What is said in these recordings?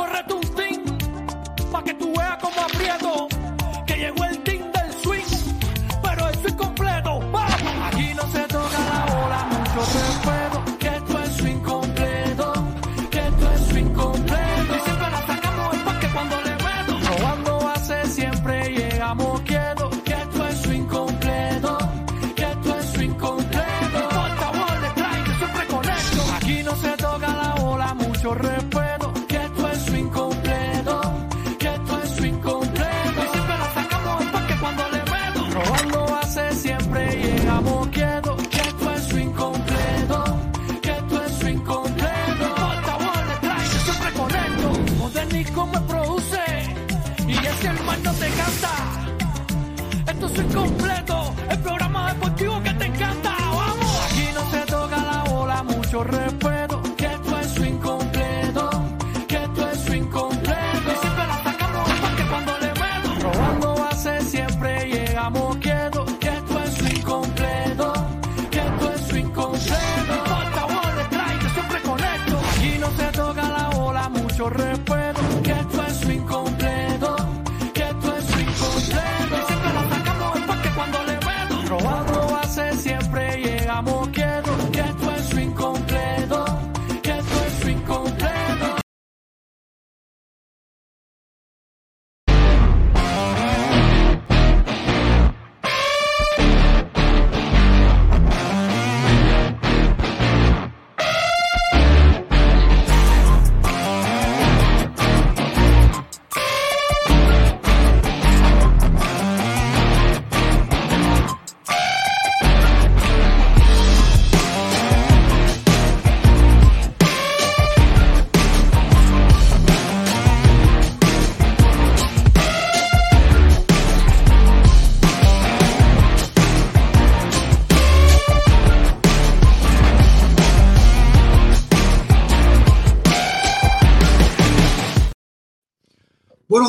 Córrete un team, pa' que tú veas como aprieto. Que llegó el team del swing, pero el swing completo. Aquí no se toca la bola, mucho respeto. Que esto es swing completo, que esto es swing completo. Y siempre la sacamos el que cuando le meto. Robando base siempre llegamos quietos. Que esto es swing completo, que esto es swing completo. No importa, bola, strike, yo siempre conecto. Aquí no se toca la bola, mucho respeto. Esto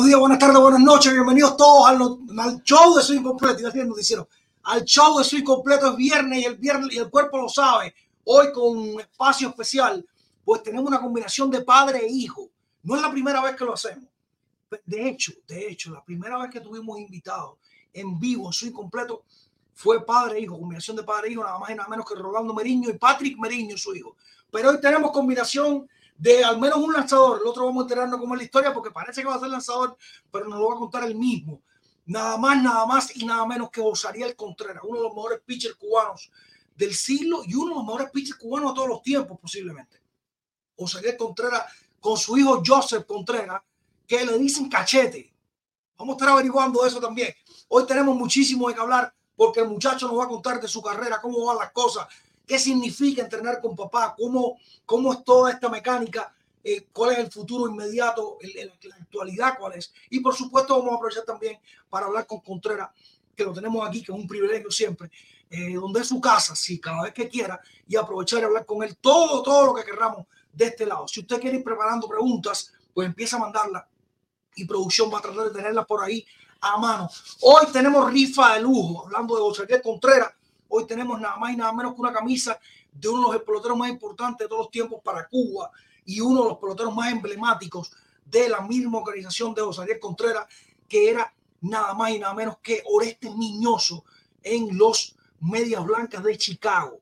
Buenos días, buenas tardes, buenas noches, bienvenidos todos al, al show de Swing Completo. Iba a decir noticiero. Al show de Swing Completo es viernes y el viernes y el cuerpo lo sabe. Hoy con un espacio especial, pues tenemos una combinación de padre e hijo. No es la primera vez que lo hacemos. De hecho, de hecho, la primera vez que tuvimos invitados en vivo en Swing Completo fue padre e hijo, combinación de padre e hijo, nada más y nada menos que Rolando Meriño y Patrick Meriño, su hijo. Pero hoy tenemos combinación de al menos un lanzador. El otro vamos a enterarnos cómo es la historia porque parece que va a ser lanzador, pero nos lo va a contar el mismo. Nada más, nada más y nada menos que Osariel Contreras, uno de los mejores pitchers cubanos del siglo y uno de los mejores pitchers cubanos de todos los tiempos, posiblemente. Osariel Contreras con su hijo Joseph Contreras, que le dicen cachete. Vamos a estar averiguando eso también. Hoy tenemos muchísimo de que hablar porque el muchacho nos va a contar de su carrera, cómo van las cosas, qué significa entrenar con papá, cómo, cómo es toda esta mecánica, eh, cuál es el futuro inmediato, el- el- la actualidad cuál es. Y por supuesto vamos a aprovechar también para hablar con Contreras, que lo tenemos aquí, que es un privilegio siempre, eh, donde es su casa, sí, cada vez que quiera, y aprovechar y hablar con él todo, todo lo que querramos de este lado. Si usted quiere ir preparando preguntas, pues empieza a mandarlas y producción va a tratar de tenerlas por ahí a mano. Hoy tenemos rifa de lujo, hablando de José Contreras. Hoy tenemos nada más y nada menos que una camisa de uno de los peloteros más importantes de todos los tiempos para Cuba y uno de los peloteros más emblemáticos de la misma organización de José Contreras, que era nada más y nada menos que Oreste Miñoso en los Medias Blancas de Chicago.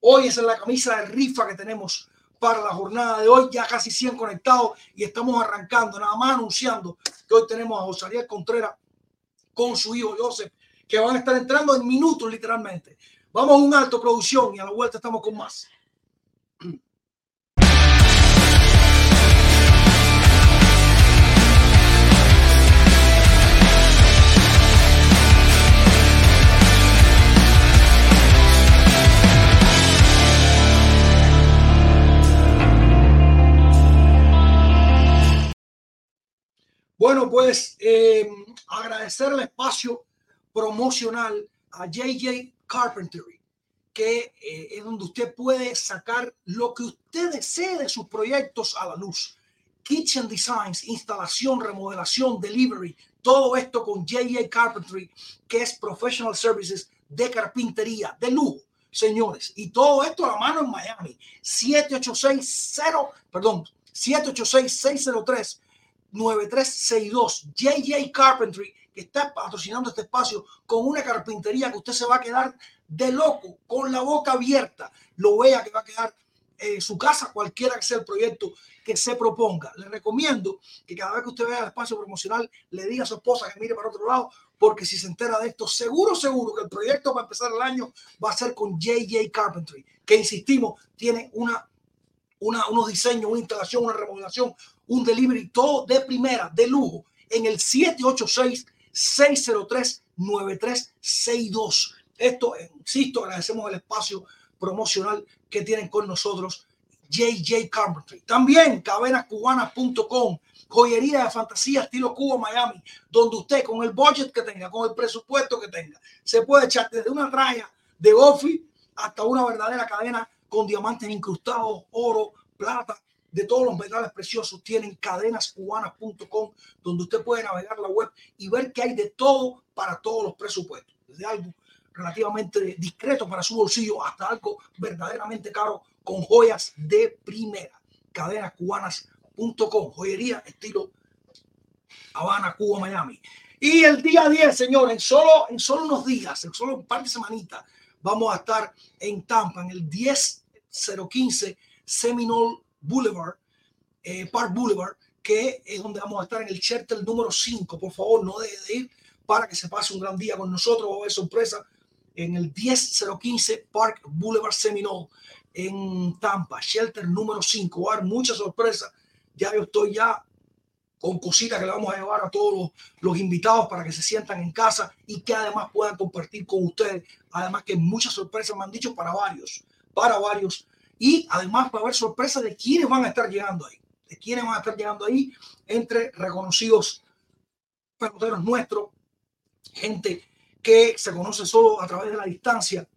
Hoy esa es la camisa de rifa que tenemos para la jornada de hoy, ya casi 100 conectados y estamos arrancando, nada más anunciando que hoy tenemos a José Ariel Contreras con su hijo Joseph, que van a estar entrando en minutos literalmente. Vamos a un alto producción y a la vuelta estamos con más. Bueno, pues eh, agradecer el espacio promocional a JJ Carpentry, que eh, es donde usted puede sacar lo que usted desee de sus proyectos a la luz. Kitchen Designs, instalación, remodelación, delivery, todo esto con JJ Carpentry, que es Professional Services de carpintería, de lujo, señores. Y todo esto a la mano en Miami. 7860, perdón, 786-603-9362. JJ Carpentry, está patrocinando este espacio con una carpintería que usted se va a quedar de loco, con la boca abierta. Lo vea que va a quedar en su casa, cualquiera que sea el proyecto que se proponga. Le recomiendo que cada vez que usted vea el espacio promocional, le diga a su esposa que mire para otro lado, porque si se entera de esto, seguro, seguro que el proyecto para empezar el año va a ser con JJ Carpentry, que insistimos, tiene una, una, unos diseños, una instalación, una remodelación, un delivery, todo de primera, de lujo, en el 786-603-9362. Esto, insisto, agradecemos el espacio promocional que tienen con nosotros JJ Carpentry. También cabenascubanas.com, joyería de fantasía estilo Cuba Miami, donde usted con el budget que tenga, con el presupuesto que tenga, se puede echar desde una raya de Goffy hasta una verdadera cadena con diamantes incrustados, oro, plata, de todos los metales preciosos. Tienen cadenascubanas.com, donde usted puede navegar la web y ver que hay de todo para todos los presupuestos. Desde algo relativamente discreto para su bolsillo hasta algo verdaderamente caro con joyas de primera. Cadenascubanas.com, joyería estilo Habana, Cuba, Miami. Y el día 10, señores, en solo, en solo unos días, en solo un par de semanitas, vamos a estar en Tampa, en el 10015 Seminole Boulevard, eh, Park Boulevard, que es donde vamos a estar en el Chertel número 5. Por favor, no deje de ir para que se pase un gran día con nosotros. Va a haber sorpresa en el 10015 Park Boulevard Seminole en Tampa, Shelter número 5. Va a haber muchas sorpresas. Ya yo estoy ya con cositas que le vamos a llevar a todos los, los, invitados para que se sientan en casa y que además puedan compartir con ustedes. Además que muchas sorpresas me han dicho para varios, para varios. Y además va a haber sorpresas de quiénes van a estar llegando ahí, de quiénes van a estar llegando ahí entre reconocidos peloteros nuestros, gente que se conoce solo a través de la distancia,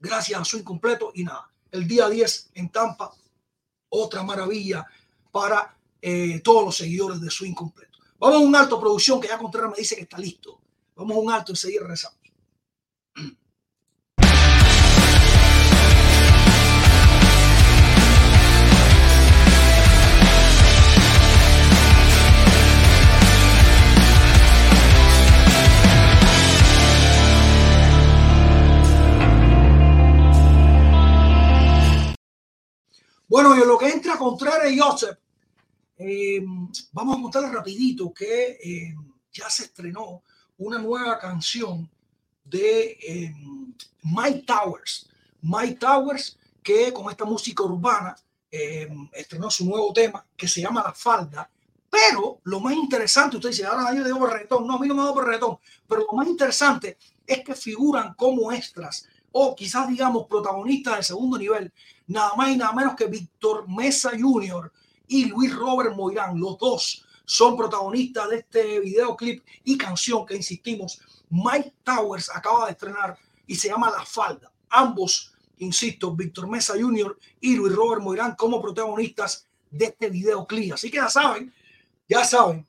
gracias a su incompleto y nada. El día 10 en Tampa, otra maravilla para eh, todos los seguidores de su incompleto. Vamos a un alto producción que ya Contreras me dice que está listo. Vamos a un alto y seguir Bueno, y lo que entra Contreras y Joseph, eh, vamos a contarles rapidito que eh, ya se estrenó una nueva canción de eh, Mike Towers. Mike Towers, que con esta música urbana estrenó su nuevo tema que se llama La Falda. Pero lo más interesante, usted dice, ahora yo por reggaetón. No, a mí no me por reggaetón. Pero lo más interesante es que figuran como extras o quizás digamos protagonistas de segundo nivel nada más y nada menos que Víctor Mesa Jr. y Luis Robert Moirán. Los dos son protagonistas de este videoclip y canción que insistimos. Mike Towers acaba de estrenar y se llama La Falda. Ambos, insisto, Víctor Mesa Jr. y Luis Robert Moirán como protagonistas de este videoclip. Así que ya saben, ya saben,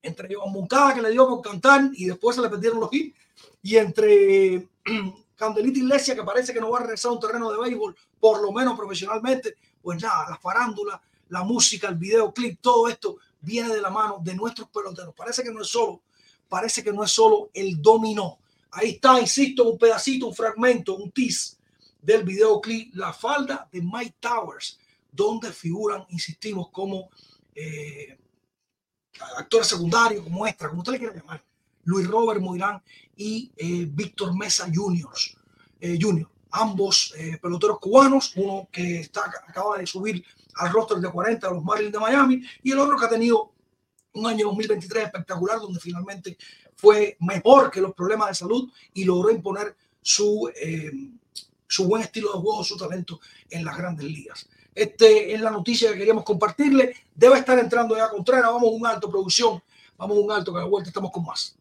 entre Joan Moncada que le dio por cantar y después se le perdieron los hits y entre Candelita Iglesia, que parece que no va a regresar a un terreno de béisbol, por lo menos profesionalmente, pues nada, la farándula, la música, el videoclip, todo esto viene de la mano de nuestros peloteros. Parece que no es solo, parece que no es solo el dominó. Ahí está, insisto, un pedacito, un fragmento, un tease del videoclip La Falda de Mike Towers, donde figuran, insistimos, como eh, actores secundarios, como extra, como usted le quiera llamar, Luis Robert Moirán y eh, Víctor Mesa Jr. Eh, Junior, ambos eh, peloteros cubanos, uno que está, acaba de subir al roster de 40 de los Marlins de Miami y el otro que ha tenido un año 2023 espectacular donde finalmente fue mejor que los problemas de salud y logró imponer su, eh, su buen estilo de juego, su talento en las grandes ligas. Este es la noticia que queríamos compartirle. Debe estar entrando ya Contreras. Vamos a un alto producción. Vamos a un alto que a la vuelta estamos con más.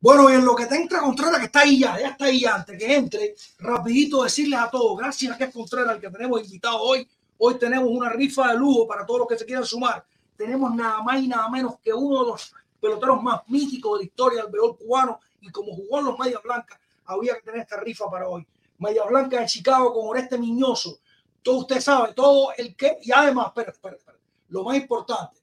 Bueno, y en lo que te entra Contreras, que está ahí ya, ya está ahí ya, antes que entre, rapidito decirles a todos, gracias a que es Contreras el que tenemos invitado hoy, hoy tenemos una rifa de lujo para todos los que se quieran sumar. Tenemos nada más y nada menos que uno de los peloteros más míticos de la historia del béisbol cubano y como jugó en los Medias Blancas, había que tener esta rifa para hoy. Media Blanca de Chicago con Oreste Miñoso. Todo usted sabe, todo el que, y además, espera, espera, espera, lo más importante,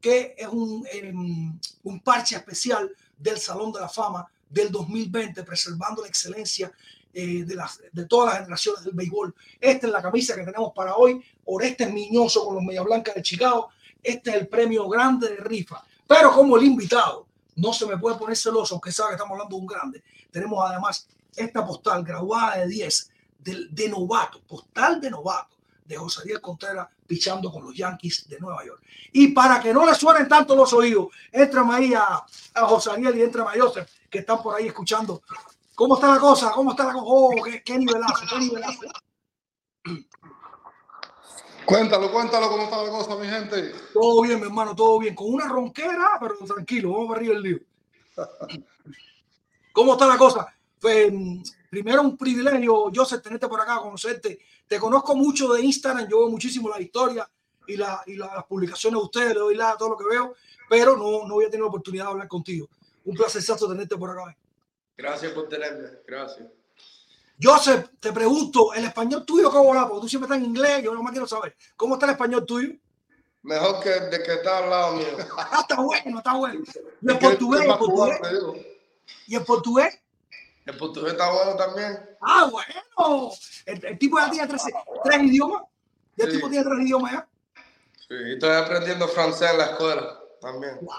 que es un, em, un parche especial del Salón de la Fama del 2020, preservando la excelencia eh, de, las, de todas las generaciones del béisbol. Esta es la camisa que tenemos para hoy. Oreste Miñoso con los Media Blancas de Chicago. Este es el premio grande de rifa. Pero como el invitado no se me puede poner celoso, aunque sabe que estamos hablando de un grande. Tenemos además esta postal graduada de 10 de, de novato, postal de novato de José Ariel Contreras pichando con los Yankees de Nueva York. Y para que no le suenen tanto los oídos, entra ahí a, a José Ariel y entra a Joseph, que están por ahí escuchando. ¿Cómo está la cosa? ¿Cómo está la cosa? Oh, qué, qué nivelazo, qué nivelazo. Cuéntalo, cuéntalo cómo está la cosa, mi gente. Todo bien, mi hermano, todo bien. Con una ronquera, pero tranquilo, vamos para arriba el lío. ¿Cómo está la cosa? Pues, primero un privilegio, Joseph, tenerte por acá, conocerte. Te conozco mucho de Instagram, yo veo muchísimo la historia y, la, y las publicaciones de ustedes, le doy la todo lo que veo, pero no, no voy a tener la oportunidad de hablar contigo. Un placer tenerte por acá. Gracias por tenerme, gracias. Joseph, te pregunto, ¿el español tuyo cómo va? Porque tú siempre estás en inglés, yo no más quiero saber. ¿Cómo está el español tuyo? Mejor que el de que está al lado mío. Ah, está bueno, está bueno. ¿Y el portugués? ¿El portugués? ¿Y el portugués? El portugués está bueno también. Ah, bueno. El, el tipo ya tiene tres, tres idiomas. ¿Ya el Sí. tipo tiene tres idiomas ya? Sí, y estoy aprendiendo francés en la escuela también. Wow.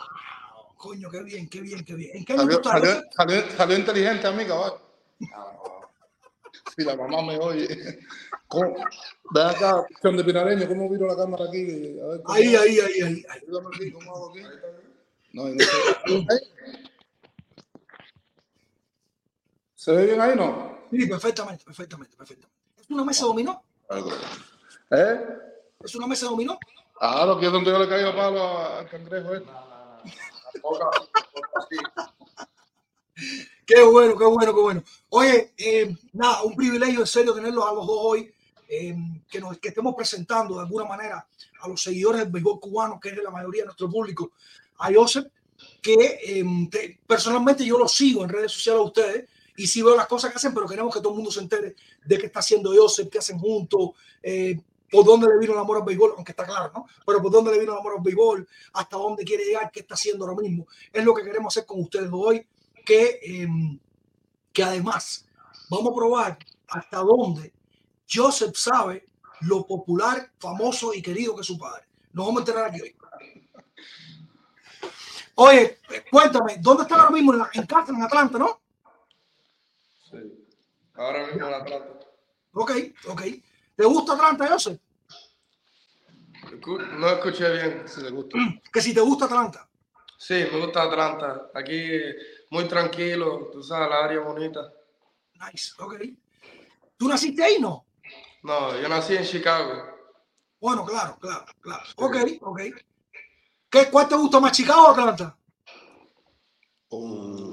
Coño, qué bien, qué bien, qué bien. ¿En qué Salió, salió, salió, salió inteligente, amiga. ¿vale? Si la mamá me oye. ¿Cómo? Ve acá, John de Pinareño, ¿cómo viro la cámara aquí? A ver, ¿cómo- Ahí, ahí, ahí, ahí. ahí. Ayúdame aquí, ¿cómo hago aquí? No, no sé. ¿Se ve bien ahí, no? Sí, perfectamente, perfectamente, perfectamente. ¿Es una mesa dominó? ¿Eh? ¿Es una mesa dominó? Claro, que es donde yo le caigo a palo al cangrejo este. Qué bueno, qué bueno, qué bueno. Oye, eh, nada, un privilegio en serio tenerlos a los dos hoy, eh, que, nos, que estemos presentando de alguna manera a los seguidores del béisbol cubano, que es la mayoría de nuestro público, a Joseph, que eh, te- personalmente yo lo sigo en redes sociales a ustedes y sí veo las cosas que hacen, pero queremos que todo el mundo se entere de qué está haciendo Joseph, qué hacen juntos, eh, por dónde le vino el amor al béisbol, aunque está claro, ¿no? Pero por dónde le vino el amor al béisbol, hasta dónde quiere llegar, qué está haciendo ahora mismo. Es lo que queremos hacer con ustedes hoy que, eh, que además vamos a probar hasta dónde Joseph sabe lo popular, famoso y querido que es su padre. Nos vamos a enterar aquí hoy. Oye, cuéntame, ¿dónde está ahora mismo? En, la- en casa, en Atlanta, ¿no? Sí. Ahora mismo en Atlanta. Ok, ok. ¿Te gusta Atlanta, Joseph? No escuché bien. Si le gusta. Que si te gusta Atlanta. Sí, me gusta Atlanta. Aquí muy tranquilo, tú sabes, la área bonita. Nice, ok. ¿Tú naciste ahí, no? No, yo nací en Chicago. Bueno, claro, claro, claro. Ok, ok. ¿Qué, ¿Cuál te gusta más, Chicago o Atlanta? Uh,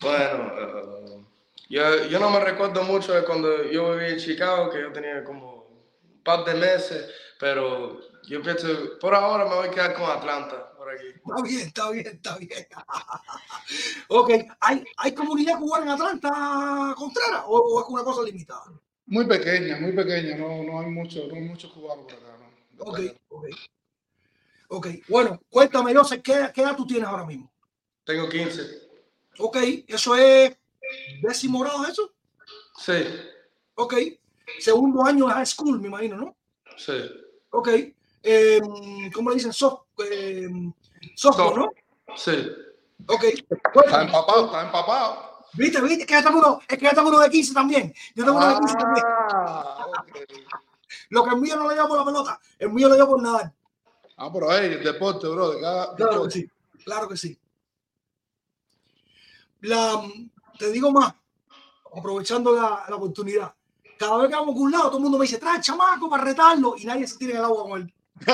Bueno, eh, yo, yo no me recuerdo mucho de cuando yo viví en Chicago, que yo tenía como un par de meses, pero yo pienso, por ahora me voy a quedar con Atlanta, por aquí. Está bien, está bien, está bien. ok, ¿hay, ¿hay comunidad cubana en Atlanta, Contreras, o, o es una cosa limitada? Muy pequeña, muy pequeña. No, no hay mucho, no hay muchos cubanos por acá. ¿no? Ok, ok. Ok, bueno, cuéntame, José, ¿qué, ¿qué edad tú tienes ahora mismo? Tengo 15. Ok, ¿eso es décimo grado, eso? Sí, Ok, segundo año de high school, me imagino, ¿no? sí. Ok, eh, ¿cómo le dicen? Soft, eh, softball, ¿no? Sí. Ok, Está empapado, está empapado. ¿Viste, viste? Es que ya tengo uno, es que ya tengo uno de 15 también. Yo tengo uno de 15 también. Ah, ok. Lo que el mío no lo llevo por la pelota, el mío lo llevo por nadar. Ah, pero ahí, el deporte, bro. De cada Claro que sí, claro que sí. La, te digo más, aprovechando la, la oportunidad. Cada vez que vamos a un lado, todo el mundo me dice, trae chamaco para retarlo y nadie se tira en el agua con él.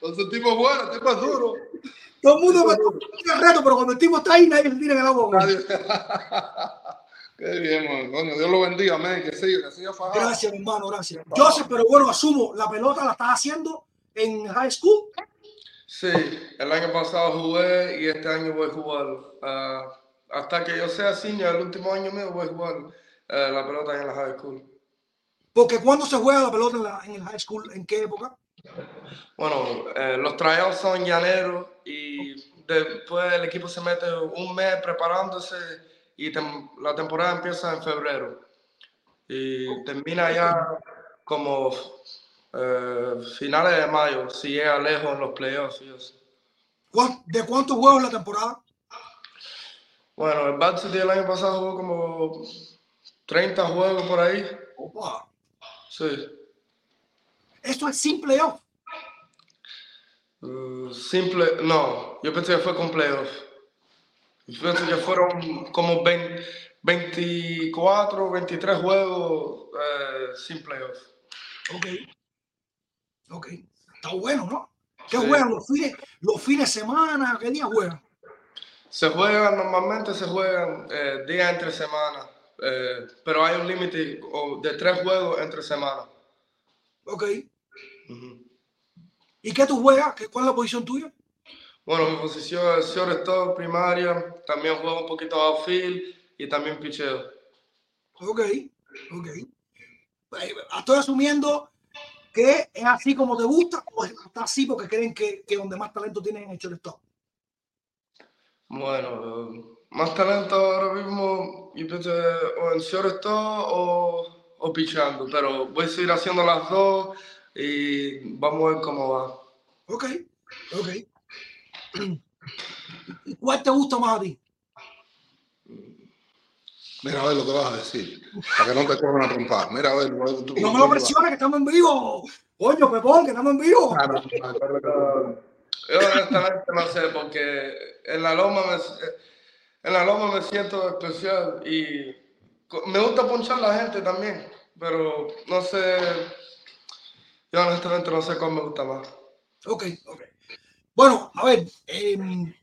Entonces, el tipo es bueno, el tipo es duro. Todo el mundo me tira el reto, pero cuando el tipo está ahí, nadie le tira en el agua. Nadie- Qué bien, man. Dios lo bendiga, amén. Que siga, que siga fajado. Gracias, hermano, gracias. Joseph, pero bueno, asumo, la pelota la estás haciendo en high school. Sí, el año pasado jugué y este año voy a jugar. ah, hasta que yo sea senior, el último año mío voy a jugar eh, la pelota en la high school. Porque cuando se juega la pelota en, la- en el high school, ¿en qué época? Bueno, eh, los tryouts son en enero y después el equipo se mete un mes preparándose y tem- la temporada empieza en febrero. Y termina ya como eh, finales de mayo, si llega lejos en los playoffs y eso. ¿Cuán- ¿De cuántos juegos la temporada? Bueno, el Varsity el año pasado jugó como 30 juegos por ahí. Opa, Sí. Esto es sin playoff. Uh, simple, no, yo pensé que fue con playoff. Yo pensé que fueron como 20 24, 23 juegos eh, sin playoff. Ok. Ok. Está bueno, ¿no? ¿Qué Sí. juegan los fines, los fines de semana? ¿Qué día juegan? Se juegan, normalmente se juegan eh, días entre semanas, eh, pero hay un límite de tres juegos entre semanas. Ok. Ujú. ¿Y qué tú juegas? ¿Qué- ¿Cuál es la posición tuya? Bueno, mi posición es shortstop primaria, también juego un poquito outfield y también picheo. Ok. Ok. Eh, Estoy asumiendo que es así como te gusta o está así porque creen que, que donde más talento tienen en el shortstop. Bueno, más talento ahora mismo, yo pienso o en shortstop o, o pichando, pero voy a seguir haciendo las dos y vamos a ver cómo va. Ok. Ok. ¿Y cuál te gusta más a ti? Mira a ver lo que vas a decir. Para que no te cojan a trompar. Mira a ver. tú- No me lo presiones que estamos en vivo. Coño, Pepón, que estamos en vivo. Ah. Yo honestamente no sé, porque en la loma me, en la loma me siento especial y me gusta punchar a la gente también, pero no sé, yo honestamente no sé cuál me gusta más. Ok, ok. Bueno, a ver, em,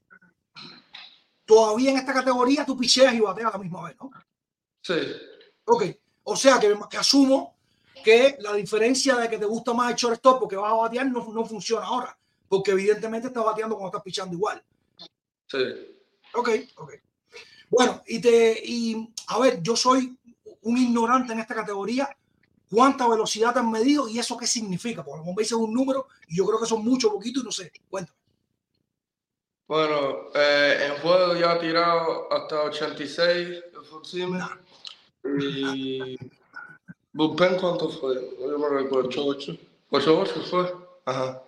todavía en esta categoría tú picheas y bateas a la misma vez, ¿no? Sí, Ok, o sea que, que asumo que la diferencia de que te gusta más el shortstop porque vas a batear no, no funciona ahora, porque evidentemente estás bateando cuando estás pichando igual. sí. Ok, ok. Bueno, y te, y a ver, yo soy un ignorante en esta categoría. ¿Cuánta velocidad te han medido y eso qué significa? Porque como veis es un número y yo creo que son mucho, poquito y no sé. Cuéntame. Bueno, eh, en juego ya he tirado hasta 86 de full seam. Y bullpen cuánto fue? Yo me recuerdo. 88. 88 fue. Ajá.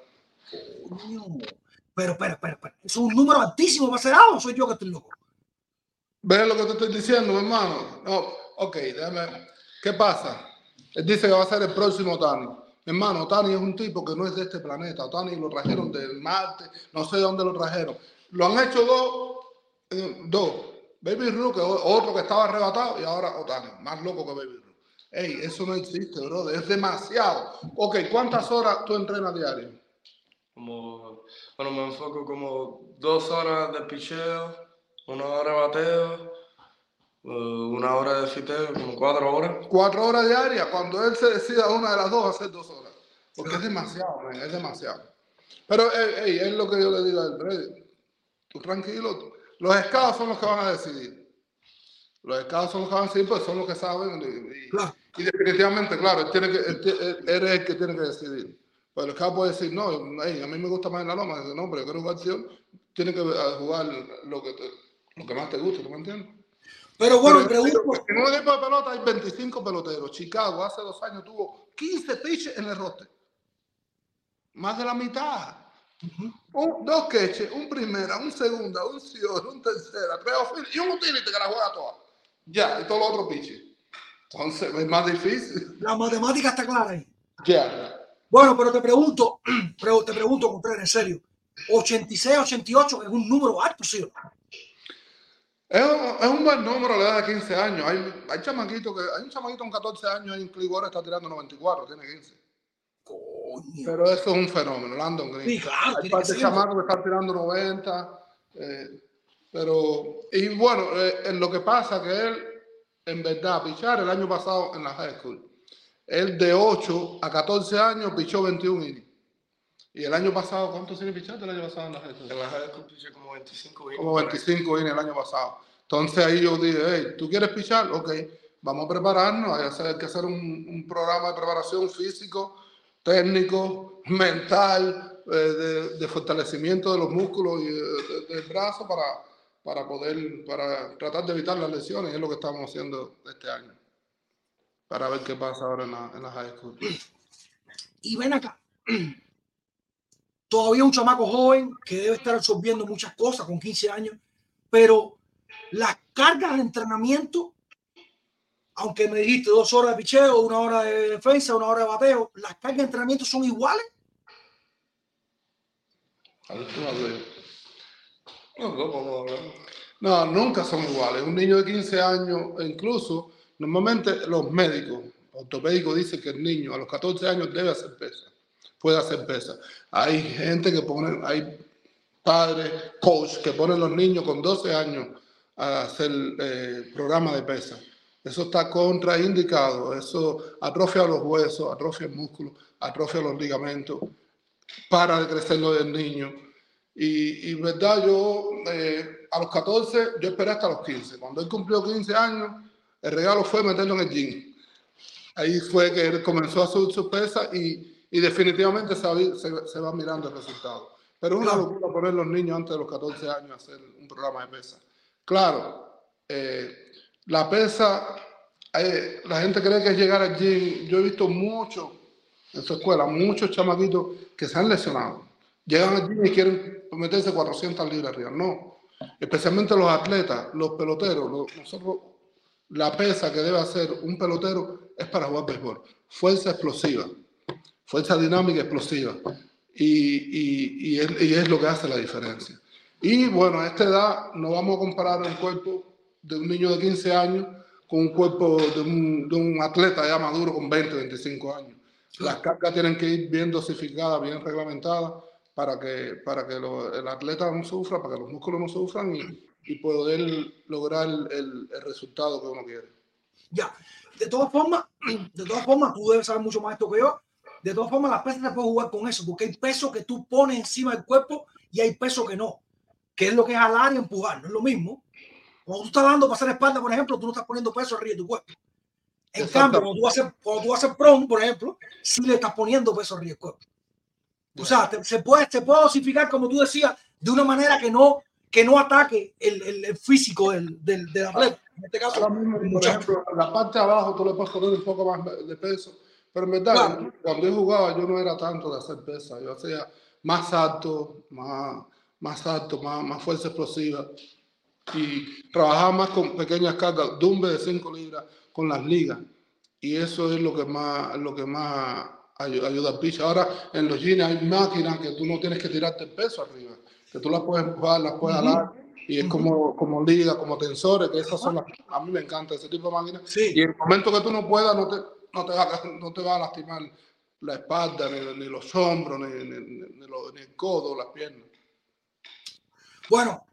Coño. Pero, espera, espera, espera. ¿Es un número altísimo para ser algo o soy yo que estoy loco? ¿Ves lo que te estoy diciendo, mi hermano? No, ok, déjame. ¿Qué pasa? Él dice que va a ser el próximo Tani. Mi hermano, Tani es un tipo que no es de este planeta. Tani lo trajeron del Marte, no sé de dónde lo trajeron. Lo han hecho dos, eh, dos. Baby Ruth, otro que estaba arrebatado, y ahora Otani, más loco que Baby Ruth. Ey, eso no existe, brother, es demasiado. Ok, ¿cuántas horas tú entrenas diario? Como, bueno, me enfoco como dos horas de picheo, una hora de bateo, eh, una hora de fiteo, como cuatro horas. Cuatro horas diarias, cuando él se decida una de las dos, ser dos horas. Porque es demasiado, man, es demasiado. Pero ey, ey, es lo que yo le digo a él, tú tranquilo, los scouts son los que van a decidir. Los scouts son los que van a decidir, pues son los que saben. Y, y- Claro. y definitivamente, claro, él tiene que, él ti- él- eres el que tiene que decidir. Pues el scout puede decir, no, a mí me gusta más en la loma. Dice, no, pero yo quiero jugar acción. Tiene que eh, jugar lo que, te- lo que más te guste, ¿tú me entiendes? Pero bueno, Pero, pregunto, En un equipo de pelota hay 25 peloteros. Chicago hace dos años tuvo 15 pitches en el roster. Más de la mitad. Un- dos queches, un primera, un segunda, un cior, un tercera, tres outfield y un utility que la juega toda. Ya, y todos los otros pitches. Entonces es más difícil. la matemática está clara ahí. Ya. Bueno, pero te pregunto, pero te pregunto, Contreras, en serio. 86, 88 es un número alto, sí. Es un, es un buen número a la edad de 15 años. Hay, hay chamaquitos que, hay un chamaquito con 14 años ahí en Cleveland está tirando 94, tiene 15. Coño. Pero eso es un fenómeno, Landon Green. Sí, claro, Hay tiene par que de chamacos que están tirando 90. eh, pero, y bueno, eh, en lo que pasa que él, en verdad, pichar el año pasado en la high school, él de 8 a 14 años pichó 21 innings. Y el año pasado, ¿cuántos innings pichaste el año pasado en la high school? En la high school piché como 25 innings. como 25 innings el año pasado. Entonces ahí yo dije, hey, ¿tú quieres pichar? Ok, vamos a prepararnos, hay que hacer, hay que hacer un, un programa de preparación físico, técnico, mental, eh, de, fortalecimiento de los músculos y eh, de- del brazo para, para poder, para tratar de evitar las lesiones, es lo que estamos haciendo este año, para ver qué pasa ahora en la, en la high. Y ven acá. Todavía un chamaco joven que debe estar absorbiendo muchas cosas con 15 años, pero las cargas de entrenamiento, aunque me dijiste dos horas de picheo, una hora de defensa, una hora de bateo, las cargas de entrenamiento son iguales. A ver, tú hablas. No, ¿cómo hablar? No, nunca son iguales. Un niño de 15 años, e incluso, normalmente los médicos ortopédicos dicen que el niño a los 14 años debe hacer pesa, puede hacer pesa. Hay gente que pone, hay padres, coach, que ponen los niños con 12 años a hacer eh, programa de pesa. Eso está contraindicado, eso atrofia los huesos, atrofia el músculo, atrofia los ligamentos, para de crecer lo del niño. Y, y verdad, yo eh, a los 14, yo esperé hasta los 15. Cuando él cumplió 15 años, el regalo fue meterlo en el gym. Ahí fue que él comenzó a subir su pesa y, y definitivamente se va, se- se va mirando el resultado. Pero es una locura poner los niños antes de los 14 años a hacer un programa de pesa. Claro, eh, la pesa, eh, la gente cree que es llegar al gym. Yo he visto muchos en su escuela, muchos chamaquitos que se han lesionado. Llegan al gym y quieren meterse 400 libras arriba. No, especialmente los atletas, los peloteros. la pesa que debe hacer un pelotero es para jugar béisbol. Fuerza explosiva, fuerza dinámica explosiva. Y, y- y es, y es lo que hace la diferencia. Y bueno, a esta edad no vamos a comparar un cuerpo de un niño de 15 años con un cuerpo de un, de un atleta ya maduro con 20, 25 años. Las cargas tienen que ir bien dosificadas, bien reglamentadas para que, para que lo- el atleta no sufra, para que los músculos no sufran y, y poder lograr el, el resultado que uno quiere. Ya. De todas formas, de todas formas, tú debes saber mucho más esto que yo. De todas formas, las pesas te puedes jugar con eso, porque hay peso que tú pones encima del cuerpo y hay peso que no. Que es lo que es jalar y empujar, no es lo mismo. Cuando tú estás dando para hacer espalda, por ejemplo, tú no estás poniendo peso arriba de tu cuerpo. En cambio, cuando tú, haces, cuando tú haces prom, por ejemplo, sí le estás poniendo peso arriba del cuerpo. O sea, te- se, puede, se puede dosificar, como tú decías, de una manera que no, que no ataque el, el- el físico del, del, del atleta. En este caso, mismo, por muchacho. ejemplo, en la parte de abajo tú le puedes poner un poco más de peso, pero en verdad, Claro. cuando yo jugaba yo no era tanto de hacer pesa, yo hacía más alto, más, más alto, más, más fuerza explosiva y trabajaba más con pequeñas cargas, dumbe de 5 libras con las ligas y eso es lo que más, lo que más ayu- ayuda al pitch. Ahora en los jeans hay máquinas que tú no tienes que tirarte el peso arriba, que tú las puedes empujar, las puedes Ujú. jalar y es como, como liga, como tensores, que esas son las, a mí me encanta ese tipo de máquinas. Sí. Y en el momento que tú no puedas, no te, no te, va, a- no te va a lastimar la espalda, ni, ni los hombros, ni, ni, ni el codo, las piernas. Bueno,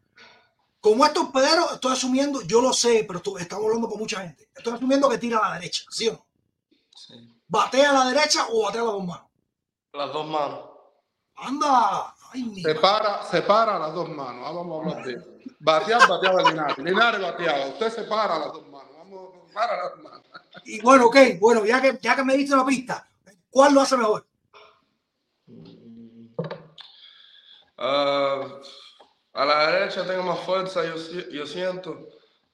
como estos pederos, estoy asumiendo, yo lo sé, pero esto- estamos hablando con mucha gente. Estoy asumiendo que tira a la derecha, ¿sí o no? Sí. ¿Batea a la derecha o batea a las dos manos? Las dos manos. Anda, ay, mi. Separa, separa las dos manos. Ah, vamos a hablar de eso. Batear, bateaba Linares. Linares bateaba. Usted separa las dos manos. Vamos, para las dos manos. Y bueno, ok, bueno, ya que, ya que me diste una pista, ¿cuál lo hace mejor? Ah, a la derecha tengo más fuerza, yo, yo siento,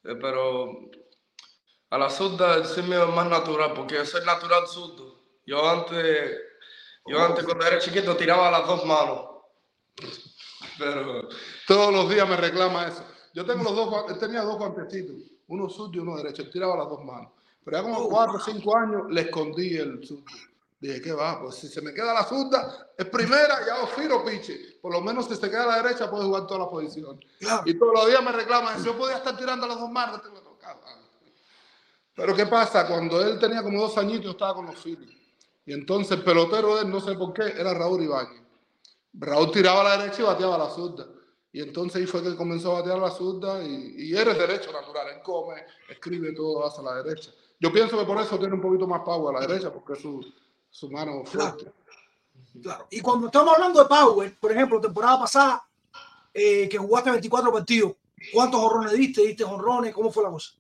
eh, pero a la zurda el sí mío es más natural, porque yo soy natural zurdo. Yo antes, yo antes cuando era chiquito tiraba las dos manos. Pero Todos los días me reclama eso. Yo tengo los dos, tenía dos guantecitos, uno zurdo y uno derecho. Tiraba las dos manos. Pero ya como Oh, cuatro o cinco años le escondí el zurdo. Dije, ¿qué va? Pues si se me queda la zurda, es primera, ya hago firo piche. Por lo menos si se queda a la derecha, puede jugar todas las posiciones. Claro. Y todos los días me reclama, eso, yo podía estar tirando las dos manos. te lo tocaba. Pero ¿qué pasa? Cuando él tenía como dos añitos, yo estaba con los Phillies. Y entonces el pelotero de él, no sé por qué, era Raúl Ibáñez. Raúl tiraba a la derecha y bateaba a la zurda. Y entonces ahí fue que comenzó a batear a la zurda y, y eres derecho natural. Él come, escribe todo hacia la derecha. Yo pienso que por eso tiene un poquito más power a la derecha, porque es su, su mano fuerte. Claro. Y cuando estamos hablando de Power, por ejemplo, temporada pasada, eh, que jugaste 24 partidos, ¿cuántos honrones diste? ¿Diste honrones? ¿Cómo fue la cosa?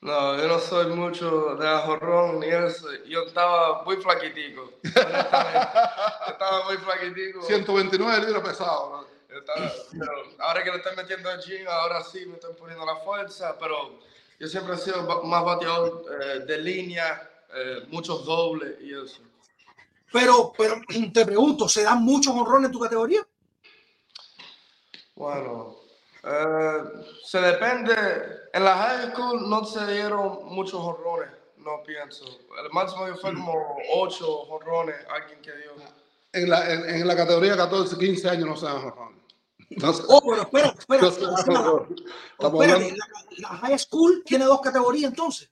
No, yo no soy mucho de jorrón ni eso. Yo estaba muy flaquitico. estaba muy flaquitico. 129 libras pesado. ¿no? Estaba- pero ahora que le estoy metiendo al gym, ahora sí me estoy poniendo la fuerza, pero yo siempre he sido más bateador eh, de línea, eh, muchos dobles y eso. Pero, pero te pregunto, ¿se dan muchos honrones en tu categoría? Bueno, eh, se depende. En la high school no se dieron muchos honrones, no pienso. El máximo que fue como 8 honrones, alguien que dio. En la, en, en la categoría 14, 15 años no se dan. No se- Oh, pero espera, espera. no se dan espérate, la high school tiene dos categorías entonces.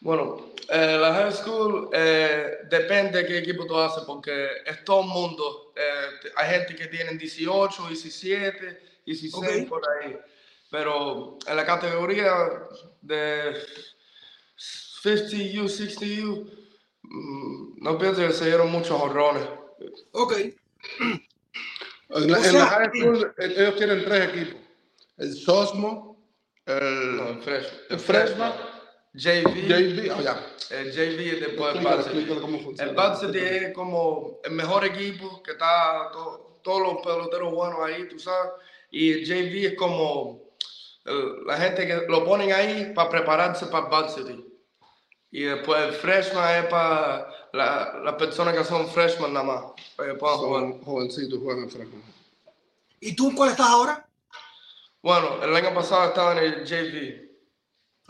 Bueno, eh, la high school eh, depende de qué equipo tú haces, porque es todo el mundo. Eh, hay gente que tienen 18, 17, 16 Ok. por ahí. Pero en la categoría de 50U, 60U, mm, no pienso que se dieron muchos honrones. Ok. En la, O en sea- la high school eh, ellos tienen tres equipos. El Sosmo, el, No, el freshman. el Freshman, JV. JV, oh, ya. El JV es después del Explícale, cómo funciona. El varsity es como el mejor equipo que está to- todos los peloteros buenos ahí, tú sabes. Y el JV es como el- la gente que lo ponen ahí para prepararse para el varsity. Y después el freshman es para las la personas que son freshman nada más, para que puedan jugar. Son jovencitos, juegan en Freshman. ¿Y tú en cuál estás ahora? Bueno, el año pasado estaba en el JV.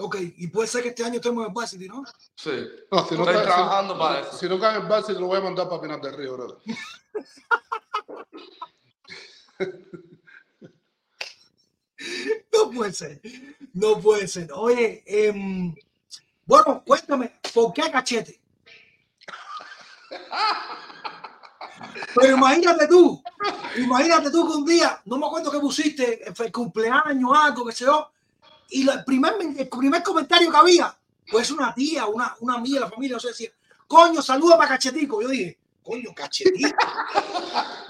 Ok. Y puede ser que este año estemos en varsity, ¿no? Sí. No, si no, Estoy cae- trabajando si, para eso. si no cae en base, te lo voy a mandar para Pinar del Río, brother. No puede ser. No puede ser. Oye, em, bueno, cuéntame, ¿por qué cachete? Pero imagínate tú, imagínate tú que un día, no me acuerdo qué pusiste, fue cumpleaños, algo, que sé yo, y la- el primer, el primer comentario que había, pues una tía, una, una amiga de la familia, no sé, decía, coño, saluda para cachetico. Yo dije, coño, cachetico.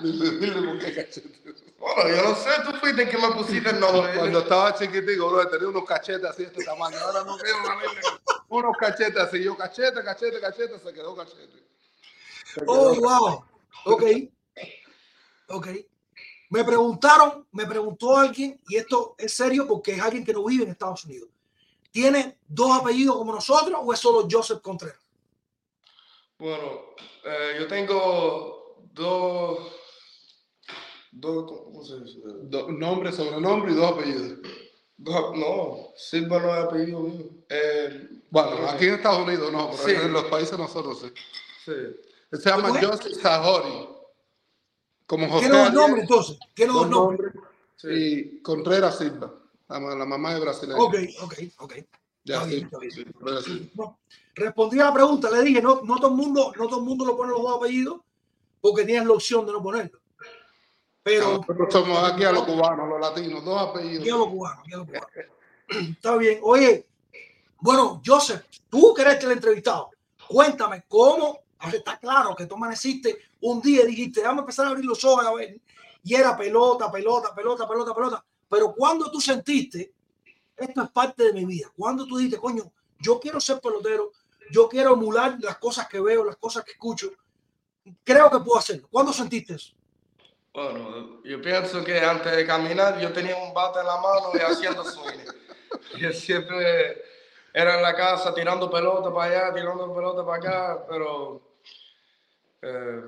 Dile, dile por qué cachete. Bueno, yo no sé, tú fuiste el que me pusiste el nombre. Cuando estaba chiquitico, bro, tenía unos cachetes así de este tamaño. Ahora no libre. Unos cachetes así. Yo, cachete, cachete, cachete, se quedó cachete. Se Oh, quedó- wow. Ok. Ok. Me preguntaron, me preguntó alguien, y esto es serio porque es alguien que no vive en Estados Unidos. ¿Tiene dos apellidos como nosotros o es solo Joseph Contreras? Bueno, eh, yo tengo dos, dos, ¿cómo se dice? Do- nombre, sobrenombre y dos apellidos. Dos- no, Silva no es apellido mío. Eh, Bueno, aquí en Estados Unidos no, pero Sí. en los países nosotros sí. sí. Se llama ¿Cómo es? Joseph Sahori. Como José Ariel, nombres entonces. Tiene dos dos nombres. nombres, Sí. Y Contreras Silva. La, ma- la mamá es brasileña. Ok, ok, ok. Ya, sí, sí. No, respondí a la pregunta, le dije, no, no todo el mundo, no todo el mundo lo pone los dos apellidos porque tienes la opción de no ponerlo. Pero Nosotros somos aquí a los cubanos, los latinos, dos apellidos. Aquí a los cubanos, aquí a los cubanos. Está bien. Oye, bueno, Joseph, tú que eres el entrevistado, cuéntame cómo, está claro que tú amaneciste un día dijiste, vamos a empezar a abrir los ojos a ver, y era pelota, pelota, pelota, pelota, pelota. Pero cuando tú sentiste, esto es parte de mi vida, cuando tú dijiste, coño, yo quiero ser pelotero, yo quiero emular las cosas que veo, las cosas que escucho, creo que puedo hacerlo. ¿Cuándo sentiste eso? Bueno, yo pienso que antes de caminar yo tenía un bate en la mano y haciendo swing. Yo siempre era en la casa tirando pelota para allá, tirando pelota para acá, pero eh,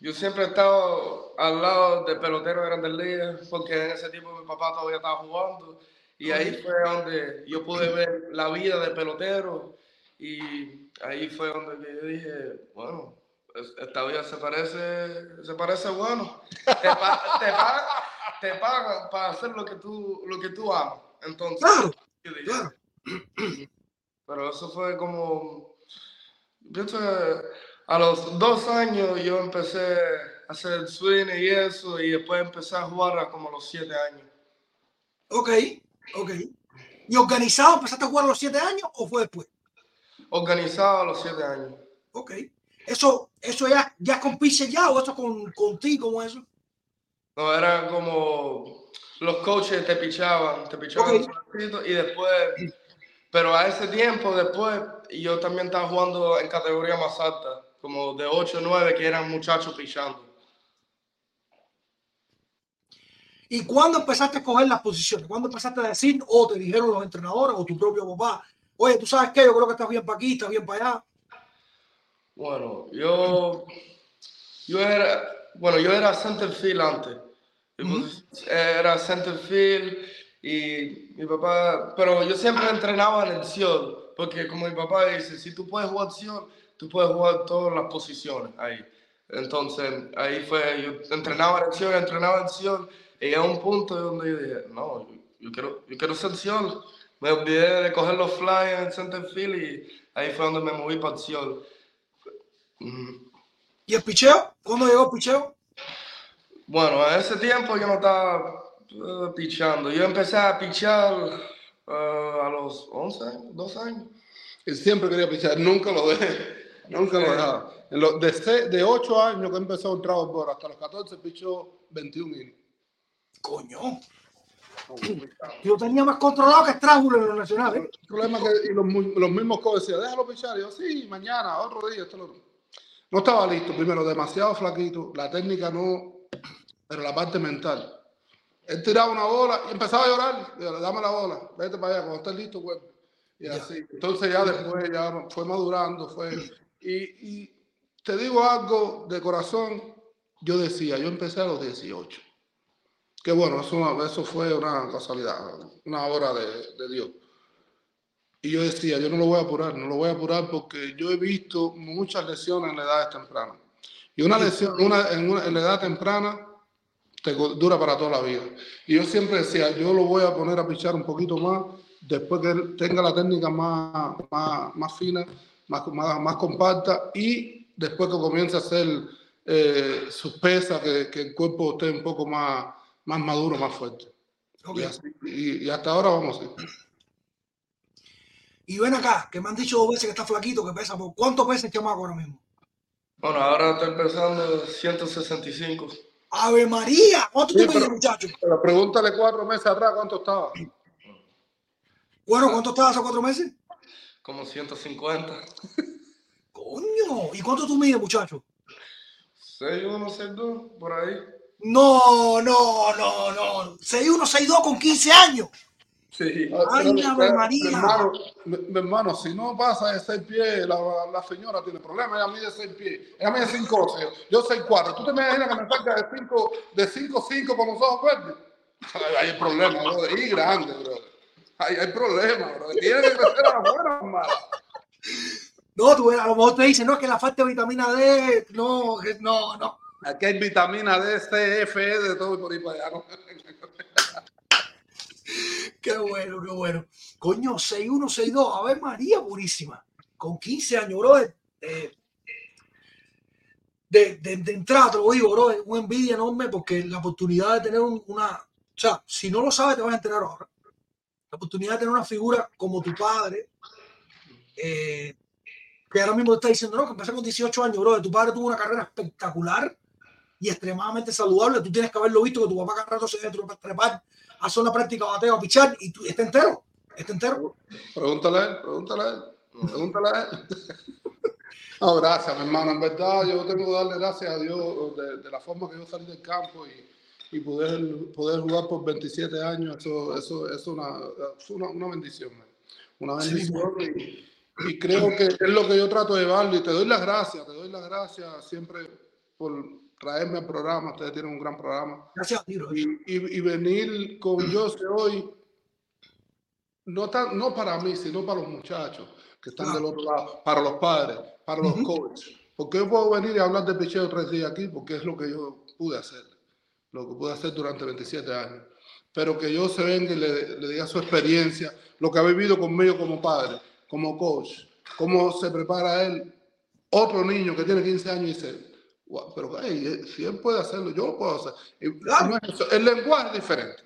yo siempre he estado al lado del pelotero de Grandes Ligas porque en ese tiempo mi papá todavía estaba jugando y ahí fue donde yo pude ver la vida del pelotero y ahí fue donde yo dije, bueno, es- esta vida se parece, se parece bueno. Te, pa- te, pa- te pagan para hacer lo que tú, lo que tú amas. Entonces, pero eso fue como, pienso que A los dos años yo empecé a hacer swing y eso, y después empecé a jugar a como los siete años. Ok, ok. ¿Y organizado empezaste a jugar a los siete años o fue después? Organizado a los siete años. Ok. ¿Eso, eso ya, ya con Piche ya o eso con, contigo? ¿Cómo es eso? No, era como los coaches te pichaban, te pichaban Ok. solito, y después, pero a ese tiempo después yo también estaba jugando en categoría más alta, como de 8 o 9 que eran muchachos pichando. ¿Y cuándo empezaste a escoger las posiciones? ¿Cuándo empezaste a decir o te dijeron los entrenadores o tu propio papá? Oye, tú sabes qué, yo creo que estás bien para aquí, estás bien para allá. Bueno, yo, yo era, bueno, yo era center field antes. Mi Ujú. posi- Era center field y mi papá, pero yo siempre entrenaba en el cielo, porque como mi papá dice, si tú puedes jugar cielo, tú puedes jugar todas las posiciones ahí. Entonces, ahí fue, yo entrenaba en el cielo, entrenaba en cielo, y a un punto donde yo dije, no, yo, yo quiero, yo quiero ser. Me olvidé de coger los flyers en center field y ahí fue donde me moví para el cielo. Ujú. ¿Y el picheo? ¿Cuándo llegó el picheo? Bueno, a ese tiempo yo no estaba eh, pichando. Yo empecé a pichar eh, a los 11 años, 12 años. Y siempre quería pichar, nunca lo dejé, nunca lo Sí. dejaba. En los, de, de 8 años que empezó el trabajo por hasta los 14 pichó 21 innings. Coño, yo tenía más controlado que Strasbourg en los nacionales. El problema es que y los, los mismos coaches decían, déjalo pichar. Y yo, sí, mañana, otro día. Esto, lo otro". No estaba listo, primero, demasiado flaquito. La técnica no, pero la parte mental. Él tiraba una bola y empezaba a llorar. Yo, dame la bola, vete para allá, cuando estés listo, vuelve. Y Ya. así. Entonces ya después ya fue madurando, fue. Y, y te digo algo de corazón, yo decía, yo empecé a los 18. Que bueno, eso, eso fue una casualidad, una obra de, de Dios. Y yo decía, yo no lo voy a apurar, no lo voy a apurar porque yo he visto muchas lesiones en la edad temprana. Y una lesión una, en, una- en la edad temprana te dura para toda la vida. Y yo siempre decía, yo lo voy a poner a pichar un poquito más, después que él tenga la técnica más, más, más fina, más, más, más compacta, y después que comience a hacer eh, sus pesas, que, que el cuerpo esté un poco más, más maduro, más fuerte. Y, así- y- y hasta ahora vamos así. Y ven acá, que me han dicho dos veces que está flaquito, que pesa. ¿por ¿Cuánto pesa el chamaco ahora mismo? Bueno, ahora estoy empezando 165. ¡Ave María! ¿Cuánto Sí, mides, pero- muchacho? Pero pregúntale cuatro meses atrás cuánto estaba. Bueno, ¿cuánto estabas hace cuatro meses? Como 150. Coño, ¿y cuánto tú mides, muchacho? 61, 62, por ahí. No, no, no, no. 6'1, 6'2 con 15 años. Sí. Ay, Pero, Ave pero, María. Mi hermano, mi, mi hermano, si no pasa de seis pies, la, la señora tiene problemas. Ella mide seis pies. Ella mide cinco, yo soy cuatro. ¿Tú te imaginas que me salga de cinco, de cinco, cinco con los ojos verdes? Hay, hay problema, bro. Y grande, bro. Hay, hay problema, bro. Tiene que crecer a la buena, hermano. No, tú, a lo mejor te dicen, no, es que la falta de vitamina D, no, que- no, no. Aquí hay vitamina D, C, F, E, de todo y por ahí para allá. ¿no? Qué bueno, qué bueno. Coño, 6'1, 6'2, a ver, María purísima. Con 15 años, bro. eh, de, de, de entrada, te lo digo, bro, es una envidia enorme porque la oportunidad de tener un- una. O sea, si no lo sabes, te vas a enterar ahora. La oportunidad de tener una figura como tu padre, eh, que ahora mismo te está diciendo, no, que empecé con 18 años, bro. Tu padre tuvo una carrera espectacular y extremadamente saludable. Tú tienes que haberlo visto que tu papá cada rato se debe trepar, hacer una práctica bateo, a pichar y tú, está entero. Está entero. Pregúntale él, pregúntale a él. Pregúntale a él. No, gracias, mi hermano. En verdad, yo tengo que darle gracias a Dios de, de la forma que yo salí del campo y, y poder, poder jugar por 27 años. Eso, eso, eso es una, es una, una bendición. Una bendición. y, y creo que es lo que yo trato de llevarlo. Y te doy las gracias, te doy las gracias siempre por traerme al programa. Ustedes tienen un gran programa Gracias a ti, bro. y, y- y venir con Jose hoy, no, tan, no para mí, sino para los muchachos que están del otro lado, para los padres, para los Ujú. coaches. Porque yo puedo venir y hablar de picheo tres días aquí, porque es lo que yo pude hacer, lo que pude hacer durante 27 años. Pero que yo se venga y le, le diga su experiencia, lo que ha vivido conmigo como padre, como coach, cómo se prepara él otro niño que tiene 15 años y dice, "Guau, pero hey, eh, si él puede hacerlo, yo lo puedo hacer. No es. El lenguaje es diferente.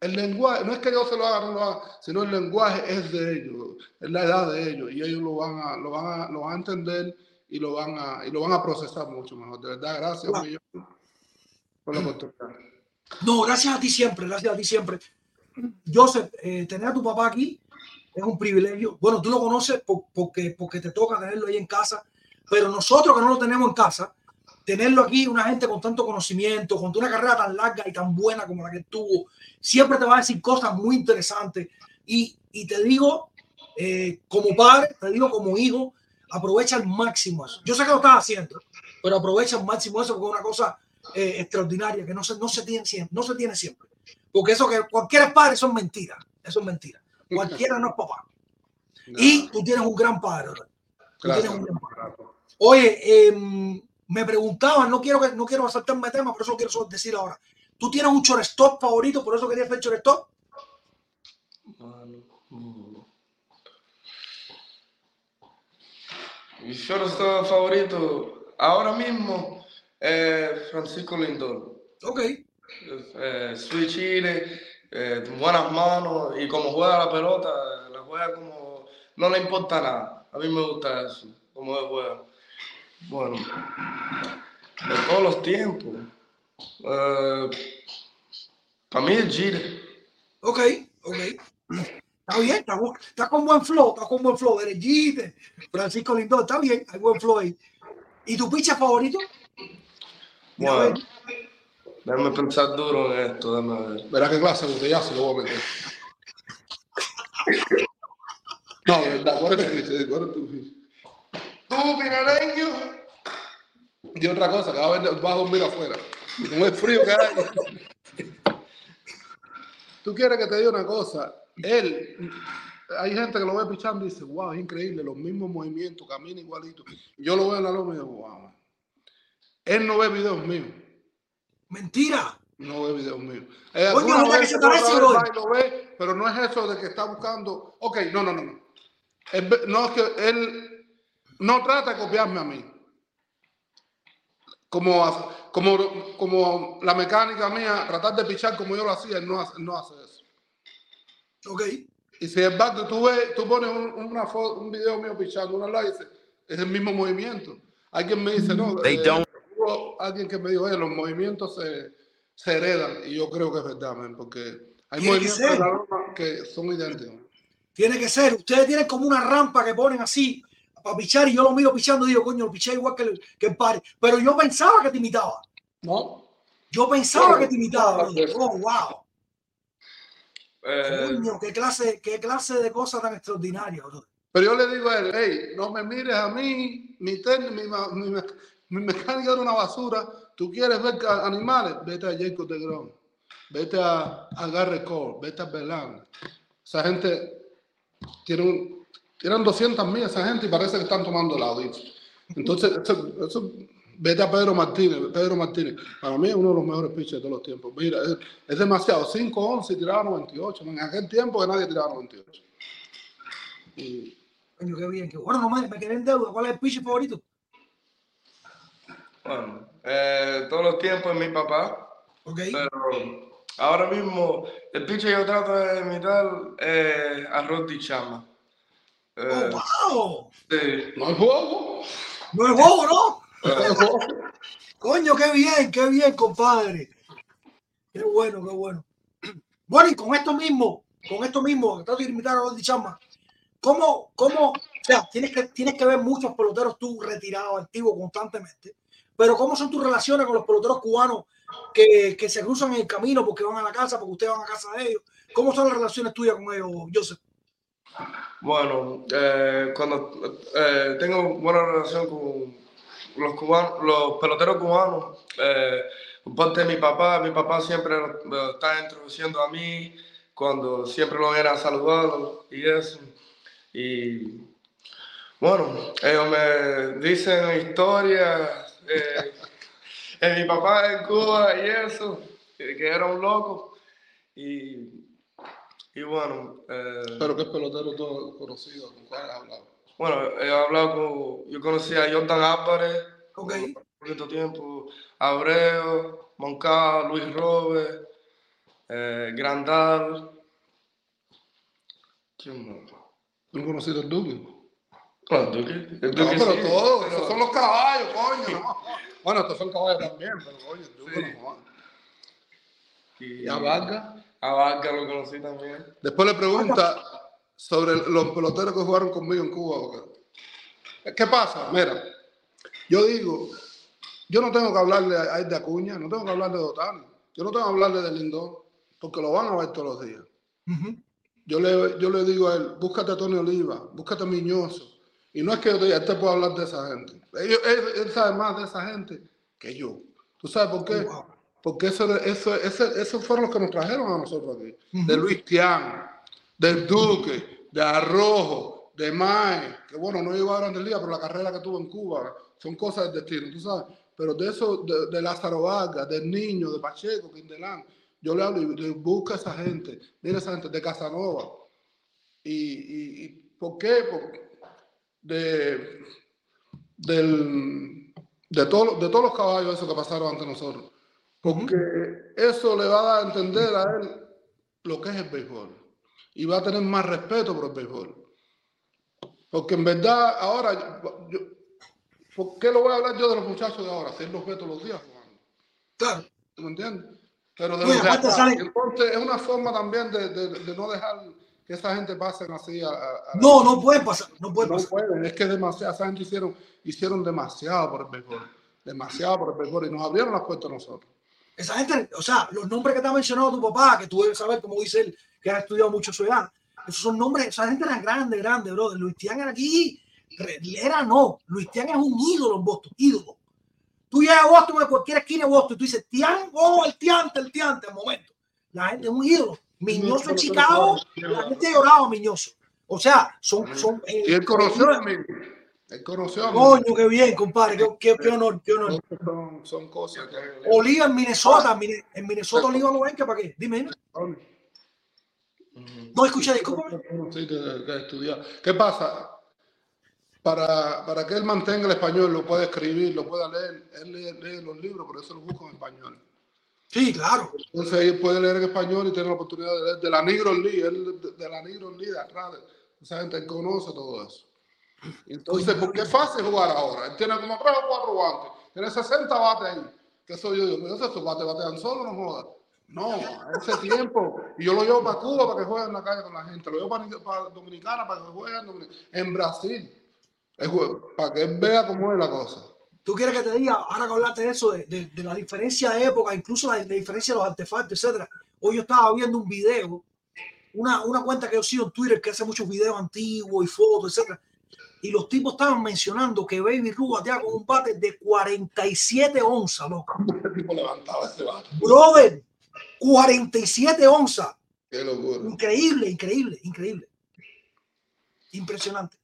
El lenguaje, no es que yo se lo haga, no lo haga, sino el lenguaje es de ellos, es la edad de ellos, y ellos lo van a, lo van a, lo van a entender y lo van a, y lo van a procesar mucho mejor. De verdad, gracias Claro. Por la oportunidad. No, gracias a ti siempre, gracias a ti siempre. Joseph, eh, tener a tu papá aquí es un privilegio. Bueno, tú lo conoces por- porque, porque te toca tenerlo ahí en casa, pero nosotros que no lo tenemos en casa, tenerlo aquí, una gente con tanto conocimiento, con una carrera tan larga y tan buena como la que tuvo, siempre te va a decir cosas muy interesantes. Y, y te digo, eh, como padre, te digo como hijo, aprovecha al máximo eso. Yo sé que lo estás haciendo, pero aprovecha al máximo eso porque es una cosa eh, extraordinaria que no se, no, se tiene siempre, no se tiene siempre. Porque eso que cualquiera padre son mentiras. Eso es mentira. Cualquiera no es papá. Y tú tienes un gran padre. bro. Tú Gracias. tienes un gran padre. Oye, em, me preguntaban, no quiero, que- no quiero saltarme de tema, por eso quiero decir ahora. ¿Tú tienes un shortstop favorito? Por eso querías hacer shortstop. Mi shortstop favorito ahora mismo es Francisco Lindor. Ok. Eh, sweet chile, eh, buenas manos y como juega la pelota, la juega como no le importa nada. A mí me gusta eso, como él juega. Bueno, de todos los tiempos. eh, para mí es Chile. Ok, ok. Está bien, está, está con buen flow, está con buen flow. Eres Jeter, Francisco Lindor, está bien, hay buen flow ahí. ¿Y tu pitcher favorito? Bueno, déjame pensar duro en esto, déjame ver. Verá qué clase de botellazo lo voy a meter. No, de verdad, ¿cuál es tu ficha? ¿Cuál es tu ficha? ¿Tú, pinareño? Y otra cosa, cada vez vas a dormir afuera. Con el frío que hay. Tú quieres que te diga una cosa. Él, hay gente que lo ve pichando y dice, wow, es increíble, los mismos movimientos, camina igualito. Yo lo veo en la loma y digo, wow. Él no ve videos míos. Mentira. No ve videos míos. Eh, alguna mira que se parece, bro. lo ve, pero no es eso de que está buscando. Ok, no, no, no. no. Él no es que él no trata de copiarme a mí. Como, como, como la mecánica mía, tratar de pichar como yo lo hacía, él no hace, él no hace eso. Ok. Y si es que tú, ves, tú pones un, una foto, un video mío pichando, una live, es el mismo movimiento. Alguien me dice, no, They eh, don't. Hubo alguien que me dijo, oye, los movimientos se, se heredan. Y yo creo que es verdad, man, porque hay que movimientos que son idénticos. Tiene que ser. Ustedes tienen como una rampa que ponen así para pichar y yo lo miro pichando y digo, coño, lo piché igual que el, que el padre. Pero yo pensaba que te imitaba. ¿No? Yo pensaba Claro. que te imitaba. Oh, wow. Eh, Coño, qué clase, qué clase de cosa tan extraordinaria. brother. Pero yo le digo a él, hey, no me mires a mí, mi, técnica, mi, ma- mi, mi mecánica era una basura. ¿Tú quieres ver animales? Vete a Jacob de Grom, vete a, a Gary vete a Belán. Esa gente tiene un, tienen 200 millas esa gente y parece que están tomando el audito. Entonces, eso, vete a Pedro Martínez. Pedro Martínez, para mí es uno de los mejores pitchers de todos los tiempos. Mira, es, demasiado. 5-11 y tiraba 98. En aquel tiempo que nadie tiraba 98. Y, Coño, qué bien. Qué bueno, no me, me quedé en deuda. ¿Cuál es el pitcher favorito? Bueno, eh, todos los tiempos es mi papá, Ok. pero ahora mismo el pitcher que yo trato de imitar es a Roddy Chama. Eh, Oh, wow. sí, no hay juego. No es bobo, ¿no? Coño, qué bien, qué bien, compadre. Qué bueno, qué bueno. Bueno, y con esto mismo, con esto mismo, trato de imitar a Goldie Chama. ¿Cómo, cómo, o sea, tienes que, tienes que ver muchos peloteros tú retirados, activos constantemente, pero cómo son tus relaciones con los peloteros cubanos que, que se cruzan en el camino porque van a la casa, porque ustedes van a casa de ellos? ¿Cómo son las relaciones tuyas con ellos, Joseph? Bueno, eh, cuando eh, tengo buena relación con los cubanos, los peloteros cubanos, eh, por parte de mi papá, mi papá siempre me está introduciendo a mí, cuando siempre lo viene a saludar y eso. Y bueno, ellos me dicen historias eh, de mi papá en Cuba y eso, que, era un loco. Y, y bueno, eh, Pero qué pelotero todo conocido, con cuál has hablado. bueno, he hablado con, yo conocí a Jordan Álvarez, Ok. un poquito tiempo, Abreu, Moncada, Luis Robert, eh, Grandal. ¿Quién más? ¿No conocido el Duque? Bueno, Duque. El No, pero sí, todos, pero- esos son los caballos, coño. ¿no? Bueno, estos son caballos también, pero coño, el Duque Sí. no jodas. Y ¿Y a Vargas? A Vargas lo conocí también. Después le pregunta sobre los peloteros que jugaron conmigo en Cuba. ¿Qué pasa? Mira, yo digo, yo no tengo que hablarle a Ed de Acuña, no tengo que hablarle de Otani, yo no tengo que hablarle de Lindón, porque lo van a ver todos los días. Yo le, yo le digo a él, búscate a Tony Oliva, búscate a Miñoso. Y no es que yo te diga, este puede hablar de esa gente. Ellos- él, él sabe más de esa gente que yo. ¿Tú sabes por qué? Wow. Porque eso, eso, ese- esos fueron los que nos trajeron a nosotros aquí. De Luis Tian, del Duque, de Arrojo, de Mae, que bueno, no llegó a Grandes Ligas, pero la carrera que tuvo en Cuba son cosas del destino, tú sabes. Pero de eso, de, de Lázaro Vargas, del Niño, de Pacheco, Quindelán, yo le hablo y le busco a esa gente, mira esa gente, de Casanova. ¿Y, y, y por qué? Porque de, del, de, todo- de todos los caballos esos que pasaron ante nosotros. Porque eso le va a dar a entender a él lo que es el béisbol. Y va a tener más respeto por el béisbol. Porque en verdad, ahora, yo, ¿por qué lo voy a hablar yo de los muchachos de ahora? Si él los ve todos los días jugando. Claro. ¿Tú me entiendes? Pero de Oye, los de acá. Entonces, es una forma también de, de- de no dejar que esa gente pase así a, a- a- No, no puede pasar. No puede no pasar. pueden, es que demasiado, esa gente hicieron, hicieron demasiado por el béisbol, demasiado por el béisbol y nos abrieron las puertas a nosotros. Esa gente, o sea, los nombres que te ha mencionado tu papá, que tú debes saber, como dice él, que ha estudiado mucho su edad, esos son nombres, esa gente era grande, grande, bro. Luis Tian era aquí, era no. Luis Tian es un ídolo en Boston, ídolo. Tú llegas a Boston, de cualquier esquina de Boston, y tú dices, Tian, oh, el Tiante, el Tiante, al momento. La gente es un ídolo. Miñoso en Chicago, la gente lloraba Miñoso. O sea, son, son. eh, Y él conoció a mí, él conoció a mí. Coño, qué bien, compadre, qué, qué- qué honor, qué honor. Son, son cosas que... Oliva en Minnesota, en Minnesota Oliva lo ven, que para qué, dime. No escuché, discúlpame. Sí, estudiar. ¿Qué pasa? Para, para que él mantenga el español, lo puede escribir, lo pueda leer, él lee, lee los libros, por eso los busca en español. Sí, claro. Entonces él puede leer en español y tiene la oportunidad de leer de la Negro Lee, él de, de la Negro Lee de atrás, esa gente conoce todo eso. Entonces, porque es fácil jugar ahora, él tiene como tres o cuatro guantes, tiene 60 bates ahí, que soy yo, digo, "Pero esos bates batean solo, no jodas. No, ese tiempo, y yo lo llevo para Cuba para que juegue en la calle con la gente, lo llevo para, Dominicana para que juegue en, en Brasil, para que él vea cómo es la cosa. Tú quieres que te diga, ahora que hablaste de eso, de, de- de la diferencia de época, incluso la, la diferencia de los artefactos, etcétera. Hoy yo estaba viendo un video, una, una cuenta que yo sigo en Twitter que hace muchos videos antiguos y fotos, etcétera. Y los tipos estaban mencionando que Baby Ruth batea con un bate de 47 onzas, loco. Ese tipo levantaba ese bate. Brother, 47 onzas. Qué locura. Increíble, increíble, increíble. Impresionante.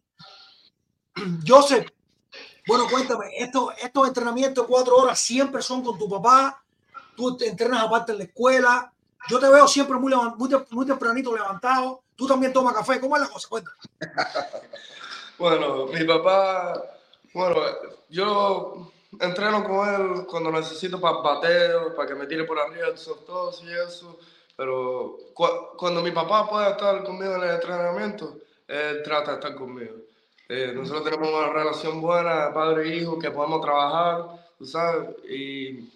Joseph, bueno, cuéntame, estos, estos entrenamientos de cuatro horas siempre son con tu papá, tú te entrenas aparte en la escuela, yo te veo siempre muy, muy, muy tempranito levantado, tú también tomas café, ¿cómo es la cosa? Cuéntame. Bueno, mi papá, bueno, yo entreno con él cuando necesito para bateo, para que me tire por arriba del todos y eso, pero cu- cuando mi papá puede estar conmigo en el entrenamiento, él trata de estar conmigo. Eh, nosotros tenemos una relación buena, padre e hijo, que podemos trabajar, tú sabes, y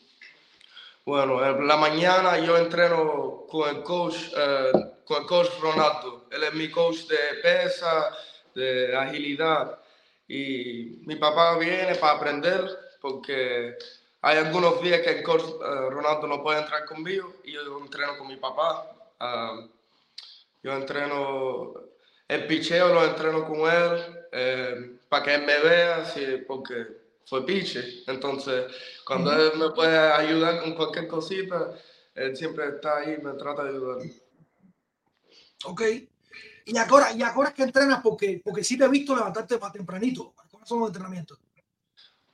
bueno, en la mañana yo entreno con el coach, eh, con el coach Ronaldo. Él es mi coach de pesa, de agilidad. Y mi papá viene para aprender porque hay algunos días que el coach eh, Ronaldo no puede entrar conmigo y yo entreno con mi papá. Ah, yo entreno, el picheo lo entreno con él eh, para que él me vea, sí, porque fue piche. Entonces, cuando él me puede ayudar con cualquier cosita, él siempre está ahí y me trata de ayudar. Ok. Y ahora, y ahora que entrenas porque, porque sí te he visto levantarte más tempranito. ¿Cómo son los entrenamientos?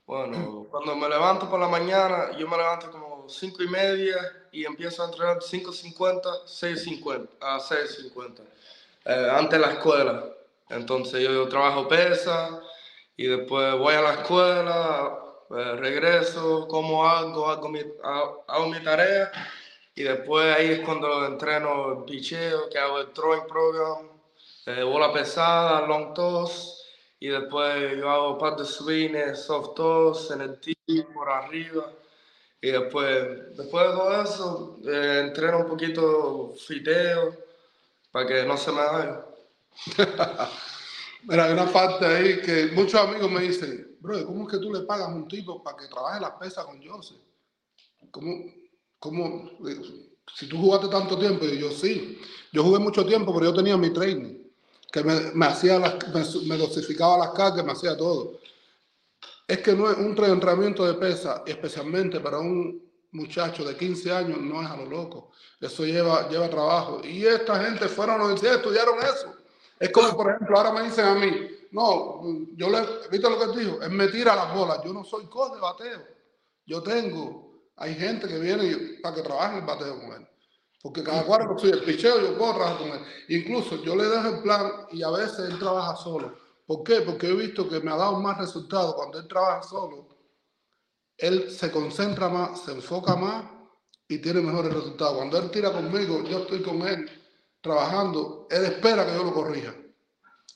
Bueno, cuando me levanto por la mañana, yo me levanto como 5 y media y empiezo a entrenar 5.50, 6.50, a 6.50, eh, antes de la escuela. Entonces yo trabajo pesa y después voy a la escuela, eh, regreso, como algo, hago mi, hago, hago mi tarea y después ahí es cuando entreno el picheo, que hago el throwing program, eh, bola pesada, long toss y después yo hago un par de swings, soft toss, en el tee, por arriba. Y después, después de todo eso, eh, entreno un poquito fiteo para que no se me haga. Mira, hay una parte ahí que muchos amigos me dicen, bro, ¿cómo es que tú le pagas a un tipo para que trabaje las pesas con Joseph? ¿Cómo, cómo, si tú jugaste tanto tiempo? Y yo sí, yo jugué mucho tiempo, pero yo tenía mi training, que me, hacía las, me dosificaba las cargas, me hacía todo. Es que no es un entrenamiento de pesa, especialmente para un muchacho de 15 años, no es a lo loco. Eso lleva, lleva trabajo. Y esta gente fueron a la universidad, estudiaron eso. Es como, por ejemplo, ahora me dicen a mí, no, yo le, ¿viste lo que él dijo? Él me tira las bolas. Yo no soy coach de bateo. Yo tengo, hay gente que viene para que trabaje el bateo con él. Porque cada cual soy el picheo, yo puedo trabajar con él. Incluso yo le dejo el plan y a veces él trabaja solo. ¿Por qué? Porque he visto que me ha dado más resultados cuando él trabaja solo. Él se concentra más, se enfoca más y tiene mejores resultados. Cuando él tira conmigo, yo estoy con él trabajando, él espera que yo lo corrija.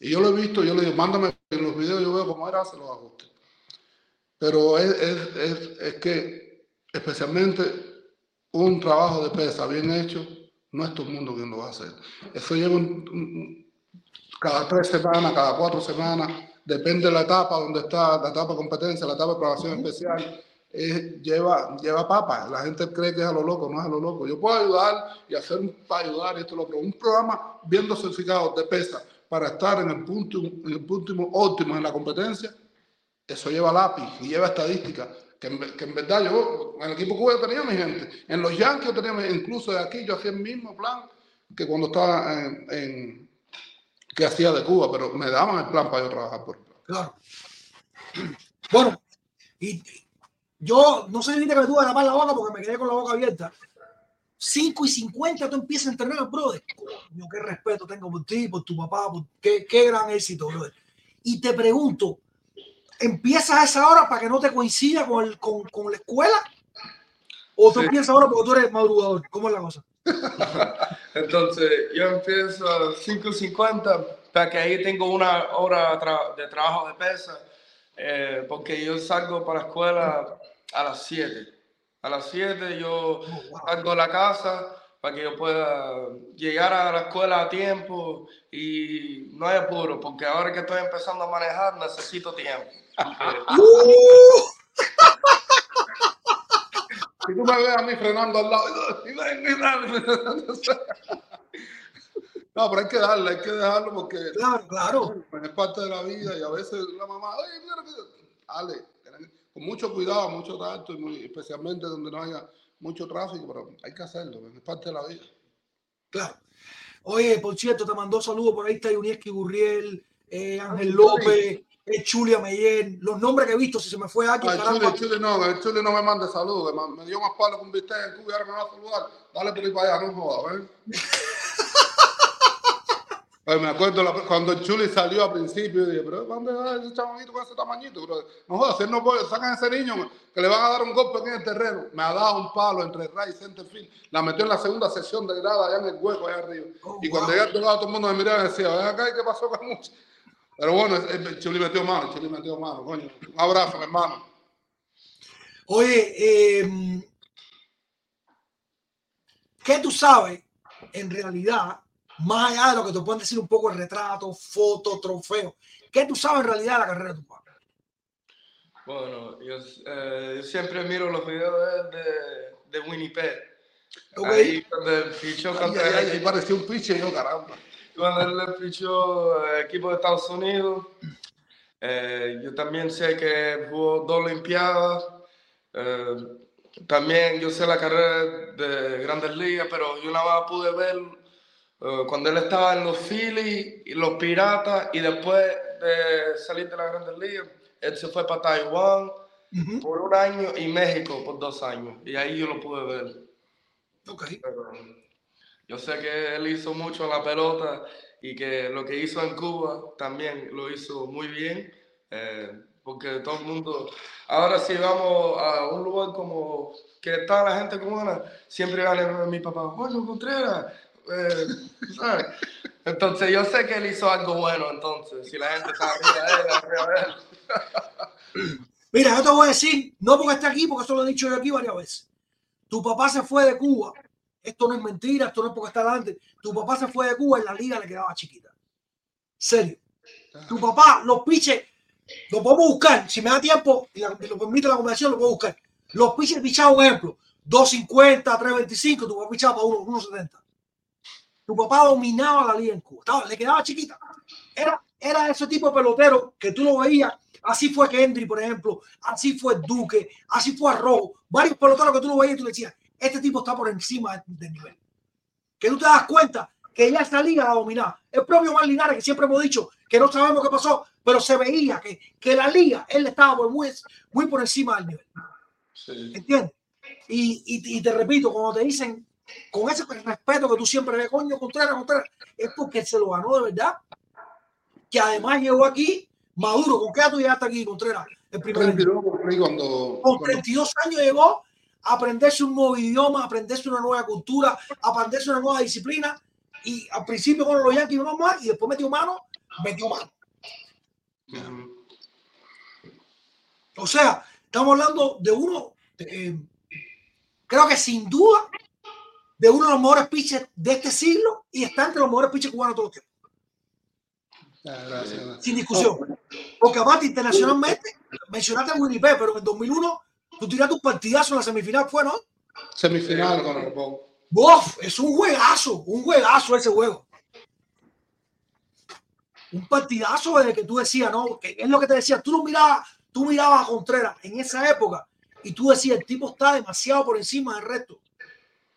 Y yo lo he visto, yo le digo, mándame en los videos, yo veo cómo él hace los ajustes. Pero es, es, es, que, especialmente, un trabajo de pesa bien hecho, no es todo el mundo quien lo va a hacer. Eso lleva cada tres semanas, cada cuatro semanas, depende de la etapa donde está, la etapa de competencia, la etapa de programación especial, lleva, lleva papas. La gente cree que es a lo loco, no es a lo loco. Yo puedo ayudar y hacer un, para ayudar esto lo otro. Un programa bien dosificado de pesa para estar en el punto, en el punto óptimo en la competencia, eso lleva lápiz y lleva estadística. Que en, verdad yo, en el equipo Cuba yo tenía mi gente. En los Yankees yo tenía, incluso de aquí, yo hacía el mismo plan que cuando estaba en, que hacía de Cuba, pero me daban el plan para yo trabajar por Claro. Bueno, yo no sé ni que me tuve que tapar la boca porque me quedé con la boca abierta. 5 y 50 tú empiezas a entrenar, brother. Coño, qué respeto tengo por ti, por tu papá, por qué, qué gran éxito, brother. Y te pregunto, ¿empiezas a esa hora para que no te coincida con, el, con, con la escuela? ¿O tú sí. empiezas ahora porque tú eres madrugador? ¿Cómo es la cosa? Entonces, yo empiezo a 5.50 para que ahí tengo una hora de trabajo de pesa, eh, porque yo salgo para la escuela a las 7. A las 7 yo salgo de la casa para que yo pueda llegar a la escuela a tiempo y no hay apuro, porque ahora que estoy empezando a manejar necesito tiempo. Si tú me ves a mí frenando al lado, no, pero hay que darle, hay que dejarlo porque claro, claro. es parte de la vida y a veces la mamá, oye, mira, dale, con mucho cuidado, mucho tacto, y muy, especialmente donde no haya mucho tráfico, pero hay que hacerlo, es parte de la vida. Claro. Oye, por cierto, te mandó saludos por ahí está Yunieski Gurriel, eh, Ángel López, es Chulia Meyer, los nombres que he visto, si se me fue aquí. El Chuli, Chuli no, el Chuli no me mande saludos, me, me, dio más palo con bistec en Cuba y ahora me va a saludar. Dale por ahí para allá, no jodas, ¿ves? Pues me acuerdo la, cuando Chuli salió al principio, dije, pero ¿dónde va ese chavalito con ese tamañito? Bro? No jodas, él no puede, sacan a ese niño que le van a dar un golpe en el terreno. Me ha dado un palo entre Ray y Centerfield. La metió en la segunda sesión de grada allá en el hueco, allá arriba. Oh, y cuando wow. llegué a lado, todo el mundo me miraba y decía, ven acá, ¿y qué pasó con mucho? Pero bueno, el Chuli metió mano, el Chuli metió mano, coño. Un abrazo, hermano. Oye, eh, ¿qué tú sabes en realidad, más allá de lo que te pueden decir un poco el retrato, foto, trofeo? ¿Qué tú sabes en realidad de la carrera de tu padre? Bueno, yo, eh, yo siempre miro los videos de, de Winnipeg. Okay. Ahí cuando fichó contra Ahí, ahí, ahí pareció un piche yo, caramba cuando él le fichó el equipo de Estados Unidos. Eh, yo también sé que jugó dos Olimpiadas. Eh, también yo sé la carrera de Grandes Ligas, pero yo nada más pude ver uh, cuando él estaba en los Phillies y los Piratas y después de salir de la Grandes Ligas, él se fue para Taiwán uh -huh. por un año y México por dos años. Y ahí yo lo pude ver. Okay. Pero, yo sé que él hizo mucho en la pelota y que lo que hizo en Cuba también lo hizo muy bien, eh, porque todo el mundo, ahora si vamos a un lugar como que está la gente cubana, siempre van a mi papá, bueno, Contreras, eh. Entonces yo sé que él hizo algo bueno, entonces, si la gente está arriba de él, él. Mira, yo te voy a decir, no porque esté aquí, porque eso lo he dicho yo aquí varias veces. Tu papá se fue de Cuba. Esto no es mentira, esto no es porque está adelante. Tu papá se fue de Cuba y la liga le quedaba chiquita. Serio. Tu papá, los piches, lo podemos buscar. Si me da tiempo y la- lo permite la conversación, lo puedo buscar. Los piches pichaban, un ejemplo, 250, 325, tu papá pichaba para 1, 170. Tu papá dominaba la liga en Cuba. Estaba- le quedaba chiquita. Era, era ese tipo de pelotero que tú lo veías. Así fue Kendry, por ejemplo. Así fue Duque. Así fue Arrojo. Varios peloteros que tú lo veías y tú le decías, este tipo está por encima del nivel. Que tú te das cuenta que ya esta liga la dominaba. El propio Mar Linares, que siempre hemos dicho que no sabemos qué pasó, pero se veía que, que la liga, él estaba por muy, muy por encima del nivel. Sí. ¿Entiendes? Y, y, y te repito, cuando te dicen con ese respeto que tú siempre ves, coño, Contreras, Contreras, es porque se lo ganó de verdad. Que además llegó aquí maduro. ¿Con qué edad tú llegaste aquí, Contreras? El primer año? 32 cumplí cuando, Con cuando 32 años llegó a aprenderse un nuevo idioma, a aprenderse una nueva cultura, a aprenderse una nueva disciplina. Y al principio con los Yankees no más y después metió mano, metió mano. O sea, estamos hablando de uno, eh, creo que sin duda, de uno de los mejores pitchers de este siglo y está entre los mejores pitchers cubanos todos los tiempos, Ah, gracias. sin discusión. Porque aparte, internacionalmente, mencionaste a Winnipeg, pero en 2001 tú tiraste un partidazo en la semifinal, fue, ¿no? Semifinal con el. ¡Bof! Es un juegazo, un juegazo ese juego. Un partidazo de que tú decías, ¿no? Que es lo que te decía, tú lo mirabas, tú mirabas a Contreras en esa época y tú decías, el tipo está demasiado por encima del resto.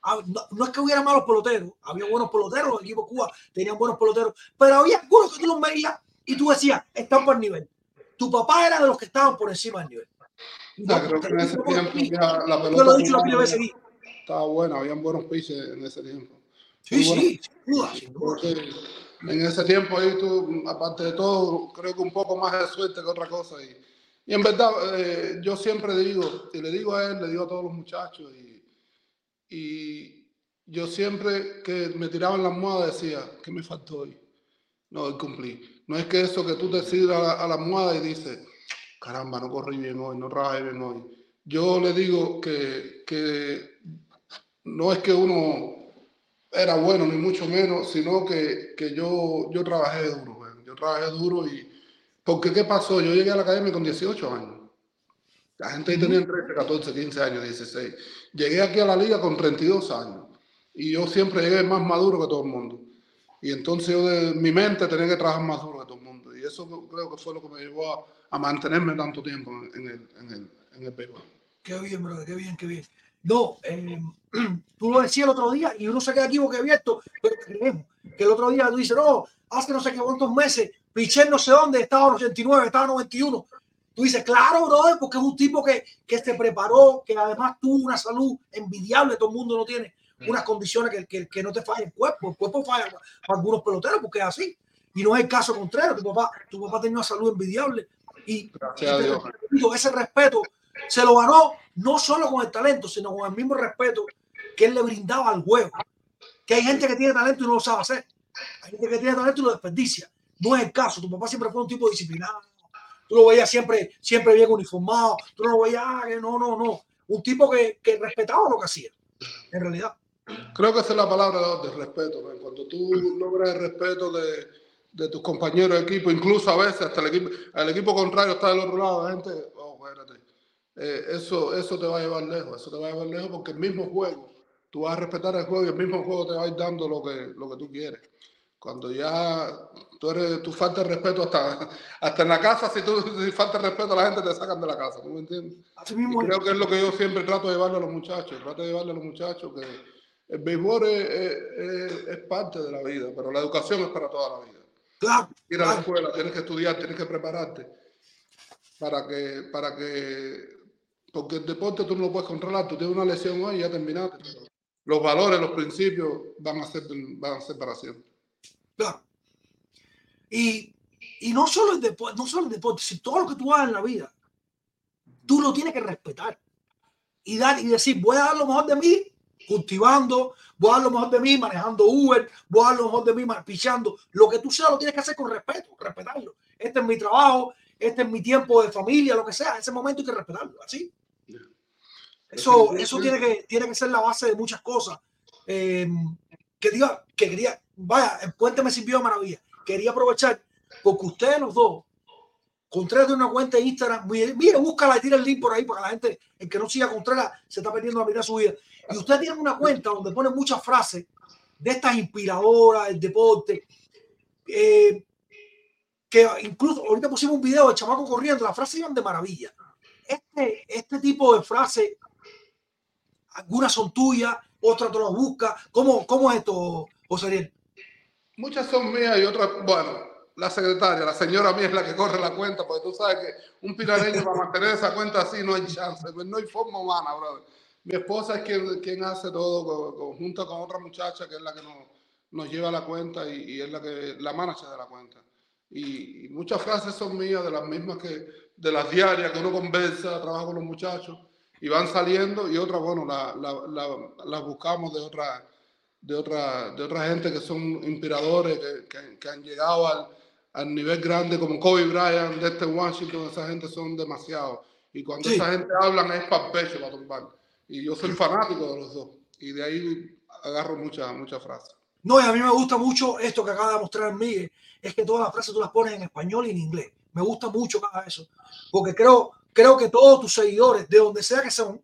Ah, No, no es que hubiera malos peloteros, había buenos peloteros, los equipos Cuba tenían buenos peloteros, pero había algunos que tú los veías y tú decías, están por nivel. Tu papá era de los que estaban por encima del nivel. Ah, creo que en ese tiempo ya la Yo lo pelota he dicho la primera vez estaba buena, habían buenos pitches en ese tiempo. Sí, sí, sin duda, sin duda. En ese tiempo ahí tú, aparte de todo, creo que un poco más de suerte que otra cosa. Y, y en verdad, eh, yo siempre digo, y le digo a él, le digo a todos los muchachos, y, y yo siempre que me tiraban la almohada decía, ¿qué me faltó hoy? No, hoy cumplí. No es que eso que tú te sirves a, la- almohada y dices, caramba, no corrí bien hoy, no trabajé bien hoy. Yo le digo que, que no es que uno era bueno, ni mucho menos, sino que, que yo, yo trabajé duro, yo trabajé duro y... Porque ¿qué pasó? Yo llegué a la academia con 18 años. La gente ahí tenía 13, 14, 15 años, 16. Llegué aquí a la liga con 32 años. Y yo siempre llegué más maduro que todo el mundo. Y entonces yo de mi mente tenía que trabajar más duro que todo el mundo. Y eso creo que fue lo que me llevó a, a mantenerme tanto tiempo en el, en el, en el béisbol. Qué bien, brother, qué bien, qué bien. No, eh, tú lo decías el otro día y uno se queda aquí abierto, pero creemos que el otro día tú dices, no, hace no sé qué cuántos meses, Piché no sé dónde, estaba en 89, estaba en 91. Tú dices, claro, brother, porque es un tipo que, que se preparó, que además tuvo una salud envidiable, todo el mundo no tiene unas condiciones que, que, que no te falla el cuerpo, el cuerpo falla para, algunos peloteros porque es así. Y no es el caso contrario, tu papá, tu papá tenía una salud envidiable y Dios. ese respeto se lo ganó no solo con el talento, sino con el mismo respeto que él le brindaba al juego. Que hay gente que tiene talento y no lo sabe hacer. Hay gente que tiene talento y lo desperdicia. No es el caso. Tu papá siempre fue un tipo disciplinado. Tú lo veías siempre, siempre bien uniformado. Tú no lo veías, ah, que no, no, no. Un tipo que, que respetaba lo que hacía. En realidad. Creo que esa es la palabra del respeto. ¿no? Cuando tú logras el respeto de, de tus compañeros de equipo, incluso a veces hasta el equipo, el equipo contrario está del otro lado, la gente, oh, espérate. Eh, eso, eso te va a llevar lejos, eso te va a llevar lejos porque el mismo juego, tú vas a respetar el juego y el mismo juego te va a ir dando lo que, lo que tú quieres. Cuando ya tú, eres, tú faltas respeto hasta, hasta en la casa, si tú si falta respeto a la gente te sacan de la casa, ¿no me entiendes? Así mismo creo que es lo que yo siempre trato de llevarle a los muchachos. Trato de llevarle a los muchachos que el béisbol es, es- es- es parte de la vida, pero la educación es para toda la vida. Claro, Ir a la escuela, tienes que estudiar, tienes que prepararte para que, para que, porque el deporte tú no lo puedes controlar, tú tienes una lesión hoy y ya terminaste. Los valores, los principios van a ser, van a ser para siempre. Claro. Y, y no solo el deporte, no solo el deporte, sino todo lo que tú hagas en la vida, tú lo tienes que respetar y dar y decir, voy a dar lo mejor de mí cultivando, voy a dar lo mejor de mí manejando Uber, voy a dar lo mejor de mí pichando. Lo que tú seas lo tienes que hacer con respeto, respetarlo. Este es mi trabajo, este es mi tiempo de familia, lo que sea. Ese momento hay que respetarlo, así. Eso, eso tiene que, tiene que ser la base de muchas cosas. Eh, que diga, que quería, vaya, el puente me sirvió de maravilla. Quería aprovechar porque ustedes los dos, Contreras de una cuenta de Instagram, mire, búscala y tira el link por ahí para la gente, el que no siga Contreras se está perdiendo la vida su vida. Y usted tiene una cuenta donde pone muchas frases de estas inspiradoras del deporte. Eh, que incluso ahorita pusimos un video de chamaco corriendo, las frases iban de maravilla. Este, este tipo de frases, algunas son tuyas, otras tú las buscas. ¿Cómo, cómo es esto, José Ariel? Muchas son mías y otras, bueno, la secretaria, la señora mía es la que corre la cuenta, porque tú sabes que un pirareño para mantener esa cuenta así no hay chance, pues no hay forma humana, brother. Mi esposa es quien, quien hace todo, junto con otra muchacha que es la que nos, lleva la cuenta y, es la que la manager de la cuenta. Y, muchas frases son mías, de las mismas que de las diarias que uno conversa, trabaja con los muchachos y van saliendo y otras, bueno, las la, buscamos de otra, de, otra, de otra gente que son inspiradores, que, que, han llegado al, al, nivel grande como Kobe Bryant, de este Washington, esa gente son demasiados. Y cuando esa gente hablan es para pecho, para tumbar. Y yo soy fanático de los dos. Y de ahí agarro muchas muchas frases. No, y a mí me gusta mucho esto que acaba de mostrar Miguel, es que todas las frases tú las pones en español y en inglés. Me gusta mucho cada eso, porque creo, creo que todos tus seguidores, de donde sea que son,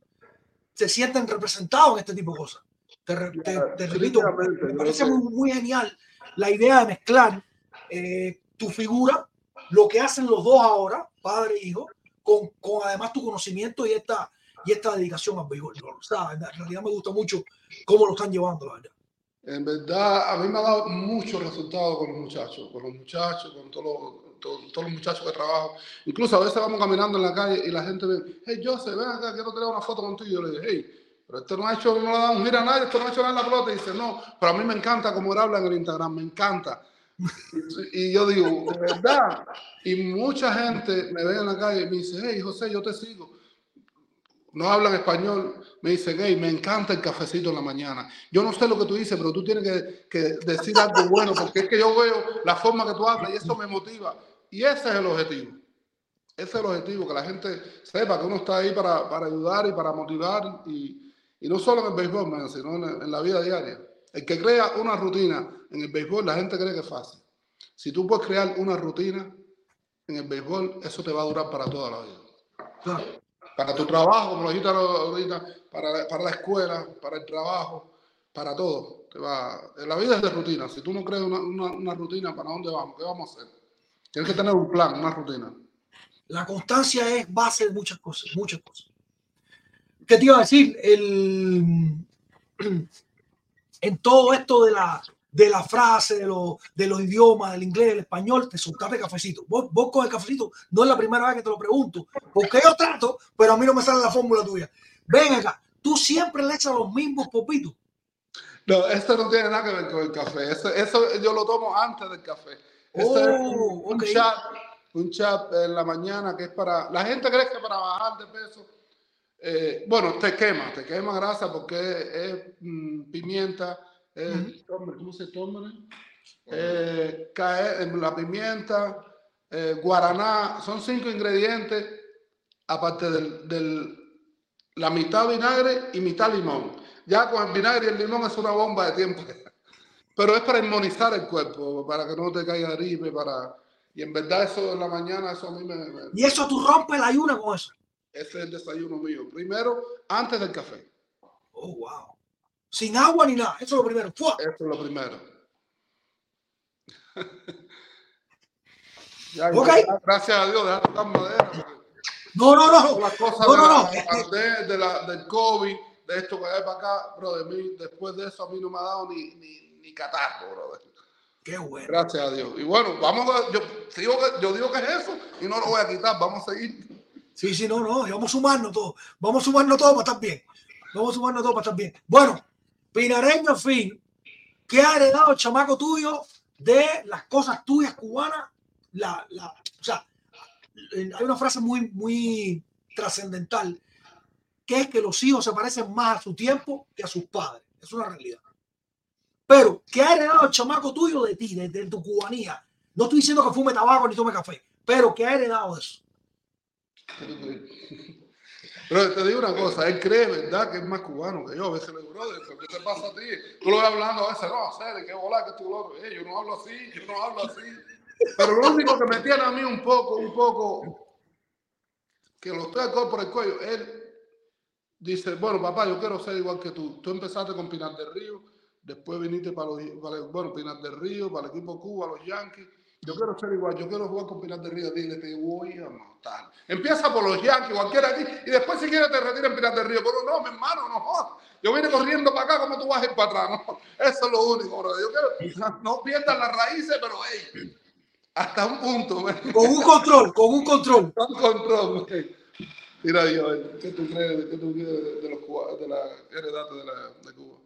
se sienten representados en este tipo de cosas. Te, repito, me parece muy, genial la idea de mezclar eh, tu figura, lo que hacen los dos ahora, padre e hijo, con, con además tu conocimiento y esta, y esta dedicación al béisbol. O sea, en realidad me gusta mucho cómo lo están llevando, la verdad. En verdad, a mí me ha dado muchos resultados con los muchachos, con los muchachos, con todos los, todos, los muchachos que trabajo. Incluso a veces vamos caminando en la calle y la gente ve, hey, Joseph, ven acá, quiero tener una foto contigo. Yo le digo, hey, pero esto no ha hecho, no le da un gira a nadie, esto no ha hecho nada en la pelota. Y dice, no, pero a mí me encanta cómo él habla en el Instagram, me encanta. y yo digo, de verdad. Y mucha gente me ve en la calle y me dice, hey, José, yo te sigo no hablan español, me dice, gay, me encanta el cafecito en la mañana. Yo no sé lo que tú dices, pero tú tienes que, decir algo bueno, porque es que yo veo la forma que tú hablas y eso me motiva. Y ese es el objetivo. Ese es el objetivo, que la gente sepa que uno está ahí para, ayudar y para motivar, y, no solo en el béisbol, sino en, la vida diaria. El que crea una rutina en el béisbol, la gente cree que es fácil. Si tú puedes crear una rutina en el béisbol, eso te va a durar para toda la vida para tu trabajo, como lo dijiste ahorita, para, para la escuela, para el trabajo, para todo. Te va, la vida es de rutina. Si tú no crees una, una, rutina, ¿para dónde vamos? ¿Qué vamos a hacer? Tienes que tener un plan, una rutina. La constancia es base de muchas cosas, muchas cosas. ¿Qué te iba a decir? El, en todo esto de la, de la frase, de, de los idiomas, del inglés, del español, te soltaste cafecito. Vos, vos con el cafecito, no es la primera vez que te lo pregunto, porque yo trato, pero a mí no me sale la fórmula tuya. Ven acá, tú siempre le echas los mismos popitos. No, esto no tiene nada que ver con el café. Eso, yo lo tomo antes del café. Esto es oh, un, chat, un chat en la mañana que es para. La gente cree que para bajar de peso. Eh, bueno, te quema, te quema grasa porque es, mm, pimienta eh, ¿cómo se toma? Eh, la pimienta, eh, guaraná, son cinco ingredientes, aparte del, del, la mitad vinagre y mitad limón. Ya con el vinagre y el limón es una bomba de tiempo. Pero es para inmunizar el cuerpo, para que no te caiga gripe, para... Y en verdad eso en la mañana, eso a mí me... ¿Y eso tú rompes el ayuno con eso? Ese es el desayuno mío. Primero, antes del café. Oh, wow sin agua ni nada. Eso es lo primero. Eso es lo primero. Gracias a Dios, dejar tocar madera. No, no, no. Las cosas no, no, de, la, del COVID, de esto que hay para acá, bro, de mí, después de eso a mí no me ha dado ni, ni, ni catarro, brother. Qué bueno. Gracias a Dios. Y bueno, vamos a, yo, digo que, yo digo que es eso y no lo voy a quitar, vamos a seguir. Sí, sí, no, no, vamos a sumarnos todo. Vamos a sumarnos todo para estar bien. Vamos a sumarnos todo para estar bien. Bueno, Pinareño, fin, ¿qué ha heredado el chamaco tuyo de las cosas tuyas cubanas. La, la, o sea, hay una frase muy, muy trascendental que es que los hijos se parecen más a su tiempo que a sus padres. Es una realidad. Pero, ¿qué ha heredado el chamaco tuyo de ti, de, de tu cubanía? No estoy diciendo que fume tabaco ni tome café, pero ¿qué ha heredado eso? Pero te digo una cosa, él cree, ¿verdad? Que es más cubano que yo. A veces le digo, brother, ¿qué te pasa a ti? Tú lo ves hablando a veces, no, sé, qué bola que tú lo eh, Yo no hablo así, yo no hablo así. Pero lo único que me tiene a mí un poco, un poco, que lo estoy al por el cuello, él dice, bueno, papá, yo quiero ser igual que tú. Tú empezaste con Pinar del Río, después viniste para los, para, bueno, Pinar del Río, para el equipo Cuba, los Yankees yo quiero ser igual, yo quiero jugar con Pinar de Río. Dile, te voy a matar. Empieza por los Yankees, cualquiera aquí, y después si quieres te retira en Pinar de Río. Pero no, mi hermano, no Yo vine corriendo para acá, como tú vas a ir para atrás? No, eso es lo único, bro. Yo quiero, no pierdas las raíces, pero hey, hasta un punto. Con un control, con un control. Con control. Mira, yo, ¿qué tú crees, qué tú crees de, los cubanos, de la heredad de, la, de Cuba?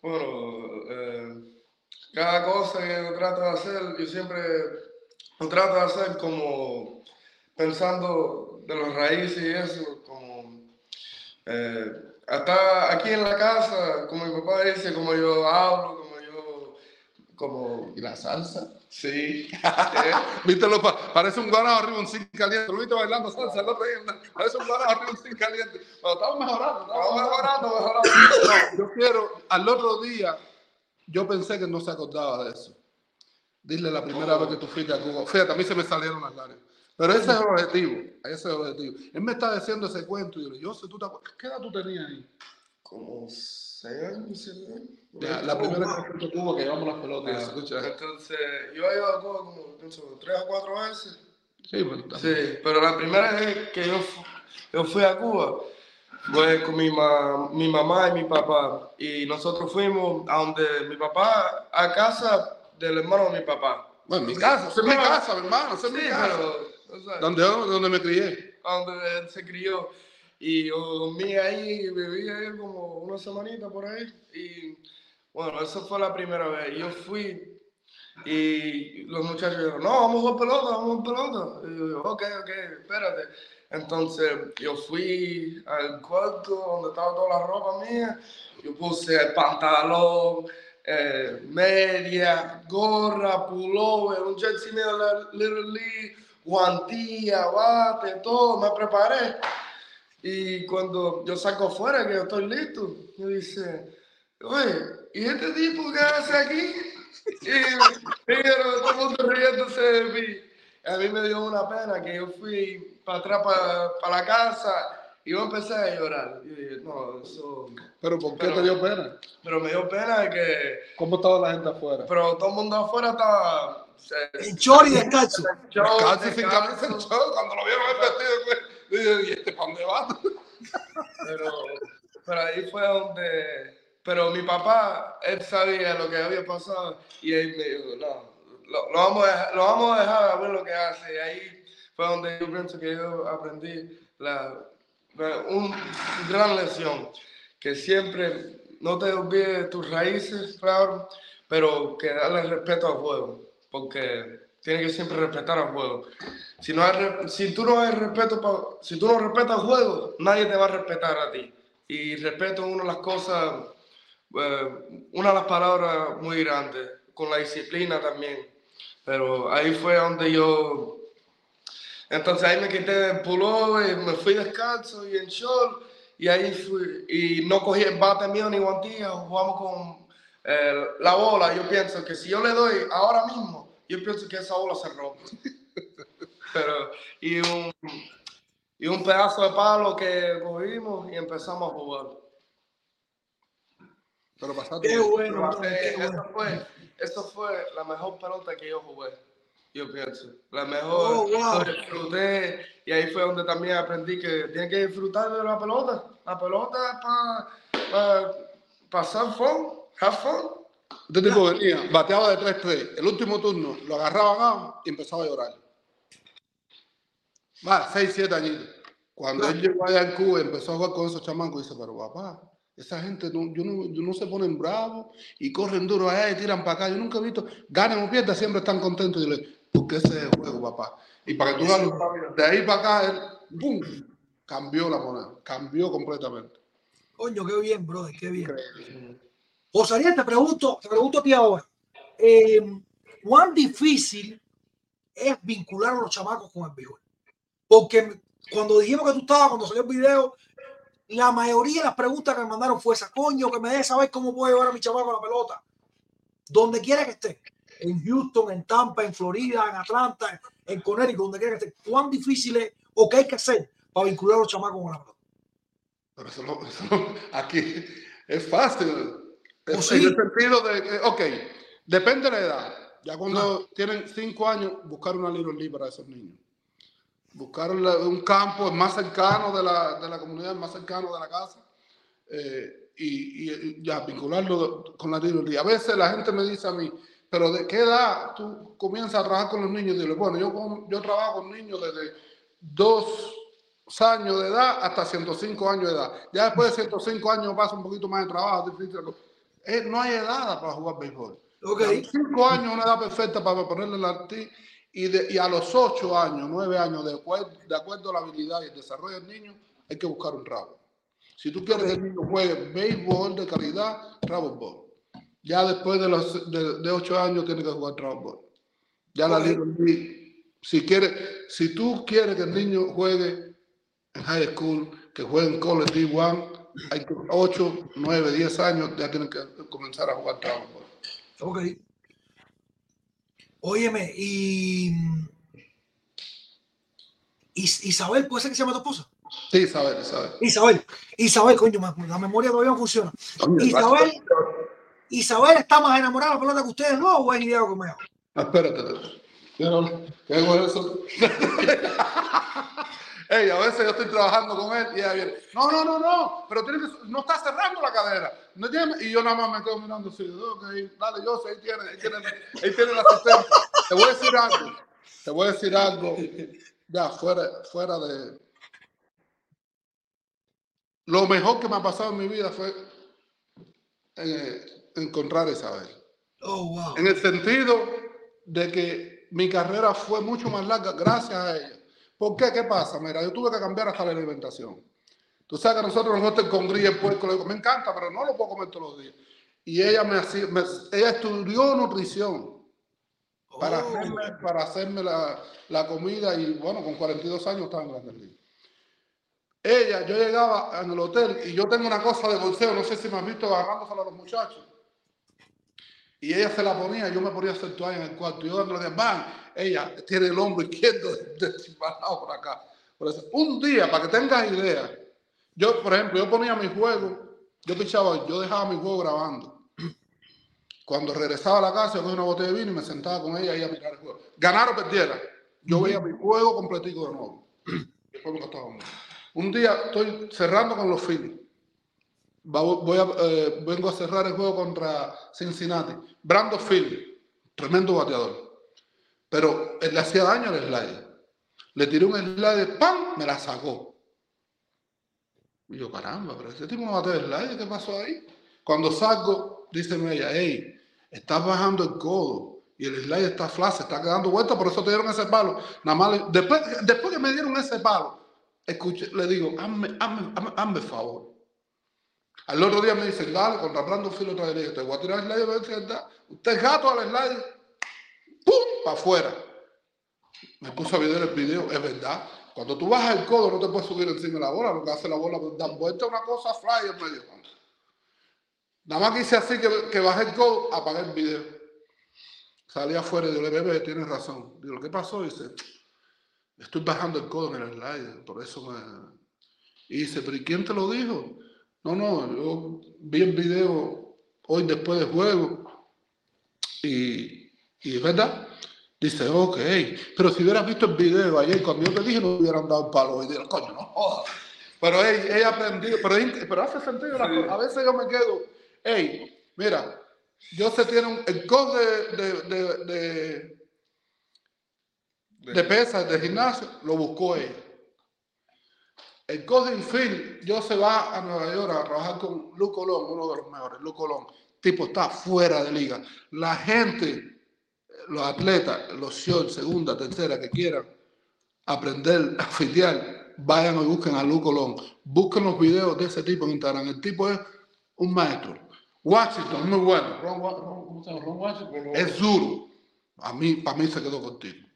Bueno, eh cada cosa que yo trato de hacer, yo siempre lo trato de hacer como pensando de las raíces y eso, como eh, hasta aquí en la casa, como mi papá dice, como yo hablo, como yo, como... ¿Y la salsa? Sí. ¿Viste? Lo, parece un guanajo arriba, un sin caliente. Lo viste bailando salsa el otro día. Parece un guanajo arriba, un sin caliente. Pero estamos mejorando. Estamos mejorando, mejorando. No, yo quiero, al otro día, yo pensé que no se acordaba de eso. Dile la primera vez que tú fuiste a Cuba. Fíjate, a mí se me salieron las lágrimas. Pero ese es el objetivo. Ese es el objetivo. Él me está diciendo ese cuento y yo le digo, yo sé, tú te ¿qué edad tú tenías ahí? Como seis años, siete años. Ya, la primera vez que fuiste a Cuba que llevamos las pelotas. Ah, escucha. Entonces, yo he ido a Cuba como pienso, tres o cuatro veces. Sí, pero, sí, pero la primera vez que yo, yo fui a Cuba, fue con mi, ma, mi mamá y mi papá. Y nosotros fuimos a donde mi papá, a casa del hermano de mi papá. Bueno, mi casa, es mi casa, mi hermano, es mi casa. ¿Dónde, ¿Dónde me crié? Donde él se crió. Y yo dormí ahí, viví ahí como una semanita por ahí. Y bueno, eso fue la primera vez. Yo fui y los muchachos dijeron, no, vamos a jugar pelota, vamos a jugar pelota. Y yo, ok, ok, espérate. Entonces yo fui al cuarto donde estaba toda la ropa mía, yo puse el pantalón, eh, media, gorra, pullover, un jersey medio Little League, bate, todo, me preparé. Y cuando yo saco fuera, que yo estoy listo, me dice, oye, ¿y este tipo qué hace aquí? Y, y todo el mundo riéndose de mí. A mí me dio una pena que yo fui para atrás, para, la casa, y yo empecé a llorar. Y dije, no, eso... ¿Pero por qué te dio pena? Pero me dio pena que... ¿Cómo estaba la gente afuera? Pero todo el mundo afuera estaba... En chor y descalzo. Descalzo sin camisa en chor. Cuando lo vieron el vestido, dije, ¿y este para dónde va? Pero, pero ahí fue donde... Pero mi papá, él sabía lo que había pasado y él me dijo, no, lo, lo, vamos, a dejar, lo vamos a dejar a ver lo que hace. Y ahí fue donde yo pienso que yo aprendí la, una gran lección, que siempre no te olvides tus raíces, claro, pero que darle respeto al juego, porque tienes que siempre respetar al juego. Si, no hay, si, tú no hay respeto, si tú no respetas el juego, nadie te va a respetar a ti. Y respeto es una de las cosas, eh, una de las palabras muy grandes, con la disciplina también. Pero ahí fue donde yo entonces ahí me quité el pullover, me fui descalzo y en short, y ahí fui, y no cogí el bate mío ni guantilla, jugamos con eh, la bola. Yo pienso que si yo le doy ahora mismo, yo pienso que esa bola se rompe. Pero, y un, y un pedazo de palo que cogimos y empezamos a jugar. Pero pasaste. Qué bueno. fue, eso fue la mejor pelota que yo jugué yo pienso. La mejor, oh, disfruté y ahí fue donde también aprendí que tiene que disfrutar de la pelota. La pelota es para pasar fun, have fun. Este tipo venía, bateaba de 3-3. El último turno lo agarraban a y empezaba a llorar. Va, 6, 7 añitos. Cuando él llegó allá en Cuba y empezó a jugar con esos chamancos, dice, pero papá, Esa gente no, yo no, yo no se ponen bravos y corren duro allá y tiran para acá. Yo nunca he visto, ganen o pierdan, siempre están contentos. Y yo le porque ese juego, papá. Y para que tú veas, de ahí para acá, él, ¡pum! cambió la moneda, cambió completamente. Coño, qué bien, brother, qué bien. Ariel, te pregunto, te pregunto a ti ahora, eh, ¿cuán difícil es vincular a los chamacos con el béisbol? Porque cuando dijimos que tú estabas, cuando salió el video, la mayoría de las preguntas que me mandaron fue esa, coño, que me deje saber cómo puedo llevar a mi chamaco a la pelota. Donde quiera que esté, en Houston, en Tampa, en Florida, en Atlanta, en Connecticut, donde quiera que esté, ¿cuán difícil es o qué hay que hacer para vincular a los chamacos con la pelota? Pero eso no, eso no- aquí es fácil. En sí. el sentido de ok, depende de la edad. Ya cuando tienen cinco años, buscar una Little League para esos niños. Buscar un campo más cercano de la, de la comunidad, más cercano de la casa. eh, y, y ya vincularlo con la League. A veces la gente me dice a mí, pero ¿de qué edad tú comienzas a trabajar con los niños? Y digo, bueno, yo, yo trabajo con niños desde dos años de edad hasta 105 años de edad. Ya después de 105 años pasa un poquito más de trabajo, difícil. Eh, no hay edad para jugar béisbol. Ok. A los 5 años es una edad perfecta para ponerle la arti y, de- y a los 8 años, 9 años, de acuerdo, de acuerdo a la habilidad y el desarrollo del niño, hay que buscar un rabo. Si tú quieres que el niño juegue béisbol de calidad, rabo ball. Ya después de los de, de 8 años tiene que jugar ball. Ya la. Little League, si quiere, si tú quieres que el niño juegue en high school, que juegue en college D1, hay que 8, 9, 10 años ya tienen que comenzar a jugar ball. Ok. Óyeme, y. Is- Isabel, ¿puede ser que se llame tu esposa? Sí, Isabel, Isabel. Isabel, Isabel, coño, la memoria todavía no funciona. Isabel, Isabel está más enamorada de la pelota que ustedes, ¿no? ¿O es idea hago? Ah, Espérate, yo no, ¿qué hago eso? Ey, a veces yo estoy trabajando con él y ella viene, no, no, no, no, pero tiene que, no está cerrando la cadera. No tiene- y yo nada más me quedo mirando así, ok, dale, yo sé, ahí tiene, ahí tiene, ahí tiene la asistente. Te voy a decir algo, te voy a decir algo, ya, fuera, fuera de... Lo mejor que me ha pasado en mi vida fue eh, encontrar a Isabel. Oh, wow. En el sentido de que mi carrera fue mucho más larga gracias a ella. ¿Por qué? ¿Qué pasa? Mira, yo tuve que cambiar hasta la alimentación. Tú sabes que nosotros nos gusta el congrí, el puerco, me encanta, pero no lo puedo comer todos los días. Y ella me hacía, me- ella estudió nutrición para Oh. hacerme, para hacerme la, la comida y bueno, con 42 años estaba en Grandes Ligas. Ella, yo llegaba en el hotel y yo tengo una cosa de bolseo, no sé si me has visto agarrándosela a los muchachos. Y ella se la ponía, yo me ponía a en el cuarto. Yo dándole de van, ella tiene el hombro izquierdo deschimbalado por acá. Por eso, un día, para que tengas idea, yo, por ejemplo, yo ponía mi juego, yo pichaba, yo dejaba mi juego grabando. Cuando regresaba a la casa, yo cogía una botella de vino y me sentaba con ella y a mirar el juego. Ganar o perdiera, yo veía mi juego completico de nuevo. Después me costaba mucho. Un día estoy cerrando con los Phillies. Voy a, eh, vengo a cerrar el juego contra Cincinnati. Brando Phillips, tremendo bateador. Pero él le hacía daño al slider. Le tiré un slider, ¡pam! Me la sacó. Y yo, caramba, pero ese tipo no batea el slider, ¿qué pasó ahí? Cuando salgo, dice ella, hey, estás bajando el codo y el slider está flat, se está quedando vuelta, por eso te dieron ese palo. Nada más, después, después que me dieron ese palo, escuché, le digo, hazme, hazme, hazme, hazme favor. Al otro día me dicen, dale, contra Brandon Phil otra digo, te voy a tirar el a ver si es verdad. Usted es gato al slider. ¡Pum! Para afuera. Me puso a ver el video, es verdad. Cuando tú bajas el codo, no te puedes subir encima de la bola. Lo que hace la bola dar vuelta una cosa fly en medio. Nada más que hice así que, que bajé el codo, apagué el video. Salí afuera y digo, bebé, tienes razón. Digo, ¿qué pasó? dice, estoy bajando el codo en el slider, por eso me... Y dice, ¿pero y quién te lo dijo? No, no, yo vi el video hoy después del juego y, y es verdad. Dice, ok, pero si hubieras visto el video ayer, cuando yo te dije, no hubieran dado el palo. Y digo, coño, no jodas. Pero hey, ella aprendido, pero, pero hace sentido. la cosa. A veces yo me quedo, hey, mira, yo se tiene un, el coach de, de, de, de, de pesas, de gimnasio, lo buscó ella. El Golden Field, yo se va a Nueva York a trabajar con Luke Colón, uno de los mejores, Luke Colón. Tipo está fuera de liga. La gente, los atletas, los shorts, segunda, tercera, que quieran aprender a filiar, vayan y busquen a Luke Colón. Busquen los videos de ese tipo en Instagram. El tipo es un maestro. Washington, muy bueno. Ron, ¿Cómo se llama? Ron Washington. Es duro. A mí, para mí se quedó contigo.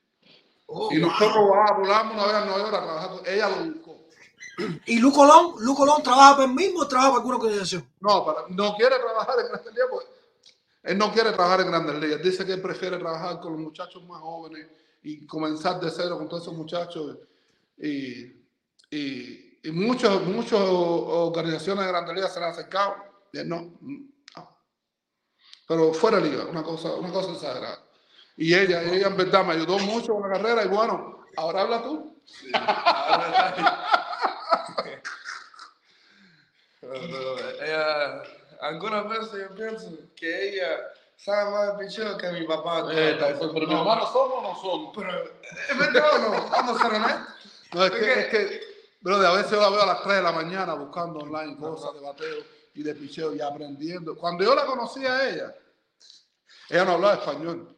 Oh, Y wow. nosotros vamos, volamos una vez a Nueva York a trabajar con ella lo. Y Lu Colón, Lu Colón trabaja para él mismo o trabaja para alguna organización. No, para, no quiere trabajar en Grandes Ligas porque él no quiere trabajar en Grandes Ligas. Dice que él prefiere trabajar con los muchachos más jóvenes y comenzar de cero con todos esos muchachos. Y, y, y muchas muchas organizaciones de Grandes Ligas se le han acercado. Y él no, no. Pero fuera de liga, una cosa, una cosa exagerada. Y ella, ella en verdad me ayudó mucho con la carrera y bueno, ahora habla tú. Pero ella, algunas veces yo pienso que ella sabe más de picheo que mi papá. Eh, pero mi hermano somos o no somos. Pero, ¿es verdad o no? Vamos a ser honestos. No, es que, es que, brother, a veces yo la veo a las 3 de la mañana buscando online cosas de bateo y de picheo y aprendiendo. Cuando yo la conocí a ella, ella no hablaba español.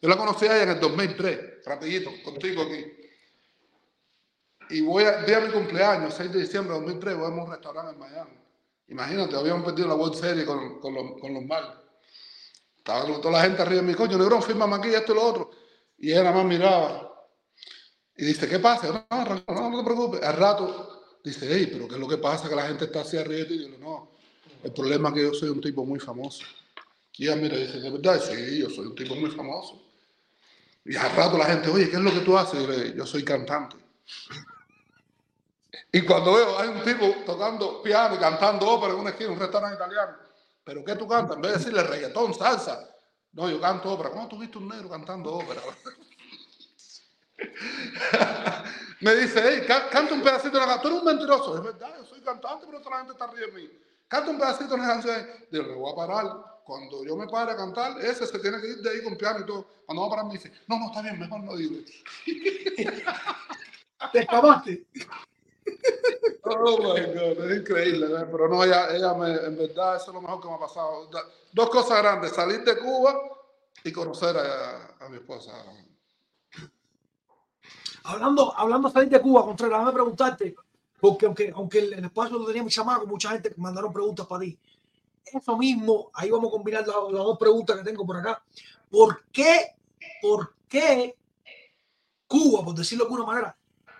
Yo la conocí a ella en el 2003, rapidito, contigo aquí. Y voy a, día de mi cumpleaños, 6 de diciembre de 2003, voy a un restaurante en Miami. Imagínate, habíamos perdido la World Series con, con los, con. Estaba toda la gente arriba de mi coño, negrón, fírmame aquí, esto y lo otro. Y ella nada más miraba. Y dice, ¿qué pasa? No, no, no, te preocupes. Al rato dice, hey, pero ¿qué es lo que pasa? Que la gente está así arriba de ti. Y yo digo, no, el problema es que yo soy un tipo muy famoso. Y ella mira dice, ¿de verdad? Sí, yo soy un tipo muy famoso. Y al rato la gente, oye, ¿qué es lo que tú haces? Yo le yo soy cantante. Y cuando veo, hay un tipo tocando piano y cantando ópera en una esquina, un restaurante italiano. ¿Pero qué tú cantas? En vez de decirle reggaetón, salsa. No, yo canto ópera. ¿Cómo tú viste un negro cantando ópera? Me dice, hey, ca- canta un pedacito de la canción. Tú eres un mentiroso. Es verdad, yo soy cantante, pero la gente está arriba de mí. Canta un pedacito de la canción. Digo, le voy a parar. Cuando yo me pare a cantar, ese se tiene que ir de ahí con piano y todo. Cuando va a parar, me dice, no, no, está bien, mejor no digo. Te escapaste. Oh my God, es increíble, pero no, ella, ella me, en verdad, eso es lo mejor que me ha pasado. Dos cosas grandes, salir de Cuba y conocer a, mi esposa. Hablando, hablando salir de Cuba, Contreras, déjame preguntarte, porque aunque, aunque el, espacio lo teníamos chamaco, mucha gente mandaron preguntas para ti. Eso mismo, ahí vamos a combinar las, las dos preguntas que tengo por acá. ¿Por qué, por qué Cuba, por decirlo de alguna manera,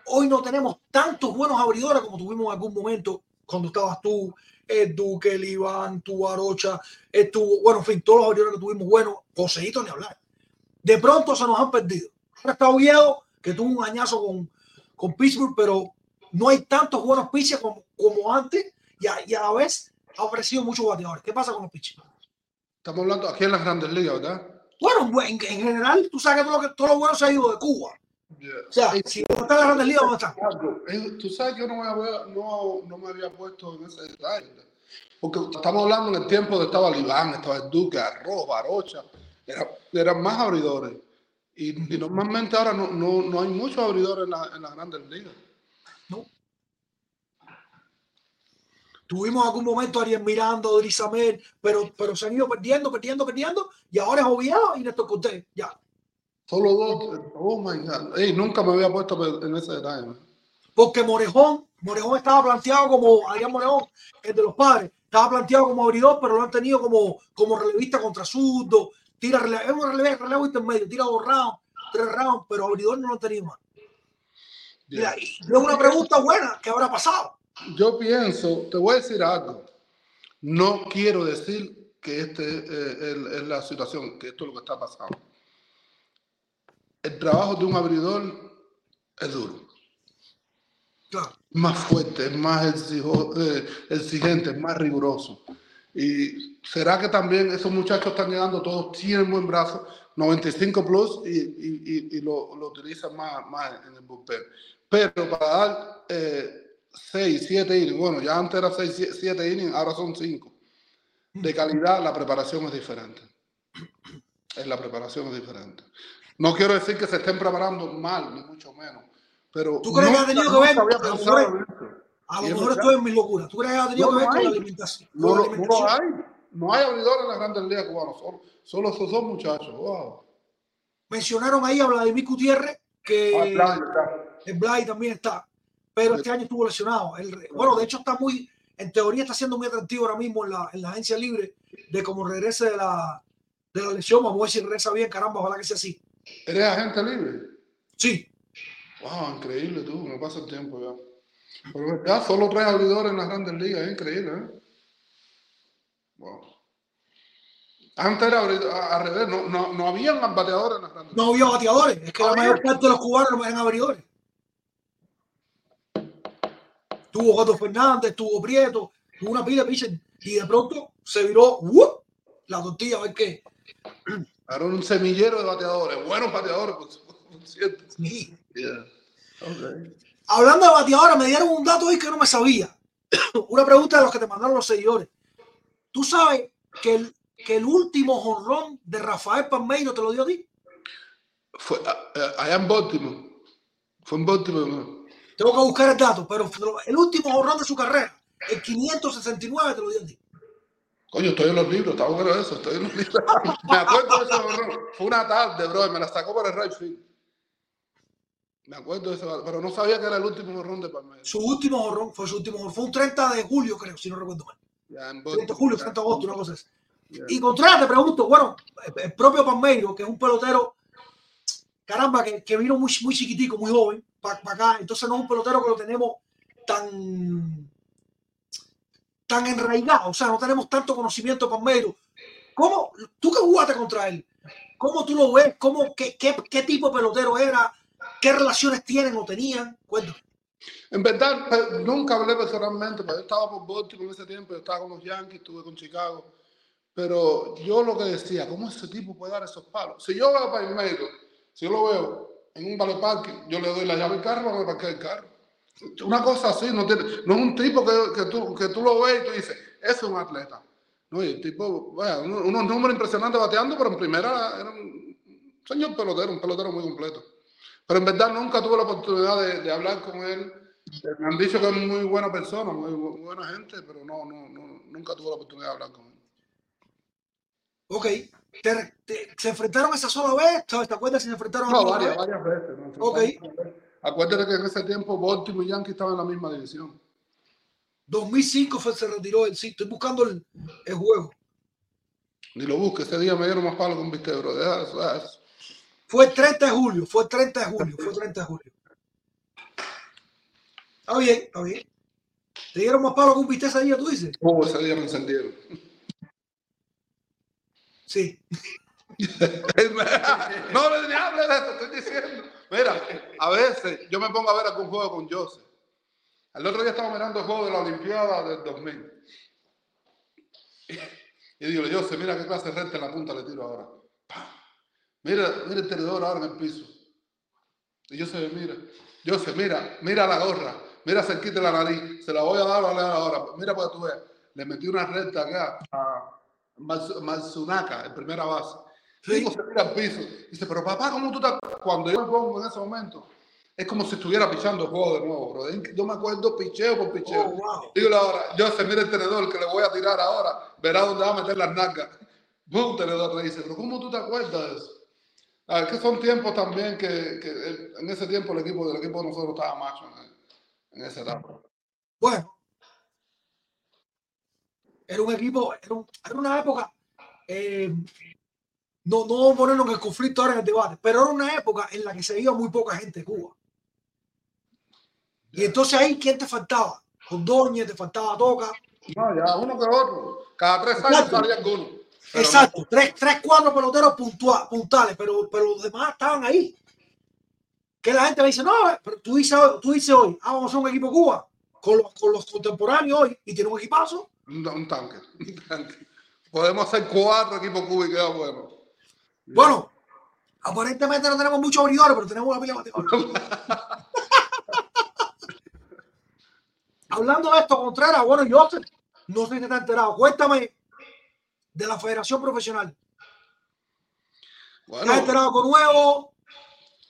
hoy no tenemos tantos buenos abridores como tuvimos en algún momento cuando estabas tú, el Duque, el Iván, tu Arocha, estuvo, bueno, en fin, todos los abridores que tuvimos buenos, Joseito ni hablar. De pronto se nos han perdido. Ahora está Oviedo, que tuvo un añazo con, con Pittsburgh, pero no hay tantos buenos pitchers como, como antes y a, y a la vez ha ofrecido muchos bateadores. ¿Qué pasa con los pitchers? Estamos hablando aquí en las grandes ligas, ¿verdad? Bueno, en, en general, tú sabes que todo lo, que todo lo bueno se ha ido de Cuba. O sea, si no está ligas, ¿dónde está? Algo, eh, Tú sabes que yo no me, había, no, no me había puesto en ese detalle. Porque estamos hablando en el tiempo de estaba el Iván, estaba el Duque, Arroz, Barocha, era- eran más abridores. Y, y normalmente ahora no, no, no hay muchos abridores en, la- en las grandes ligas. Tuvimos algún momento a Ariel Miranda, Drizamel, pero, pero se han ido perdiendo, perdiendo, perdiendo, y ahora es Oviedo y Néstor Cortés. Ya. Solo dos. Oh my God. Ey, nunca me había puesto en ese detalle. man. Porque Morejón, Morejón estaba planteado como Adrián Morejón, el de los padres, estaba planteado como abridor, pero lo han tenido como, como relevista contra zurdo, tira relevo, es un relevo, relevo intermedio, tira dos rounds, tres rounds, pero abridor no lo han tenido más. Mira, y es una pregunta buena, ¿qué habrá pasado? Yo pienso, te voy a decir algo. No quiero decir que esta es la situación, que esto es lo que está pasando. El trabajo de un abridor es duro. Claro. más fuerte, es más exijo- eh, exigente, es más riguroso. Y será que también esos muchachos están llegando, todos tienen buen brazo, 95 plus y, y- y- y lo, lo utilizan más, más en el bullpen. Pero para dar 6, 7 innings, bueno, ya antes era 6, 7 innings, ahora son 5. De calidad, la preparación es diferente. Es la preparación es diferente. No quiero decir que se estén preparando mal, ni mucho menos. Pero ¿Tú crees que ha tenido que ver, a lo mejor. A lo es mejor verdad. estoy en mis locuras. ¿Tú crees que ha tenido No, que ver con la alimentación? No, la alimentación? hay. No hay abridores en las grandes ligas cubanas. Solo, solo esos dos muchachos. Wow. Mencionaron ahí a Vladimir Gutiérrez, que Ah, el Blay también está, pero este año estuvo lesionado. El- bueno, de hecho está muy, en teoría está siendo muy atractivo ahora mismo en la, en la agencia libre de cómo regrese de la, de la lesión. Vamos a ver si regresa bien, caramba, ojalá que sea así. ¿Eres agente libre? Sí, Wow, increíble tú. Me pasa el tiempo ya. Pero ya solo tres abridores en las grandes ligas. Es increíble, ¿eh? Wow. Antes era al revés. No, no, no habían bateadores en las grandes no había bateadores, es que la mayor parte de los cubanos no eran abridores. Tuvo Gato Fernández, tuvo Prieto, tuvo una pila de pitchers, y de pronto se viró ¡wup! la tortilla, a ver qué. Era un semillero de bateadores. Buenos bateadores, por cierto. Sí. Yeah. Okay. Hablando de bateadores, me dieron un dato hoy que no me sabía. Una pregunta de los que te mandaron los seguidores. ¿Tú sabes que el, que el último jonrón de Rafael Palmeiro te lo dio a ti? Fue a- a- allá en Baltimore. Fue en Baltimore. ¿no? Tengo que buscar el dato, pero el último jonrón de su carrera, el 569, te lo dio a ti. Coño, estoy en los libros, está bueno eso, estoy en los libros. me acuerdo de ese horror. Fue una tarde, bro, y me la sacó por el right field. Me acuerdo de ese, pero no sabía que era el último horrón de Palmeiras. Su último jonrón fue su último jonrón. Fue un 30 de julio, creo, si no recuerdo mal. Ya en 30 de julio, 30 de agosto, una cosa así. Ya. Y Contreras, te pregunto, bueno, el- el propio Palmeiro, que es un pelotero, caramba, que, que vino muy, muy chiquitico, muy joven, para acá, entonces no es un pelotero que lo tenemos tan, tan enraigado, o sea, no tenemos tanto conocimiento de Palmeiro. ¿Cómo, tú que jugaste contra él, cómo tú lo ves? ¿Cómo, qué, qué, qué tipo de pelotero era? ¿Qué relaciones tienen o tenían? Cuéntame. En verdad, pe- nunca hablé personalmente, pero yo estaba por Baltimore en ese tiempo, yo estaba con los Yankees, estuve con Chicago. Pero yo lo que decía, ¿cómo ese tipo puede dar esos palos? Si yo veo a Palmeiro, si yo lo veo en un vale parque, yo le doy la llave del carro, me parqueo el carro. Una cosa así, no, tiene, no es un tipo que, que, tú, que tú lo ves y tú dices, es un atleta. No, y el tipo, bueno, unos, números impresionantes bateando, pero en primera era un señor pelotero, un pelotero muy completo. Pero en verdad nunca tuve la oportunidad de, de hablar con él. Me han dicho que es muy buena persona, muy, bu- buena gente, pero no, no, no, nunca tuve la oportunidad de hablar con él. Ok, ¿Te, te- se enfrentaron esa sola vez? ¿Te acuerdas si se enfrentaron No, varias, vez? varias veces. Ok. enfrentamos. Acuérdate que en ese tiempo Baltimore y Yankee estaban en la misma división. 2005 fue, se retiró el sí. Estoy buscando el, el juego. Ni lo busques, ese día me dieron más palo que un bistec, bro. Deja eso, deja eso. Fue el 30 de julio, fue el 30 de julio, fue el 30 de julio. Está bien, está bien. ¿Te dieron más palo que un bistec ese día, tú dices? Oh, ese día me encendieron. Sí. no le ni hable de esto, estoy diciendo. Mira, a veces yo me pongo a ver algún juego con Joseph. El otro día estaba mirando el juego de la Olimpiada del 2000. Y digo, Joseph, mira qué clase de recta en la punta le tiro ahora. ¡Pam! Mira, mira el tenedor ahora en el piso. Y Joseph, mira, Joseph, mira, mira la gorra, mira cerquita la nariz, se la voy a dar a leer ahora. Mira para que tú veas. Le metí una recta acá a Matsu- Matsunaka, en primera base. Digo, se mira al piso. Dice, pero papá, ¿cómo tú estás? Cuando yo me pongo en ese momento, es como si estuviera pichando el juego de nuevo, bro. Yo me acuerdo picheo por picheo. Oh, wow. Dígole ahora, yo se mira el tenedor que le voy a tirar ahora, verá dónde va a meter las nalgas. Un tenedor le dice, pero ¿cómo tú te acuerdas de eso? Ah, que son tiempos también que, que el- en ese tiempo el equipo del equipo de nosotros estaba macho en, en esa etapa. Bueno. Era un equipo, era, un- era una época, eh, no, no vamos a ponernos en el conflicto ahora en el debate, pero era una época en la que se iba muy poca gente de Cuba. Y entonces ahí, ¿quién te faltaba? Ordóñez, te faltaba Toca. No, ya uno que otro. Cada tres años Exacto. salía alguno. Exacto, tres, tres, cuatro peloteros puntua- puntales, pero, pero los demás estaban ahí. Que la gente me dice, no, eh, pero tú dices, tú dices hoy, ah, vamos a hacer un equipo Cuba con los, con los contemporáneos hoy y tiene un equipazo. Un, un tanque, un tanque. Podemos hacer cuatro equipos cubos y queda bueno. Bueno, aparentemente no tenemos muchos abridores, pero tenemos una pila de bateadores. Hablando de esto, Contreras, bueno, yo no sé si te has enterado. Cuéntame de la Federación Profesional. ¿Te has Bueno, enterado con nuevo?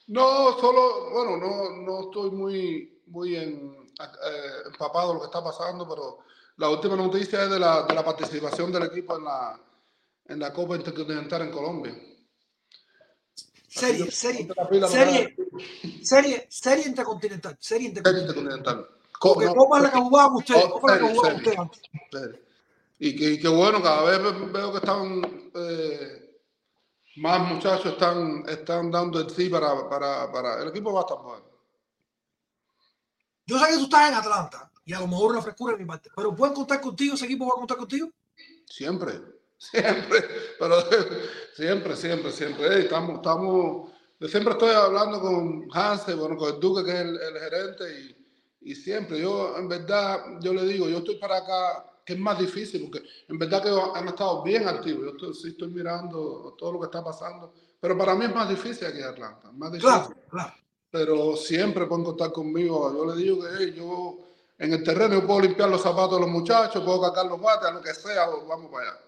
no, solo, bueno, no, no estoy muy, muy en, eh, empapado de lo que está pasando, pero la última noticia es de la, de la participación del equipo en la, en la Copa Intercontinental en Colombia. Serie, serie, serie, serie, serie intercontinental, serie intercontinental. Porque no, ¿cómo es la que jugaban ustedes? Oh, ¿Cómo es la que jugaban ustedes antes? Y que, bueno, cada vez ve- veo que están eh, más muchachos están, están dando el sí para, para, para. El equipo va a estar bueno. Yo sé que tú estás en Atlanta y a lo mejor una frescura de mi parte, pero ¿pueden contar contigo? ¿Ese equipo va a contar contigo? Siempre, siempre, pero siempre, siempre, siempre. Estamos, estamos, yo siempre estoy hablando con Hanse, bueno, con el Duque, que es el, el gerente, y, y siempre, yo en verdad, yo le digo, yo estoy para acá, que es más difícil, porque en verdad que han estado bien activos, yo estoy, sí estoy mirando todo lo que está pasando, pero para mí es más difícil aquí en Atlanta, más difícil. Claro, claro. pero siempre pueden contar conmigo. Yo le digo que hey, yo en el terreno yo puedo limpiar los zapatos de los muchachos, puedo cargar los bates, lo que sea, vamos para allá.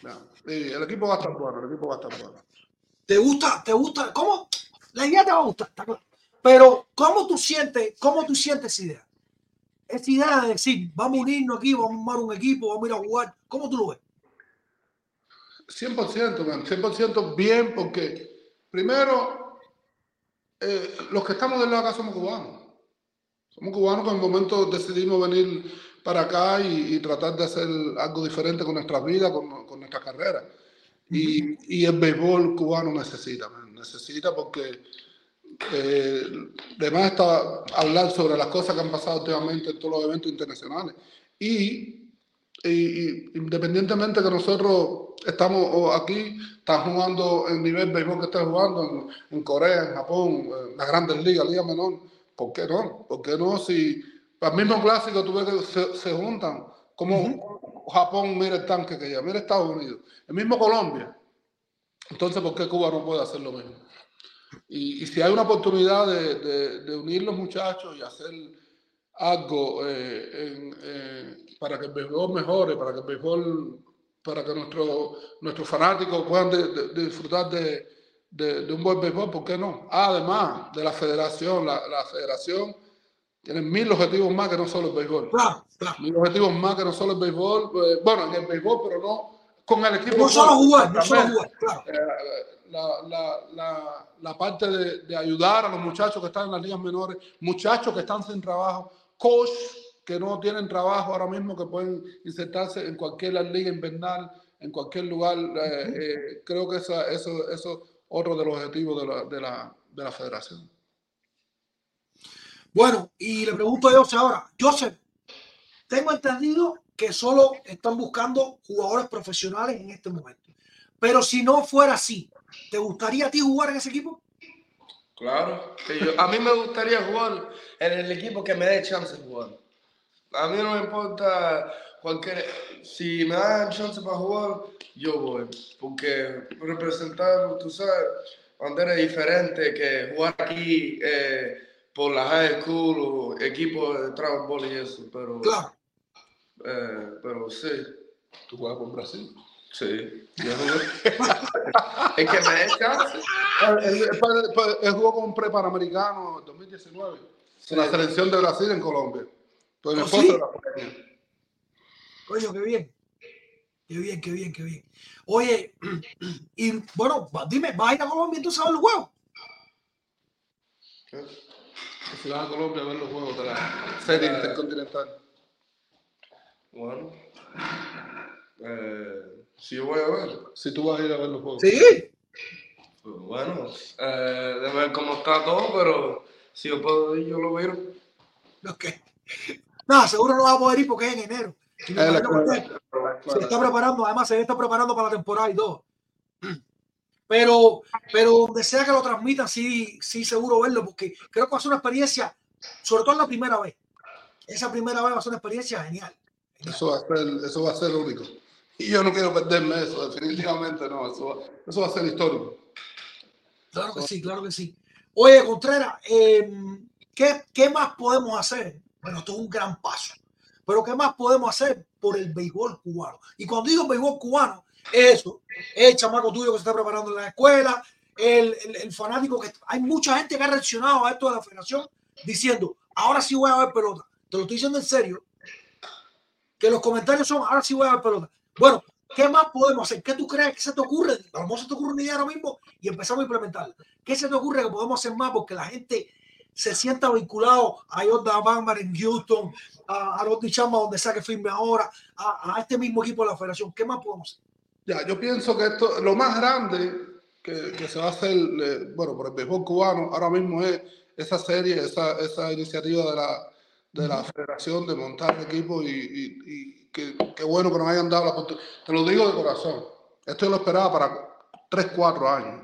Sí, el equipo va a estar bueno, el equipo va a estar bueno. ¿Te gusta? ¿Te gusta? ¿Cómo? La idea te va a gustar, está claro. Pero ¿cómo tú sientes, cómo tú sientes esa idea? Esa idea de decir, vamos a unirnos aquí, vamos a armar un equipo, vamos a ir a jugar. ¿Cómo tú lo ves? 100%, man, 100% bien, porque primero, eh, los que estamos del lado acá somos cubanos. Somos cubanos que en el momento decidimos venir para acá y, y tratar de hacer algo diferente con nuestras vidas, con, con nuestra carrera. Y, y el béisbol cubano necesita, man, necesita porque eh, además está hablar sobre las cosas que han pasado últimamente en todos los eventos internacionales. Y, independientemente que nosotros estamos aquí, están jugando el nivel béisbol que están jugando en, en Corea, en Japón, en las grandes ligas, Liga Menor, ¿por qué no? ¿Por qué no? Si al mismo clásico tú ves que se, se juntan, como Japón mira el tanque que ya, mira Estados Unidos, el mismo Colombia. Entonces, ¿por qué Cuba no puede hacer lo mismo? Y, y si hay una oportunidad de, de- de unir los muchachos y hacer algo eh, en, eh, para que el béisbol mejore, para que el béisbol, para que nuestro- nuestros fanáticos puedan de- disfrutar de un buen béisbol, ¿por qué no? Además de la federación, la, la federación tiene mil objetivos más que no solo el béisbol. Claro, claro. Mil objetivos más que no solo el béisbol, eh, bueno, en el béisbol, pero no con el equipo. No solo jugar, no solo jugar, claro. eh, la, la, la, la parte de, de ayudar a los muchachos que están en las ligas menores, muchachos que están sin trabajo, coach que no tienen trabajo ahora mismo, que pueden insertarse en cualquier liga invernal, en cualquier lugar. eh, eh, creo que esa, eso, eso es otro de los objetivos de la, de la, de la federación. Bueno, y le pregunto a Joseph ahora, Joseph, tengo entendido que solo están buscando jugadores profesionales en este momento. Pero si no fuera así, ¿te gustaría a ti jugar en ese equipo? Claro. a mí me gustaría jugar en el equipo que me dé chance de jugar. A mí no me importa cualquier... Si me dan chance para jugar, yo voy. Porque representar, tú sabes, bandera diferente que jugar aquí eh, por la high school o equipo de travel ball y eso. Pero, Claro. eh, pero sí, Tú juegas con Brasil. sí. Yo jugué. es que me dé chance. Él, jugó con un preparamericano en 2019, Sí. en la selección de Brasil en Colombia. Pues mi ¿Oh, sí? era pequeña. Coño, qué bien. Qué bien, qué bien, qué bien. Oye, y bueno, dime, ¿vas a ir a Colombia entonces a ver los juegos? Si vas a Colombia a ver los juegos de la serie intercontinental. Bueno, eh, si yo voy a ver. Si tú vas a ir a ver los juegos. Sí. Pues bueno, eh, de ver cómo está todo, pero si yo puedo ir, yo lo veo. Ok. No, seguro no va a poder ir porque es en enero. Eh, la- la- se está preparando, además se está preparando para la temporada y todo. Pero, pero donde sea que lo transmitan, sí, sí seguro verlo, porque creo que va a ser una experiencia, sobre todo la primera vez. Esa primera vez va a ser una experiencia genial. Eso va, a ser, eso va a ser único. Y yo no quiero perderme eso, definitivamente no. Eso va, eso va a ser histórico. Claro que sí, claro que sí. Oye, Contreras, eh, ¿qué, ¿qué más podemos hacer? Bueno, esto es un gran paso. Pero ¿qué más podemos hacer por el béisbol cubano? Y cuando digo béisbol cubano, eso, el chamaco tuyo que se está preparando en la escuela, el, el- fanático que... Hay mucha gente que ha reaccionado a esto de la federación diciendo, ahora sí voy a ver pelota. Te lo estoy diciendo en serio. Que los comentarios son, ahora sí voy a ver pelota. Bueno, ¿qué más podemos hacer? ¿Qué tú crees que se te ocurre? A lo mejor se te ocurre una idea ahora mismo y empezamos a implementarla. ¿Qué se te ocurre que podemos hacer más? Porque la gente se sienta vinculado a Jordan Bamber en Houston, a, a Rodney Chamba donde sea que firme ahora, a, a este mismo equipo de la federación. ¿Qué más podemos hacer? Ya, yo pienso que esto, lo más grande que, que se va a hacer, eh, bueno, por el béisbol cubano, ahora mismo es esa serie, esa, esa iniciativa de la, de la federación de montar equipos y, y, y que, qué bueno que nos hayan dado la oportunidad. Te lo digo de corazón, esto yo lo esperaba para 3, 4 años.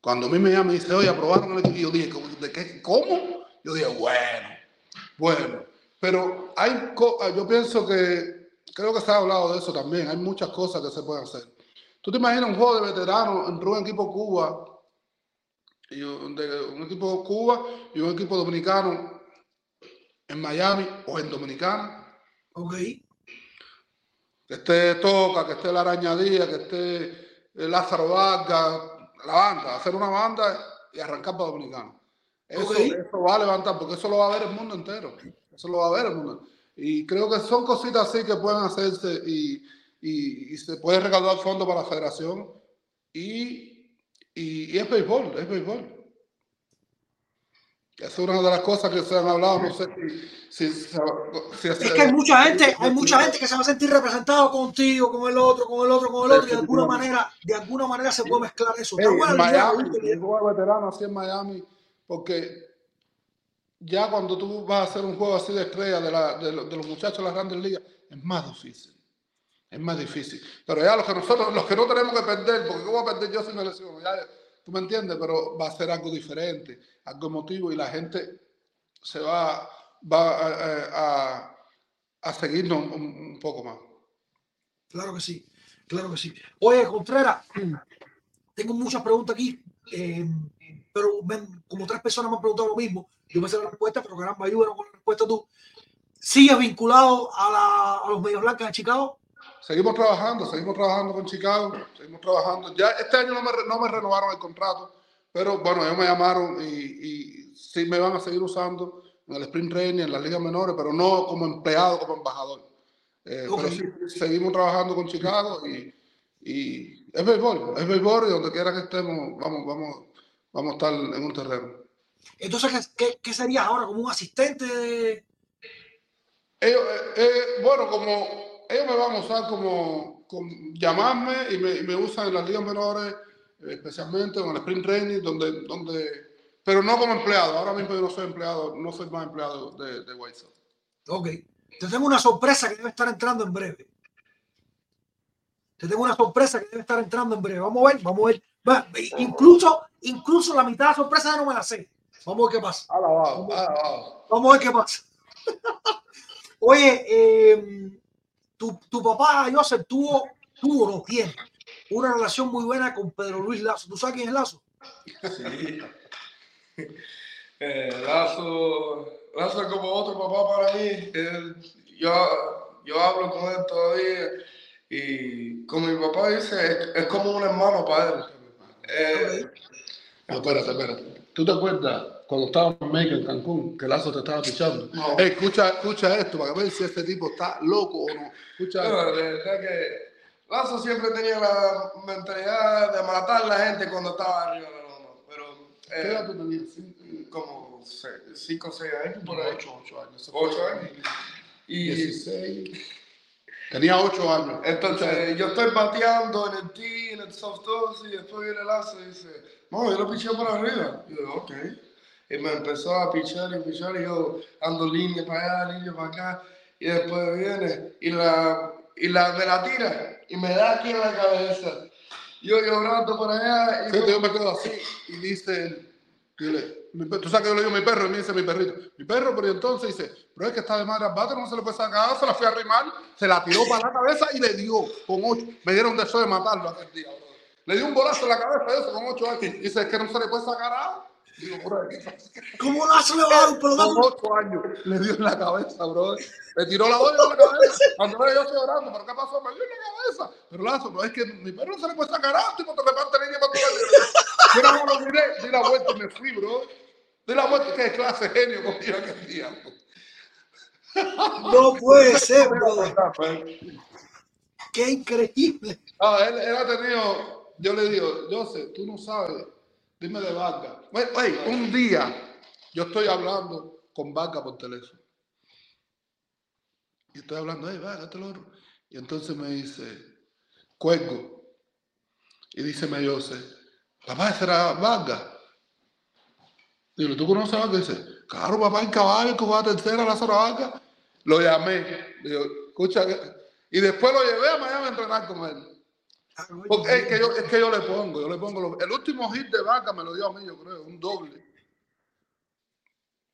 Cuando a mí me llama y dice, oye, aprobaron el equipo, yo dije, ¿cómo- ¿de qué? ¿Cómo? Yo dije, bueno, bueno. Pero hay, yo pienso que, creo que se ha hablado de eso también, hay muchas cosas que se pueden hacer. ¿Tú te imaginas un juego de veteranos entre un equipo Cuba y un, de- un equipo Cuba y un equipo dominicano en Miami o en Dominicana? Ok. Que esté Toca, que esté La Arañadía, que esté eh, Lázaro Vargas, la banda, hacer una banda y arrancar para Dominicano. Eso, eso va a levantar, porque eso lo va a ver el mundo entero. Eso lo va a ver el mundo. Y creo que son cositas así que pueden hacerse y, y- y se puede recaudar fondos para la federación. Y, y, y es béisbol, es béisbol. Es una de las cosas que se han hablado, no sé si... si, si- si- Es que hay mucha gente, hay mucha gente que se va a sentir representado contigo, con el otro, con el otro, con el otro, y de alguna manera, de alguna manera se puede mezclar eso. Ey, Está buena en la idea, Miami, juego de veterano así en Miami, porque ya cuando tú vas a hacer un juego así de estrella de, la- de de los muchachos de las grandes ligas, es más difícil. Es más difícil. Pero ya los que nosotros, los que no tenemos que perder, porque ¿cómo voy a perder yo si me lesiono? Ya, tú me entiendes, pero va a ser algo diferente, algo emotivo y la gente se va, va a, a- a- a seguirnos un, un poco más. Claro que sí, claro que sí. Oye, Contreras, tengo muchas preguntas aquí, eh, pero ven, como tres personas me han preguntado lo mismo. Yo me sé la respuesta, pero caramba, ayúdanos con la respuesta tú. ¿Sigues vinculado a, la- a los Medias Blancas de Chicago? Seguimos trabajando, seguimos trabajando con Chicago, seguimos trabajando. Ya este año no me, no me renovaron el contrato, pero bueno, ellos me llamaron y, y sí me van a seguir usando en el Sprint Training, en las ligas menores, pero no como empleado, como embajador. Eh, Ok. Pero sí, seguimos trabajando con Chicago y, y es béisbol, es béisbol y donde quiera que estemos, vamos, vamos, vamos a estar en un terreno. Entonces, ¿qué, qué, serías ahora? ¿Como un asistente? de- Ellos, eh, eh, bueno, como ellos me van a usar como, como llamarme y me, y me usan en las ligas menores, especialmente en el sprint training, donde, donde, pero no como empleado. Ahora mismo yo no soy empleado, no soy más empleado de, de White Sox. Ok. Te tengo una sorpresa que debe estar entrando en breve. Te tengo una sorpresa que debe estar entrando en breve. Vamos a ver, vamos a ver. Va, incluso, incluso la mitad de la sorpresa no me la sé. Vamos a ver qué pasa. Alabado, alabado. Vamos a ver qué pasa. Oye, eh, tu, tu papá, Joseph, tuvo, tuvo, no tiene, una relación muy buena con Pedro Luis Lazo. ¿Tú sabes quién es Lazo? Sí. Eh, Lazo, Lazo es como otro papá para mí. Él- yo, yo hablo con él todavía y como mi papá dice, es, es como un hermano para él. Eh, No, espérate, espérate. ¿Tú te acuerdas cuando estábamos en México, en Cancún, que Lazo te estaba pichando? No. Escucha, escucha esto para ver si este tipo está loco o no. Escucha no, verdad que Lazo siempre tenía la mentalidad de matar a la gente cuando estaba arriba de la loma. Pero ¿Qué edad eh, tú tenías? Cinco- como 5 o 6 años años. Ocho años. Y 16. Tenía 8 años. Entonces, yo estoy bateando en el tee, en el soft toss, y después viene Lazo y dice, no, yo lo piché por arriba. Y yo digo, ok. Y me empezó a pichar y pichar, y yo ando línea para allá, línea para acá, y después viene, y la, y la, me la tira, y me da aquí en la cabeza. Yo llorando por allá, y yo me quedo así y dice dile, tú sabes que yo le digo mi perro y me dice mi perrito, mi perro, pero entonces dice, pero es que está de madre al no se le puede sacar, se la fui a arrimar, se la tiró para la cabeza y le dio con ocho, me dieron deseo de matarlo aquel día, brother. le dio un bolazo en la cabeza eso con ocho años, dice, es que no se le puede sacar Digo, bro. ¿Cómo Lazo le va a dar un Con ocho años le dio en la cabeza, bro. Le tiró la doña en la cabeza. Cuando yo estoy llorando, ¿pero qué pasó? Me dio en la cabeza. Pero Lazo, no es que mi perro no se le puede sacar a tipo te reparte línea para el Yo nada más lo miré, di la vuelta y me fui, bro. Di la pues, qué clase de genio cogió aquel día. No puede ser, brother. Qué increíble. Ah, él, él ha tenido, yo le digo, Joseph, tú no sabes, dime de Vargas. Oye, oye, un día yo estoy hablando con Vargas por teléfono. Y estoy hablando, hey, Vargas, te lo... Y entonces me dice, cuelgo. Y dice me Joseph, papá, ese era Vargas. Digo, ¿tú conoces a Vargas? Dice, claro, papá, en caballo, que va a tercera la zona Vargas. Lo llamé. Digo, escucha, y después lo llevé a Miami a entrenar con él. Porque es que yo, es que yo le pongo, yo le pongo. el último hit de vaca me lo dio a mí, yo creo, un doble.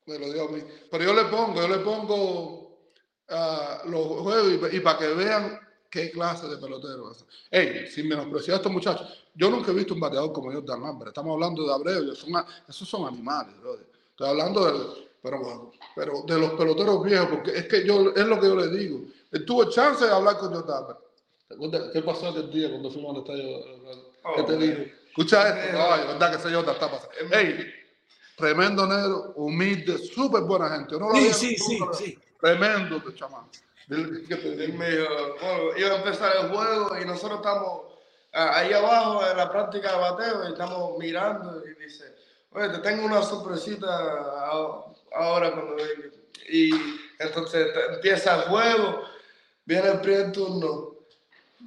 Me lo dio a mí. Pero yo le pongo, yo le pongo ah, los juegos y, para que vean qué clase de pelotero es. Ey, sin menospreciar a estos muchachos, yo nunca he visto un bateador como Jordan Lambert. Estamos hablando de Abreu, ellos son, esos son animales, brother. Estoy hablando del- pero, pero de los peloteros viejos, porque es que yo, es lo que yo le digo. Él tuvo chance de hablar con Jordan Lambert. ¿Te acuerdas qué pasó aquel día cuando fuimos al estadio? ¿Qué te Oh, digo? Escucha esto, caballo, ¿verdad que ese Jordan está pasando? Ey, tremendo negro, humilde, súper buena gente. Yo no lo Sí, sí, sí, sí. Tremendo, este chamán. Él me dijo, bueno, iba a empezar el juego y nosotros estamos ah, ahí abajo en la práctica de bateo y estamos mirando y dice, oye, te tengo una sorpresita ahora cuando venga. Y entonces empieza el juego, viene el primer turno,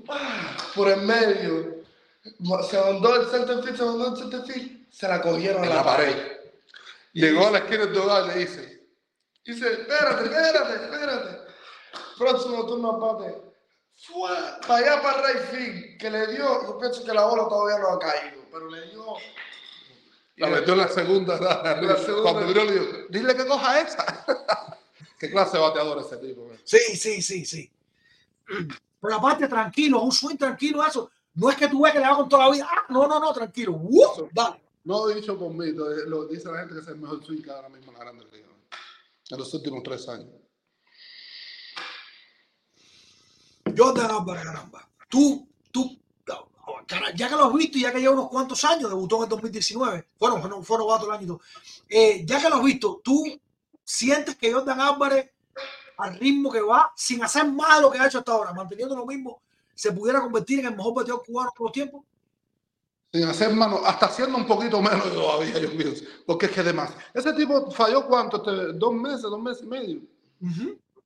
¡ah! por el medio, se mandó el center field, se mandó el center field, se la cogieron En a la pared. Llegó a la esquina del hogar y le dice, Dice, espérate, espérate, espérate. Próximo turno aparte. Fue para allá para Ray Field, que le dio, yo pienso que la bola todavía no ha caído, pero le dio. la metió en la segunda. La segunda. Cuando miró le dijo, dile que coja esa. ¿Qué clase de bateador es ese tipo? man? Sí, sí, sí, sí. Pero aparte, tranquilo, un swing tranquilo, eso. No es que tú ves que le va con toda la vida. Ah, no, no, no, tranquilo. ¡Uh! Dale. No dicho por mí, lo, lo dice la gente que es el mejor swing que ahora mismo en la Grande Liga. En los últimos tres años. Jordan Álvarez, caramba. Tú, tú, cara- ya que lo has visto y ya que lleva unos cuantos años, debutó en el 2019, bueno, no fue novato el año y todo. Eh, ya que lo has visto, tú sientes que Jordan Álvarez, al ritmo que va, sin hacer más de lo que ha hecho hasta ahora, manteniendo lo mismo, se pudiera convertir en el mejor bateador cubano todos los tiempos. Sin hacer mano, hasta haciendo un poquito menos todavía, yo pienso. Porque es que además, ese tipo falló cuánto, Este, dos meses, dos meses y medio.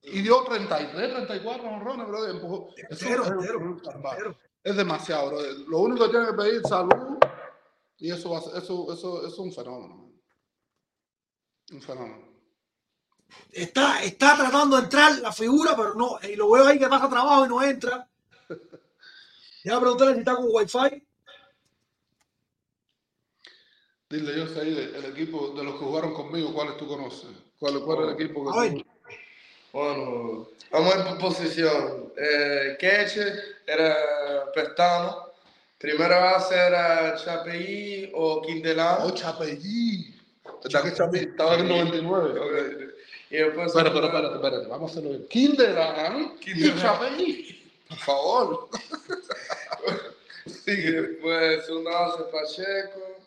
Y dio 33, 34 honrones, bro. Empujó. Eso Entero, es- entero, entero. Es demasiado, bro. Lo único que tiene que pedir es salud. Y eso, va eso, eso, eso es un fenómeno. man. Un fenómeno. Está, está tratando de entrar la figura, pero no, y lo veo ahí que pasa trabajo y no entra. Ya preguntarle si está con wifi. Dile yo sé el, el equipo de los que jugaron conmigo, ¿cuáles tú conoces? ¿Cuál, cuál es el equipo que Vamos a posición. Eh, Queche era Pestano. Primera base era Chapellí o Quindelán. Oh, Chapellí. ¿Verdad que Chapellí estaba en el 99? Ok. Y después Espera, espera, espérate, espérate. Vamos a hacerlo bien. Kinderán y. Chapellí. Por favor. Sigue. después segunda base Pacheco.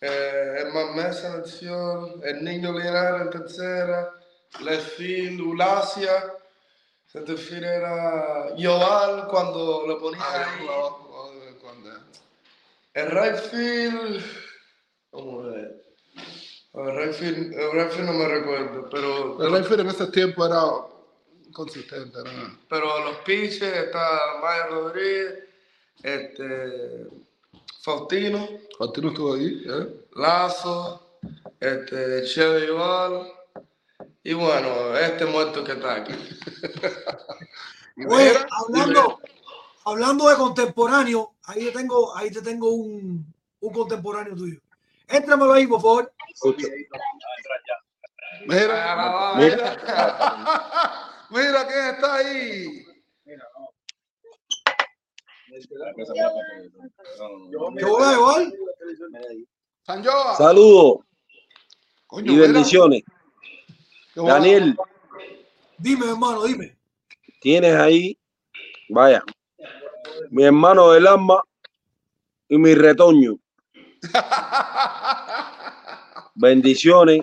Eh, Herman Mesa en acción. El Niño Linares en tercera. Left field, Ulacia. Center field era Yoval cuando lo ponía Ah, ahí. El right field. Vamos a ver. El right field, el right field no me recuerdo, pero, El Rayfield en ese tiempo era consistente. ¿no? pero los pitches está Maya Rodríguez, este, Faustino, Fantino estuvo ahí. ¿eh? Lazo, este, Chevy Val y bueno, este muerto que está aquí. Oye, mira, hablando, hablando de contemporáneo, ahí te tengo, ahí te tengo un, un contemporáneo tuyo. Éntramelo ahí, por favor. Mira, Ah, mira. Mira quién está ahí. Saludos y mira, bendiciones. Daniel, Dime, hermano, dime. tienes ahí, vaya, mi hermano del alma y mi retoño. Bendiciones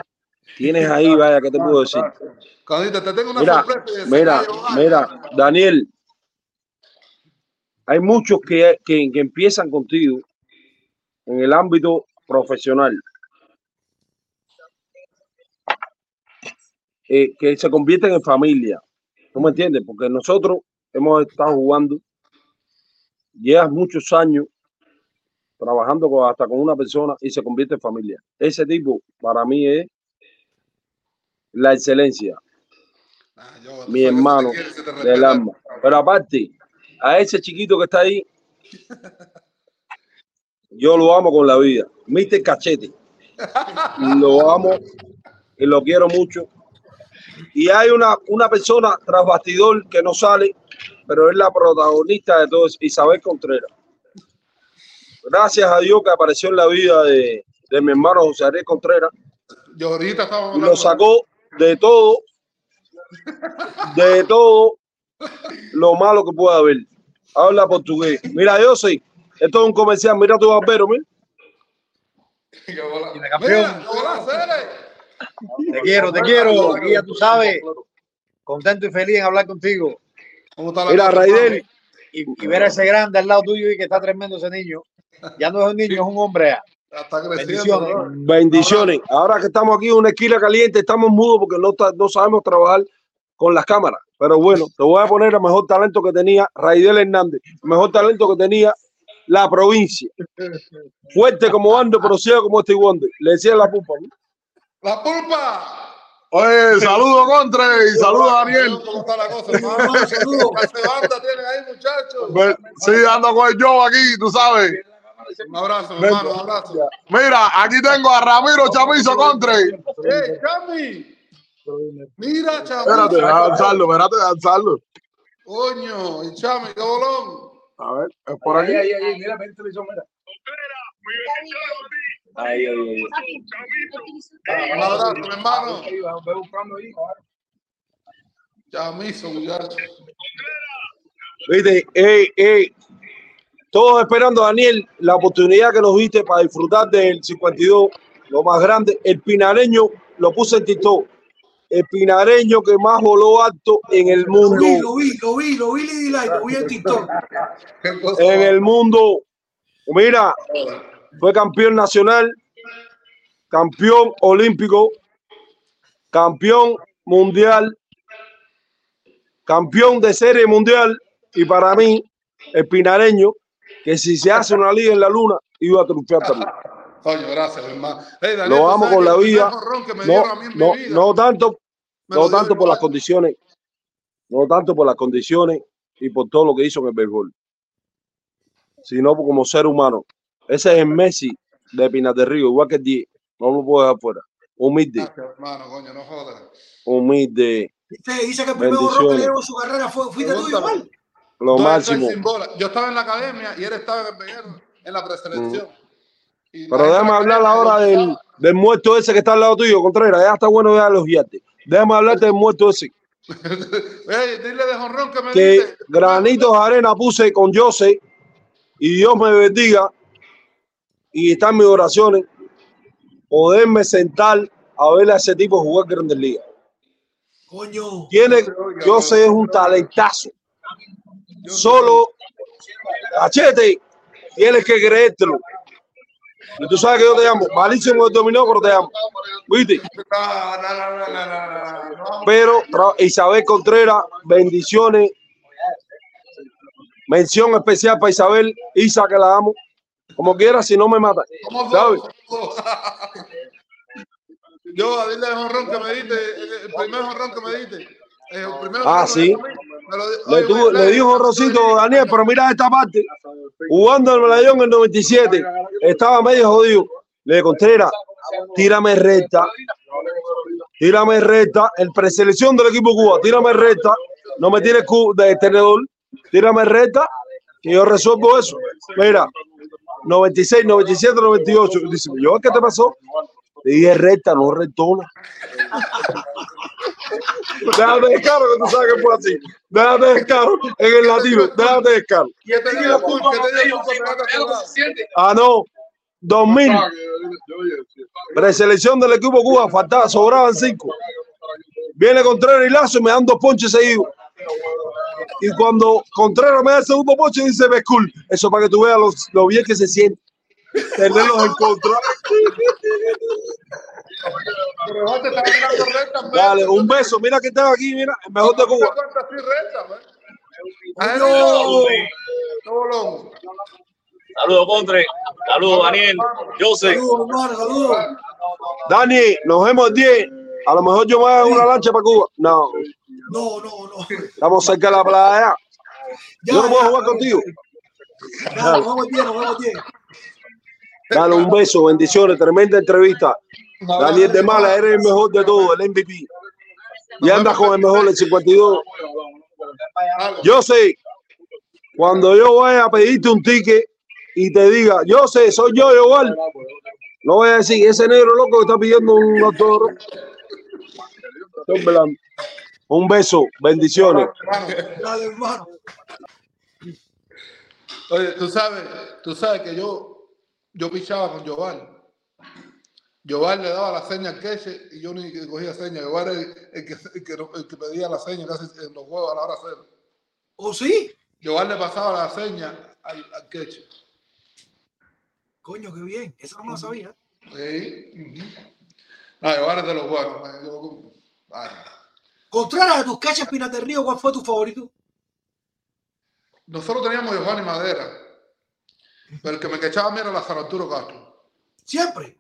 tienes ahí, vaya, ¿qué te puedo decir? Condita, te tengo una Mira, sorpresa. mira, mira, Daniel, hay muchos que, que, que empiezan contigo en el ámbito profesional, eh, que se convierten en familia. ¿Tú me entiendes? Porque nosotros hemos estado jugando, llevas muchos años trabajando con- hasta con una persona y se convierte en familia. Ese tipo para mí es la excelencia Ah, yo, mi hermano quiere y se te del alma. Pero aparte, a ese chiquito que está ahí, yo lo amo con la vida. Mr. Cachete. Lo amo y lo quiero mucho. Y hay una, una persona tras bastidor que no sale, pero es la protagonista de todo eso, Isabel Contreras. Gracias a Dios que apareció en la vida de, de mi hermano José Ariel Contreras Yo ahorita estaba y lo sacó de todo, de todo lo malo que pueda haber. Habla portugués. Mira, yo sé, esto es un comercial. Mira tu barbero, mira. Mira. Te quiero, te quiero. Aquí ya tú sabes. Contento y feliz en hablar contigo. ¿Cómo está la Mira, Raidel. Y, y ver a ese grande al lado tuyo y que está tremendo ese niño. Ya no es un niño, es un hombre. ya. mano? Está creciendo. Bendiciones. Bendiciones. Ahora que estamos aquí en una esquina caliente, estamos mudos porque no, sabemos trabajar con las cámaras. Pero bueno, te voy a poner el mejor talento que tenía Raidel Hernández, el mejor talento que tenía la provincia. Fuerte como ando, pero ciego como este Wonder. Le decía la pupa. ¿no? La pulpa. Oye, saludo Contre y saludo a Daniel. ¿Cómo está la cosa, Hermano, saludos. ¿Qué banda tienen ahí, muchachos? Ve- Sí, ando con el Joe aquí, tú sabes. Un abrazo, hermano, un abrazo. Mira, aquí tengo a Ramiro Chamizo Contre. ¡Eh, Chami! Mira, Chami. Espérate, déjame alzarlo, espérate, alzarlo. Coño, y Chami, qué bolón. A ver, es por Un abrazo, mi hermano. Chamizo, muchachos. Viste, ey, ey, todos esperando, Daniel, la oportunidad que nos diste para disfrutar del 52, lo más grande. El pinareño lo puse en TikTok. El pinareño que más voló alto en el Lo mundo. vi, lo vi, lo vi, lo vi, lo vi en TikTok. En el mundo. Mira, fue campeón nacional, campeón olímpico, campeón mundial, campeón de serie mundial. Y para mí, el pinareño, que si se hace una liga en la luna, iba a triunfar también. Coño, gracias, hermano. Hey, Daniel, Lo amo sabes con la vida. No, no, vida, no tanto, me no tanto por las condiciones, no tanto por las condiciones y por todo lo que hizo en el béisbol, sino como ser humano. Ese es el Messi de Pinas de Río, igual que el 10, no lo puedo dejar fuera. Humilde, Gracias, hermano, coño, no jodas. humilde, Usted dice que el primer horror que le dieron en su carrera fue, fuiste tú igual. lo máximo. Yo estaba en la academia y él estaba en el peguero, en la preselección. La Pero déjame hablar ahora del, del muerto ese que está al lado tuyo, Contreras. Ya está bueno ya elogiarte. Déjame hablarte del muerto ese. Ey, dile de jonrón que me que diste. granitos de arena puse con Jose y Dios me bendiga y están mis oraciones poderme sentar a ver a ese tipo jugar Grandes Ligas. Coño. Tiene, Jose es un talentazo. Solo, cachete, tienes que creértelo. Y tú sabes que yo te amo. Malísimo el dominó, pero te amo. ¿Viste? Pero Isabel Contreras, bendiciones. Mención especial para Isabel, Isa, que la amo. Como quiera, si no me mata. ¿Sabes? Yo, dile de jonrón que me diste, el el primer jonrón que me diste. eh, el primer Ah, sí. lo Le, Oye, tuvo- a le dio un horrorcito Daniel, pero mira esta parte. Jugando el medallón en el 97, estaba medio jodido. Le Contreras, tírame recta. Tírame recta. El preselección del equipo Cuba, tírame recta. No me tires cu- de tenedor. Tírame recta, que yo resuelvo eso. Mira, 96, 97, 98. Dice, yo, ¿qué te pasó? Le dije recta, no rectona. Déjate de caro, que tú sabes que fue así. Déjate de caro en el latino. Déjate de caro. ¿Qué te dio el pulpo? ¿Qué te dio el pulpo? Ah, no. 2000. Preselección del equipo Cuba, faltaba, sobraban cinco. Viene Contreras y Lazo y me dan dos ponches seguidos. Y cuando Contreras me da el segundo ponche, dice Bescul. Eso para que tú veas los- lo bien que se siente. Tenerlos en contra. Dale, un beso. Mira que están aquí, mira, el mejor de Cuba. Saludos, Contre. Saludos, Daniel. José. Saludos, hermano, saludos. Dani, nos vemos el 10. A lo mejor yo me voy a una lancha para Cuba. No, No, no, no. estamos cerca de la playa. Ya, Yo no puedo ya, jugar contigo. Ya, nos vemos bien, nos vemos bien. Dale un beso, bendiciones, tremenda entrevista. Daniel de Mala, eres el mejor de todo, el MVP. Y anda con el mejor, el 52. Yo sé, cuando yo vaya a pedirte un ticket y te diga, yo sé, soy yo, igual. No voy a decir, ese negro loco que está pidiendo un. Estoy velando. Un beso, bendiciones. Dale, hermano. Oye, tú sabes, tú sabes que yo, yo pichaba con Joval. Joval le daba la seña al queche y yo ni cogía seña. Joval era el, el que, el, que, el que pedía la seña casi en los juegos a la hora cero. ¿O sí? Joval le pasaba la seña al, al queche. Coño, qué bien. Eso no lo sabía. Sí. ujú. No, Joval es de los buenos. Yo- ay. Contreras de tus catches Pinas del Río, ¿cuál fue tu favorito? Nosotros teníamos a Giovanni Madera, pero el que me quechaba a mí era la San Arturo Castro. Siempre.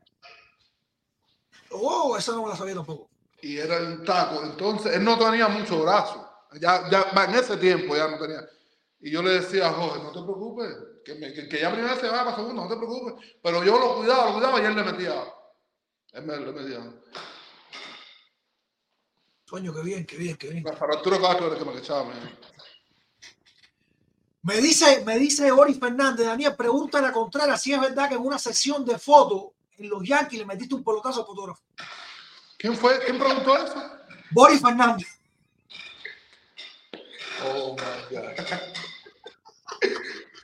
Oh, esa no me la sabía tampoco. y era un taco. Entonces, él no tenía mucho brazo. Ya, ya, en ese tiempo ya no tenía. Y yo le decía a Jorge, no te preocupes, que, me- que, que ya primero se va para segundo, no te preocupes. Pero yo lo cuidaba, lo cuidaba y él le metía. Él me le metía. Coño, qué bien, qué bien, qué bien. Me dice, me dice Ori Fernández, Daniel, pregúntale a Contreras si es verdad que en una sesión de fotos en los Yankees le metiste un pelotazo al fotógrafo. ¿Quién fue? ¿Quién preguntó eso? Boris Fernández. Oh my God.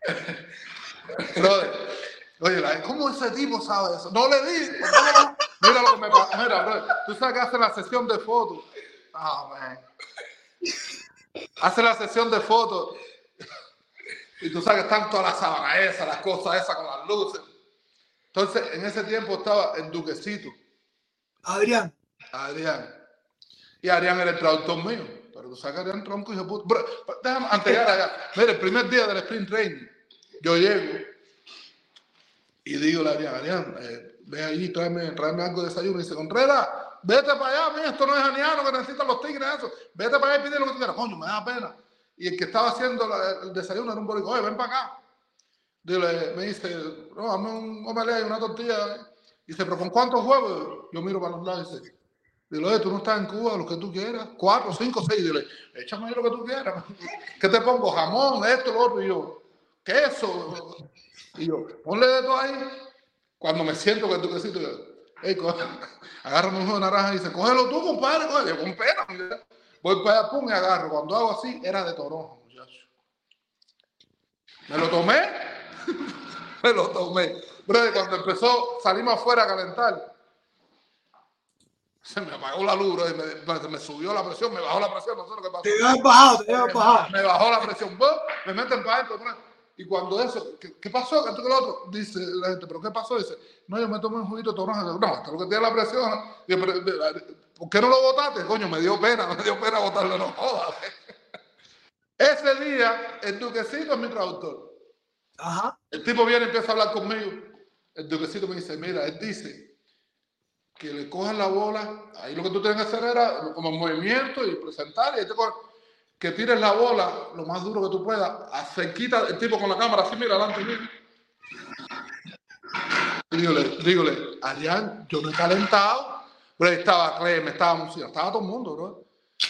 Brother, oye, ¿cómo ese tipo sabe eso? No le di. mira lo que me pasa. Mira, brother, tú sabes que hace la sesión de fotos. Ah, man. Hace la sesión de fotos. Y tú sabes que están todas las sábanas esas, las cosas esas con las luces. Entonces, en ese tiempo estaba el duquecito, Adrián. Adrián. Y Adrián era el traductor mío. Pero tú sabes que Adrián tronco y se puto. Bro, déjame, llegar allá. Mira, el primer día del sprint training, yo llego y digo a Adrián, Adrián, eh, ve ahí, tráeme, tráeme algo de desayuno. Y dice, Contreras, vete para allá, mira, esto no es aniano que necesitan los tigres, eso. Vete para allá y pide lo que tú quieras. Coño, me da pena. Y el que estaba haciendo el desayuno era un boricua. Oye, ven para acá. Dile, me dice, no, dame un omelette y una tortilla. Dice, pero ¿con cuántos huevos? Yo miro para los lados y dice, dile, oye, tú no estás en Cuba, lo que tú quieras. Cuatro, cinco, seis. Dile, échame ahí lo que tú quieras. ¿Qué te pongo? Jamón, esto, lo otro. Y yo, queso. Y yo, ponle de todo ahí. Cuando me siento con el duquecito, yo, hey, un jugo de naranja y dice, cógelo tú, compadre, coge. Yo, con pena. mira. Voy para allá, pum, y agarro. Cuando hago así, era de toronja, muchacho. Me lo tomé, me lo tomé. Brother, cuando empezó, salimos afuera a calentar. Se me apagó la luz, brother, me, me- me subió la presión, me bajó la presión, no sé lo que pasó. Te bajado, te haber bajado. Me bajó la presión, ¡bum! me meten para adentro. Y cuando eso, ¿qué, qué pasó? ¿Qué lo otro? Dice la gente, ¿pero qué pasó? Dice, no, yo me tomé un juguito de toronja. No, hasta lo que tiene la presión. pero, ¿por qué no lo votaste? Coño, me dio pena, me dio pena votarlo, no jodas. Ese día, el duquecito es mi traductor. Ajá. El tipo viene y empieza a hablar conmigo. El duquecito me dice, mira, él dice que le cojan la bola, ahí lo que tú tienes que hacer era como movimiento y presentar, y ahí te cogen- que tires la bola lo más duro que tú puedas, a cerquita el tipo con la cámara así, mira, delante mío. Y dígole, dígole, Adrián, yo no he calentado, pero ahí estaba Clem, estaba música, estaba todo el mundo, bro.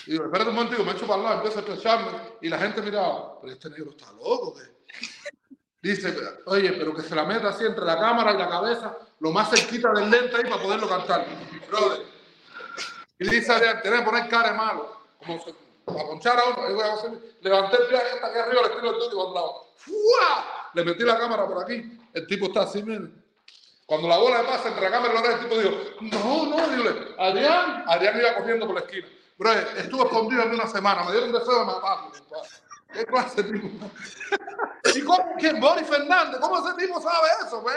Y digo, espérate un momento, me echo para lado, empiezo a estrecharme, y la gente miraba, pero este negro está loco, ¿qué? Dice, oye, pero que se la meta así entre la cámara y la cabeza, lo más cerquita del lente ahí para poderlo cantar. Brother. Y dice, Adrián, tenés que poner cara de malo, para ponchar a uno. A levanté el pie hasta aquí arriba, le estilo el tuyo un lado. ¡Fua! Le metí la cámara por aquí. El tipo está así, miren. Cuando la bola pasa entre la cámara y la oreja, el tipo dijo, no, no, dile, Adrián, Adrián iba corriendo por la esquina. Bro, estuvo escondido en una semana, me dieron deseo de matarlo. compadre. ¿Qué clase de tipo? ¿Y cómo? ¿Quién? Boris Fernández. ¿Cómo ese tipo sabe eso, güey?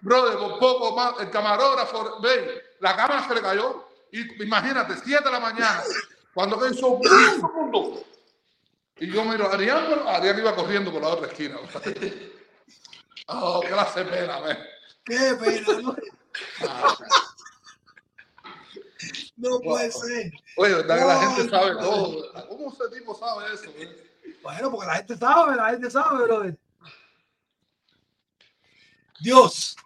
Brother, por poco más, el camarógrafo, ve, la cámara se le cayó. Y imagínate, 7 de la mañana, cuando hizo un mundo. Y yo miro, Adrián, pero Adrián iba corriendo por la otra esquina. Oh, clase pena, ve. Qué pena, ¿no? Ah, No puede ser. Oye, ¿verdad que la gente sabe todo? ¿Cómo ese tipo sabe eso? Bueno, porque la gente sabe, la gente sabe, brother. Dios.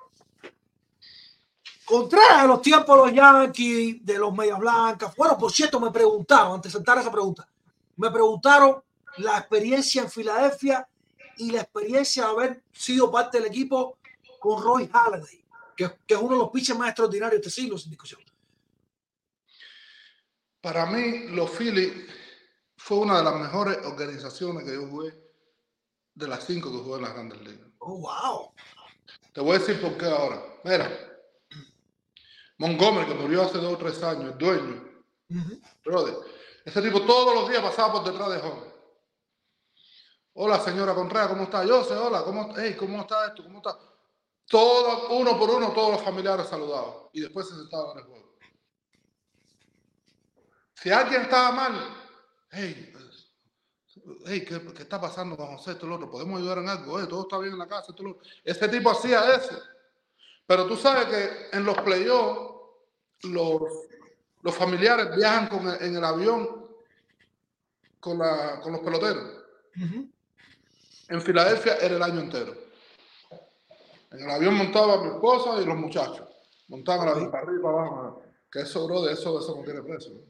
Contrario a los tiempos de los Yankees, de los Medias Blancas. Bueno, por cierto, me preguntaron, antes de sentar esa pregunta, me preguntaron la experiencia en Filadelfia y la experiencia de haber sido parte del equipo con Roy Halladay, que, que es uno de los pitchers más extraordinarios de este siglo, sin discusión. Para mí, los Phillies fue una de las mejores organizaciones que yo jugué, de las cinco que jugué en las grandes ligas. Oh, wow. Te voy a decir por qué ahora. Mira, Montgomery, que murió hace dos o tres años, el dueño, brother, ese tipo todos los días pasaba por detrás de home. Hola, señora Contreras, ¿cómo está? Yo sé, hola, ¿cómo, hey, ¿cómo está esto? ¿Cómo está? Todo, uno por uno, todos los familiares saludaban y después se sentaban en el juego. Si alguien estaba mal, hey, hey, ¿qué, qué está pasando con José? Esto lo otro, ¿podemos ayudar en algo? Todo está bien en la casa, esto lo otro. Ese tipo hacía eso. Pero tú sabes que en los playoffs, los, los familiares viajan con en el avión con, la, con los peloteros. En Filadelfia era el año entero. En el avión montaba mi esposa y los muchachos. Montaban avión para arriba y para abajo. Que eso, bro, de eso, eso no tiene precio. ¿no?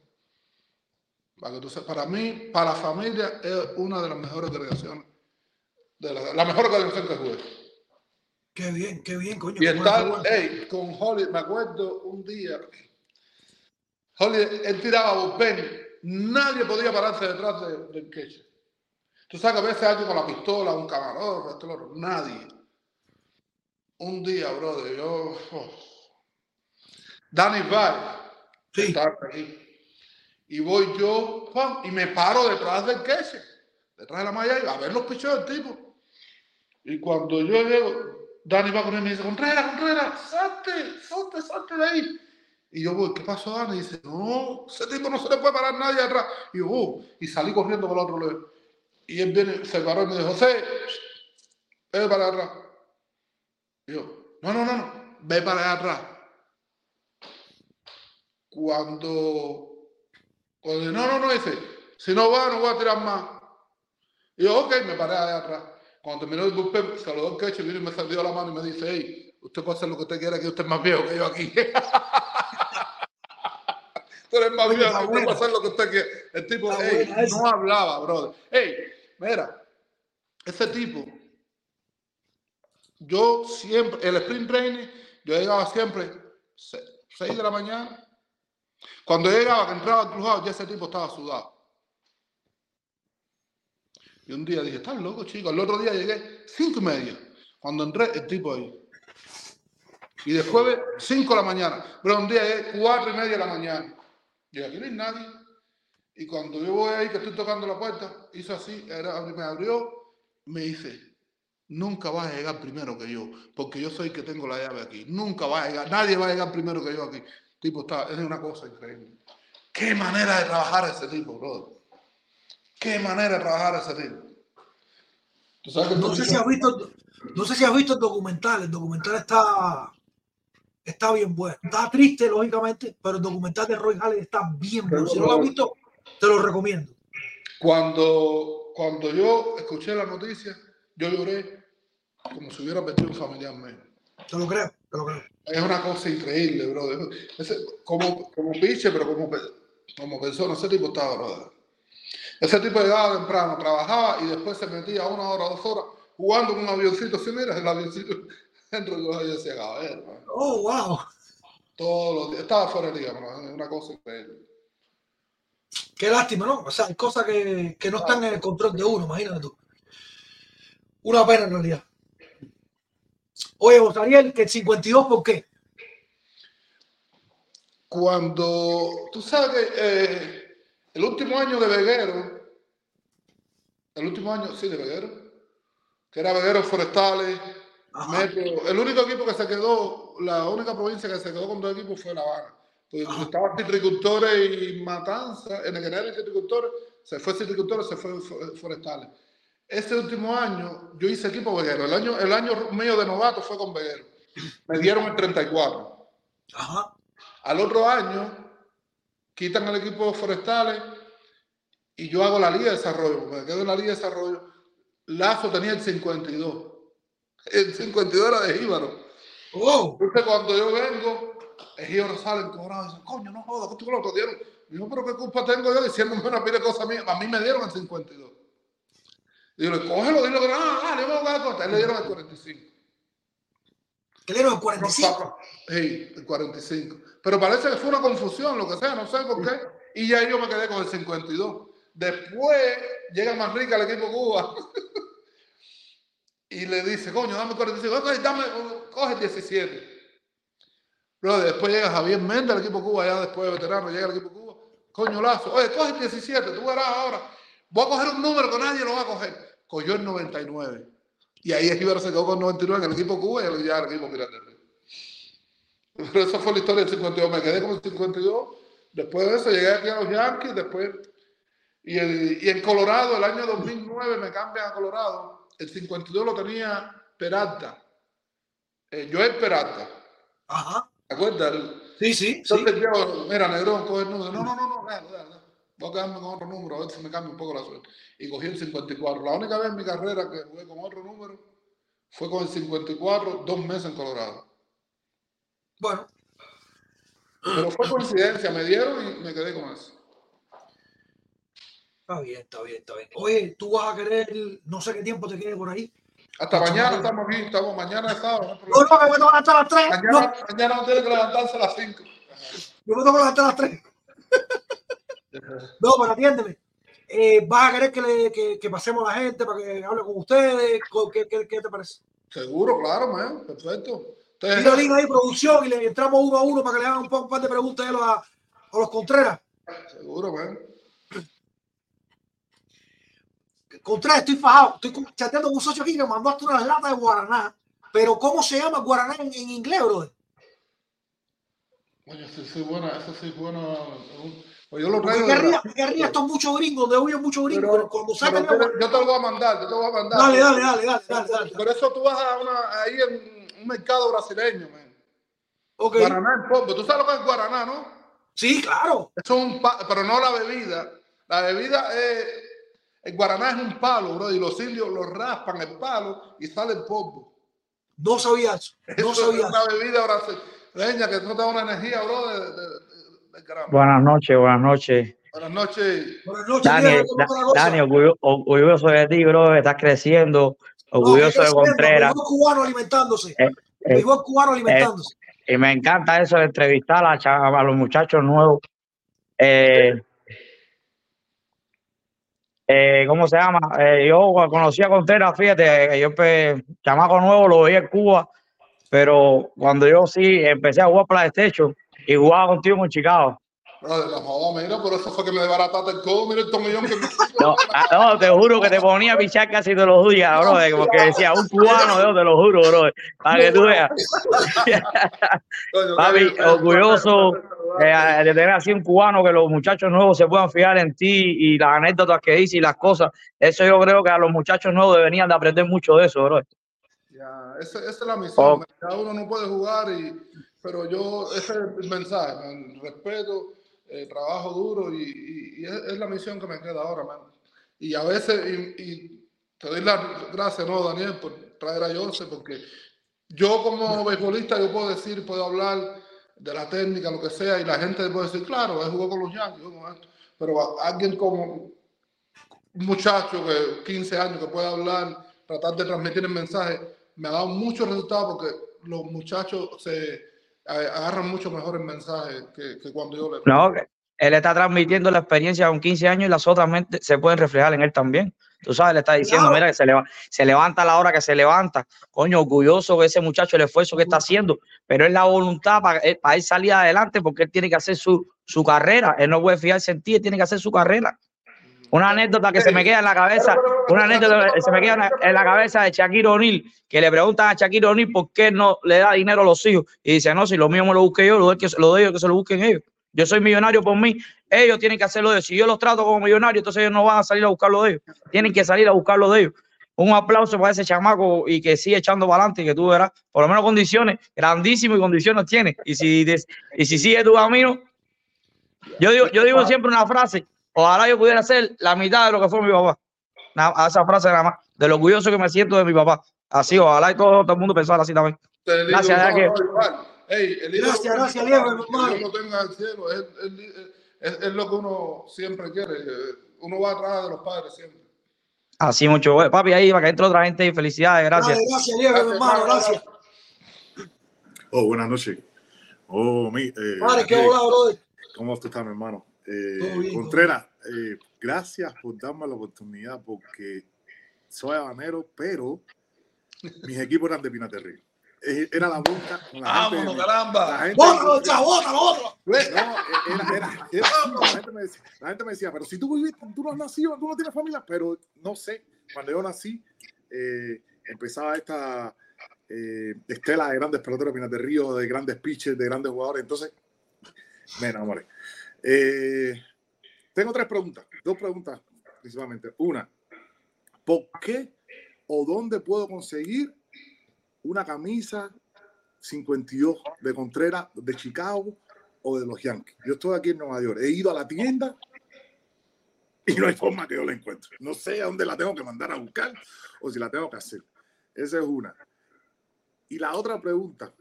Para, que tú sepas, para mí, para la familia, es una de las mejores delegaciones. De la, la mejor delegación que jugué. Qué bien, qué bien, coño. Y bueno. hey, con Holly, me acuerdo un día, Holly, él tiraba bullpen, nadie podía pararse detrás de- del catcher. Tú sabes que a veces alguien con la pistola, un camarógrafo, esto, otro, nadie. Un día, brother, yo, oh. Danny Valle, Sí. estaba aquí, y voy yo, pam, y me paro detrás del catcher, detrás de la malla, a ver los pichos del tipo. Y cuando yo llego, Dani va con él y me dice, Contreras, Contreras, salte, salte, salte de ahí. Y yo voy, ¿qué pasó, Dani? Y dice, no, ese tipo no se le puede parar nadie atrás. Y yo, "Oh", y salí corriendo por el otro lado. Y él viene, se paró y me dijo, José, ve para atrás. Y yo, no, no, no, no, ve para atrás. Cuando, cuando no, no, no, dice, si no va, no voy a tirar más. Y yo, ok, me paré allá atrás. Cuando terminó el bullpen, al catcher, vino y me salió la mano y me dice, hey, usted puede hacer lo que usted quiera, que usted es más viejo que yo aquí. Tú eres más viejo, usted puede hacer lo que usted quiera. El tipo, hey, no hablaba, brother. Hey, mira, ese tipo, yo siempre, el sprint training, yo llegaba siempre 6 de la mañana. Cuando llegaba, que entraba al cruzado, ya ese tipo estaba sudado. Y un día dije, estás loco, chico. El otro día llegué cinco y media. Cuando entré, el tipo ahí. Y después de cinco de la mañana. Pero un día llegué cuatro y media de la mañana. Y aquí no hay nadie. Y cuando yo voy ahí, que estoy tocando la puerta, hizo así, era- me abrió, me dice, nunca vas a llegar primero que yo, porque yo soy el que tengo la llave aquí. Nunca vas a llegar, nadie va a llegar primero que yo aquí. Tipo, está, es una cosa increíble. Qué manera de trabajar ese tipo, brother. Qué manera de trabajar ese tipo. Tú sabes que No sé si has visto, no sé si has visto el documental. El documental está, está bien bueno. Está triste, lógicamente, pero el documental de Roy Halladay está bien bueno. Si no lo has visto, te lo recomiendo. Cuando, cuando yo escuché la noticia, yo lloré como si hubiera perdido un familiar mío. Te lo creo, te lo creo. Es una cosa increíble, brother. Ese- como, como piche, pero como, como persona, ese tipo estaba, brother. Ese tipo llegaba temprano, trabajaba y después se metía una hora, dos horas jugando con un avioncito. así, mira, el avioncito dentro de los días se acaba. Oh, wow. Todos los días. Estaba fuera de liga. Es una cosa increíble. Qué lástima, ¿no? O sea, hay cosas que, que no están en el control de uno, imagínate tú. Una pena en realidad. Oye, José Ariel, que el 52, ¿por qué? Cuando tú sabes que eh, el último año de Veguero, el último año, sí, de Veguero, que era Veguero Forestales. Metro, el único equipo que se quedó, la única provincia que se quedó con dos equipos fue La Habana. Estaban citricultores y Matanza, en el que era citricultores, se fue citricultores, se fue fo- Forestales. Ese último año yo hice equipo Veguero. El año, el año mío de novato fue con Veguero. Me dieron el 34. Ajá. Al otro año quitan el equipo de forestales y yo hago la liga de desarrollo. Me quedo en la liga de desarrollo. Lazo tenía el 52. El 52 era de Jíbaro. Oh, Entonces cuando yo vengo, Jíbaro sale encobrado y dice, coño, no jodas, que tú lo dieron. Digo, pero qué culpa tengo yo diciéndome una pila de cosas mías. A mí me dieron el 52. Digo, cógelo, dile que no, ah, dale, vamos a jugar Él le dieron el 45. que le dieron el 45. Sí, el 45. Pero parece que fue una confusión, lo que sea, no sé por qué. Y ya yo me quedé con el 52. Después llega más rica el equipo Cuba y le dice, coño, dame 45. Ok, dame, coge el 17. Pero después llega Javier Méndez al equipo Cuba, ya después de veterano, llega al equipo Cuba. Coño, Lazo, oye, coge el 17, tú verás ahora. Voy a coger un número que nadie lo va a coger. Cogió el 99. Y ahí Esquivel se quedó con 99 en el equipo Cuba y ya el equipo Miranda. Pero esa fue la historia del 52. Me quedé con el 52. Después de eso llegué aquí a los Yankees. Después, y, el- y en Colorado, el año 2009 me cambian a Colorado. El 52 lo tenía Peralta. Eh, Joel Peralta. Ajá. ¿Te acuerdas? Sí, sí, sí. entonces yo, mira, Negrón, coge el número. No, no, no, no, déjalo, déjalo, déjalo. Voy a quedarme con otro número, a ver si me cambia un poco la suerte. Y cogí el 54. La única vez en mi carrera que jugué con otro número fue con el 54, dos meses en Colorado. Bueno, Pero fue coincidencia, me dieron y me quedé con eso. está bien, está bien, está bien. Oye, tú vas a querer, no sé qué tiempo te quede por ahí. Hasta mañana estamos aquí, estamos mañana sábado. no No, no, me voy a levantar a las 3. No, Mañana, mañana no tiene que levantarse a las 5. yo me tengo que levantar a las 3. No, pero atiéndeme. Eh, ¿Vas a querer que, le, que, que pasemos a la gente para que hable con ustedes? ¿Con- ¿Qué, qué, qué te parece? Seguro, claro, man, perfecto. Ustedes- Tira link ahí, producción, y le entramos uno a uno para que le hagan un, par de preguntas a, los- a los Contreras. seguro, man. Contreras, estoy fajado. Estoy chateando con un socio aquí que me mandó hasta unas latas de Guaraná. Pero ¿cómo se llama Guaraná en, en inglés, brother? Oye, eso sí, buena, eso sí, bueno. Pues yo lo Porque traigo. ¿Qué de ría, Brasil, qué ría estos muchos gringos? De huyen muchos gringos. Pero, cuando sacan yo te lo voy a mandar, yo te voy a mandar. Dale, dale, dale, dale, dale, dale. Por eso tú vas a una, ahí en un mercado brasileño, man. Ok. Guaraná en polvo. Tú sabes lo que es guaraná, ¿no? Sí, claro. Eso es un pero no la bebida. La bebida es. El guaraná es un palo, bro, y los indios lo raspan el palo y sale el polvo. No sabía eso. No Eso sabía es una eso. bebida brasileña que no te da una energía, bro, de, de, de-. Buenas noches, buenas noches. Buenas noches. Buenas noches, Dani, Diego, ¿cómo Da- está la cosa? Dani, orgullo- orgulloso de ti, bro, estás creciendo, No, orgulloso que de Contreras. Cubano alimentándose. Eh, eh, cubano alimentándose. Y me encanta eso de entrevistar a, los muchachos nuevos. Eh, eh, ¿Cómo se llama? Eh, yo conocí a Contreras, fíjate, yo, pues, chamaco nuevo, lo veía en Cuba, pero cuando yo sí empecé a jugar PlayStation y jugaba contigo en Chicago. Brother, no jodas, mira, por eso fue que me desbarataste el codo. Mira el tomillón que me No, ah, no, te juro que te ponía a pichar casi todos los días, bro, porque decía un cubano, yo te lo juro, bro, para que tú veas. Papi, orgulloso eh, de tener así un cubano que los muchachos nuevos se puedan fijar en ti y las anécdotas que dice y las cosas. Eso yo creo que a los muchachos nuevos deberían de aprender mucho de eso, bro. Ya, esa, esa es la misión. Oh. Cada uno no puede jugar, y, pero yo, ese es el mensaje, man. respeto, eh, trabajo duro y, es, la misión que me queda ahora, man. Y a veces, y, te doy las gracias, ¿no, Daniel, por traer a Joseph, porque yo como beisbolista, yo puedo decir, puedo hablar de la técnica, lo que sea, y la gente puede decir, claro, él jugó con los Yankees, pero alguien como un muchacho que 15 años que puede hablar, tratar de transmitir el mensaje, me ha dado muchos resultados porque los muchachos se agarran mucho mejor el mensaje que, que cuando yo le No, él está transmitiendo la experiencia con 15 años y las otras mentes se pueden reflejar en él también. Tú sabes, le está diciendo, Claro. mira, que se, leva- se levanta a la hora que se levanta. Coño, orgulloso de ese muchacho, el esfuerzo que está haciendo, pero es la voluntad para, él- para él salir adelante porque él tiene que hacer su, su carrera. Él no puede fijarse en ti, él tiene que hacer su carrera. Una anécdota que se me queda en la cabeza, una anécdota que se me queda en la, cabeza de Shaquille O'Neal, que le preguntan a Shaquille O'Neal por qué no le da dinero a los hijos. Y dice, no, si lo mío me lo busqué yo, lo de, que, lo de ellos que se lo busquen ellos. Yo soy millonario por mí, ellos tienen que hacerlo de ellos. Si yo los trato como millonarios, entonces ellos no van a salir a buscarlo de ellos. Tienen que salir a buscarlo de ellos. Un aplauso para ese chamaco y que sigue echando para adelante y que tú verás, por lo menos condiciones, grandísimas condiciones tiene. Y si, y si sigue tu camino, yo digo, yo digo siempre una frase, ojalá yo pudiera ser la mitad de lo que fue mi papá. Nada- a esa frase nada más, de lo orgulloso que me siento de mi papá. Así, ojalá y todo, todo el mundo pensara así también. Te digo, Gracias, no, el Gracias, gracias, Diego, tenga cielo. Es, es- es- es lo que uno siempre quiere. eh, Uno va atrás de los padres siempre. Así mucho, bueno, papi, ahí para que entre otra gente y felicidades, gracias. Gracias, Diego, mi hermano, gracias. Oh, buenas noches. Oh, mi, eh, Padre, qué hola, brother. ¿Cómo tú estás, mi hermano? Eh, Contreras, eh, gracias por darme la oportunidad porque soy habanero, pero mis equipos eran de Pinaterrí. Eh, Era la boca con la gente. ¡Vámonos, caramba! la gente- Bótalo, bótalo, bótalo. No, era, era, era la, gente me decía, la gente me decía, pero si tú viviste, tú no has nacido, tú no tienes familia, pero no sé, cuando yo nací, eh, empezaba esta eh, estela de grandes peloteros de Pinas de Río, de grandes pitchers, de grandes jugadores, entonces me enamoré. Eh, tengo tres preguntas, dos preguntas principalmente. Una, ¿por qué o dónde puedo conseguir una camisa 52 de Contreras de Chicago o de los Yankees. Yo estoy aquí en Nueva York. He ido a la tienda y no hay forma que yo la encuentre. No sé a dónde la tengo que mandar a buscar o si la tengo que hacer. Esa es una. Y la otra pregunta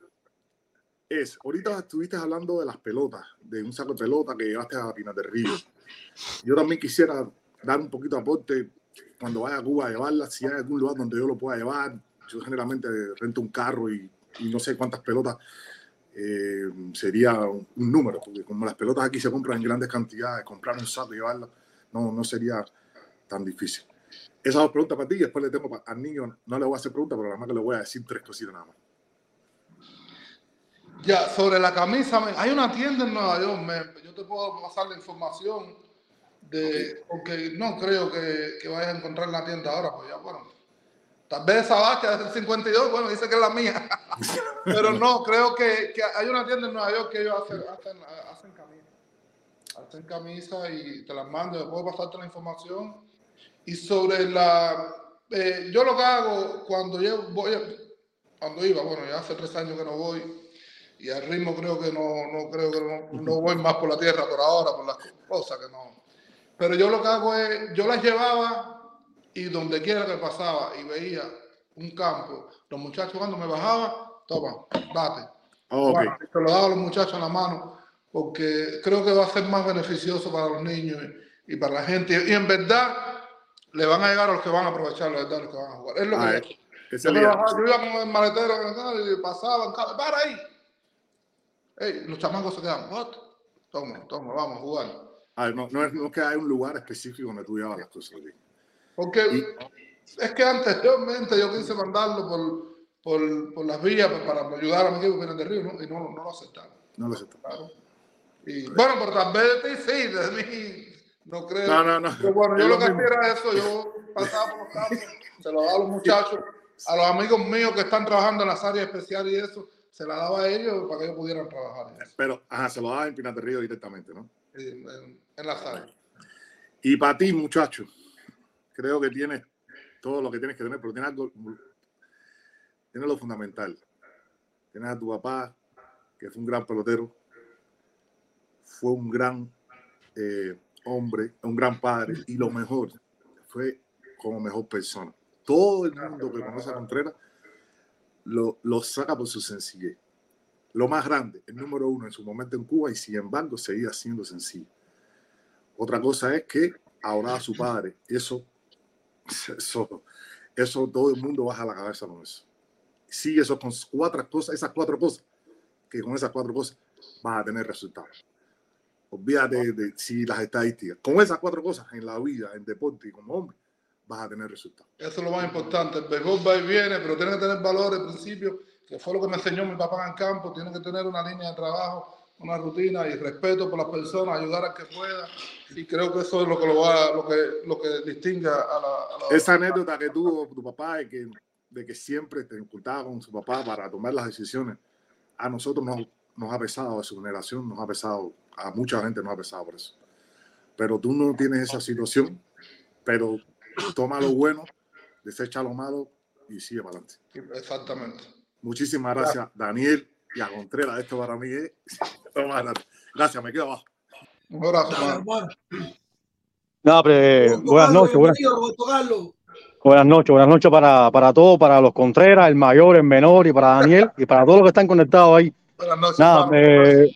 es, ahorita estuviste hablando de las pelotas, de un saco de pelota que llevaste a Pinas del Río. Yo también quisiera dar un poquito de aporte cuando vaya a Cuba a llevarla, si hay algún lugar donde yo lo pueda llevar. Yo generalmente rento un carro y, y no sé cuántas pelotas eh, sería un, número, porque como las pelotas aquí se compran en grandes cantidades, comprar un saco y llevarla no, no sería tan difícil. Esas dos preguntas para ti y después le tengo al niño, no le voy a hacer preguntas, pero nada más que le voy a decir tres cositas nada más. Ya, sobre la camisa, hay una tienda en Nueva York, yo te puedo pasar la información de, porque no creo que, que vayas a encontrar en la tienda ahora, pues ya, bueno, tal vez esa es del 52, bueno, dice que es la mía, pero no, creo que, que hay una tienda en Nueva York que ellos hacen, hacen, hacen camisa, hacen camisa y te las mando, yo puedo pasarte la información, y sobre la, eh, yo lo que hago cuando yo voy, cuando iba, bueno, ya hace tres años que no voy, y al ritmo creo que no, no creo que no, no voy más por la tierra por ahora, por las cosas que no. Pero yo lo que hago es, yo las llevaba y donde quiera que pasaba y veía un campo, los muchachos cuando me bajaba, toma, date. Ok. Bueno, se lo daba a los muchachos en la mano, porque creo que va a ser más beneficioso para los niños y, y para la gente. Y en verdad, le van a llegar a los que van a aprovechar, los que van a jugar. Es lo Ah, que esa yo, yo iba con el maletero y pasaban, cada- para ahí. Ey, los chamacos se quedan, what? Toma, toma, vamos a jugar. Ah, no, no es, no es que hay un lugar específico donde tú llevas las cosas. ok. Porque es que anteriormente yo quise mandarlo por, por, por las vías para ayudar a mi equipo de Río ¿no? y no, no lo aceptaron. No lo. Claro. Y, bueno, pero tal vez de ti sí, de mí no creo. No, no, no. Pero bueno, Es yo lo lo que hacía era eso, yo pasaba por los campos, se lo daba a los muchachos, a los amigos míos que están trabajando en las áreas especiales y eso, se la daba a ellos para que ellos pudieran trabajar eso, Pero, ajá, se lo daba en Pinas de Río directamente, ¿no? en, en- en las áreas. Y para ti, muchacho, creo que tienes todo lo que tienes que tener, pero tienes algo, tienes lo fundamental. Tienes a tu papá, que fue un gran pelotero, fue un gran eh, hombre, un gran padre, y lo mejor, fue como mejor persona. Todo el mundo que conoce a Contreras lo, lo saca por su sencillez. Lo más grande, el número uno en su momento en Cuba, y sin embargo seguía siendo sencillo. Otra cosa es que ahora su padre, eso, eso, eso todo el mundo baja la cabeza con eso. Sigue eso con cuatro cosas, esas cuatro cosas, que con esas cuatro cosas vas a tener resultados. olvídate de si las estadísticas. Con esas cuatro cosas en la vida, en deporte y como hombre, vas a tener resultados. Eso es lo más importante. El béisbol va y viene, pero tiene que tener valores, principios, que fue lo que me enseñó mi papá en el campo. Tiene que tener una línea de trabajo, una rutina y respeto por las personas, ayudar a que pueda. Y creo que eso es lo que lo va, lo que, lo que distingue a la, a la- Esa anécdota que tuvo tu papá de que, de que siempre te incultaba con su papá para tomar las decisiones, a nosotros nos, nos ha pesado, a su generación nos ha pesado, a mucha gente nos ha pesado por eso. Pero tú no tienes esa situación, pero toma lo bueno, desecha lo malo y sigue para adelante. Exactamente. Muchísimas gracias, Daniel y a Contreras. Esto para mí es lo más grande. Gracias, me quedo abajo. Un abrazo. No, pero, eh, buenas noches, buenas, noches, buenas noches para, para todos, para los Contreras, el mayor, el menor y para Daniel y para todos los que están conectados ahí. Buenas noches, Nada, eh,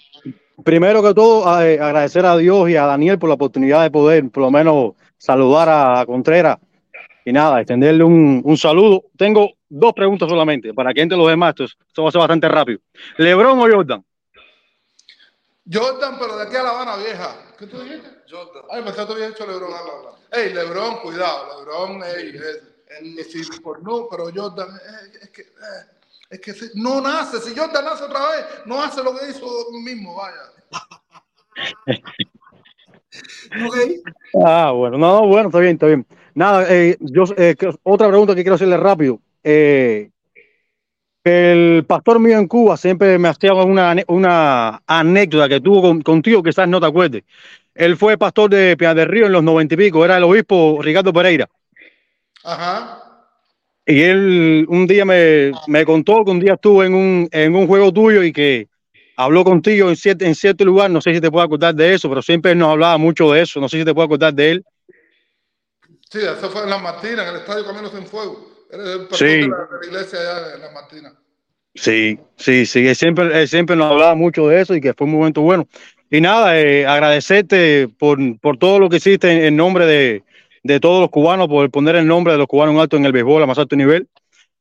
primero que todo, eh, agradecer a Dios y a Daniel por la oportunidad de poder, por lo menos, saludar a Contreras y nada, extenderle un, un saludo. Tengo dos preguntas solamente para que entre los demás. Esto, esto va a ser bastante rápido. ¿Lebron o Jordan? Jordan, pero de aquí a La Habana Vieja. ¿Qué tú dijiste? Jordan. Ay, pensé que había hecho Lebron. Ey, Lebron, cuidado. Lebron, ey, es, es, es- por no, pero Jordan, eh, es que, eh, es que si- no nace. Si Jordan nace otra vez, no hace lo que hizo mismo, vaya. Ah, bueno, no, no, bueno, está bien, está bien. Nada, eh, yo, eh, otra pregunta que quiero hacerle rápido. Eh, el pastor mío en Cuba siempre me hacía una, una anécdota que tuvo con- contigo, quizás no te acuerdes. Él fue pastor de Piedad del Río en los noventa y pico, era el obispo Ricardo Pereira. Ajá. Y él un día me, me contó que un día estuvo en un, en un juego tuyo y que habló contigo en cierto, en cierto lugar. No sé si te puedo acordar de eso, pero siempre nos hablaba mucho de eso. No sé si te puedo acordar de él. Sí, eso fue en Las Martinas, en el estadio Caminos en Fuego. El pastor Sí. de, la, de la iglesia allá en Las Martinas. Sí, sí, sí, él siempre, él siempre nos hablaba mucho de eso y que fue un momento bueno. Y nada, eh, agradecerte por, por todo lo que hiciste en, en nombre de, de todos los cubanos, por poner el nombre de los cubanos en alto en el béisbol a más alto nivel.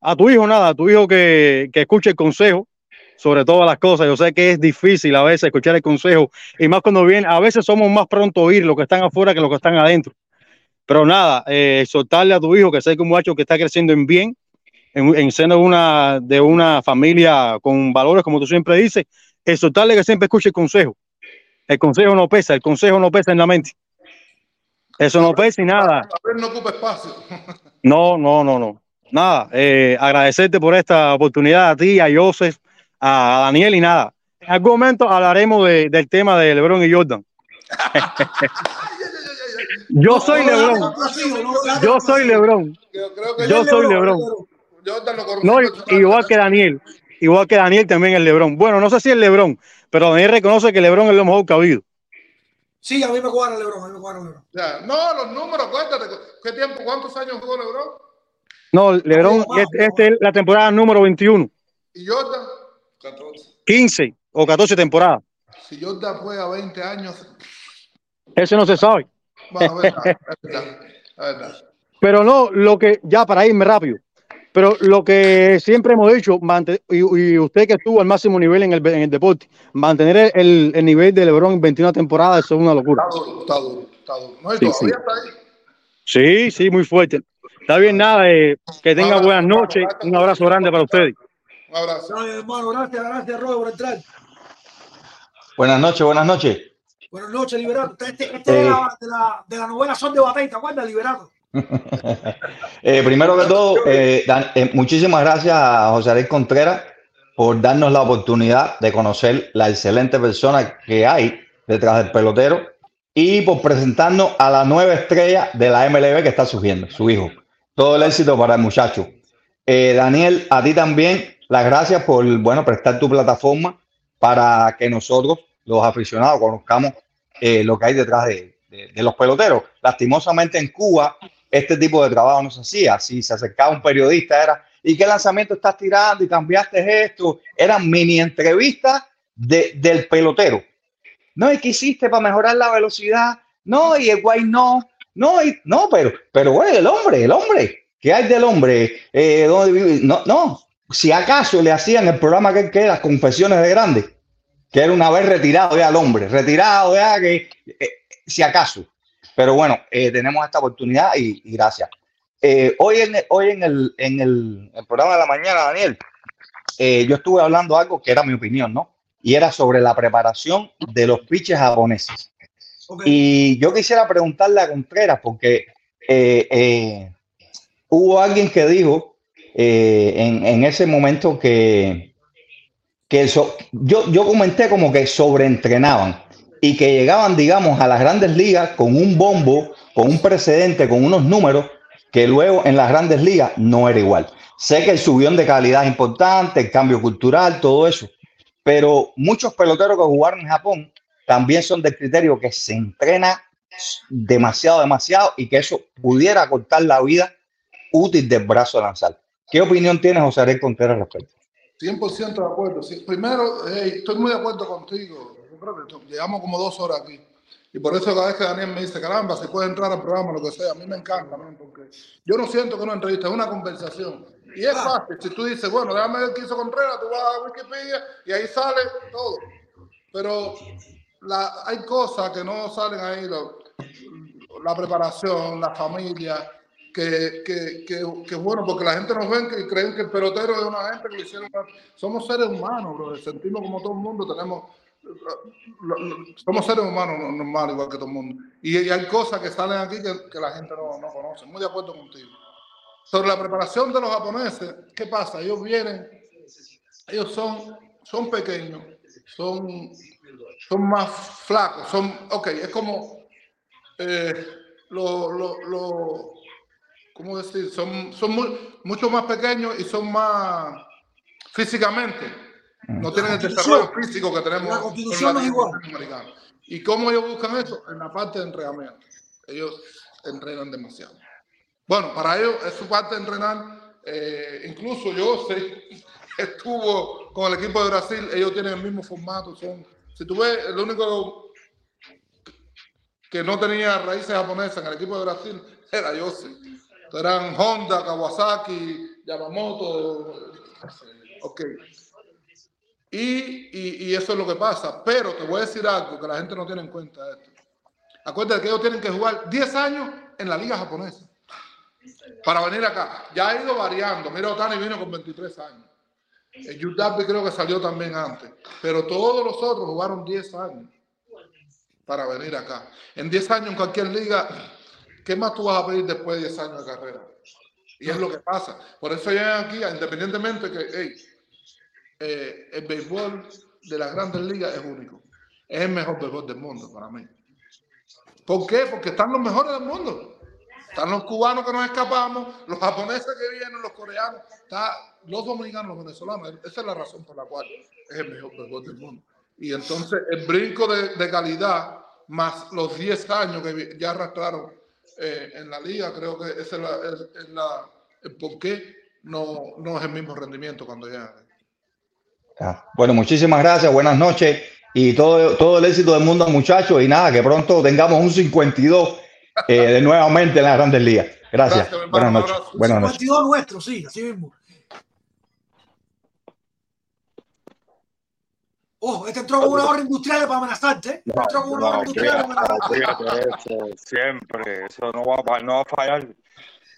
A tu hijo, nada, a tu hijo que, que escuche el consejo sobre todas las cosas. Yo sé que es difícil a veces escuchar el consejo y más cuando viene, a veces somos más pronto a oír los que están afuera que los que están adentro. Pero nada, eh, soltarle a tu hijo que sé que un muchacho que está creciendo en bien, en, en seno de una, de una familia con valores, como tú siempre dices, exhortarle que siempre escuche el consejo. El consejo no pesa, el consejo no pesa en la mente. Eso no pesa y nada. No ocupa espacio. No, no, no, no. Nada. eh, agradecerte por esta oportunidad a ti, a Joseph, a Daniel y nada. En algún momento hablaremos de- del tema de LeBron y Jordan. Yo soy LeBron. Yo soy LeBron. Yo soy LeBron. No, igual que Daniel. Igual que Daniel también es LeBron. Bueno, no sé si es LeBron, pero Daniel reconoce que LeBron es lo mejor que ha habido. Sí, a mí me cuadra Lebron, a mí me cuadra Lebron. Ya, No, los números, acuérdate. ¿Qué tiempo, cuántos años jugó LeBron? No, LeBron, este, este es la temporada número 21, ¿Y Jordan? 14. 15 o 14 temporadas. Si Jordan juega 20 años, Eso no se sabe. bueno. Pero no, lo que, ya para irme rápido, pero lo que siempre hemos dicho, y, usted que estuvo al máximo nivel en el, en el deporte, mantener el, el nivel de LeBron en 21 temporadas, eso es una locura. Está duro, está duro, está duro. No, y Sí, sí. está ahí. Sí, sí, muy fuerte. Está bien, nada, eh, que tengan buenas noches, un abrazo grande para ustedes. Un abrazo. Dale, hermano, gracias, gracias, Robert, por entrar. Buenas noches, buenas noches. Buenas noches, Liberato. Este, este es de, la, de, la, de la novela Son de Batey, ¿te acuerdas, Liberato? Eh, primero que todo, eh, Dan- eh, muchísimas gracias a José Ariel Contreras por darnos la oportunidad de conocer la excelente persona que hay detrás del pelotero y por presentarnos a la nueva estrella de la MLB que está surgiendo, su hijo. Todo el éxito para el muchacho. Eh, Daniel, a ti también las gracias por bueno, prestar tu plataforma para que nosotros, los aficionados, conozcamos eh, lo que hay detrás de, los peloteros. Lastimosamente en Cuba este tipo de trabajo no se hacía. Si se acercaba un periodista era, ¿y qué lanzamiento estás tirando? Y cambiaste esto. Eran mini entrevistas de- del pelotero. No, ¿y qué hiciste para mejorar la velocidad? No, y el guay no. No, y, no, pero, pero bueno, el hombre, el hombre. ¿Qué hay del hombre? Eh, ¿dónde vive? No, no. Si acaso le hacían el programa que que las confesiones de grande. que era una vez retirado ya el hombre, retirado ya que eh, si acaso. Pero bueno, eh, tenemos esta oportunidad y, y gracias. Eh, hoy en, hoy en, el, en el, el programa de la mañana, Daniel, yo estuve hablando algo que era mi opinión, ¿no? Y era sobre la preparación de los pitches japoneses. Y yo quisiera preguntarle a Contreras, porque hubo alguien que dijo eh, en, ese momento que, que eso, yo, yo comenté como que sobreentrenaban y que llegaban, digamos, a las grandes ligas con un bombo, con un precedente, con unos números que luego en las grandes ligas no era igual. Sé que el subión de calidad es importante, el cambio cultural, todo eso, pero muchos peloteros que jugaron en Japón también son del criterio que se entrena demasiado, demasiado y que eso pudiera cortar la vida útil del brazo de lanzar. ¿Qué opinión tienes, José Ariel Contreras, al respecto? 100% de acuerdo. Sí, primero, hey, estoy muy de acuerdo contigo. Yo creo que to- llevamos como dos horas aquí. Y por eso cada vez que Daniel me dice, caramba, si puede entrar al programa, lo que sea, a mí me encanta, man, porque yo no siento que una entrevista, es una conversación. Y es fácil, si tú dices, bueno, déjame ver qué hizo Contreras, tú vas a Wikipedia y ahí sale todo. Pero la, hay cosas que no salen ahí, lo- la preparación, la familia, que, que, que, que bueno, porque la gente nos ven que creen que el pelotero es una gente que le hicieron. Somos seres humanos, bro, sentimos como todo el mundo, tenemos. lo- lo- Somos seres humanos no- normales, igual que todo el mundo. Y, y hay cosas que salen aquí que, la gente no, no conoce. Muy de acuerdo contigo. Sobre la preparación de los japoneses, ¿qué pasa? Ellos vienen, ellos son, son pequeños, son, son más flacos, son, ok, es como eh, lo, lo, lo- ¿cómo decir? Son, son muy- mucho más pequeños y son más físicamente. No tienen el desarrollo físico que tenemos La constitución no igual. latinoamericanos. ¿Y cómo ellos buscan eso? En la parte de entrenamiento. Ellos entrenan demasiado. Bueno, para ellos es su parte de entrenar. eh, incluso yo sé, estuvo con el equipo de Brasil, ellos tienen el mismo formato. Son, si tú ves, el único que no tenía raíces japonesas en el equipo de Brasil era Yossi. Eran Honda, Kawasaki, Yamamoto. Ok. Y, y, y eso es lo que pasa. Pero te voy a decir algo que la gente no tiene en cuenta esto. Acuérdate que ellos tienen que jugar 10 años en la liga japonesa para venir acá. Ya ha ido variando. Mira, Otani vino con 23 años. El Yu Darvish creo que salió también antes. Pero todos los otros jugaron 10 años para venir acá. En 10 años en cualquier liga, ¿qué más tú vas a pedir después de 10 años de carrera? Y es lo que pasa. Por eso llegan aquí, independientemente que eh, el béisbol de las grandes ligas es único. Es el mejor béisbol del mundo para mí. ¿Por qué? Porque están los mejores del mundo. Están los cubanos que nos escapamos, los japoneses que vienen, los coreanos, está, los dominicanos, los venezolanos. Esa es la razón por la cual es el mejor béisbol del mundo. Y entonces el brinco de, calidad, más los 10 años que ya arrastraron eh, en la liga, creo que ese es, la, es- es la- el por qué no, no es el mismo rendimiento cuando llegan. Ah, Bueno, muchísimas gracias, buenas noches y todo, todo el éxito del mundo, muchachos. Y nada, que pronto tengamos un 52 eh, de nuevamente en las grandes ligas. Gracias. Gracias, buenas un noches. Buenas noches. 52 nuestro, sí, así mismo. Ojo, este entró con una orden industrial para amenazarte. Este entró con una orden No, industrial para amenazarte. eso, siempre, eso no va, a fa- no va a fallar.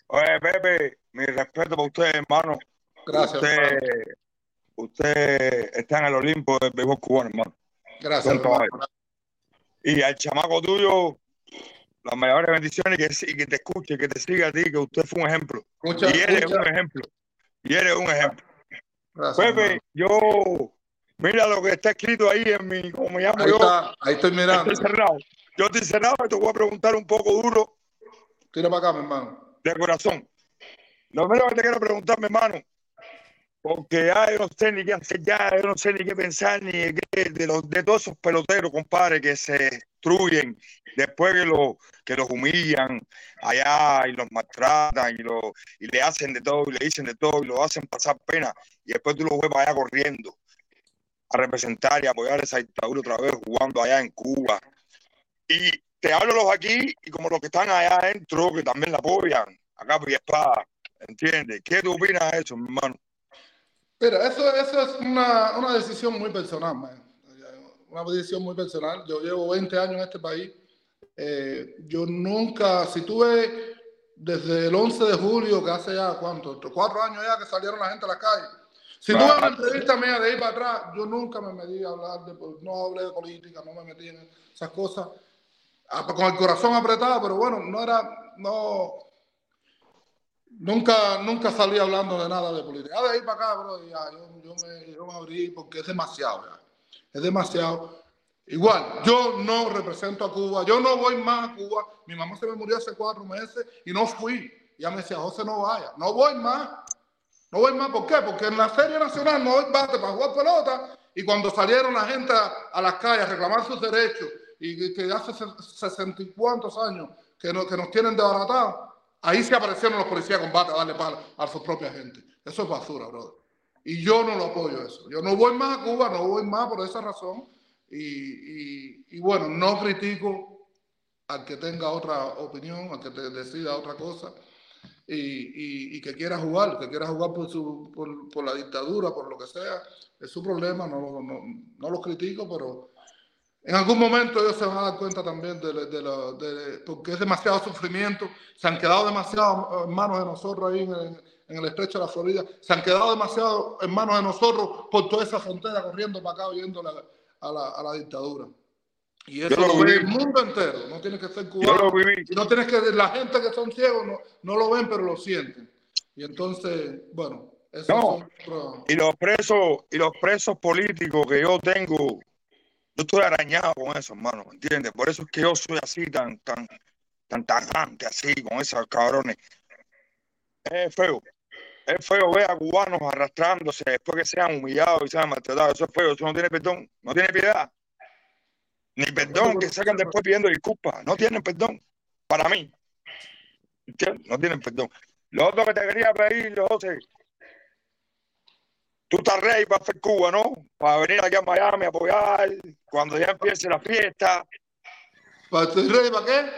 Oye, Pepe, mi respeto para usted, hermano. Gracias, Usted, usted está en el Olimpo del béisbol cubano, hermano. Gracias. Y al chamaco tuyo, las mayores bendiciones y que, y que te escuche, que te siga a ti, que usted fue un ejemplo. Muchas- y eres muchas- un ejemplo. Y eres un ejemplo. Gracias, Pepe, hermano. yo, mira lo que está escrito ahí en mi, como me llamo Ahí yo. está, ahí estoy mirando. Estoy cerrado. Yo estoy cerrado y te voy a preguntar un poco duro. Tira para acá, mi hermano. De corazón. Lo primero que te quiero preguntar, mi hermano, porque ya yo no sé ni qué hacer, ya yo no sé ni qué pensar, ni de, qué- de, los, de todos esos peloteros, compadre, que se destruyen después que, lo, que los humillan allá y los maltratan y, lo, y le hacen de todo y le dicen de todo y lo hacen pasar pena y después tú los ves para allá corriendo a representar y apoyar esa dictadura otra vez jugando allá en Cuba. Y te hablo los aquí y como los que están allá adentro que también la apoyan, acá por espada, ¿entiendes? ¿Qué tú opinas de eso, mi hermano? Mira, eso, eso es una, una decisión muy personal, man. una decisión muy personal. Yo llevo 20 años en este país. Eh, yo nunca, si tuve desde el 11 de julio, que hace ya, ¿cuánto? Cuatro años ya que salieron la gente a la calle. Si tuve una entrevista mía de ir para atrás, yo nunca me metí a hablar de, no hablé de política, no me metí en esas cosas. Ah, Con el corazón apretado, pero bueno, no era, no, Nunca, nunca salí hablando de nada de política. Ah, de ahí para acá, bro, ya, yo, yo me, yo me abrí porque es demasiado, ya. Es demasiado. Igual, yo no represento a Cuba, yo no voy más a Cuba. Mi mamá se me murió hace cuatro meses y no fui. Ya me decía, José, no vaya. No voy más. No voy más, ¿por qué? Porque en la Serie Nacional no hay bate para jugar pelota. Y cuando salieron la gente a, las calles a reclamar sus derechos, y que, hace sesenta y cuantos años que, no, que nos tienen desbaratados, Ahí se aparecieron los policías de combate a darle palo a su propia gente. Eso es basura, brother. Y yo no lo apoyo eso. Yo no voy más a Cuba, no voy más por esa razón. Y, bueno, no critico al que tenga otra opinión, al que decida otra cosa y, que quiera jugar, que quiera jugar por, su, por, la dictadura, por lo que sea. Es su problema, no, no, no lo critico, pero en algún momento ellos se van a dar cuenta también de, de, de, porque es demasiado sufrimiento. Se han quedado demasiado en manos de nosotros ahí en el, en el, estrecho de la Florida. Se han quedado demasiado en manos de nosotros por toda esa frontera corriendo para acá oyendo a, la, a la dictadura. Y eso lo, ve el mundo entero. No tienes que ser cubano. Y no tienes que la gente que son ciegos no, no lo ven pero lo sienten. Y entonces, bueno, eso no. Otro... Y los presos y los presos políticos que yo tengo yo estoy arañado con eso, hermano, ¿me entiendes? Por eso es que yo soy así, tan, tan, tan tajante, así, con esos cabrones. Es feo. Es feo ver a cubanos arrastrándose después que sean humillados y sean maltratados. Eso es feo, eso no tiene perdón, no tiene piedad. Ni perdón que sacan después pidiendo disculpas. No tienen perdón. Para mí. ¿Entiendes? No tienen perdón. Lo otro que te quería pedir, José, tú estás rey para hacer Cuba, ¿no? Para venir aquí a Miami a apoyar cuando ya empiece la fiesta. ¿Para ser rey para qué?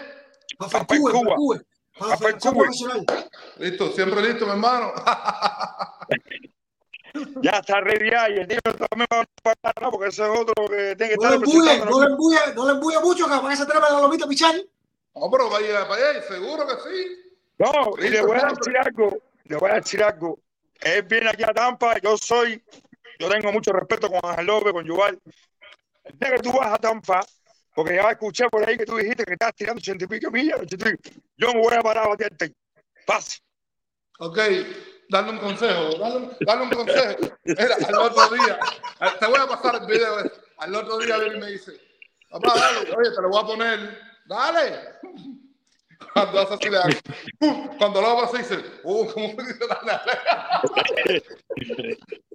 Para hacer Cuba. Cuba. Cuba. Para hacer Cuba. Listo, siempre listo, mi hermano. ya está ya y el tío también va a pagar, ¿no? Porque ese es otro que tiene que no estar le embuye, no, le embuye, no le embuye mucho, que para se trae la lomita pichar. No, pero vaya para allá, seguro que sí. No, y le voy a decir algo, le voy a decir algo él viene aquí a Tampa, yo soy, yo tengo mucho respeto con Ángel López, con Yuval. El día que tú vas a Tampa, porque ya escuché por ahí que tú dijiste que estás tirando ochenta y pico millas, yo me voy a parar a baterte. Fácil. Ok, dale un consejo, dale, dale un consejo. Mira, al otro día, te voy a pasar el video. Al otro día viene me dice, papá, dale, oye, te lo voy a poner, dale. Cuando hace así de Cuando lo hago así dice, uh, ¿cómo dice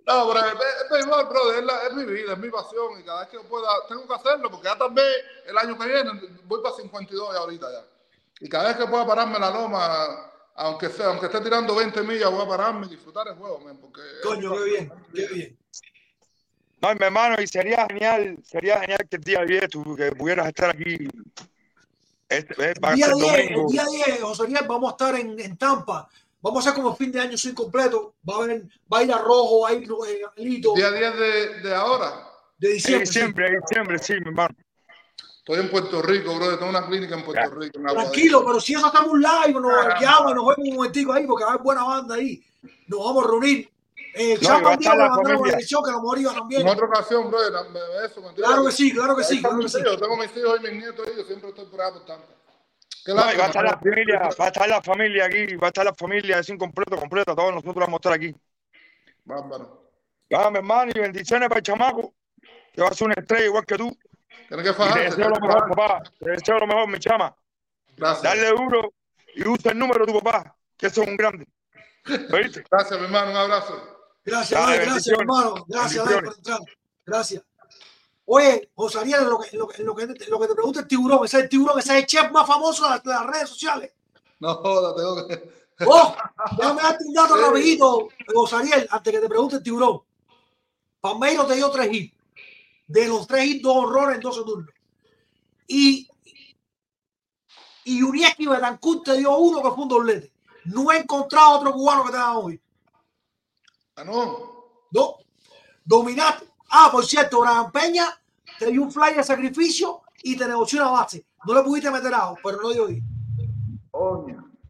No, pero es, igual, bro, es, la, es, mi vida, es mi pasión y cada vez que pueda, tengo que hacerlo porque ya también el año que viene voy para 52 ya ahorita ya. Y cada vez que pueda pararme la loma, aunque sea, aunque esté tirando 20 millas, voy a pararme y disfrutar el juego, man, porque... Coño, qué bien, qué bien. No, mi hermano, y sería genial, sería genial que el día 10 tú que pudieras estar aquí este, eh, el día 10, el día 10, José Ariel, vamos a estar en, en, Tampa. Vamos a hacer como fin de año sin completo. Va a, haber, va a ir a rojo, va a ir eh, Lito. Día 10 de, de ahora. De diciembre. De diciembre, sí. diciembre, sí, mi hermano. Estoy en Puerto Rico, bro. Tengo una clínica en Puerto Rico. Tranquilo, pero si eso estamos live, nos llama, nos vemos un momentico ahí porque va a haber buena banda ahí. Nos vamos a reunir. Eh, no, Chapa familia. Dirección, que nos moría también. En otra ocasión, bro. Eso, claro que sí, claro que sí. Claro que sí. Yo tengo mis hijos y mis nietos ahí. Yo siempre estoy por ahí por. No, va a estar la familia, va a estar la familia aquí, va a estar la familia sin completo, completo, todos nosotros vamos a estar aquí. Bárbaro. Va, mi hermano, y bendiciones para el chamaco, que va a ser una estrella igual que tú. Tienes que fajarse. Te deseo lo mejor, papá. Te deseo lo mejor, mi chama. Gracias. Dale duro y usa el número de tu papá, que eso es un grande. ¿Oíste? Gracias, mi hermano, un abrazo. Gracias, Dale, gracias, hermano. Gracias, Dale, por entrar. Gracias. Oye, José Ariel, lo que, lo, que, lo, que, lo que te pregunta el tiburón, ese es el tiburón, ese es el chef más famoso de las, de las redes sociales. No joda, tengo que. Oh, déjame darte un dato sí. rapidito, José Ariel, antes que te pregunte el tiburón. Palmeiro te dio tres hits. De los tres hits, dos horrores en 12 turnos. Y, y Uriesky Betancourt te dio uno que fue un doblete. No he encontrado otro cubano que te haga hoy. Ah, no. No. Dominaste. Ah, por cierto, Abraham Peña te dio un fly de sacrificio y te negoció una base. No le pudiste meter ajo, pero no dio bien.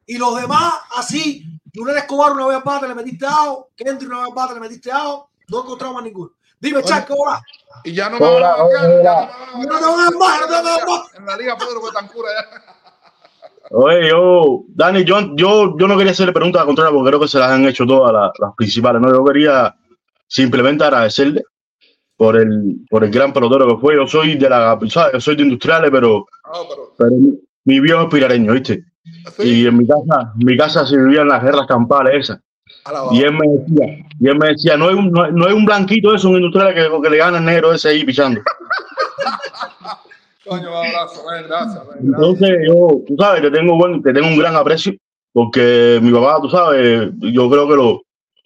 Y los demás, así, Junior Escobar una vez bate le metiste ajo, Kendry una vez bate le metiste ajo, no encontramos más ninguno. Dime, Chaco, ahora. Y ya no me van a no van no. En la liga Pedro Betancura ya. Oye, yo, Dani, yo, yo, yo no quería hacerle preguntas a Contreras porque creo que se las han hecho todas las, las principales, ¿no? Yo quería simplemente agradecerle por el, por el gran pelotero que fue. Yo soy de la, ¿sabes? Yo soy de industriales, pero, pero mi, mi viejo es pirareño, ¿viste? Y en mi casa, mi casa se vivían las guerras campales esas. Y él me decía, y él me decía, no hay un, no, hay- no hay un blanquito eso, un industrial que, que le gana el negro ese ahí pichando. Coño, abrazo, gracias. Entonces, yo, tú sabes, te tengo, buen, te tengo un gran aprecio, porque mi papá, tú sabes, yo creo que, lo,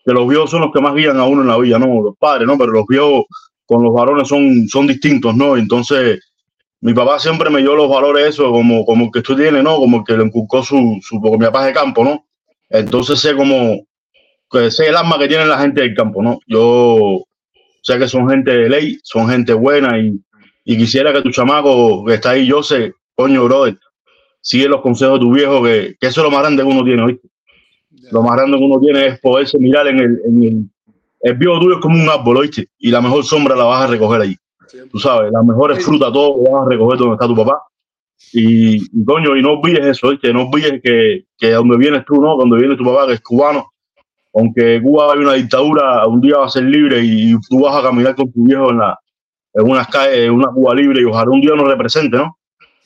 que los viejos son los que más guían a uno en la vida, no los padres, ¿no? Pero los viejos con los varones son, son distintos, ¿no? Entonces, mi papá siempre me dio los valores, eso, como, como el que tú tienes, ¿no? Como el que le inculcó su, su, mi papá es de campo, ¿no? Entonces sé como, que sé el alma que tiene la gente del campo, ¿no? Yo sé que son gente de ley, son gente buena y, y quisiera que tu chamaco que está ahí, yo sé, coño, brother, sigue los consejos de tu viejo, que, que eso es lo más grande que uno tiene, ¿oíste? Lo más grande que uno tiene es poderse mirar en el, en el, el viejo tuyo es como un árbol, ¿oíste? Y la mejor sombra la vas a recoger ahí. Tú sabes, las mejores frutas, todo lo vas a recoger donde está tu papá. Y, y, coño, y no olvides eso, ¿oíste? No olvides que, que donde vienes tú, ¿no? Donde viene tu papá, que es cubano, aunque Cuba hay una dictadura, un día va a ser libre y tú vas a caminar con tu viejo en, la, en unas calles, en una Cuba libre y ojalá un día nos represente, ¿no?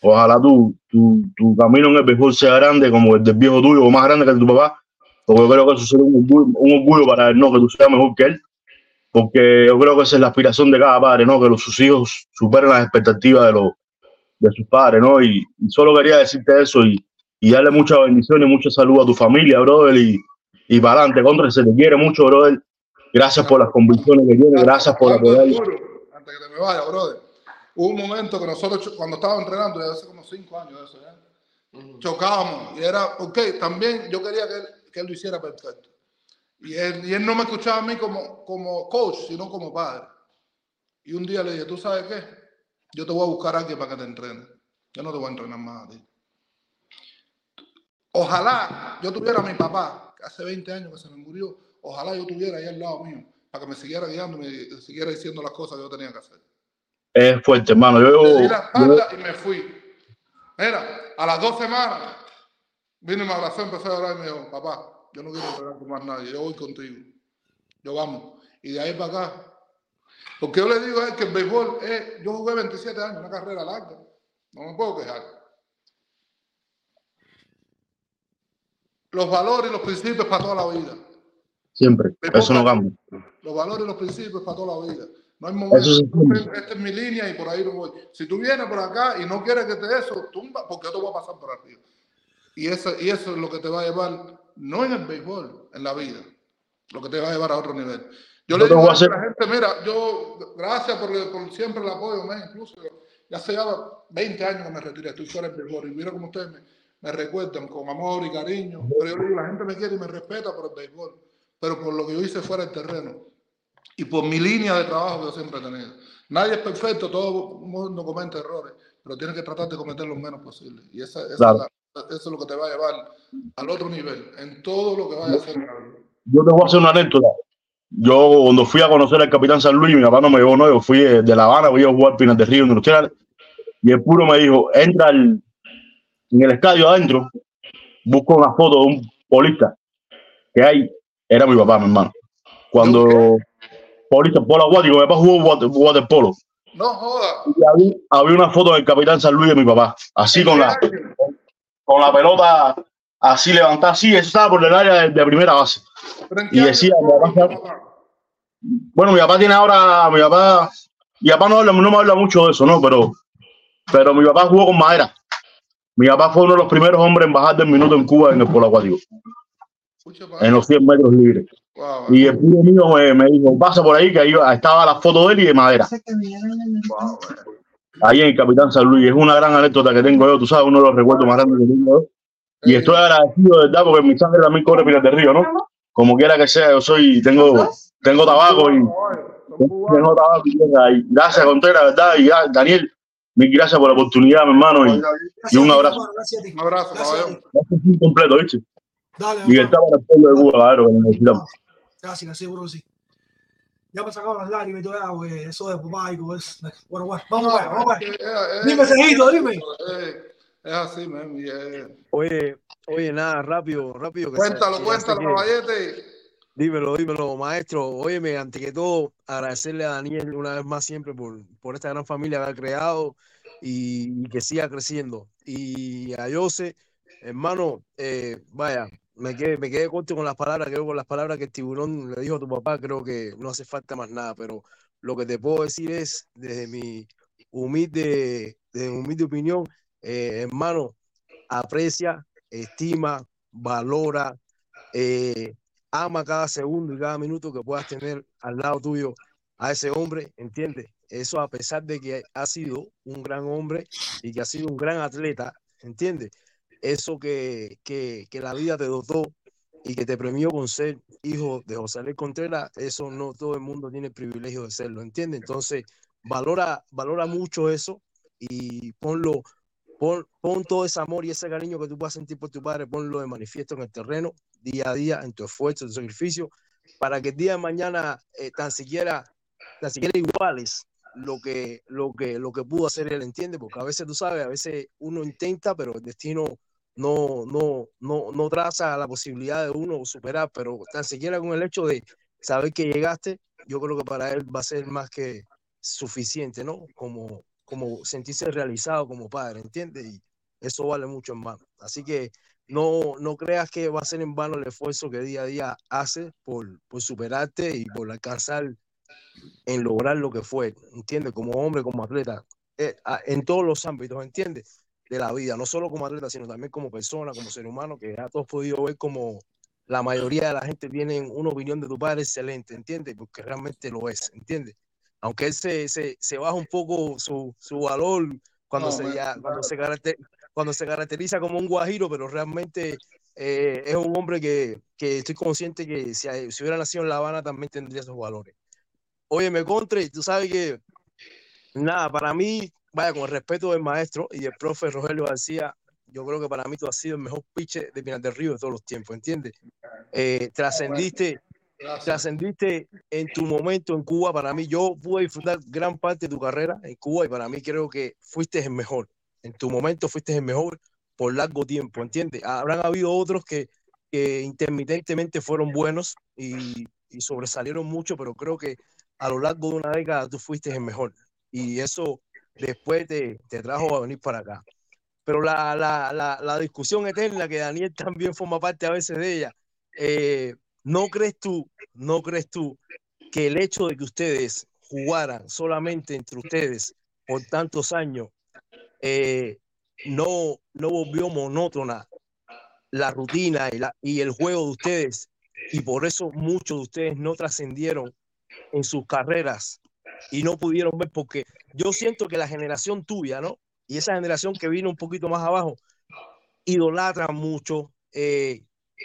Ojalá tu, tu, tu camino en el béisbol sea grande como el del viejo tuyo o más grande que el de tu papá, porque yo creo que eso sería un orgullo, un orgullo para él, ¿no? Que tú seas mejor que él, porque yo creo que esa es la aspiración de cada padre, ¿no? Que los, sus hijos superen las expectativas de, los, de sus padres, ¿no? Y, y solo quería decirte eso y, y darle muchas bendiciones, mucha salud a tu familia, brother, y, y para adelante, contra, se te quiere mucho, brother. Gracias por las convicciones que tienes, gracias por apoyar. Antes que te me vaya, brother. Hubo un momento que nosotros, cuando estábamos entrenando, ya hace como cinco años de eso, ya, chocábamos. Y era, ok, también yo quería que él, que él lo hiciera perfecto. Y él, y él no me escuchaba a mí como, como coach, sino como padre. Y un día le dije, ¿tú sabes qué? Yo te voy a buscar a alguien para que te entrene. Yo no te voy a entrenar más a ti. Ojalá yo tuviera a mi papá, hace 20 años que se me murió, ojalá yo tuviera ahí al lado mío, para que me siguiera guiando y me siguiera diciendo las cosas que yo tenía que hacer. Es fuerte, hermano. Yo, di la yo- y me fui. Mira, a las dos semanas vino y me abrazó, empezó a llorar y me dijo, papá, yo no quiero entrenar con más nadie, yo voy contigo. Yo vamos. Y de ahí para acá. Porque yo le digo a él que el béisbol es, yo jugué 27 años, una carrera larga. No me puedo quejar. Los valores y los principios para toda la vida. siempre, eso no cambia. Los valores y los principios para toda la vida. No hay momento. Sí. Esta es mi línea y por ahí no voy. Si tú vienes por acá y no quieres que te eso, tumba, porque te voy a pasar por arriba. Y eso, y eso es lo que te va a llevar, no en el béisbol, en la vida, lo que te va a llevar a otro nivel. Yo le digo a a hacer- la gente, mira, yo, gracias por, por siempre el apoyo, man, incluso ya hace ya 20 años que me retiré, estoy fuera del béisbol y mira cómo ustedes me, me recuerdan con amor y cariño. Pero yo digo, la gente me quiere y me respeta por el béisbol, pero por lo que yo hice fuera del terreno y por mi línea de trabajo que yo siempre he tenido. Nadie es perfecto, todo el mundo comete errores, pero tienes que tratar de cometer lo menos posible. Y esa, esa Claro. la- eso es lo que te va a llevar al otro nivel, en todo lo que vayas a hacer. Yo te voy a hacer una anécdota. Yo cuando fui a conocer al capitán San Luis, mi papá no me llevó, no, yo fui de, de La Habana, voy a jugar Pinas de Río Industrial, y el puro me dijo, entra al- en el estadio adentro, busca una foto de un polista que hay, era mi papá, mi hermano. Cuando polista, polo acuático, mi papá jugó water- waterpolo. No joda. Y había, había una foto del capitán San Luis de mi papá, así con la, con la pelota así levantada, así, eso estaba por el área de, de primera base. Y decía, mi papá, bueno, mi papá tiene ahora, mi papá, mi papá no, habla- no me habla mucho de eso, ¿no? Pero, pero mi papá jugó con madera. Mi papá fue uno de los primeros hombres en bajar del minuto en Cuba en el polo acuático, en los 100 metros libres. Y el tío mío me, me dijo, pasa por ahí, que ahí estaba la foto de él y de madera. Ahí en el Capitán San Luis. Es una gran anécdota que tengo yo, tú sabes, uno de los recuerdos más grandes que tengo yo. Y estoy agradecido, de verdad, porque mi sangre también corre Pinas del Río, ¿no? Como quiera que sea, yo soy, tengo, tengo tabaco y, no estaba pidiendo ahí. Gracias, Contreras, ¿verdad? Y ya, Daniel, mil gracias por la oportunidad, mi hermano. Y, y un abrazo. Gracias a ti. Un abrazo, caballero. Gracias completo, ¿viste? Dale, Libertad para el pueblo de Cuba, claro, que necesitamos. Gracias, seguro que sí. Ya me sacaron las lágrimas y todo eso, güey. Eso de papá y todo eso. Bueno, bueno, vamos a ver, vamos a ver. Dime, Cejito, dime. Eh, Es así, eh, Oye, oye, nada, rápido, rápido. que Cuéntalo, cuéntalo, caballete. Dímelo, dímelo, maestro. Óyeme, ante que todo, agradecerle a Daniel una vez más siempre por, por esta gran familia que ha creado y, que siga creciendo. Y a Jose, hermano, eh, vaya, me quedé, me quedé corto con las palabras, creo con las palabras que el tiburón le dijo a tu papá, creo que no hace falta más nada, pero lo que te puedo decir es, desde mi humilde, desde mi humilde opinión, eh, hermano, aprecia, estima, valora, eh, ama cada segundo y cada minuto que puedas tener al lado tuyo a ese hombre, ¿entiendes? Eso a pesar de que ha sido un gran hombre y que ha sido un gran atleta, ¿entiendes? Eso que, que, que la vida te dotó y que te premió con ser hijo de José Luis Contreras, eso no todo el mundo tiene el privilegio de serlo, ¿entiendes? Entonces, valora, valora mucho eso y ponlo, pon, pon todo ese amor y ese cariño que tú puedas sentir por tu padre, ponlo de manifiesto en el terreno, día a día, en tu esfuerzo, en tu sacrificio, para que el día de mañana eh, tan siquiera, tan siquiera iguales lo que, lo que, lo que pudo hacer él, ¿entiende? Porque a veces tú sabes, a veces uno intenta, pero el destino no, no, no, no traza la posibilidad de uno superar, pero tan siquiera con el hecho de saber que llegaste, yo creo que para él va a ser más que suficiente, ¿no? Como, como sentirse realizado como padre, ¿entiendes? Y eso vale mucho, hermano. Así que no, no creas que va a ser en vano el esfuerzo que día a día hace por, por superarte y por alcanzar en lograr lo que fue, ¿entiendes? Como hombre, como atleta, eh, en todos los ámbitos, ¿entiendes? De la vida, no solo como atleta, sino también como persona, como ser humano, que ya todos podido ver como la mayoría de la gente tiene una opinión de tu padre excelente, ¿entiendes? Porque realmente lo es, ¿entiendes? Aunque él se, se, se baja un poco su, su valor cuando, No, se, ya, cuando, se cuando se caracteriza como un guajiro, pero realmente eh, es un hombre que, que estoy consciente que si, si hubiera nacido en La Habana también tendría esos valores. Oye, me contre, tú sabes que, nada, para mí, vaya, con el respeto del maestro y del profe Rogelio García, yo creo que para mí tú has sido el mejor pitcher de Pinar del Río de todos los tiempos, ¿entiendes? Eh, trascendiste, trascendiste en tu momento en Cuba, para mí, yo pude disfrutar gran parte de tu carrera en Cuba y para mí creo que fuiste el mejor. En tu momento fuiste el mejor por largo tiempo, ¿entiendes? Habrán habido otros que, que intermitentemente fueron buenos y, y sobresalieron mucho, pero creo que a lo largo de una década tú fuiste el mejor. Y eso después te, te trajo a venir para acá. Pero la, la, la, la discusión eterna, que Daniel también forma parte a veces de ella, eh, ¿no crees tú, no crees tú que el hecho de que ustedes jugaran solamente entre ustedes por tantos años eh, no, no volvió monótona la rutina y, la, y el juego de ustedes y por eso muchos de ustedes no trascendieron en sus carreras y no pudieron ver porque yo siento que la generación tuya, ¿no? Y esa generación que vino un poquito más abajo, idolatran mucho, eh,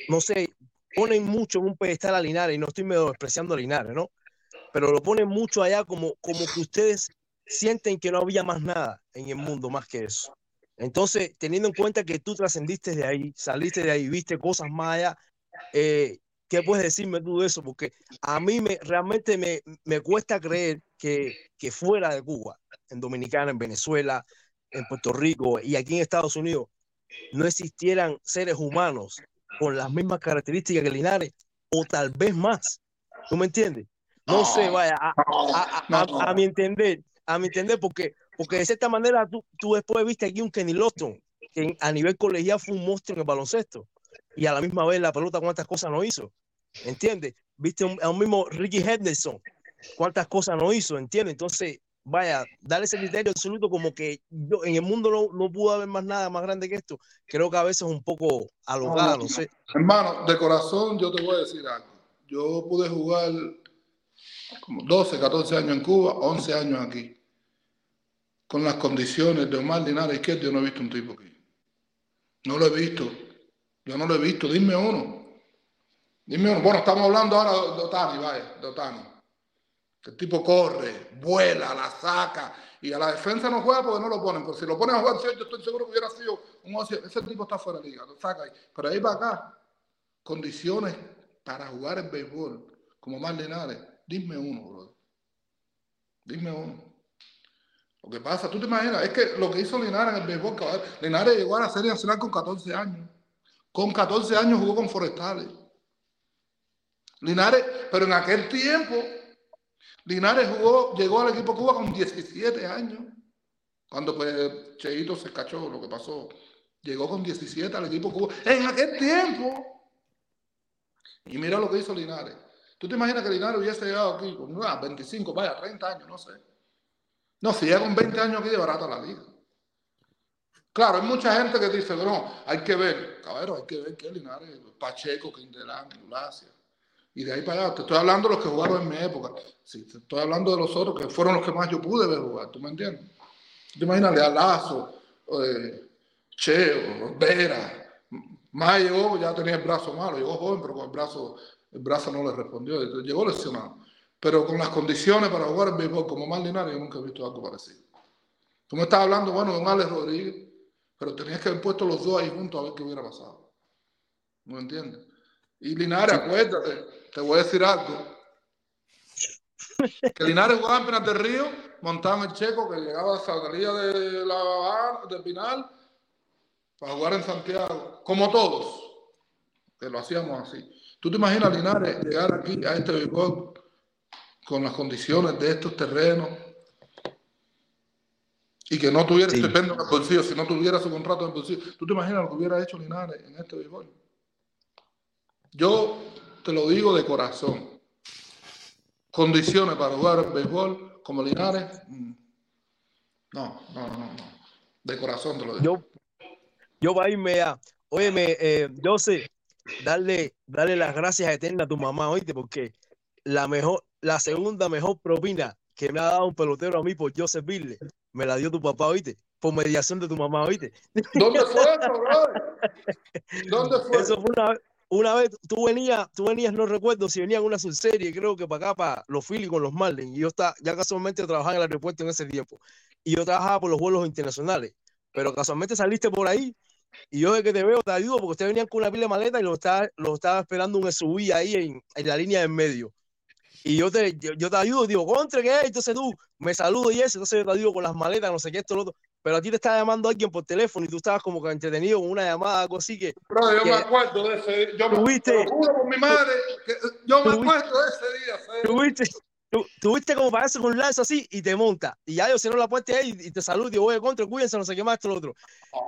no sé, ponen mucho en un pedestal a Linares y no estoy menospreciando a Linares, ¿no? Pero lo ponen mucho allá como, como que ustedes sienten que no había más nada en el mundo más que eso. Entonces, teniendo en cuenta que tú trascendiste de ahí, saliste de ahí, viste cosas más allá, eh, ¿qué puedes decirme tú de eso? Porque a mí me, realmente me, me cuesta creer que, que fuera de Cuba, en Dominicana, en Venezuela, en Puerto Rico y aquí en Estados Unidos, no existieran seres humanos con las mismas características que Linares, o tal vez más. ¿Tú me entiendes? No sé, vaya, a, a- a- a- a mi entender, a mi entender, porque, porque de cierta manera tú, tú después viste aquí un Kenny Lofton, que en- a nivel colegial fue un monstruo en el baloncesto, y a la misma vez la pelota cuántas cosas no hizo, ¿entiendes? Viste un- a un mismo Ricky Henderson, cuántas cosas no hizo, ¿entiendes? Entonces, vaya, darle ese criterio absoluto como que yo, en el mundo no, no pudo haber más nada más grande que esto, creo que a veces es un poco alocada, no sé. Hermano, de corazón yo te voy a decir algo. Yo pude jugar como 12, 14 años en Cuba, 11 años aquí. Con las condiciones de Omar Linares Izquierdo, yo no he visto un tipo aquí. No lo he visto. Yo no lo he visto. Dime uno. Dime uno. Bueno, estamos hablando ahora de Otani, vaya, de Otani. El tipo corre, vuela, la saca. Y a la defensa no juega porque no lo ponen. Pero si lo ponen a jugar, yo estoy seguro que hubiera sido un ocio. Ese tipo está fuera de liga, lo saca ahí. Pero ahí para acá, condiciones para jugar el béisbol, como más Linares, dime uno, bro. Dime uno. Lo que pasa, tú te imaginas, es que lo que hizo Linares en el béisbol, Linares llegó a la Serie Nacional con 14 años. Con 14 años jugó con Forestales. Linares, pero en aquel tiempo, Linares jugó, llegó al equipo Cuba con 17 años. Cuando pues Cheito se cachó lo que pasó. Llegó con 17 al equipo Cuba. En aquel tiempo. Y mira lo que hizo Linares. ¿Tú te imaginas que Linares hubiese llegado aquí con ah, 25, vaya, 30 años, no sé? No, si llega con 20 años aquí de barata la liga. Claro, hay mucha gente que dice, no, hay que ver, cabrón, hay que ver que Linares, Pacheco, Quindelán, Ulacia. Y de ahí para allá, te estoy hablando de los que jugaron en mi época. Sí, te estoy hablando de los otros que fueron los que más yo pude ver jugar, ¿tú me entiendes? Te imaginas a Lazo, eh, Cheo, Vera. Más llegó, ya tenía el brazo malo, llegó joven, pero con el brazo, el brazo no le respondió, llegó lesionado. Pero con las condiciones para jugar el béisbol como más yo nunca he visto algo parecido. Tú me estás hablando, bueno, de un Alex Rodríguez, pero tenías que haber puesto los dos ahí juntos a ver qué hubiera pasado. ¿No entiendes? Y Linares, acuérdate, te voy a decir algo. Que Linares jugaba en Pinar del Río, montaban el checo que llegaba a salida de la Habana, de Pinal, para jugar en Santiago, como todos, que lo hacíamos así. ¿Tú te imaginas Linares llegar aquí a este béisbol con las condiciones de estos terrenos y que no tuviera Sí. estipendo en el bolsillo, si no tuviera su contrato en el bolsillo? ¿Tú te imaginas lo que hubiera hecho Linares en este béisbol? Yo te lo digo de corazón. Condiciones para jugar el béisbol como Linares, mm, no, no, no, no. De corazón te lo digo. Yo, yo para irme a, óyeme, eh, yo sé, darle, darle las gracias eternas a tu mamá, oíste, porque la mejor, la segunda mejor propina que me ha dado un pelotero a mí por yo servirle, me la dio tu papá, oíste, por mediación de tu mamá, oíste. ¿Dónde fue eso, brother? ¿Dónde fue? Eso fue una, una vez, tú venías, tú venías, no recuerdo si venían una subserie, creo que para acá, para los Phillies con los Marlins, y yo estaba, ya casualmente trabajaba en el aeropuerto en ese tiempo, y yo trabajaba por los vuelos internacionales, pero casualmente saliste por ahí, y yo de que te veo te ayudo, porque ustedes venían con una pila de maleta y lo estaba, lo estaba esperando un SUV ahí en, en la línea del medio. Y yo te, yo, yo te ayudo, digo, contra, ¿qué es? Entonces tú me saludas y eso, entonces yo te ayudo con las maletas, no sé qué, esto, lo otro. Pero a ti te estaba llamando alguien por teléfono y tú estabas como que entretenido con una llamada, algo así que. Bro, yo que me acuerdo de ese Yo me, tuviste- te lo juro por mi madre, que yo me tuviste- acuerdo de ese día. Fede. tuviste, tu- tuviste como para eso con un lanzo así y te monta. Y ya yo cierro la puerta ahí y te saludo y digo, oye, contra, cuídense, no sé qué más, esto, lo otro.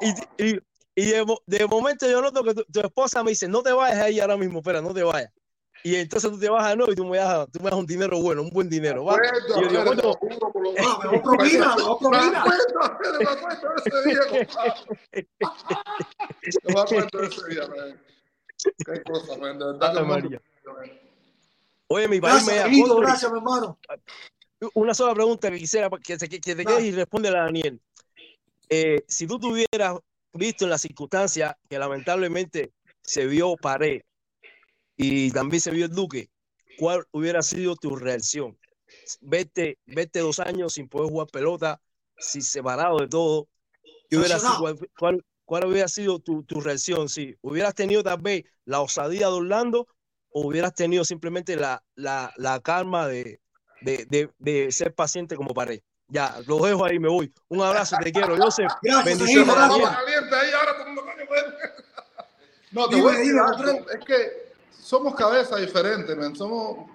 Y, y, y de, de momento yo noto que tu, tu esposa me dice, no te vayas ahí ahora mismo, espera, no te vayas. Y entonces tú te vas de nuevo y tú me das, tú me das un dinero bueno, un buen dinero. ¿va? Acuerdo, Y yo digo, Ah, mejor propina, mejor propina. me acuerdo de ese día, me acuerdo de ese día, man. Qué cosa, man. De verdad que Ave el mundo- María. Oye, mi país me da gracias, mi hermano. una sola pregunta que quisiera que, te- que te quedes y responde a Daniel. Eh, si tú tuvieras visto en las circunstancias que lamentablemente se vio Pared y también se vio el Duque, ¿cuál hubiera sido tu reacción? Vete, vete dos años sin poder jugar pelota, sin separado de todo. ¿Qué hubiera sido, cuál, cuál- cuál hubiera sido tu, tu reacción? Si hubieras tenido tal vez la osadía de Orlando o hubieras tenido simplemente la, la, la calma de, de, de, de ser paciente como pared. Ya, lo dejo ahí, me voy. Un abrazo, te quiero, Joseph. Gracias, Bendiciones, ahí, ahora todo el mundo, coño, bueno. No, te voy a decir. Es que somos cabezas diferentes, man. Somos,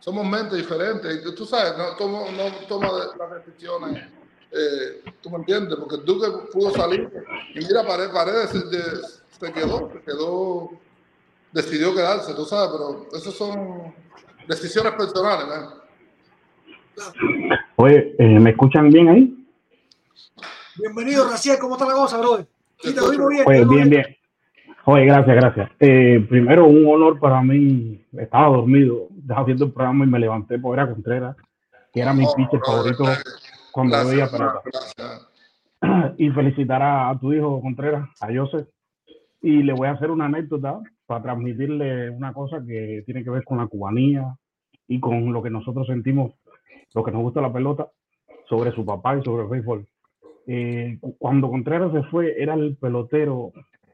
somos mentes diferentes. Y tú sabes, no tomo, no toma las decisiones. eh, tú me entiendes, porque Duque pudo salir y mira, Pared, Paredes se, de- se quedó, se quedó, decidió quedarse, tú sabes, pero esas son decisiones personales, man. Oye, eh, ¿me escuchan bien ahí? Bienvenido, Raciel, ¿cómo está la cosa, brother? Sí, te oímos bien. Oye, bien, bien. Oye, gracias, gracias. Eh, primero, un honor para mí. Estaba dormido, estaba viendo el programa y me levanté por era Contreras, que era mi pitcher favorito cuando veía Gracias, pelota. gracias. Y felicitar a, a tu hijo Contreras, a Joseph. Y le voy a hacer una anécdota para transmitirle una cosa que tiene que ver con la cubanía y con lo que nosotros sentimos los que nos gusta la pelota, sobre su papá y sobre el béisbol. Eh, cu- cuando Contreras se fue, era el pelotero,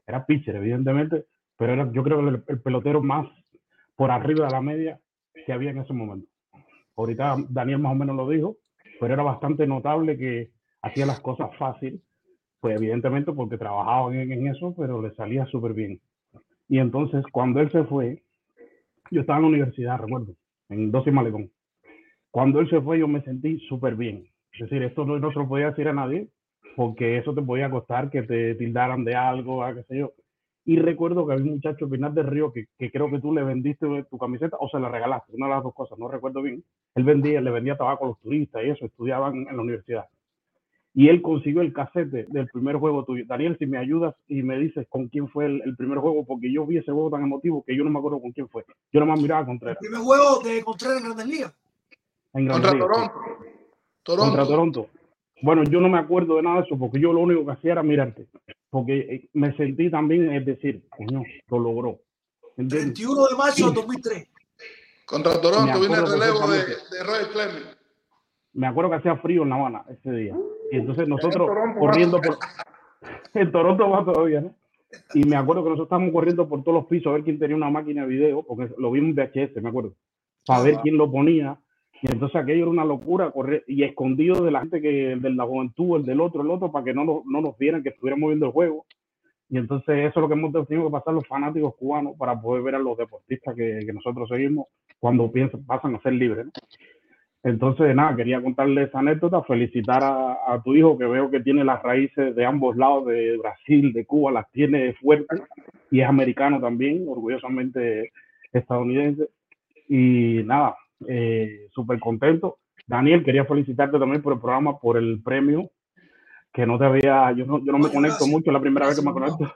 era pitcher, evidentemente, pero era, yo creo que el, el pelotero más por arriba de la media que había en ese momento. Ahorita Daniel más o menos lo dijo, pero era bastante notable que hacía las cosas fácil, pues evidentemente porque trabajaba en, en eso, pero le salía súper bien. Y entonces, cuando él se fue, yo estaba en la universidad, recuerdo, en 12 Malecón. Cuando él se fue, yo me sentí súper bien. Es decir, esto no, no se lo podía decir a nadie, porque eso te podía costar que te tildaran de algo, a qué sé yo. Y recuerdo que había un muchacho, Pinar del Río, que, que creo que tú le vendiste tu camiseta o se la regalaste, una de las dos cosas, no recuerdo bien. Él vendía, le vendía tabaco a los turistas y eso, estudiaban en la universidad. Y él consiguió el casete del primer juego tuyo. Daniel, si me ayudas y me dices con quién fue el, el primer juego, porque yo vi ese juego tan emotivo que yo no me acuerdo con quién fue. Yo nomás miraba a Contreras. Primer juego de Contreras en Grandes Ligas. En Contra Grandes sí. Toronto. Toronto. Contra Toronto. Bueno, yo no me acuerdo de nada de eso porque yo lo único que hacía era mirarte. Porque eh, me sentí también, es decir, coño, lo logró. ¿Entiendes? 21 de marzo del 2003. Contra Toronto viene el relevo de, de Roy Clemens. Me acuerdo que hacía frío en La Habana ese día. Y entonces nosotros Toronto corriendo por... En Toronto va todavía, ¿no? Y me acuerdo que nosotros estábamos corriendo por todos los pisos a ver quién tenía una máquina de video, porque lo vimos en VHS, me acuerdo, para ver quién lo ponía. Y entonces aquello era una locura, correr y escondido de la gente que, de la juventud, el del otro, el otro, para que no nos, no nos vieran que estuviéramos viendo el juego. Y entonces eso es lo que hemos tenido que pasar los fanáticos cubanos para poder ver a los deportistas que, que nosotros seguimos cuando piensan, pasan a ser libres. ¿no? Entonces, nada, quería contarle esa anécdota, felicitar a, a tu hijo que veo que tiene las raíces de ambos lados, de Brasil, de Cuba, las tiene fuertes y es americano también, orgullosamente estadounidense. Y nada, eh, súper contento. Daniel, quería felicitarte también por el programa, por el premio, que no te había, yo no, yo no me conecto mucho, la primera vez que me conecto.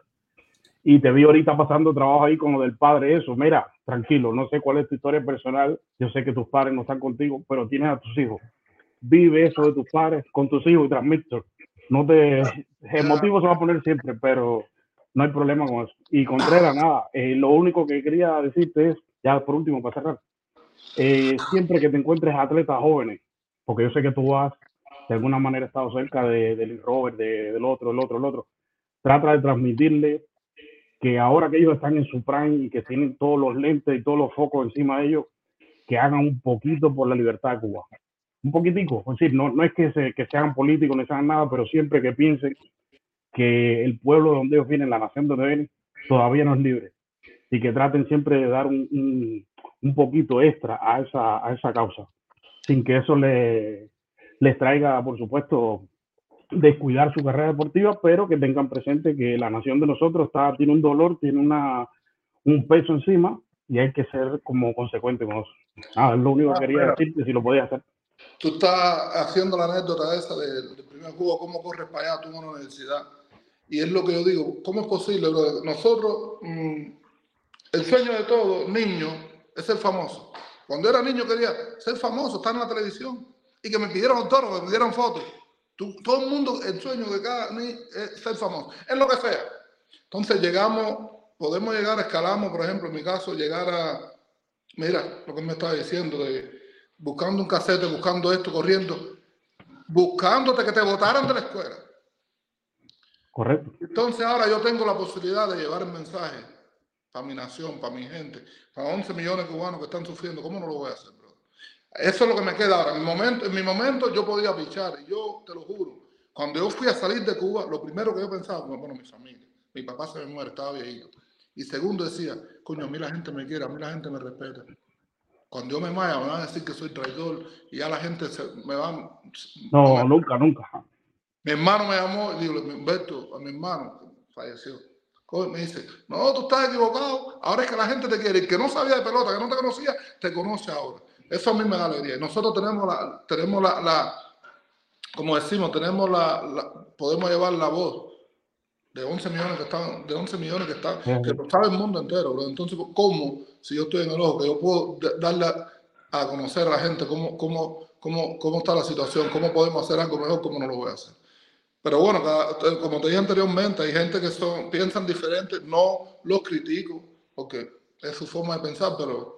Y te vi ahorita pasando trabajo ahí con lo del padre, eso. Mira, tranquilo, no sé cuál es tu historia personal. Yo sé que tus padres no están contigo, pero tienes a tus hijos. Vive eso de tus padres con tus hijos y transmítelo. No te. Emotivo se va a poner siempre, pero no hay problema con eso. Y Contreras, nada. eh, lo único que quería decirte es, ya por último, para cerrar, eh, siempre que te encuentres atletas jóvenes, porque yo sé que tú has de alguna manera estado cerca de, del Robert, de- del otro, el otro, el otro, trata de transmitirle que ahora que ellos están en su prime y que tienen todos los lentes y todos los focos encima de ellos, que hagan un poquito por la libertad de Cuba. Un poquitico, es decir, no, no es que, se, que sean políticos ni sean nada, pero siempre que piensen que el pueblo donde ellos vienen, la nación donde vienen, todavía no es libre. Y que traten siempre de dar un, un, un poquito extra a esa, a esa causa, sin que eso le, les traiga, por supuesto, descuidar su carrera deportiva, pero que tengan presente que la nación de nosotros está, tiene un dolor, tiene una, un peso encima y hay que ser como consecuente con eso. Ah, es lo único que quería Pero- decirte, si lo podías hacer. Tú estás haciendo la anécdota esa del, del primer juego, cómo corres para allá tú en una universidad. Y es lo que yo digo, ¿cómo es posible, brother? Nosotros, mm, el sueño de todo niño es ser famoso. Cuando era niño quería ser famoso, estar en la televisión y que me pidieran autógrafos, que me dieran fotos. Tú- todo el mundo, el sueño de cada niño es ser famoso, en lo que sea. Entonces llegamos, podemos llegar, escalamos, por ejemplo, en mi caso, llegar a, mira, lo que me estaba diciendo, de buscando un casete, buscando esto, corriendo, buscándote que te votaran de la escuela. Correcto. Entonces ahora yo tengo la posibilidad de llevar el mensaje para mi nación, para mi gente, para 11 millones de cubanos que están sufriendo. ¿Cómo no lo voy a hacer, bro? Eso es lo que me queda ahora. En mi momento, en mi momento yo podía pichar y yo te lo juro. Cuando yo fui a salir de Cuba, lo primero que yo pensaba, bueno, mi familia. Mi papá se me muere, estaba viejito. Y segundo decía, coño, a mí la gente me quiere, a mí la gente me respeta. Cuando yo me vaya, me van a decir que soy traidor y ya la gente se, me va... No, nunca, nunca. Mi hermano me llamó y digo, Humberto, a mi hermano falleció. Coge, Me dice, no, tú estás equivocado. Ahora es que la gente te quiere. El que no sabía de pelota, que no te conocía, te conoce ahora. Eso a mí me da alegría. Y nosotros tenemos la, tenemos la, la como decimos, tenemos la, la- podemos llevar la voz de 11 millones que están, de 11 millones que están, que lo sabe el mundo entero, bro. Entonces, ¿cómo, si yo estoy en el ojo, que yo puedo darle a conocer a la gente cómo, cómo, cómo, cómo está la situación, cómo podemos hacer algo mejor, cómo no lo voy a hacer? Pero bueno, cada- como te dije anteriormente, hay gente que son, piensan diferente, no los critico, porque es su forma de pensar, pero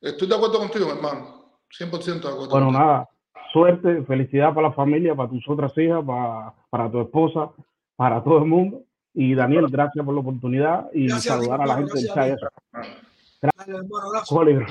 estoy de acuerdo contigo, mi hermano, 100% de acuerdo. Bueno, contigo. nada, suerte, felicidad para la familia, para tus otras hijas, para, para tu esposa, para todo el mundo. Y Daniel, gracias por la oportunidad y Gracias a ti, saludar a la gente del gracias chat. Dale, hermano, abrazo. Oliver.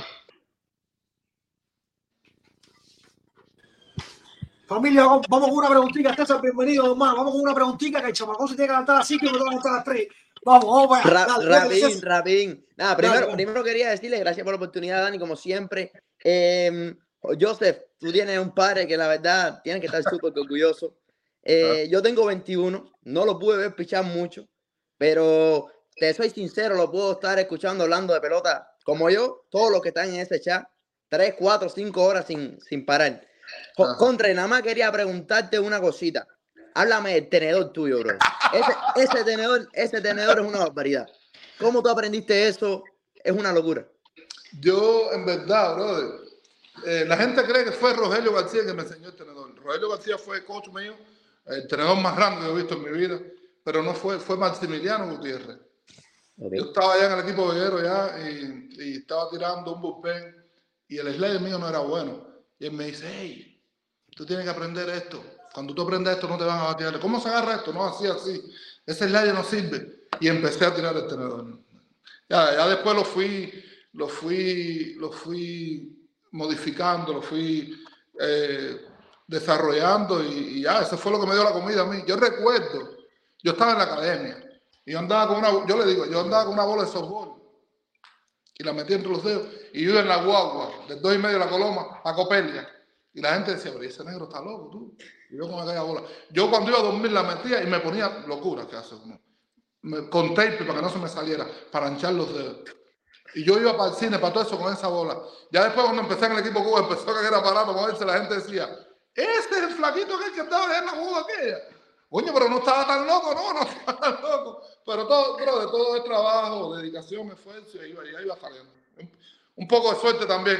Familia, vamos, vamos con una preguntita. César, bienvenido, hermano. Vamos con una preguntita que el chamacón se tiene que levantar a las 5 y me que levantar a las 3. Vamos, vamos para. Ra- Dale, dale, Rabín, César. Rabín. Nada, Dale, primero, dale. primero quería decirle gracias por la oportunidad, Dani, como siempre. Eh, Joseph, tú tienes un padre que la verdad tiene que estar súper orgulloso. Eh, yo tengo 21, no lo pude ver pichar mucho, pero te soy sincero, lo puedo estar escuchando hablando de pelota como yo, todos los que están en ese chat, 3, 4, 5 horas sin, sin parar. Contre, nada más quería preguntarte una cosita. Háblame del tenedor tuyo, bro. Ese, ese tenedor, ese tenedor es una barbaridad. ¿Cómo tú aprendiste eso? Es una locura. Yo, en verdad, brother, eh, la gente cree que fue Rogelio García que me enseñó el tenedor. Rogelio García fue coach mío, el tenedor más grande que he visto en mi vida, pero no fue, fue Maximiliano Gutiérrez. Yo estaba allá en el equipo veguero ya y, y estaba tirando un bullpen y el slider mío no era bueno. Y él me dice, hey, tú tienes que aprender esto. Cuando tú aprendes esto no te van a batear. ¿Cómo se agarra esto? No, así, así. Ese slider no sirve. Y empecé a tirar el tenedor. Ya, ya después lo fui, lo fui, lo fui modificando, lo fui eh, desarrollando y, ya, eso fue lo que me dio la comida a mí. Yo recuerdo, yo estaba en la academia y andaba con una, yo le digo, yo andaba con una bola de softball y la metí entre los dedos y yo en la guagua, dos y medio de la Coloma a Copelia. Y la gente decía, pero ese negro está loco, tú. Y yo con aquella bola. Yo cuando iba a dormir la metía y me ponía locura que hace uno. Con tape para que no se me saliera, para anchar los dedos. Y yo iba para el cine, para todo eso con esa bola. Ya después cuando empecé en el equipo Cuba, empezó a caer aparato con ese, la gente decía, ese es el flaquito que estaba en la boda aquella. Coño, pero no estaba tan loco, no, no estaba tan loco. Pero todo, bro, de todo es trabajo, dedicación, esfuerzo, y iba, ya iba saliendo. Un, poco de suerte también.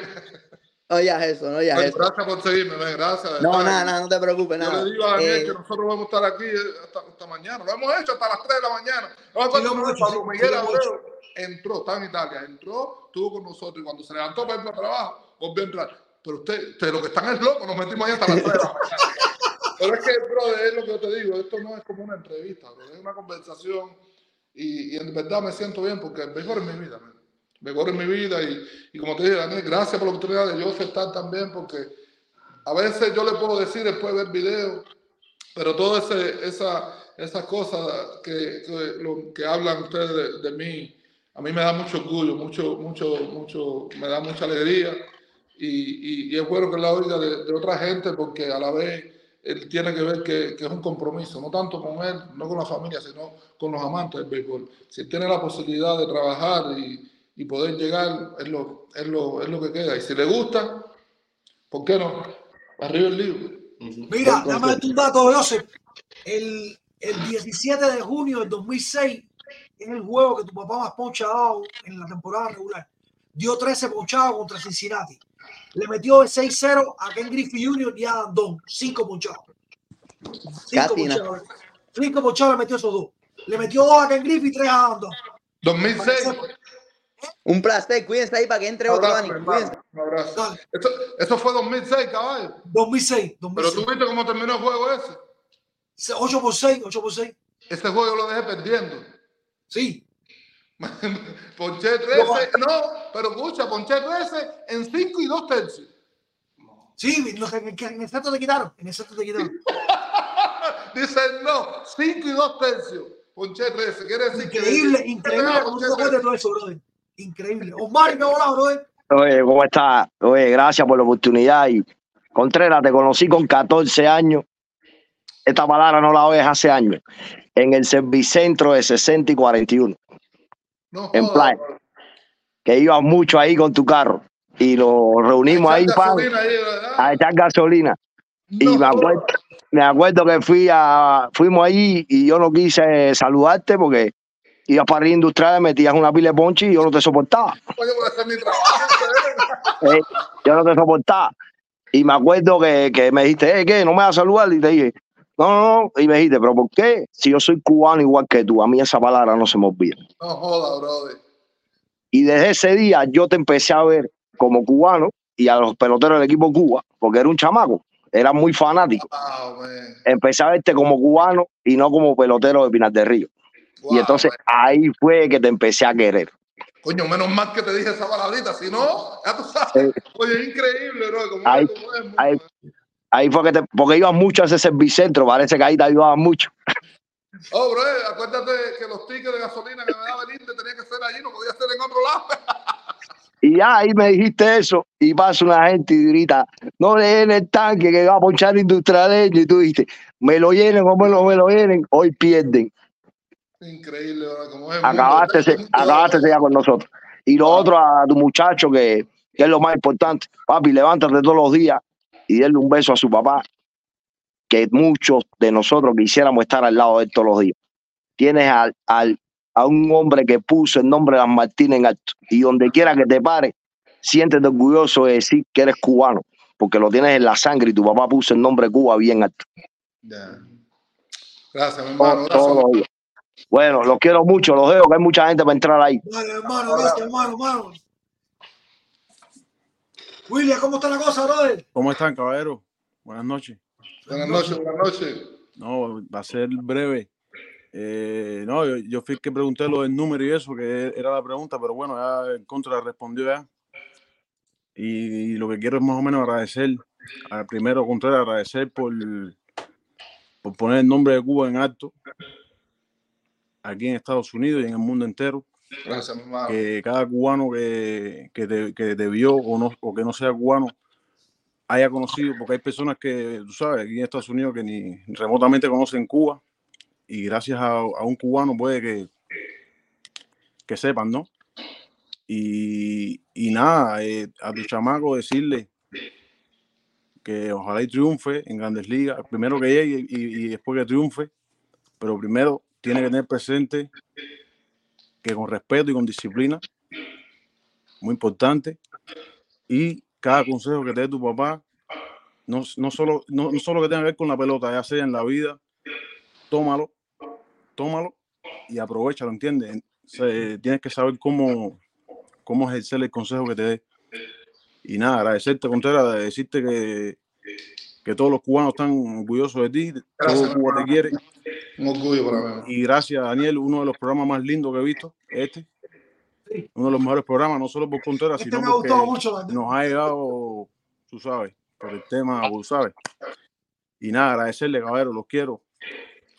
No digas eso, no digas Bueno, eso. gracias por seguirme, ven, gracias. No, nada, nada, no te preocupes, Yo nada. le digo a Daniel Eh, que nosotros vamos a estar aquí eh, hasta, hasta mañana. Lo hemos hecho hasta las 3 de la mañana. No me Sí, Miguel sí, lo hemos Abreu entró, estaba en Italia, entró, estuvo con nosotros y cuando se levantó para ir para trabajo, volvió a entrar. Pero usted, usted lo que están es loco, nos metimos ahí hasta las 3 de la mañana. Pero es que, brother, es lo que yo te digo, esto no es como una entrevista, bro, es una conversación y, en verdad me siento bien porque mejor es mi vida, mejor es mi vida y, y como te dije, Daniel, gracias por la oportunidad de yo estar también porque a veces yo le puedo decir después de ver videos, pero todas ese, esa, esas cosas que, que, hablan ustedes de, mí, a mí me da mucho orgullo, mucho, mucho, mucho, me da mucha alegría y, y, es bueno que la oiga de otra gente porque a la vez él tiene que ver que, que es un compromiso, no tanto con él, no con la familia, sino con los amantes del béisbol. Si él tiene la posibilidad de trabajar y, y poder llegar, es lo, es, lo, es lo que queda. Y si le gusta, ¿por qué no? Arriba el libro. Mira, déjame darte un dato, Joseph. El, el 17 de junio del 2006 es el juego que tu papá más poncha ha dado en la temporada regular. Dio 13 ponchados contra Cincinnati. Le metió el 6-0 a Ken Griffey Jr. y a Adam Don. 5 ponchados. 5 Catina. ponchados. 5 ponchados le metió esos dos. Le metió 2 a Ken Griffey y 3 a Adam Don. 2006. Un placer, cuídense ahí para que entre otro, abrazo, Dani. hermano, Cuídense. un abrazo. Eso, eso fue 2006, caballo. 2006. Pero tú viste cómo terminó el juego ese. 8 por 6, 8 por 6. Ese juego yo lo dejé perdiendo. Sí. Ponché 13, no, pero escucha, ponché 13 en 5 y 2 tercios. Sí, en, en el te quitaron. En el te quitaron. Dice no, 5 y 2 tercios. Ponché 13, quiere decir Increíble, que. increíble. ¿Cómo tú te acuerdas de todo eso, brother? Increíble. Omar, me ha volado, brother. Oye, ¿cómo estás? Oye, gracias por la oportunidad. Y Contreras, te conocí con 14 años. Esta palabra no la oyes hace años. En el servicentro de 60 y 41. En Playa. Que ibas mucho ahí con tu carro. Y lo reunimos ahí, pan, Gasolina ahí, ¿verdad? a echar gasolina. Y me acuerdo, me acuerdo que fui a, fuimos allí y yo no quise saludarte porque ibas para Río Industrial, metías una pila de ponche y yo no te soportaba. Eh, yo no te soportaba. Y me acuerdo que, que me dijiste, eh, ¿qué? ¿No me vas a saludar? Y te dije, no, no, no. Y me dijiste, ¿pero por qué? Si yo soy cubano igual que tú, a mí esa palabra no se me olvida. No joda, brother. Y desde ese día yo te empecé a ver como cubano y a los peloteros del equipo Cuba, porque era un chamaco. era muy fanático. Wow, man. Empecé a verte como cubano y no como pelotero de Pinar del Río. y entonces ahí fue que te empecé a querer. Coño, menos mal que te dije esa palabrita, si no, ya tú sabes. Oye, es increíble, ¿no? Como Ahí, ahí, ahí fue que te, porque ibas mucho a ese servicentro, parece que ahí te ayudaban mucho. Oh, bro, acuérdate que los tickets de gasolina que me daba el Inter tenía que ser allí, no podía ser en otro lado. Y ya ahí me dijiste eso, y pasa una gente y grita, no le den el tanque que va a ponchar industrialeño, y tú dijiste, me lo llenen o me lo, me lo llenen, hoy pierden. Increíble, bro, como es. Acabaste, se- acabaste ya con nosotros. Y lo otro a tu muchacho, que, que es lo más importante, papi, levántate todos los días y denle un beso a su papá, que muchos de nosotros quisiéramos estar al lado de él todos los días. Tienes al, al- a un hombre que puso el nombre de las Martínez en alto, y donde quiera que te pare, siéntete orgulloso de decir que eres cubano, porque lo tienes en la sangre y tu papá puso el nombre Cuba bien alto. Gracias, mi Todo- hermano. Gracias. todos los días. Bueno, los quiero mucho, los dejo, que hay mucha gente para entrar ahí. Vale, hermano, gracias, hermano, hermano. William, ¿cómo está la cosa, brother? ¿Cómo están, caballeros? Buenas noches. Buenas noches, buenas noches. No, va a ser breve. Eh, no, yo, yo fui el que pregunté lo del número y eso, que era la pregunta, pero bueno, ya en contra respondió ya. Y, lo que quiero es más o menos agradecer, al primero Contreras, agradecer por, por poner el nombre de Cuba en alto aquí en Estados Unidos y en el mundo entero. Hermano. que cada cubano que, que, te, que te vio o, no, o que no sea cubano haya conocido, porque hay personas que, tú sabes, aquí en Estados Unidos que ni remotamente conocen Cuba y gracias a, a un cubano puede que, que sepan, ¿no? Y, y nada, eh, a tu chamaco decirle que ojalá y triunfe en grandes ligas, primero que llegue y, y después que triunfe, pero primero tiene que tener presente que con respeto y con disciplina, muy importante, y cada consejo que te dé tu papá, no, no, solo, no, solo que tenga que ver con la pelota, ya sea en la vida, tómalo, tómalo y aprovechalo, ¿entiendes? Se- tienes que saber cómo, cómo ejercer el consejo que te dé. Y nada, agradecerte, Contreras, de decirte que, que todos los cubanos están orgullosos de ti, Gracias, todo Cuba te quiere. Un orgullo para mí. Y gracias, Daniel, uno de los programas más lindos que he visto, este. Uno de los mejores programas, no solo por Contreras, Este sino me porque gustó mucho, nos ha llegado, tú sabes, por el tema, tú sabes. Y nada, agradecerle, caballero, los quiero.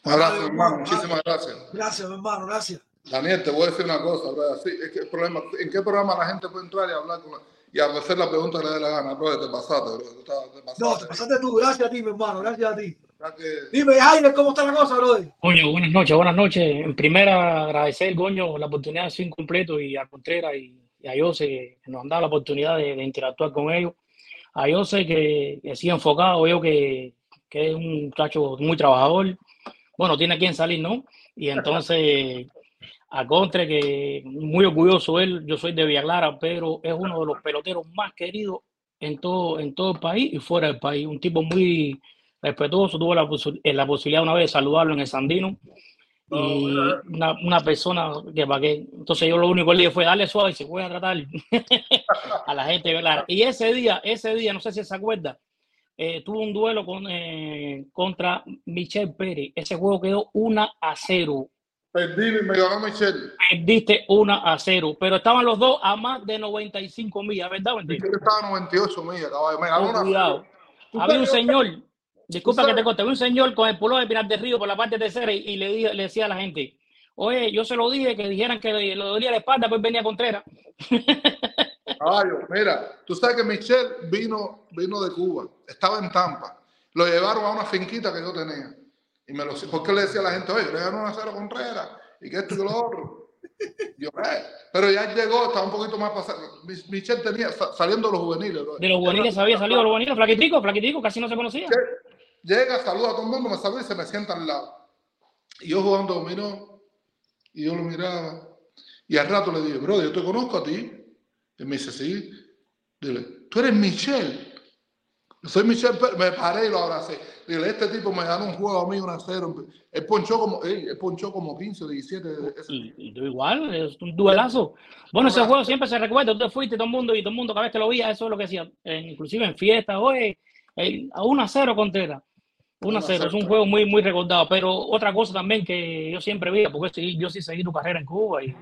Un abrazo, hermano. Muchísimas gracias. Gracias, mi hermano, gracias. Daniel, te voy a decir una cosa, ¿verdad? Sí, es que el problema, ¿en qué programa la gente puede entrar y hablar con la- y hacer la pregunta que le dé la gana? Bro, te pasaste, bro. Te pasaste. No, te pasaste tú. Gracias a ti, mi hermano. Gracias a ti. Que- Dime, Jaime, ¿cómo está la cosa, brother? Coño, buenas noches, buenas noches. En primera, agradecer, Goño, la oportunidad de ser incompleto y a Contreras y, y a Jose que nos han dado la oportunidad de, de interactuar con ellos. A Jose que, que sigue enfocado, veo que, que es un muchacho muy trabajador. Bueno, tiene quien salir, ¿no? Y entonces a Contre, que muy orgulloso él, yo soy de Villa Clara, pero es uno de los peloteros más queridos en todo, en todo el país y fuera del país. Un tipo muy respetuoso, tuve la, eh, la posibilidad una vez de saludarlo en el Sandino y una, una persona que para qué. Entonces yo lo único que le dije fue darle suave y se puede tratar a la gente de. Y ese día, ese día, no sé si se acuerda, eh, tuvo un duelo con, eh, contra Michel Pérez. Ese juego quedó 1 a 0. Perdí me ganó Michelle. Perdiste 1 a 0, pero estaban los dos a más de 95 millas, ¿verdad? Michelle estaba a 98 millas, caballo. Me ganó Oh, una cuidado. ¿Tú Había un señor, disculpa que te conté, había un señor con el pulo de Pinar del Río por la parte tercera y, y le, di- le decía a la gente, oye, yo se lo dije que dijeran que le, le dolía la espalda, pues venía Contreras. Caballo, mira, tú sabes que Michelle vino, vino de Cuba, estaba en Tampa. Lo llevaron a una finquita que yo tenía. Y me lo porque le decía a la gente, oye, le ganó una cero Contreras, y que esto y que lo otro. Yo, eh, pero ya llegó, estaba un poquito más pasado. Mi- Michelle tenía, sa- saliendo de los juveniles. De los juveniles había salido los juveniles, flaquitico, flaquitico, casi no se conocía. Llega, saluda a todo el mundo, me saluda y se me sienta al lado. Y yo jugando dominó, y yo lo miraba. Y al rato le dije, bro, yo te conozco a ti. Y me dice, sí. Dile, tú eres Michelle. Soy Michelle, Pérez". me paré y lo abracé. Dile, este tipo me ganó un juego a mí, un a cero. Él ponchó como, ey, él ponchó como 15 o 17. ese- Y, y tú igual, es un duelazo. Bueno, ese juego siempre se recuerda, tú te fuiste, todo el mundo, y todo el mundo cada vez que lo veía, eso es lo que decía, eh, inclusive en fiestas, oye, El- a 1 a 0 Contreras. 1 a 0. Es un 1-0. juego muy, muy recordado. Pero otra cosa también que yo siempre veía, porque yo sí seguí tu carrera en Cuba y,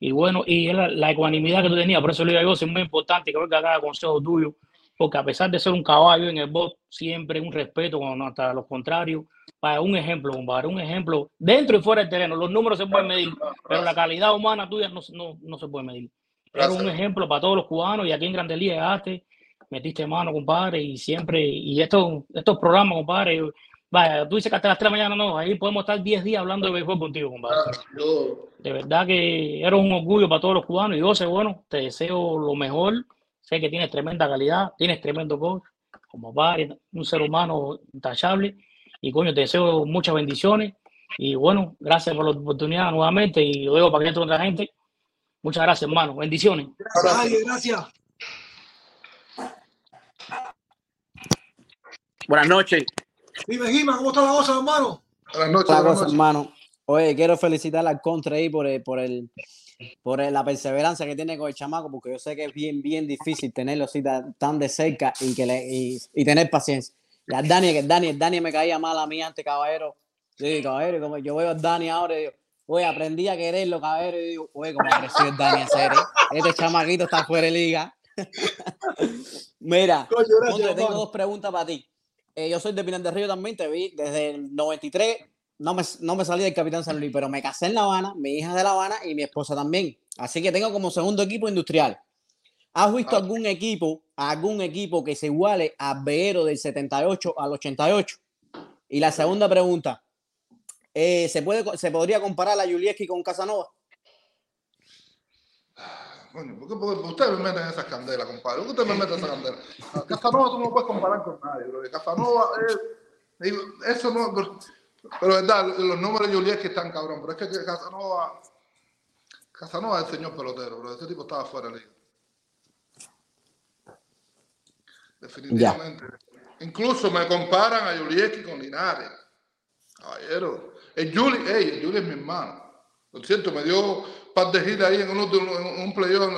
y bueno, y la, la ecuanimidad que tú tenías. Por eso le digo es muy importante que oiga cada consejo tuyo, porque a pesar de ser un caballo en el bot, siempre un respeto cuando hasta los contrarios. Para un ejemplo, compadre, un ejemplo dentro y fuera del terreno. Los números se pueden medir, pero la calidad humana tuya no, no, no se puede medir. Era un ejemplo para todos los cubanos y aquí en Grandes Ligas llegaste, metiste mano, compadre, y siempre, y estos, estos programas, compadre, vaya, tú dices que hasta las 3 de la mañana no, ahí podemos estar 10 días hablando de béisbol contigo, compadre. Yo, De verdad que eres un orgullo para todos los cubanos y yo sé, bueno, te deseo lo mejor, sé que tienes tremenda calidad, tienes tremendo coach, como padre, un ser humano intachable y coño, te deseo muchas bendiciones y bueno, gracias por la oportunidad nuevamente y lo dejo para que entre otra gente. Muchas gracias, hermano. Bendiciones. Gracias, Jaime, gracias. Buenas noches. Dime, Gima, ¿cómo está la cosa, hermano? Buenas noches, buenas noches. hermano. Oye, quiero felicitar al Contra ahí por el, por el, por la perseverancia que tiene con el chamaco, porque yo sé que es bien, bien difícil tenerlo así tan, de cerca y, que le, y, y tener paciencia. Y al Dani, que Dani, Dani me caía mal a mí antes, caballero. Digo, caballero, como yo veo al Dani ahora, y digo, oye, aprendí a quererlo, caballero, y digo, oye, cómo creció el Dani en serio. Este chamaquito está fuera de liga. Mira, Coño, gracias, tengo dos preguntas para ti. Eh, yo soy de Pinar del Río también, te vi desde el 93. No me, no me salí del Capitán San Luis, pero me casé en La Habana, mi hija es de La Habana y mi esposa también. Así que tengo como segundo equipo industrial. ¿Has visto algún equipo, algún equipo que se iguale a Veero del 78 al 88? Y la segunda pregunta, eh, ¿se, puede, ¿se podría comparar a Julieski con Casanova? Coño, ¿por qué, ustedes me meten en esas candelas, compadre? ¿Por qué ustedes me meten en esas candelas? Casanova tú no lo puedes comparar con nadie, bro. Casanova es... Eso no... Pero, pero verdad, los números de Juliet que están cabrón, pero es que Casanova... Casanova es el señor pelotero, bro. Ese tipo estaba fuera de liga. Definitivamente. Incluso me comparan a Julieski con Linares. Caballero. El Juli, ey, el Juli es mi hermano. Lo siento, me dio un par de giras ahí en, uno de- en un playoff.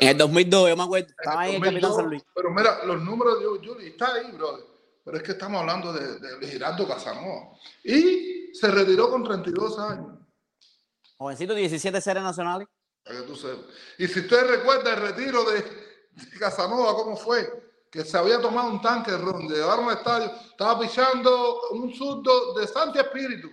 En el 2002, yo me acuerdo, estaba ahí en el Capitán 2002, San Luis. Pero mira, los números de Juli está ahí, brother. Pero es que estamos hablando de, de Girardo Casanova. Y se retiró con 32 años. Jovencito, 17 series nacionales. para que tú sepas. Y si usted recuerda el retiro de, de Casanova, ¿cómo fue? Que se había tomado un tanque de ron, le llevaron al estadio, estaba pichando un zurdo de Santi Espíritu.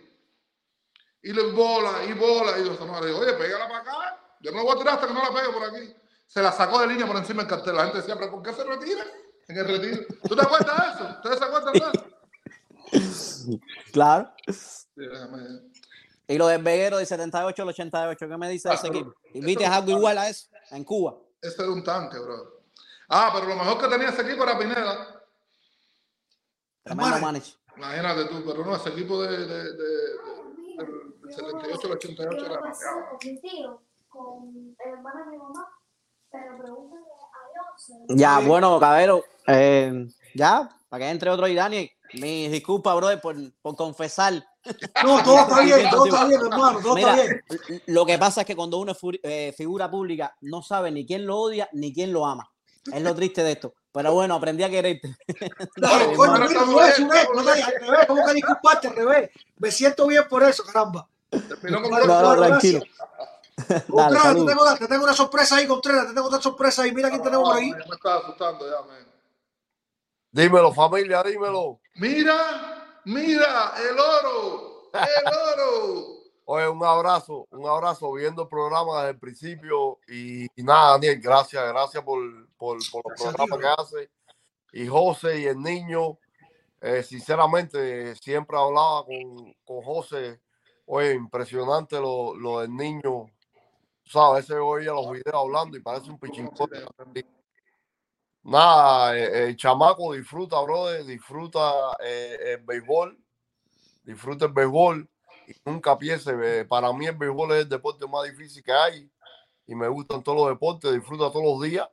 Y le bola, y bola, y Casanova le dijo, oye, pégala para acá. Yo no la voy a tirar hasta que no la pegue por aquí. Se la sacó de línea por encima del cartel. La gente decía, pero ¿por qué se retira? En el retiro. ¿Tú te acuerdas de eso? ¿Ustedes se acuerdan de eso? Claro. Y lo del Veguero del 78 al 88, ¿qué me dice de Ah, ese equipo? ¿Y viste algo igual a eso en Cuba? Ese era un tanque, bro. Ah, pero lo mejor que tenía ese equipo era Pineda. Tremendo manager. Imagínate tú, pero no, ese equipo de, de, de, de- del 78 al 88 era demasiado. con el hermano de mi mamá, pero pregúntale. Ya, bueno, cabero, eh, ya, para que entre otro y Dani, mis disculpas, brother, por, por confesar. No, todo está bien, todo está bien, hermano, todo está bien. Lo que pasa es que cuando uno es eh, figura pública, no sabe ni quién lo odia ni quién lo ama. Es lo triste de esto. Pero bueno, aprendí a quererte. Dale, Mi coño, hermano. mira, no es un eco, no te- al revés, ¿cómo que disculparte al revés? Me siento bien por eso, caramba. No, no, tranquilo. Dale, Contreras, te tengo, te tengo una sorpresa ahí, Contreras, te tengo otra sorpresa ahí. Mira quién tenemos por ahí. Me estaba asustando ya, man. Dímelo, familia, dímelo. Mira, mira, el oro, el oro. Oye, un abrazo, un abrazo viendo el programa desde el principio. Y, y nada, Daniel, gracias, gracias por, por, por los programas que hace. Y José y el niño, eh, sinceramente, siempre hablaba con, con José. Oye, impresionante lo, lo del niño. A veces oía los videos hablando y parece un pichincón. Nada, eh, el chamaco disfruta, brother, disfruta eh, el béisbol, disfruta el béisbol y nunca piense, eh, para mí el béisbol es el deporte más difícil que hay y me gustan todos los deportes, disfruta todos los días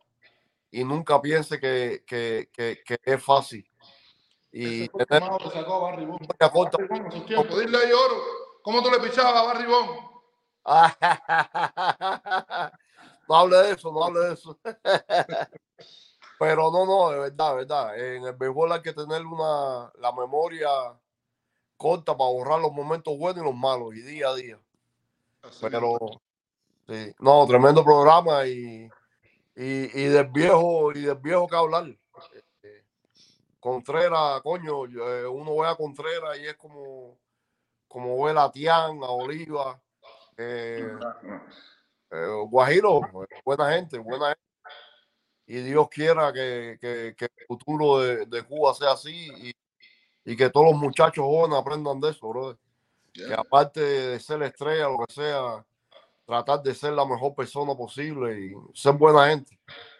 y nunca piense que, que, que, que es fácil. Y tener sacó Barry Bond. Barry. Dile ahí, oro. ¿Cómo tú le pichabas a Barry Bond? no hable de eso, no hable de eso. Pero no, no, de verdad, de verdad. En el béisbol hay que tener una, la memoria corta para borrar los momentos buenos y los malos, y día a día. Pero, sí, no, tremendo programa y, y, y del viejo, y del viejo que hablar. Eh, Contreras, coño, eh, uno ve a Contreras y es como, como ve a Tian, a Oliva, eh, eh, Guajiro, buena gente, buena gente. Y Dios quiera que, que- que el futuro de, de Cuba sea así y, y que todos los muchachos jóvenes aprendan de eso, brother. Que aparte de ser estrella, lo que sea, tratar de ser la mejor persona posible y ser buena gente.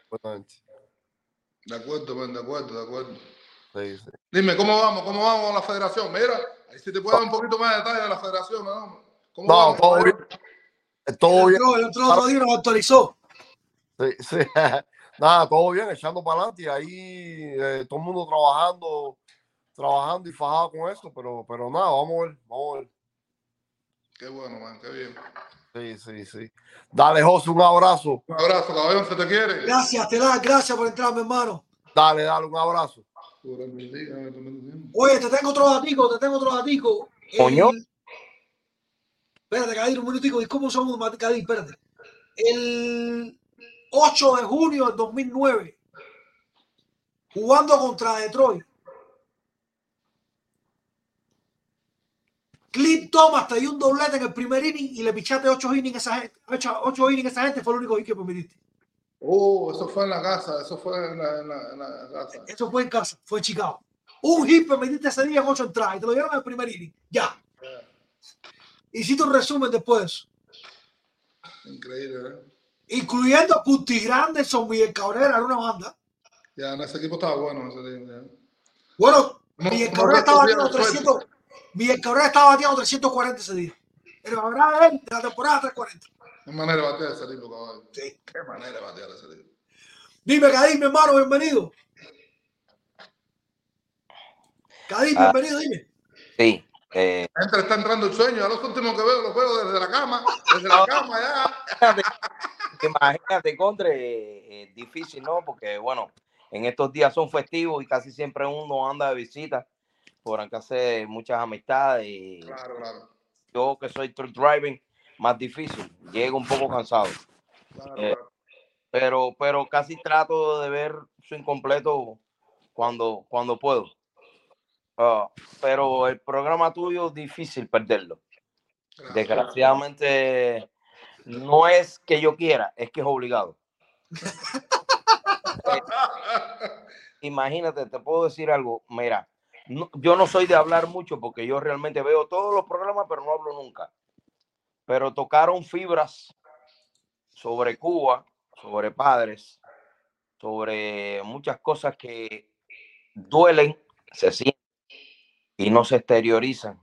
Buena gente. De acuerdo, man, de acuerdo, de acuerdo. Sí, sí. Dime, ¿cómo vamos? ¿Cómo vamos con la federación? Mira, ahí si te puedo dar un poquito más de detalle de la federación, ¿no? ¿Cómo No, todo bien. Todo bien. El otro, otro día nos actualizó. Sí, sí. Nada, todo bien, echando para adelante y ahí eh, todo el mundo trabajando, trabajando y fajado con eso, pero, pero nada, vamos a ver, vamos a ver. Qué bueno, man, qué bien. Sí, sí, sí. Dale, José, un abrazo. Un abrazo, caballón, se te quiere. Gracias, te da, gracias por entrar, mi hermano. Dale, dale, un abrazo. Oye, te tengo otro datico, te tengo otro datico. El- Coño. Espérate, Cadir, un minutico. ¿Y cómo somos, Cadir? Espérate. El 8 de junio del 2009, jugando contra Detroit, Clint Thomas te dio un doblete en el primer inning y le pichaste 8 innings a esa gente. 8, innings a esa gente fue el único hit que permitiste. Oh, eso fue en la casa, eso fue en la, en la- en la casa. Eso fue en casa, fue en Chicago. Un hit permitiste ese día en 8 entradas y te lo dieron en el primer inning. Ya. Hiciste un resumen después de eso. Increíble, ¿eh? incluyendo a Curtis Granderson, Miguel Cabrera, era una banda. Ya, en ese equipo estaba bueno. Ese equipo, ya. Bueno, No- Miguel no Cabrera estaba bateando la suerte. 300, Miguel Cabrera estaba bateando 340 ese día. El Cabrera de él, de la temporada 340. Qué manera de batear ese tipo, caballo. Qué manera de batear ese tipo. Dime, Cadir, mi hermano, bienvenido. Cadir, Ah. bienvenido, dime. Sí. Eh, La gente le está entrando el sueño. A los últimos que veo, los veo desde la cama. Desde la cama, ya. imagínate, Contre, eh, eh, difícil, ¿no? Porque, bueno, en estos días son festivos y casi siempre uno anda de visita por acá hacer muchas amistades. Y Claro, claro. yo que soy truck driving, más difícil. Llego un poco cansado. claro, Eh, claro. pero, pero casi trato de ver su incompleto cuando, cuando puedo. Ah, pero el programa tuyo es difícil perderlo. Desgraciadamente no es que yo quiera, es que es obligado. Imagínate, te puedo decir algo. Mira, no- yo no soy de hablar mucho porque yo realmente veo todos los programas, pero no hablo nunca. Pero tocaron fibras sobre Cuba, sobre padres, sobre muchas cosas que duelen, se sienten y no se exteriorizan.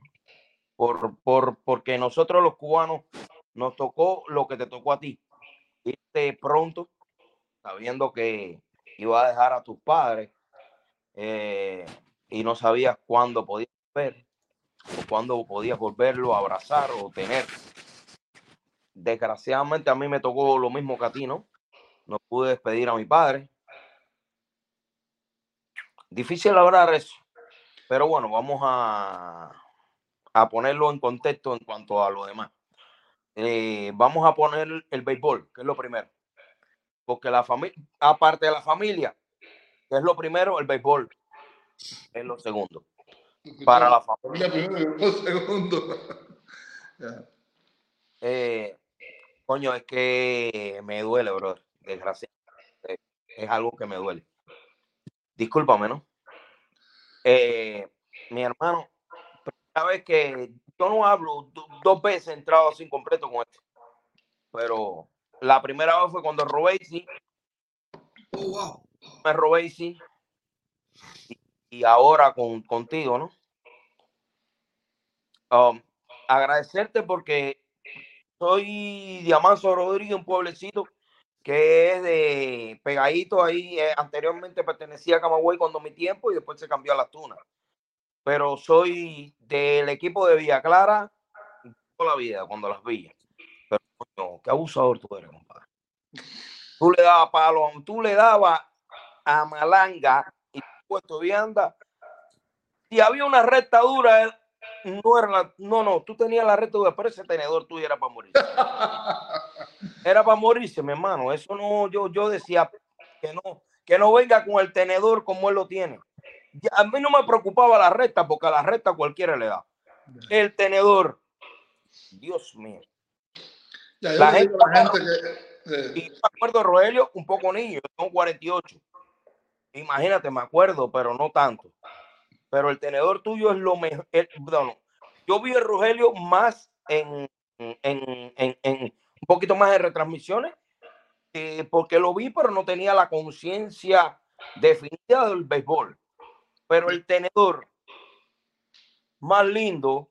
Por, por, porque nosotros los cubanos nos tocó lo que te tocó a ti. Irte pronto, sabiendo que iba a dejar a tus padres eh, y no sabías cuándo podías ver o cuándo podías volverlo a abrazar o tener. Desgraciadamente a mí me tocó lo mismo que a ti, ¿no? No pude despedir a mi padre. Difícil hablar eso, pero bueno, vamos a, a ponerlo en contexto en cuanto a lo demás. Eh, vamos a poner el béisbol, que es lo primero. Porque la familia, aparte de la familia, que es lo primero, el béisbol es lo segundo. Para la familia. Primero. Ya. Eh, coño, es que me duele, bro. Desgraciadamente. Es algo que me duele. Discúlpame, ¿no? Eh, mi hermano, primera vez que yo no hablo, do- dos veces he entrado así completo con esto. Pero la primera vez fue cuando robé, sí. Me robé, sí. Y, y ahora con, contigo, ¿no? Um, agradecerte porque soy Diamanzo Rodríguez, un pueblecito que es de pegadito ahí. eh, anteriormente pertenecía a Camagüey cuando mi tiempo y después se cambió a Las Tunas. Pero soy del equipo de Villa Clara toda la vida, cuando las villas. Pero coño, qué abusador tú eres, compadre. Tú le dabas palo, tú le dabas a malanga y puesto vianda. Si había una recta dura, no era la- no, no, tú tenías la recta dura, pero ese tenedor tuyo era para morir. Era para morirse, mi hermano. Eso no, yo, yo decía que no, que no venga con el tenedor como él lo tiene. A mí no me preocupaba la recta, porque a la recta cualquiera le da. El tenedor, Dios mío. Ya, yo La gente, digo a la gente que. eh, y me acuerdo, Rogelio, un poco niño, yo tengo 48. Imagínate, me acuerdo, pero no tanto. Pero el tenedor tuyo es lo mejor. No, yo vi el Rogelio más en, en, en, en- un poquito más en retransmisiones, eh, porque lo vi, pero no tenía la conciencia definida del béisbol. Pero el tenedor más lindo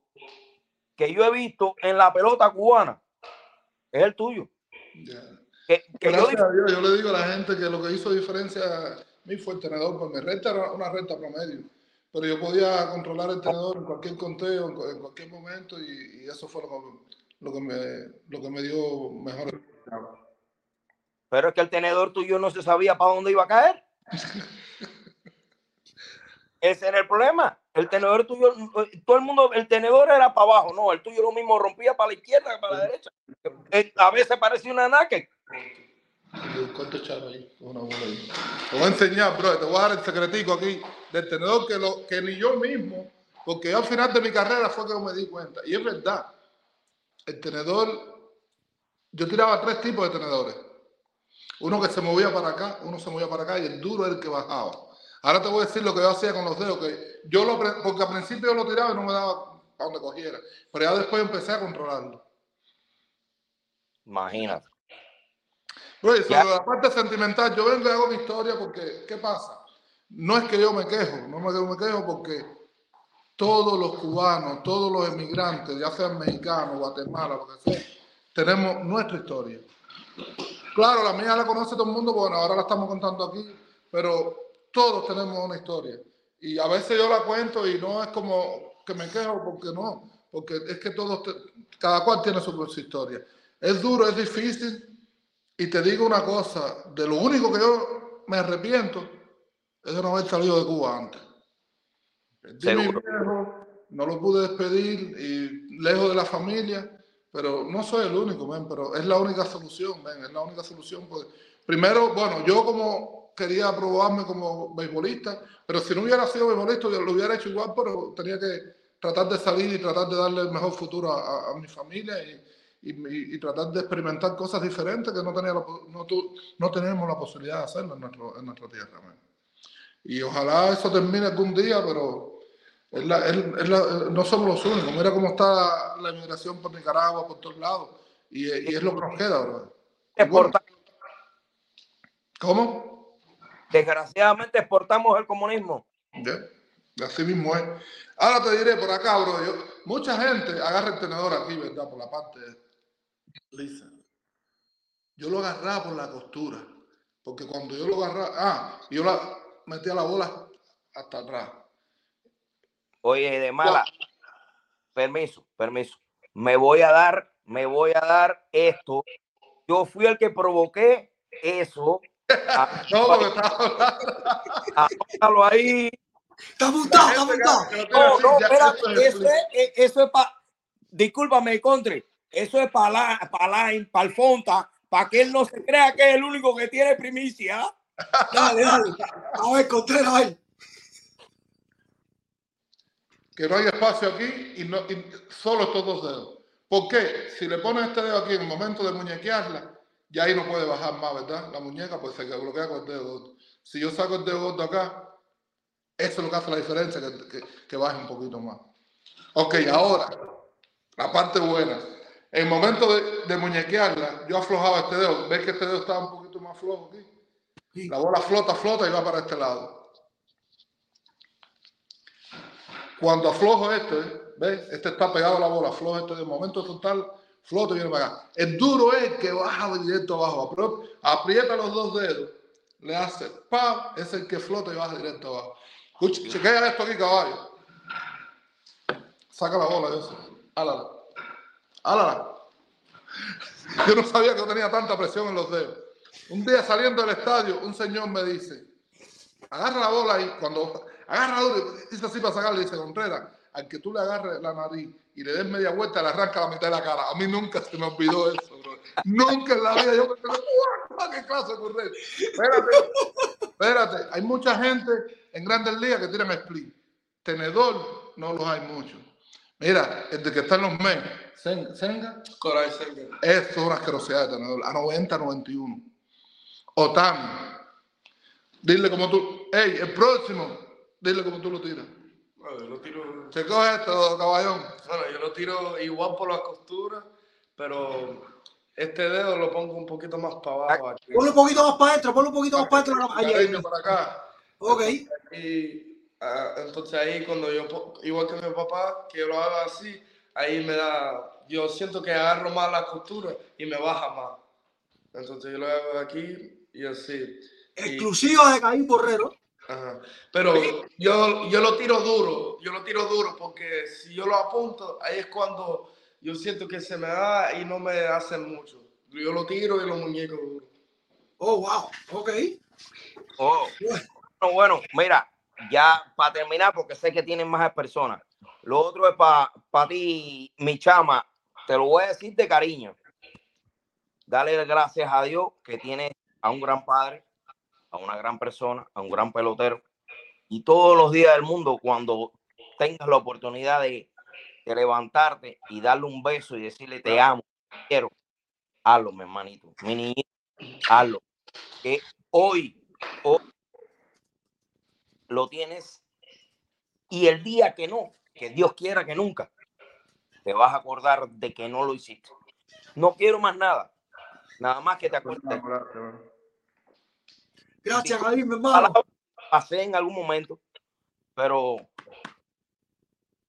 que yo he visto en la pelota cubana es el tuyo. Que, que yo Dios, le digo a la gente que lo que hizo diferencia a mí fue el tenedor, porque mi recta era una recta promedio, pero yo podía controlar el tenedor en cualquier conteo, en, cu- en cualquier momento, y, y eso fue lo que, lo que me, lo que me dio mejor. Pero es que el tenedor tuyo no se sabía para dónde iba a caer. Ese era el problema. El tenedor tuyo, todo el mundo, el tenedor era para abajo, no, el tuyo lo mismo rompía para la izquierda que para la derecha. Eh, A veces parecía una naque. ¿Cuánto echaron ahí? Una bola ahí. Te voy a enseñar, bro, te voy a dar el secretico aquí del tenedor que, lo, que ni yo mismo, porque yo al final de mi carrera fue que me di cuenta. Y es verdad, el tenedor, yo tiraba tres tipos de tenedores. Uno que se movía para acá, uno se movía para acá y el duro es el que bajaba. Ahora te voy a decir lo que yo hacía con los dedos, que yo lo, porque al principio yo lo tiraba y no me daba para donde cogiera, pero ya después empecé a controlarlo. Imagínate. Y sobre la parte sentimental, yo vengo y hago mi historia porque, ¿qué pasa? No es que yo me quejo, no me, me quejo porque todos los cubanos, todos los emigrantes, ya sean mexicanos, Guatemala, lo que sea, tenemos nuestra historia. Claro, la mía la conoce todo el mundo, bueno, ahora la estamos contando aquí, pero todos tenemos una historia. Y a veces yo la cuento y no es como que me quejo, porque no, porque es que todos, cada cual tiene su, su historia. Es duro, es difícil, y te digo una cosa, de lo único que yo me arrepiento es de no haber salido de Cuba antes. Perdí mi Seguro. viejo, no lo pude despedir y lejos de la familia, pero no soy el único, men, pero es la única solución, men, es la única solución. pues. primero, bueno, yo como quería probarme como beisbolista, pero si no hubiera sido beisbolista, yo lo hubiera hecho igual, pero tenía que tratar de salir y tratar de darle el mejor futuro a, a- a mi familia y, y, y- tratar de experimentar cosas diferentes que no, tenía la no, tu- no tenemos la posibilidad de hacerlo en, nuestro, en nuestra tierra. men. Y ojalá eso termine algún día, pero es la- es- es la- no somos los únicos. Mira cómo está la inmigración por Nicaragua, por todos lados. Y, y es lo que nos queda, ¿verdad? Bueno, ¿Cómo? Desgraciadamente exportamos el comunismo. Ya, Así mismo es. Ahora te diré por acá, bro. yo- mucha gente agarra el tenedor aquí, ¿verdad? Por la parte lisa. Yo lo agarraba por la costura. Porque cuando yo lo agarraba, ah, yo la metía la bola hasta atrás. Oye, de mala. Permiso, permiso. Me voy a dar, me voy a dar esto. Yo fui el que provoqué eso. No, lo que estaba hablando. Ahí. Está montado, está montado. No, no, espérate, eso es, eh, eso es para, discúlpame, Contre, eso es para para para el Fonta, para que él no se crea que es el único que tiene primicia. Dale, dale. A ver, Contreras, a ver. Que no hay espacio aquí y, no, y solo estos dos dedos. ¿Por qué? Si le pones este dedo aquí en el momento de muñequearla, ya ahí no puede bajar más, ¿verdad? La muñeca pues se bloquea con el dedo gordo. Si yo saco el dedo gordo acá, eso es lo que hace la diferencia, que, que, que baje un poquito más. Ok, ahora, la parte buena. En el momento de, de muñequearla, yo aflojaba este dedo. ¿Ves que este dedo estaba un poquito más flojo aquí? La bola flota, flota y va para este lado. Cuando aflojo este, ¿ves? Este está pegado a la bola, aflojo este de momento total, flota y viene para acá. El duro es que baja directo abajo, aprieta los dos dedos, le hace ¡pam! Es el que flota y baja directo abajo. Escucha, chequea esto aquí, caballo. Saca la bola eso. Álala. Álala. Yo no sabía que tenía tanta presión en los dedos. Un día saliendo del estadio, un señor me dice, agarra la bola y cuando agarra bola, dice así para sacarle, dice Contreras, al que tú le agarres la nariz y le des media vuelta, le arranca la mitad de la cara. A mí nunca se me olvidó eso, bro. Nunca en la vida yo ¡guau! ¿qué clase de correr? Espérate, espérate. Hay mucha gente en grandes ligas que tiran split. Tenedor no los hay muchos. Mira, el de que está en los mes, Sen- Senga, Coray Senga. esto es una asquerosidad de tenedor, a 90, 91. Otani, dile como tú, hey, el próximo, dile como tú lo tiras. Bueno, yo lo tiro. Se coge esto, caballón. Bueno, yo lo tiro igual por las costuras, pero este dedo lo pongo un poquito más para abajo. aquí. Ponlo un poquito más para adentro, ponlo un poquito más para adentro. Cariño para acá. Ok. Y ah, entonces ahí cuando yo, igual que mi papá, que yo lo haga así, ahí me da, yo siento que agarro más la costura y me baja más. Entonces yo lo hago aquí y así. Y- Exclusiva de Caín Borrero. Ajá. Pero yo, yo lo tiro duro, yo lo tiro duro porque si yo lo apunto, ahí es cuando yo siento que se me da y no me hacen mucho. Yo lo tiro y los muñecos duro. Oh, wow. Ok. Oh, bueno, bueno, mira, ya para terminar, porque sé que tienen más personas. Lo otro es para ti, mi chama, te lo voy a decir de cariño. Dale gracias a Dios que tienes a un gran padre, a una gran persona, a un gran pelotero. Y todos los días del mundo, cuando tengas la oportunidad de, de levantarte y darle un beso y decirle te amo, te quiero, hazlo, mi hermanito, mi niñito, hazlo. Que hoy, hoy lo tienes y el día que no, que Dios quiera que nunca, te vas a acordar de que no lo hiciste. No quiero más nada, nada más que te acuerdes. Gracias, Caín, mi hermano. Pasé en algún momento, pero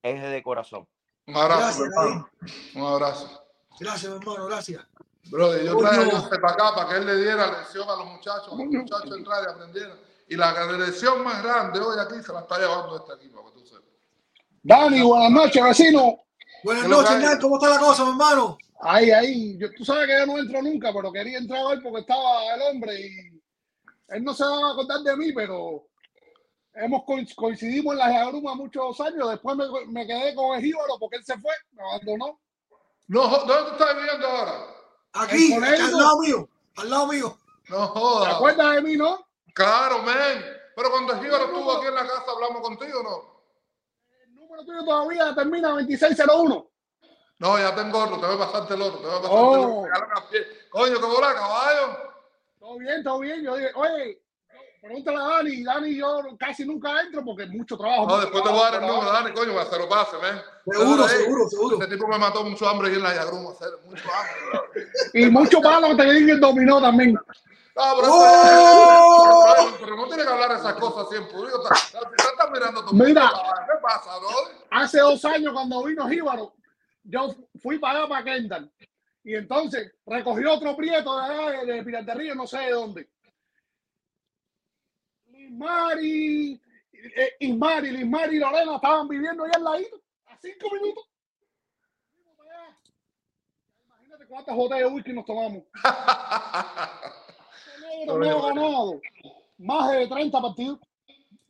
es de corazón. Un abrazo, Gracias, hermano. Un abrazo. Gracias, mi hermano, gracias. Brother, yo traje a José para acá para que él le diera lección a los muchachos, a los muchachos entrar y aprendieran. Y la lección más grande hoy aquí se la está llevando este equipo, para que tú sepas. Dani, buenas noches, vecino. Buenas ¿Qué es lo noches. ¿Cómo está la cosa, mi hermano? Ahí, ahí. Yo, tú sabes que yo no entro nunca, pero quería entrar hoy porque estaba el hombre y él no se va a acordar de mí, pero hemos coinc- coincidimos en la agruma muchos años. Después me, me quedé con el jíbaro porque él se fue, me abandonó. No, ¿dónde tú estás viviendo ahora? Aquí, al lado mío. Al lado mío. No ¿Te jodas. acuerdas de mí, no? Claro, men. Pero cuando el Jíbaro estuvo aquí en la casa, hablamos contigo, ¿no? El número tuyo todavía termina 2601. No, ya tengo otro, te voy a pasarte el otro, te voy a pasarte Oh. el otro. Coño, qué bola, caballo. Todo bien, todo bien. Yo dije, oye, pregúntale a Dani. Dani, yo casi nunca entro porque mucho trabajo. No, mucho después te voy a dar el número, Dani, coño, para que se lo pase, men. Seguro, seguro, seguro. Ese tipo me mató mucho hambre ahí en la Yagruma, mucho hambre. Y mucho palo que te den el dominó también. No, pero, ¡Oh! pero, pero no tiene que hablar esas cosas estás mirando tu Mira. ¿Qué pasa, bro? Hace dos años cuando vino Jíbaro, yo fui para allá, para Kendall. Y entonces recogió otro prieto de allá de, de no sé de dónde. Lismari, eh, Ismari, Lismari y Lorena estaban viviendo ahí al ladito, a cinco minutos. Allá. Imagínate cuántas botellas de whisky nos tomamos. No ha ganado más de 30 partidos.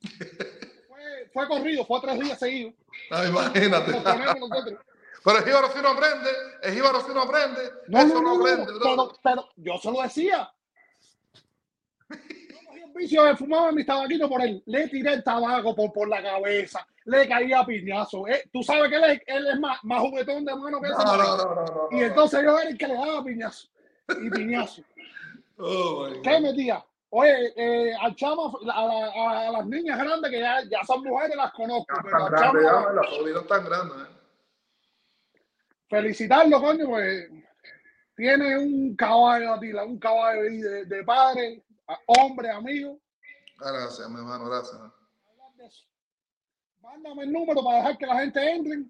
Fue, fue corrido, fue tres días seguidos. No, imagínate. Nos. Pero Jíbaro no aprende, el Jíbaro no aprende, No, eso no, no, aprende, pero, pero yo se lo decía. Yo cogí el vicio de fumar mis tabaquitos por él. Le tiré el tabaco por, por la cabeza. Le caía piñazo. Eh, Tú sabes que él es, él es más, más juguetón de mano que ese. No, no, no, no, no, Y entonces yo era el que le daba piñazo. Y piñazo. Oh, ¿Qué metía? Oye, eh, al chama, a, la- a- las niñas grandes que ya, ya son mujeres, las conozco. Pero Tan al grande ya, chama, la tan grande, eh. Felicitarlo, coño, pues tiene un caballo, Atila, un caballo ahí de, de padre, a- hombre, amigo. Gracias, mi hermano, gracias. Mándame el número para dejar que la gente entre.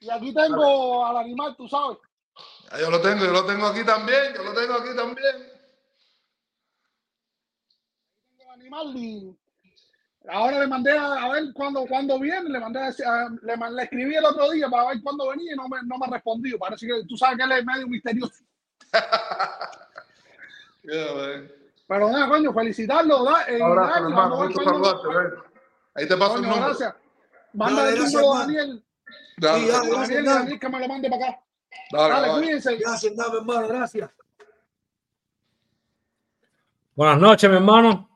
Y aquí tengo al animal, tú sabes. Ya yo lo tengo, yo lo tengo aquí también, yo lo tengo aquí también. Tengo el animal y ahora le mandé a, a ver cuándo, cuándo viene. Le mandé a le, escribí el otro día para ver cuándo venía y no me, no me ha respondido. Parece que tú sabes que él es medio misterioso. Pero nada, coño, felicitarlo. Da, eh, Un abrazo, Dani, hermano. vamos a ver Gusto cuándo- saludarte, ven. Ahí te paso el Coño, número. gracias. Manda el número a. Daniel. Dale, Sí, dale, dale, gracias, Daniel, Dani. Daniel, que me lo mande para acá. dale, Dale, dale. cuídense. Gracias, Dame, hermano, gracias. Buenas noches, mi hermano.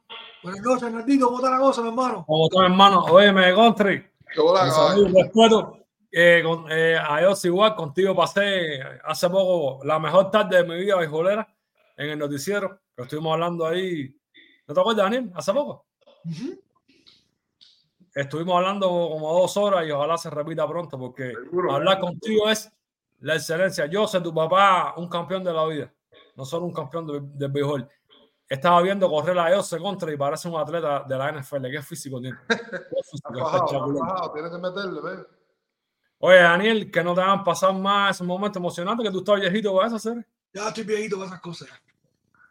Buenas noches, Hernandito. ¿Cómo está la cosa, mi hermano? ¿Cómo está, mi hermano? Oye, me country. Qué un respeto. Eh, con, eh, a Dios igual, contigo pasé hace poco la mejor tarde de mi vida beisbolera en el noticiero, que estuvimos hablando ahí. ¿No te acuerdas, Daniel? Hace poco. Estuvimos hablando como dos horas y ojalá se repita pronto, porque Seguro. hablar contigo es la excelencia. Yo sé tu papá, un campeón de la vida, no solo un campeón de- del béisbol. Estaba viendo correr a Jose contra y parece un atleta de la NFL. Qué físico tiene. Qué físico fajado. Tienes que meterle. Oye, Daniel, que no te hagan pasar más ese momento emocionante que tú estás viejito para eso, hacer. Ya estoy viejito para esas cosas.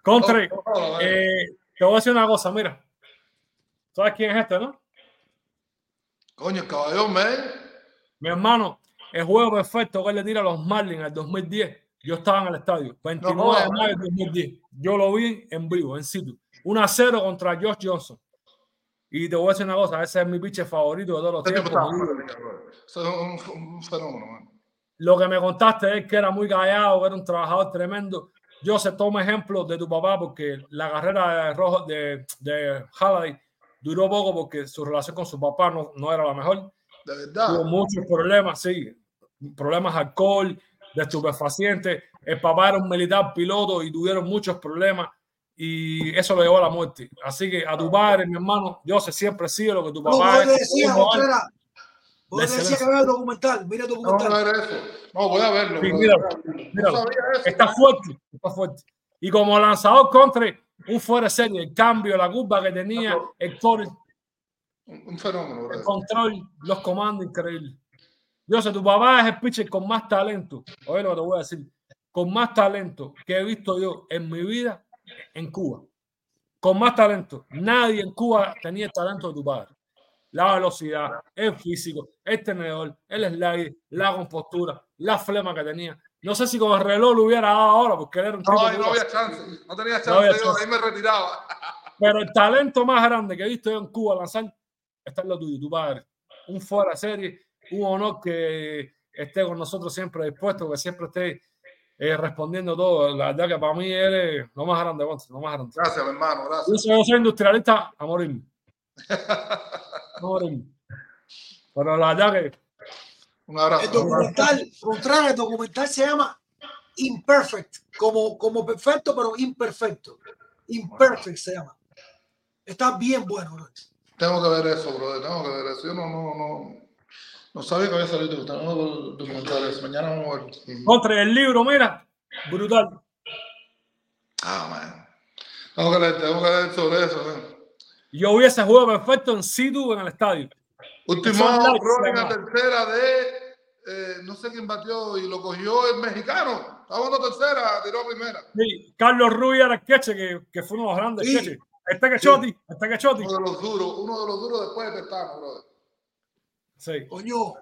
Contre, Oh, oh, oh, eh, te voy a decir una cosa, mira. ¿Sabes quién es este, no? Coño, el caballón, ven. Mi hermano, el juego perfecto que él le tira a los Marlins en el 2010. Yo estaba en el estadio, 29 de jodas, mayo del 2010. Yo lo vi en vivo, en situ. 1 a 0 contra Josh Johnson. Y te voy a decir una cosa, ese es mi pitcher favorito de todos los tiempos. de. Eso es un, un fenómeno, man. Lo que me contaste es que era muy callado, era un trabajador tremendo. Yo se tomo ejemplo de tu papá porque la carrera de, Rojo, de, de Halliday duró poco porque su relación con su papá no, no era la mejor. De verdad. Tuvo muchos problemas, sí. Problemas de alcohol, de estupefacientes. El papá era un militar piloto y tuvieron muchos problemas y eso lo llevó a la muerte. Así que a tu padre, mi hermano, yo sé siempre sigue lo que tu No, papá vos es. decías, vos decías que el documental. Mira el No, no documental. era eso. No, voy a verlo. Sí, míralo, No míralo. eso. Está fuerte, está fuerte. Y como lanzador contra un fuera de serie, el cambio, la curva que tenía, el core, Un, un fenómeno, el control, los comandos, increíble. Yo sé, tu papá es el pitcher con más talento. Oye, lo que te voy a decir. Con más talento que he visto yo en mi vida en Cuba. Con más talento. Nadie en Cuba tenía el talento de tu padre. La velocidad, el físico, el tenedor, el slide, la compostura, la flema que tenía. No sé si con el reloj lo hubiera dado ahora, porque él era un tipo No, no había chance. No tenía chance. No había yo, chance. ahí me retiraba. Pero el talento más grande que he visto yo en Cuba lanzar está en lo tuyo, tu padre. Un fuera serie, un honor que esté con nosotros siempre dispuesto, que siempre esté eh, respondiendo todo. La verdad que para mí eres lo más grande, Gonzalo, lo más grande. Gracias, mi hermano. Yo Gracias. soy, yo soy industrialista a morirme. A morirme. Pero la verdad que Un abrazo. El documental, contrario, el documental se llama Imperfect, como, como perfecto, pero imperfecto. Imperfect se llama. Está bien bueno, bro. Tengo que ver eso, brother. Tengo que ver eso. Yo no, no, no, no sabía que había salido. Documentar eso. Mañana vamos a ver. contra el libro, mira, brutal. Ah, man. Tengo que leer, tengo que leer sobre eso. man. Yo vi ese juego perfecto en situ en el estadio. Último Son likes, running a además. tercera de. eh, no sé quién batió y lo cogió el mexicano. Estaba jugando tercera, tiró primera. Sí, Carlos Ruiz era el queche, que, que fue uno de los grandes Sí. queches. Este que Choti, este que Choti. Uno de los duros, uno de los duros después de Pestano, brother. Sí. Coño,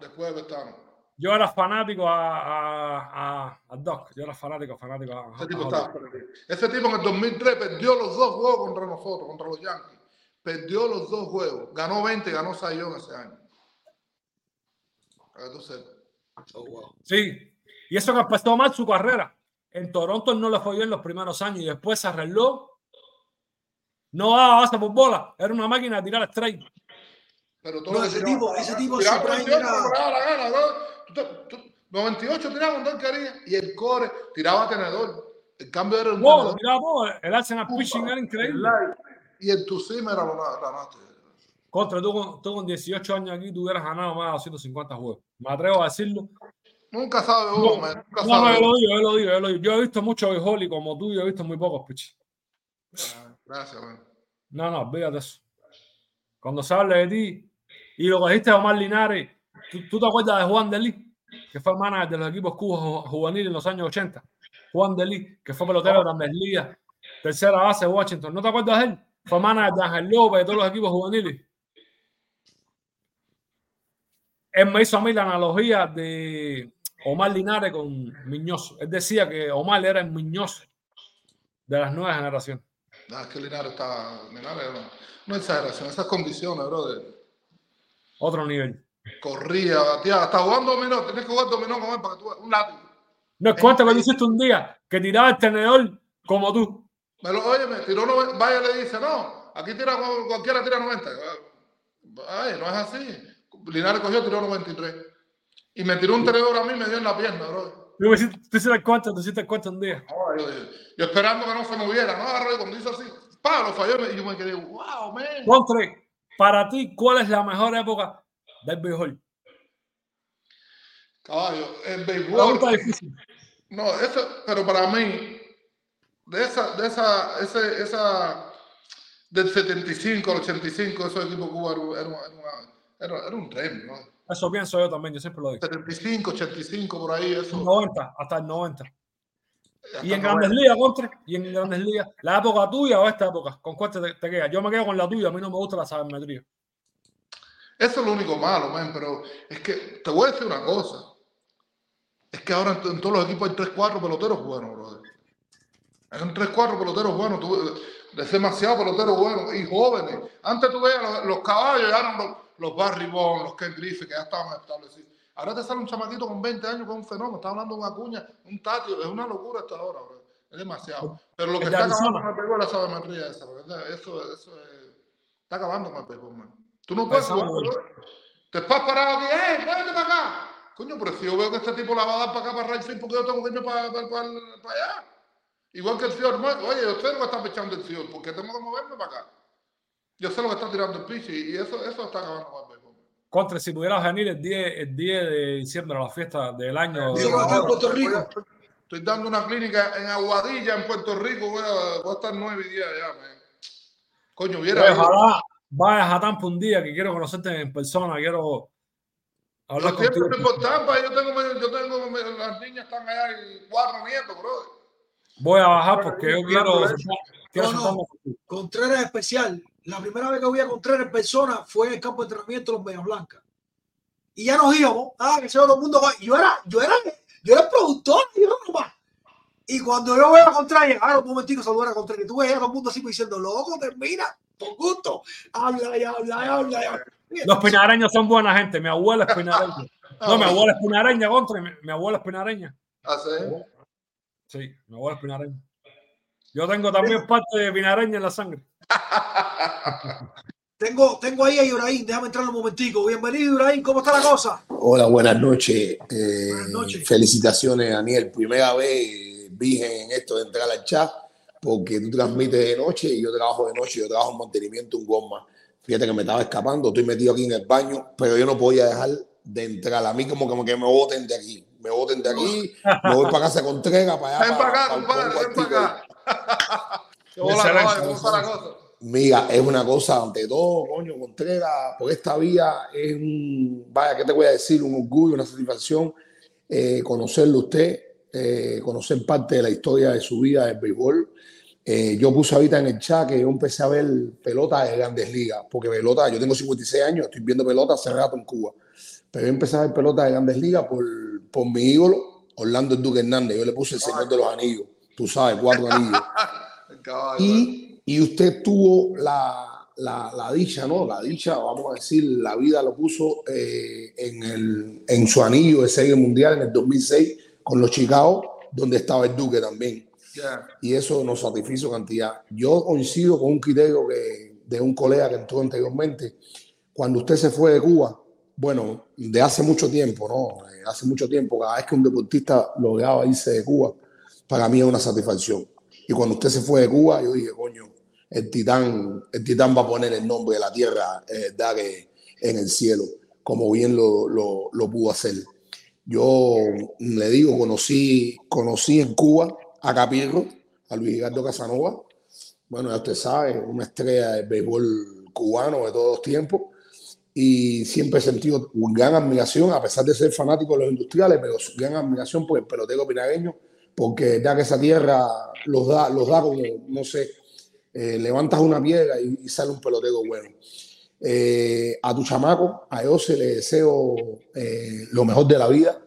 Después de Pestano. Yo era fanático a, a, a, a Doc. Yo era fanático, fanático a, Ese a tipo, estaba. Ese tipo en el 2003 perdió los dos juegos contra nosotros, contra los Yankees. Perdió los dos juegos. Ganó 20, ganó Sayón ese año. Sepas. Sí. Y eso que empezó mal su carrera. En Toronto no le fue bien los primeros años y después se arregló. No daba base por bola. Era una máquina de tirar straight. Pero todo No, lo que ese tiraba- tipo- ese tipo tiraba siempre 98 era- cuando le daba la gana, bro. Tú te- tú- 98 tiraba cuando él quería. Y el core tiraba tenedor. El cambio era un Wow, tiraba todo. El Arsenal pitching era increíble. Y el Tusim era lo más. Contra, tú con, tú con 18 años aquí, tú hubieras ganado más de 250 juegos. Me atrevo a decirlo. Nunca sabe uno, No, man. Nunca no, sabe yo lo digo, yo lo digo, yo lo digo. Yo he visto mucho béisbol y como tú, yo he visto muy pocos pitches. Gracias, man. No, no, olvídate eso. Cuando se hable de ti, y lo que dijiste de Omar Linares, ¿tú, tú te acuerdas de Juan Delí, que fue manager de los equipos cubos ju- juveniles en los años 80? Juan Delí, que fue pelotero de Grandes Ligas, tercera base de Washington. ¿No te acuerdas de él? Fue manager de Ángel López, de todos los equipos juveniles. Él me hizo a mí la analogía de Omar Linares con Miñoso. Él decía que Omar era el Miñoso de las nuevas generaciones. Es que Linares está. Linares no, no exageración, esas condiciones, brother. Otro nivel. Corría, batía, hasta jugando dominó, tienes que jugar dominó con él para que tú un látigo. No es cuánto que tú hiciste un día que tiraba el tenedor como tú. Me lo, oye, me tiró 90, vaya le dice, no, aquí tira cualquiera tira 90. Ay, no es así. Linares cogió, tiró 93. Y me tiró un tenedor a mí y me dio en la pierna, bro. Tú hiciste, tú hiciste el cuánto, tú hiciste el cuánto un día. No, yo, yo esperando que no se moviera, no agarró y cuando hizo así, pa, lo falló y yo me quedé, wow, man. Contre, para ti, ¿cuál es la mejor época del béisbol? Caballo, el béisbol. difícil. No, eso, pero para mí, de esa, de esa, ese, esa, del 75 al 85, esos equipos Cuba era, era, era, era un tren, ¿no? Eso pienso yo también, yo siempre lo digo. 75, 85, por ahí, eso. 90, hasta el 90. Y en Grandes 90. Ligas, Contre, y en Grandes Ligas, ¿la época tuya o esta época? ¿Con cuál te, te quedas? Yo me quedo con la tuya, a mí no me gusta la sabermetría. Eso es lo único malo, man, pero es que te voy a decir una cosa. Es que ahora en, en todos los equipos hay 3, 4 peloteros buenos, brother. Hay un 3, 4 peloteros buenos. Tú, es demasiado peloteros buenos y jóvenes. Antes tú veías los, los caballos, ya eran los, los Barry Bonds, los Ken Griffith, que ya estaban establecidos. Ahora te sale un chamaquito con 20 años es un fenómeno. Está hablando de una cuña, un tatio. Es una locura hasta ahora, bro. Es demasiado. Pero lo que está acabando con el béisbol es la sabermetría esa, ¿verdad? Eso, eso es- está acabando con el béisbol, man. Tú no puedes jugar. Te estás parado aquí, ¡eh! ¡Vete para acá! Coño, pero si yo veo que este tipo la va a dar para acá, para Rayfield, porque yo tengo que irme para, para, para, para allá. Igual que el señor, oye, yo sé lo que está pichando el señor, porque tengo que moverme para acá. Yo sé lo que está tirando el pitch y, y eso, eso está acabando con el béisbol. Contra, si pudieras venir el 10, el 10 de diciembre a la fiesta del año. Digo, de- acá en Puerto Rico. Estoy dando una clínica en Aguadilla, en Puerto Rico. Voy a, voy a estar nueve días allá, man. Coño, hubiera. Ojalá vayas a Tampa un día que quiero conocerte en persona, quiero hablar Yo siempre contigo. estoy por Tampa. Yo tengo, yo tengo, las niñas están allá y cuatro nietos, bro. Voy a bajar porque yo quiero, No, quiero no. contigo. Contreras especial. La primera vez que voy a Contreras en persona fue en el campo de entrenamiento de los Medias Blancas. Y ya nos íbamos. Ah, que se todo el mundo. Yo era, yo era, yo era el productor, yo no más. Y cuando yo voy a Contreras, llegaron un momentico saludar a Contreras. Y tú ves a todo el mundo así como diciendo, loco, termina, por gusto. Habla y habla y habla. y habla. Los pinareños son buena gente. Mi abuela es pinareña. No, mi abuela es pinareña, contra. Mi, mi abuela es pinareña. ¿Ah, sí? Sí, mi abuela es pinareña. Yo tengo también parte de pinareña en la sangre. Tengo, tengo ahí a Ibrahim, déjame entrar un momentico. Bienvenido, Ibrahim, ¿cómo está la cosa? Hola, buenas noches. Eh, noches. Felicitaciones, Daniel. Primera vez virgen en esto de entrar al chat, porque tú transmites de noche y yo trabajo de noche. Yo trabajo en mantenimiento, un goma. Fíjate que me estaba escapando, estoy metido aquí en el baño, pero yo no podía dejar de entrar. A mí como que me voten de aquí. Me voten de aquí, me voy para casa con Trega, para allá. Ven para acá, compadre, ven para acá. Mira, es una cosa, ante todo, coño, Contreras, por esta vía es un, vaya, ¿qué te voy a decir? Un orgullo, una satisfacción eh, conocerlo usted, eh, conocer parte de la historia de su vida del béisbol. Eh, yo puse ahorita en el chat que yo empecé a ver pelota de grandes ligas, porque pelota, yo tengo 56 años, estoy viendo pelota hace rato en Cuba, pero yo empecé a ver pelota de grandes ligas por, por mi ídolo, Orlando Duque Hernández. Yo le puse el Señor de los Anillos, tú sabes, cuatro anillos. Caballo. Y, y usted tuvo la, la, la dicha, ¿no? La dicha, vamos a decir, la vida lo puso eh, en, el, en su anillo de serie mundial en el 2006 con los Chicago, donde estaba el Duque también. Y eso nos satisfizo cantidad. Yo coincido con un criterio que, de un colega que entró anteriormente. Cuando usted se fue de Cuba, bueno, de hace mucho tiempo, ¿no? Eh, Hace mucho tiempo, cada vez que un deportista lograba irse de Cuba, para mí es una satisfacción. Y cuando usted se fue de Cuba, yo dije, coño, el titán, el titán va a poner el nombre de la tierra, eh, en el cielo, como bien lo, lo, lo pudo hacer. Yo le digo, conocí, conocí en Cuba a Capirro, a Luis Ricardo Casanova. Bueno, ya usted sabe, una estrella del béisbol cubano de todos los tiempos. Y siempre he sentido gran admiración, a pesar de ser fanático de los industriales, pero gran admiración por el pelotero pinareño, porque da que esa tierra los da, los da como, no sé, eh, levantas una piedra y, sale un pelotero bueno. Eh, a tu chamaco, a Jose le deseo eh, lo mejor de la vida,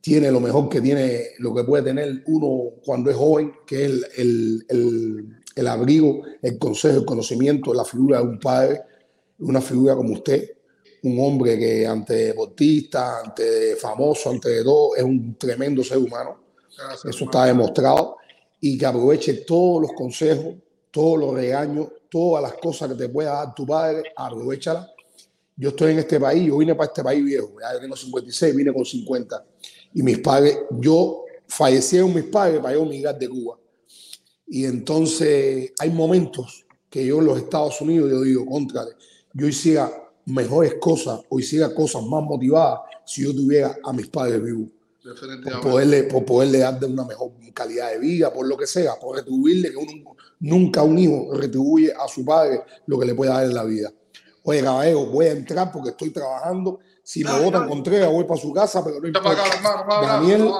tiene lo mejor que tiene, lo que puede tener uno cuando es joven, que es el, el, el, el abrigo, el consejo, el conocimiento, la figura de un padre, una figura como usted, un hombre que ante deportista, ante famoso, ante todo, es un tremendo ser humano. Eso está demostrado. Y que aproveche todos los consejos, todos los regaños, todas las cosas que te pueda dar tu padre, aprovechala. Yo estoy en este país, yo vine para este país viejo, ya tengo 56, vine con 50. Y mis padres, yo fallecieron mis padres para yo migrar de Cuba. Y entonces hay momentos que yo en los Estados Unidos, yo digo, contra, yo hiciera mejores cosas o hiciera cosas más motivadas si yo tuviera a mis padres vivos. Por poderle, por poderle dar de una mejor calidad de vida, por lo que sea, por retribuirle, que uno, nunca un hijo retribuye a su padre lo que le puede dar en la vida. Oye, caballero, voy a entrar porque estoy trabajando. Si me votan dale. con tres, voy para su casa, pero no importa. Daniel,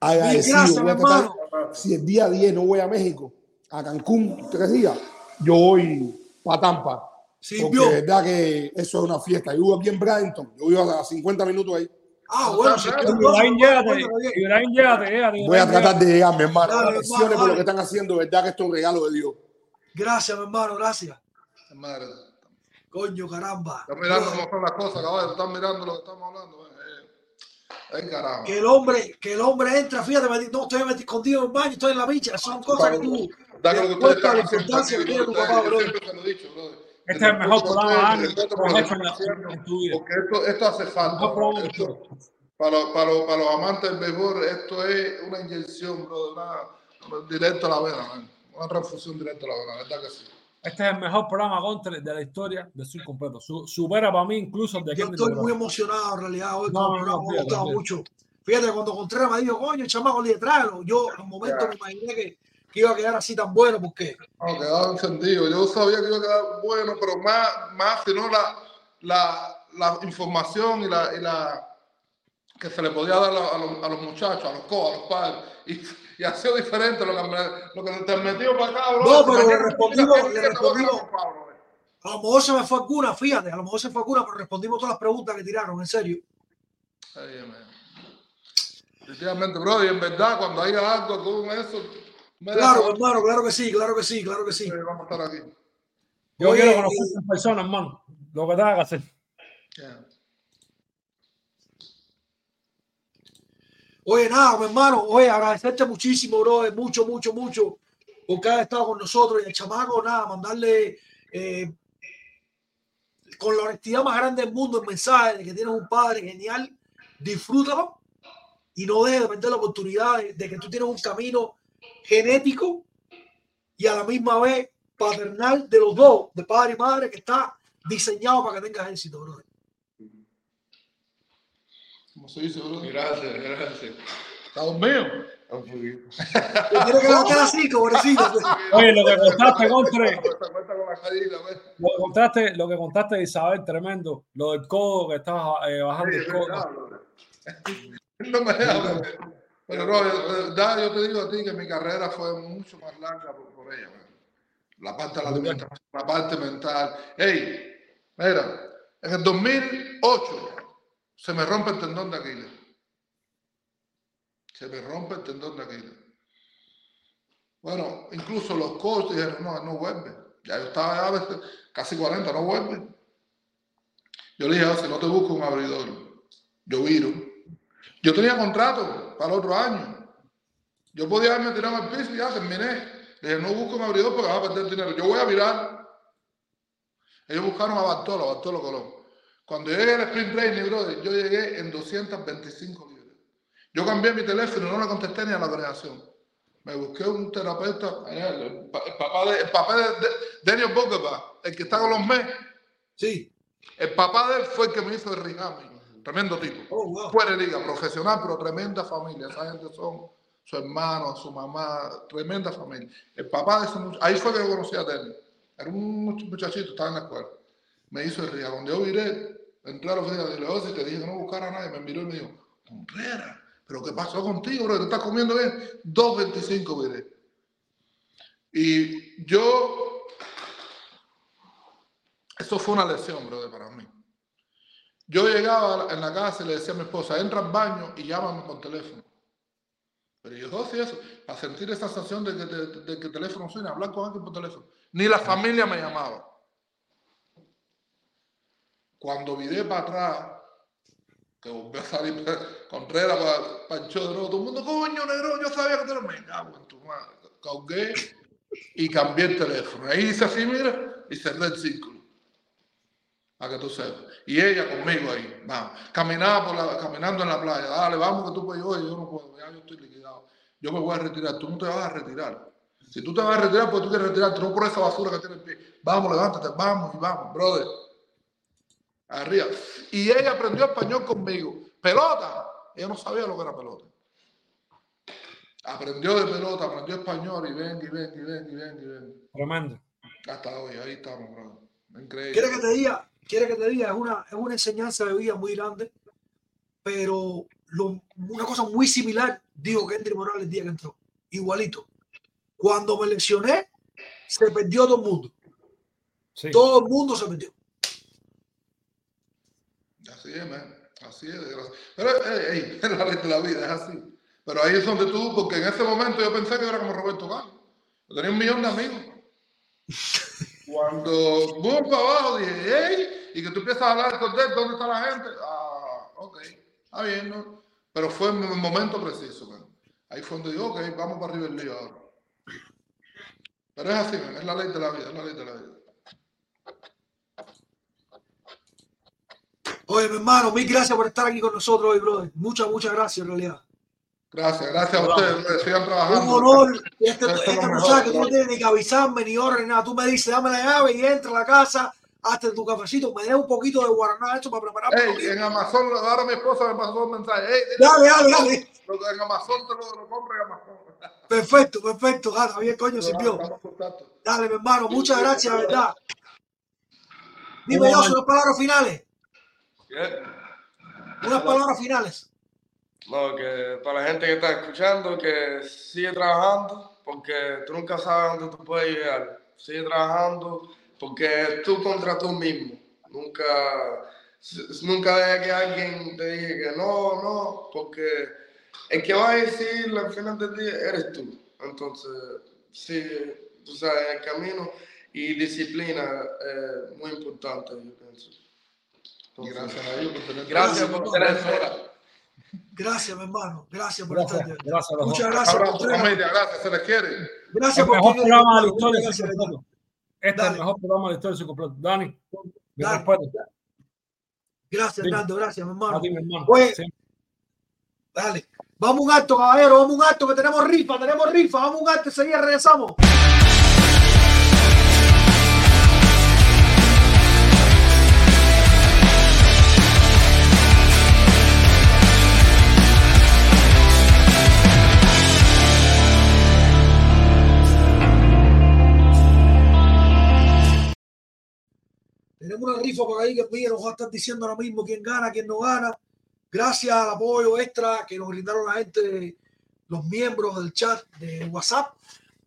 agradecido. voy a tratar- si el día 10 no voy a México, a Cancún, tres días, yo voy para Tampa. Sí, porque es verdad que eso es una fiesta. Yo vivo aquí en Brighton, yo vivo a 50 minutos ahí. Ah, bueno, Voy a tratar de llegar, mi hermano. Bendiciones por lo que están haciendo, verdad que esto es un regalo de Dios. Gracias, mi hermano, gracias. Madre. Coño, caramba. Estás mirando cómo son las cosas, caballo. Estás mirando lo que estamos hablando. Eh, Ay, caramba. Que el hombre, que el hombre entra, fíjate, me no estoy metido escondido en el baño, estoy en la micha. Son cosas que tú Da con lo que ustedes están haciendo que Yo siempre se lo he dicho, brother. Este es el mejor programa, en, en vida. Porque esto, esto hace falta. De Esto- para, los- para, para los amantes del béisbol, esto es una inyección, una, directo a la vena, man. una transfusión directa a la vena, ¿verdad que sí? Este es el mejor programa contra de la historia de Sur Completo. Su- supera para mí incluso el de Yo estoy muy emocionado en realidad hoy No, no, no, me ha fíjate, gustado mucho. Fíjate, cuando Contreras me dijo, coño, chamaco, le tráelo. Yo al momento me imaginé que, que iba a quedar así tan bueno porque No, quedaba encendido. Yo sabía que iba a quedar bueno, pero más, más sino la, la, la información y la, y la que se le podía dar a, a los, a los muchachos, a los co, a los padres. Y, y ha sido diferente lo que, me, lo que te metido para acá, bro. No, pero le respondimos, le respondimos. eh. A lo mejor se me fue alguna, fíjate, a lo mejor se fue alguna, pero respondimos todas las preguntas que tiraron, en serio. Ay. Definitivamente, bro, y en verdad, cuando haya algo con eso, Claro, hermano, claro que sí, claro que sí, claro que sí. Vamos a estar aquí. Yo Oye, quiero conocer en persona, hermano. Lo que tenga que hacer. Oye, nada, mi hermano, oye, agradecerte muchísimo, bro, mucho, mucho, mucho, porque has estado con nosotros y el chamaco, nada, mandarle eh, con la honestidad más grande del mundo el mensaje de que tienes un padre genial, disfrútalo y no dejes de perder la oportunidad de, de que tú tienes un camino genético y a la misma vez paternal de los dos, de padre y madre, que está diseñado para que tengas éxito, bro. ¿Cómo se dice, bro? Gracias, gracias. ¿Está dormido? Tienes que levantar así, pobrecito. Oye, lo que contaste, Contre, pues. lo que contaste, lo que contaste de Isabel, tremendo. Lo del codo que estaba eh, bajando el codo. No me deja, Pero no, de verdad, yo te digo a ti que mi carrera fue mucho más larga por, por ella. man. La parte de la alimentación, la parte mental. Hey, mira, en el 2008 se me rompe el tendón de Aquiles. Se me rompe el tendón de Aquiles. Bueno, incluso los coaches dijeron, no, no vuelve. Ya yo estaba ya a veces casi 40, no vuelve. Yo le dije, si no te busco un abridor, yo viro. Yo tenía contrato para el otro año. Yo podía haberme tirado al piso y ya terminé. Le dije, no busco un abridor porque vas a perder dinero. Yo voy a virar. Ellos buscaron a Bartolo, a Bartolo Colón. Cuando llegué al sprint training, brother, yo llegué en 225 libras. Yo cambié mi teléfono y no le contesté ni a la creación. Me busqué un terapeuta, allá, el, pa- el papá de, el papá de, de Daniel Bogerba, el que está con los MES. Sí. El papá de él fue el que me hizo el Rigami. Tremendo tipo. Fuera de liga, profesional, pero tremenda familia. Esa gente son su hermano, su mamá, tremenda familia. El papá de ese muchacho, ahí fue que yo conocí a Daniel. Era un much- muchachito, estaba en la escuela. Me hizo el Riga. Cuando yo viré, entré a la oficina de y te dije que no buscara a nadie. Me miró y me dijo, Contreras, ¿pero qué pasó contigo, bro? ¿Te estás comiendo bien? 2.25 viré. Y yo, eso fue una lección, brother, para mí. Yo llegaba en la casa y le decía a mi esposa, entra al baño y llámame por teléfono. Pero yo, sí, eso, para sentir esa sensación de que, de, que el teléfono suena, hablar con alguien por teléfono. Ni la familia me llamaba. Cuando viré para atrás, que volvió a salir Contreras para, para el show de nuevo, todo el mundo, coño, negro, yo sabía que tú eras me cago en tu madre. Colgué y cambié el teléfono. Ahí hice así, mira, y cerré el círculo. A que tú sepas. Y ella conmigo ahí, vamos. Caminaba por la, caminando en la playa. Dale, vamos que tú puedes. Oye, yo no puedo, ya yo estoy liquidado. Yo me voy a retirar. Tú no te vas a retirar. Si tú te vas a retirar, pues tú quieres retirarte, no por esa basura que tiene el pie. Vamos, levántate, vamos y vamos, brother. Arriba. Y ella aprendió español conmigo. Pelota. Ella no sabía lo que era pelota. Aprendió de pelota, aprendió español y ven, y ven, y ven, y ven, y ven. Tremendo. Hasta hoy, ahí estamos, brother. Increíble. ¿Quieres que te diga? ¿Quieres que te diga? Es una, es una enseñanza de vida muy grande, pero lo- una cosa muy similar dijo Kendrick Morales el día que entró. Igualito. Cuando me lesioné, se perdió todo el mundo. Todo el mundo se perdió. Así es, man. Así es, desgracia. Pero es la ley de la vida, es así. Pero ahí es donde tú, porque en ese momento yo pensé que era como Roberto Carlos. Yo tenía un millón de amigos. Cuando boom para abajo, dije, hey, y que tú empiezas a hablar con él, ¿dónde está la gente? Ah, ok, está bien, ¿no? Pero fue en el momento preciso, man. Ahí fue donde digo, ok, vamos para arriba el lío ahora. Pero es así, es la ley de la vida, es la ley de la vida. Oye, mi hermano, mil gracias por estar aquí con nosotros hoy, brother. Muchas, muchas gracias, en realidad. Gracias, gracias a ustedes, sigan trabajando. Un honor. Este, este muchacho mejores, tú no tienes ni que avisarme, ni orden, ni nada. Tú me dices, dame la llave y entra a la casa, hazte tu cafecito, me deja un poquito de guaraná hecho para preparar. Ey, en Amazon, ahora mi esposa me pasó un mensaje. Ey, Dale, dale, dale. En Amazon te lo, lo compro en Amazon. Perfecto, perfecto. Gana, bien, coño, sirvió. Dale, mi hermano, muchas gracias, verdad. Dime, yo, unas palabras finales. ¿Qué? Unas palabras finales. No, que para la gente que está escuchando, que sigue trabajando, porque tú nunca sabes dónde tú puedes llegar. Sigue trabajando, porque tú contra tú mismo. Nunca, nunca dejes que alguien te diga que no, no, porque el que va a decir al final del día eres tú. Entonces, sí, tú sabes, el camino y disciplina es muy importante, yo pienso. Y gracias a ellos por tener Gracias por tener Gracias, mi hermano. Gracias por Gracias, estar gracias Muchas gracias, Abrazo, familia, gracias, se les quiere. Gracias el por mejor programa de la historia gracias, completo. Este es el mejor programa de la historia sin completo. Dani, mi Dale. respeto. Gracias, Sí. Hernando. Gracias, mi hermano. Ti, mi hermano. Oye, Sí. dale. Vamos un acto, caballero. Vamos un acto que tenemos rifa. Tenemos rifa. Vamos un acto. Enseguida regresamos. Tenemos una rifa por ahí que Miguel nos va a estar diciendo ahora mismo quién gana, quién no gana. Gracias al apoyo extra que nos brindaron la gente, los miembros del chat de WhatsApp,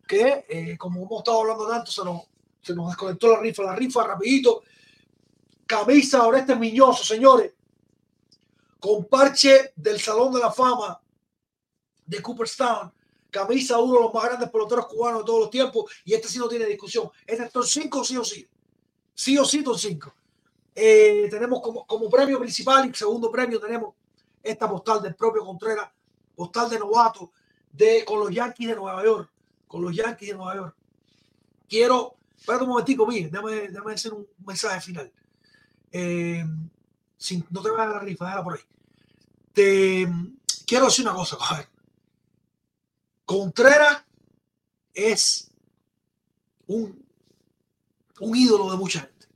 que eh, como hemos estado hablando tanto, se nos, se nos desconectó la rifa. La rifa rapidito. Camisa Oreste Miñoso, señores. Con parche del Salón de la Fama de Cooperstown. Camisa uno de los más grandes peloteros cubanos de todos los tiempos. Y este sí no tiene discusión. Este es top 5 sí o sí. Sí o sí, top 5. Eh, tenemos como, como premio principal y segundo premio tenemos esta postal del propio Contreras, postal de novato de, con los Yankees de Nueva York. Con los Yankees de Nueva York. Quiero, espérate un momentico, Miguel, déjame, déjame hacer un mensaje final. Eh, sin- no te vayas a la rifa, déjala por ahí. Te quiero decir una cosa, ver. Contreras es un, un ídolo de mucha gente.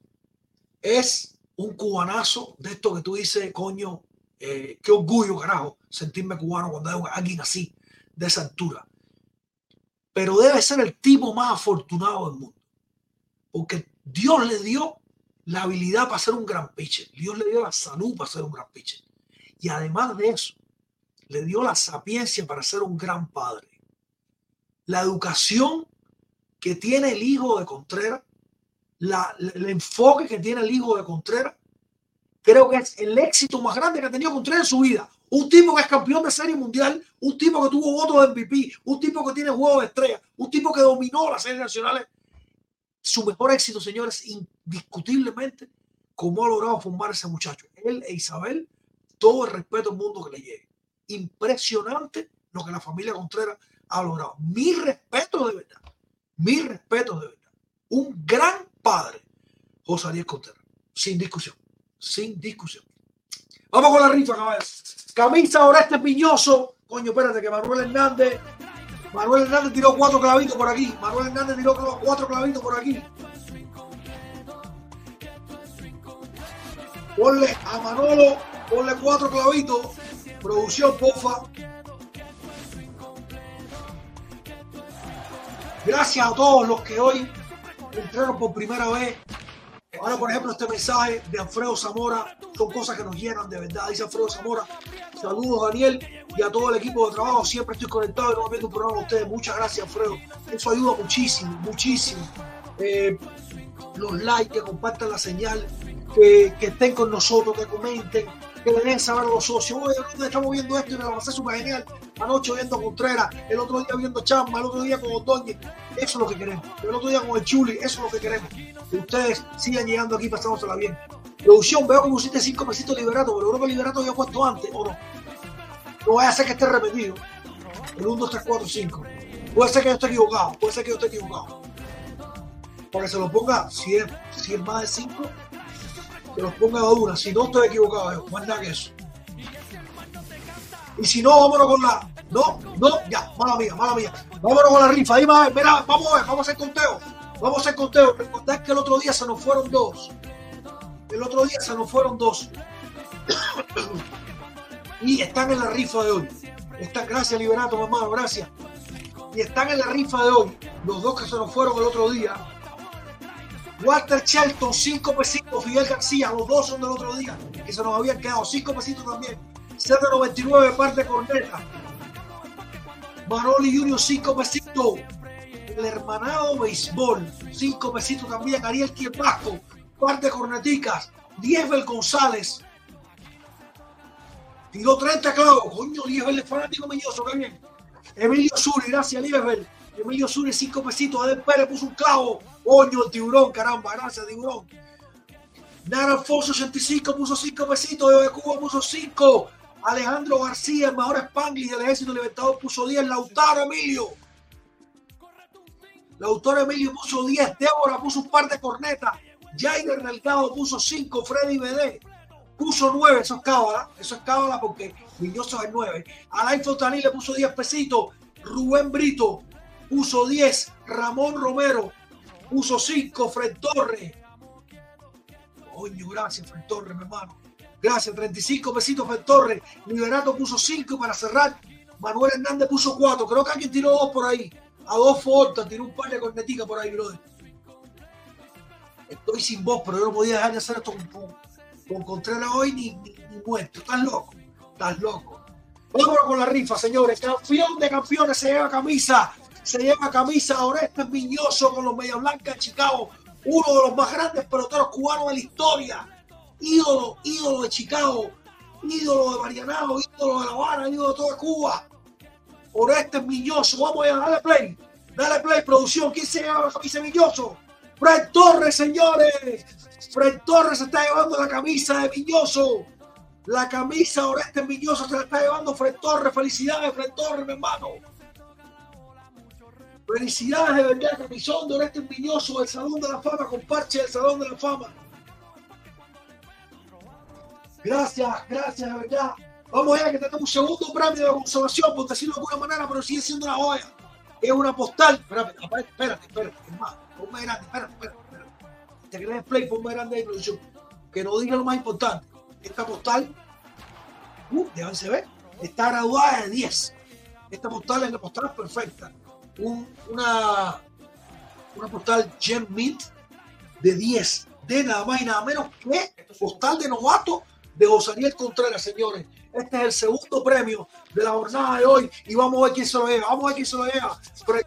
Es un cubanazo de esto que tú dices, coño, eh, qué orgullo, carajo, sentirme cubano cuando hay alguien así, de esa altura. Pero debe ser el tipo más afortunado del mundo. Porque Dios le dio la habilidad para ser un gran pitcher. Dios le dio la salud para ser un gran pitcher. Y además de eso, le dio la sapiencia para ser un gran padre. La educación que tiene el hijo de Contreras, la- el enfoque que tiene el hijo de Contreras, creo que es el éxito más grande que ha tenido Contreras en su vida. Un tipo que es campeón de serie mundial, un tipo que tuvo votos de MVP, un tipo que tiene juego de estrella, un tipo que dominó las series nacionales. Su mejor éxito, señores, indiscutiblemente, cómo ha logrado formar ese muchacho. Él e Isabel, todo el respeto del mundo que le llegue. Impresionante lo que la familia Contreras ha logrado. Mi respeto de verdad. Mi respeto de verdad. Un gran padre, José Ariel Contreras. Sin discusión. Sin discusión. Vamos con la rifa, caballos. Camisa Oreste Piñoso. Coño, espérate, que Manuel Hernández. Manuel Hernández tiró cuatro clavitos por aquí. Manuel Hernández tiró cuatro clavitos por aquí. Ponle a Manolo, ponle cuatro clavitos. Producción, pofa. Gracias a todos los que hoy entraron por primera vez. Ahora, por ejemplo, este mensaje de Alfredo Zamora son cosas que nos llenan de verdad. Dice Alfredo Zamora, saludos Daniel y a todo el equipo de trabajo. Siempre estoy conectado y no viendo un programa de ustedes. Muchas gracias, Alfredo. Eso ayuda muchísimo, muchísimo. Eh, los likes, que compartan la señal, que, que estén con nosotros, que comenten, que den saber los socios. Oye, ¿dónde estamos viendo esto? Y me lo pasé súper genial. Anoche viendo Contreras, el otro día viendo Chamba, el otro día con Otoño. Eso es lo que queremos. El otro día con el Chuli, eso es lo que queremos. Que ustedes sigan llegando aquí pasándosela bien. Producción, veo que pusiste cinco pesitos liberato, pero creo que el liberato había puesto antes, ¿o no? No vaya a ser que esté repetido. El 1, 2, 3, 4, 5. Puede ser que yo esté equivocado, puede ser que yo esté equivocado. Para que se lo ponga, si es, si es más de 5, que los ponga de una. Si no estoy equivocado, más nada que eso. Y si no, vámonos con la. No, no, ya, mala mía, mala mía. Vámonos con la rifa. Ahí va, mira, vamos a ver, vamos a hacer conteo. Vamos a hacer conteo. Recordad que el otro día se nos fueron dos. El otro día se nos fueron dos. y están en la rifa de hoy. Están, gracias, Liberato, hermano, gracias. Y están en la rifa de hoy. Los dos que se nos fueron el otro día. Walter Shelton, cinco pesitos. Fidel García, los dos son del otro día, que se nos habían quedado. Cinco pesitos también. 799 parte corneta. Manoli Junior, cinco pesitos. El hermanado béisbol, cinco pesitos también. Ariel Quiepasco, par de corneticas. Diezbel González. Tiró 30 clavos. Coño, Diezbel es fanático milloso, bien. Emilio Suri, gracias, Diezbel. Emilio Suri, cinco pesitos. Adel Pérez puso un clavo. Coño, el tiburón, caramba, gracias, tiburón. Nara Alfonso 85 puso 5 pesitos. de Cuba puso 5. Alejandro García, el mejor Spanglish del Ejército Libertador, puso 10. Lautaro Emilio. Lautaro Emilio puso 10. Débora puso un par de cornetas. Jair Delgado puso 5. Freddy BD puso 9. Eso es cábala. Eso es cábala porque Viñoso es 9. Alain Fontaní le puso 10 pesitos. Rubén Brito puso 10. Ramón Romero puso 5. Fred Torres. Coño, gracias, Fred Torres, mi hermano. Gracias, 35 pesitos Fred Torres. Liberato puso 5 para cerrar. Manuel Hernández puso 4. Creo que alguien tiró 2 por ahí. A dos Horta tiró un par de corneticas por ahí, brother. Estoy sin voz, pero yo no podía dejar de hacer esto con, con, con Contreras hoy ni, ni muerto. Estás loco. Estás loco. Vámonos con la rifa, señores. Campeón de campeones se lleva camisa. Se lleva camisa Orestes Viñoso con los Media Blancas de Chicago. Uno de los más grandes peloteros cubanos de la historia. Ídolo, ídolo de Chicago. Ídolo de Marianao, ídolo de La Habana, ídolo de toda Cuba. Orestes Viñoso. Vamos a darle play. Dale play, producción. ¿Quién se lleva la camisa Viñoso? Fred Torres, señores. Fred Torres se está llevando la camisa de Viñoso. La camisa Orestes Viñoso se la está llevando Fred Torres. Felicidades, Fred Torres, mi hermano. Felicidades de verdad, camisón de Orestes Viñoso del Salón de la Fama, con parche del Salón de la Fama. Gracias, gracias, de verdad. Vamos a ver que tenemos un segundo premio de conservación, por decirlo de alguna manera, pero sigue siendo una joya. Es una postal. Espérate, espérate, espérate, espérate. Es más, ponme grande, espérate, espérate. espérate. Te querés play, ponme grande ahí, producción. Que no diga lo más importante. Esta postal, uh, déjense ver, está graduada de 10. Esta postal es la postal perfecta. Un, una, una postal Gem Mint de 10. De nada más y nada menos que postal de novato de José Contreras, señores. Este es el segundo premio de la jornada de hoy y vamos a ver quién se lo lleva. Vamos a ver quién se lo lleva.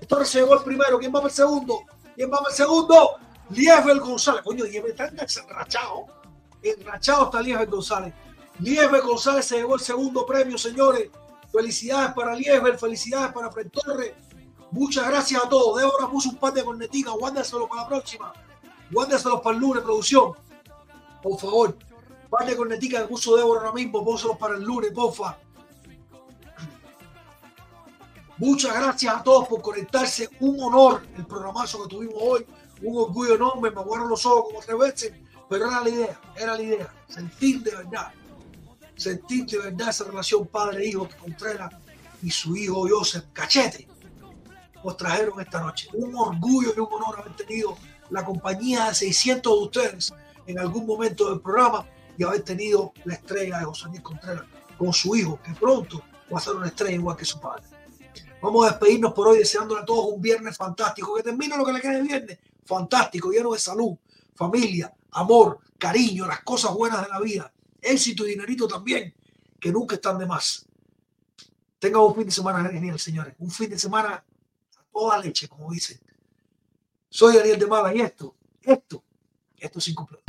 Torres se llevó el primero. ¿Quién va para el segundo? ¿Quién va para el segundo? Liefel González. Coño, Liefel está enrachado. Enrachado está Lieber González. Lieber González se llevó el segundo premio, señores. Felicidades para Lieber, felicidades para Fred Torres. Muchas gracias a todos. Débora puso un par de corneticas. Guárdaselo para la próxima. Guárdaselo para el lunes, producción. Por favor. Par de corneticas que puso Débora ahora mismo. Pónselos para el lunes, porfa. Muchas gracias a todos por conectarse. Un honor el programazo que tuvimos hoy. Un orgullo enorme. Me aguaron los ojos como veces. Pero era la idea. Era la idea. Sentir de verdad. Sentir de verdad esa relación padre-hijo que Contreras y su hijo Joseph Cachete nos trajeron esta noche. Un orgullo y un honor haber tenido la compañía de 600 de ustedes en algún momento del programa y haber tenido la estrella de José Luis Contreras con su hijo, que pronto va a ser una estrella igual que su padre. Vamos a despedirnos por hoy deseándole a todos un viernes fantástico, que termine lo que le quede de viernes, fantástico, lleno de salud, familia, amor, cariño, las cosas buenas de la vida, éxito y dinerito también, que nunca están de más. Tengan un fin de semana genial, señores. Un fin de semana toda leche, como dicen. Soy Daniel de Mala y esto, esto, esto es incompleto.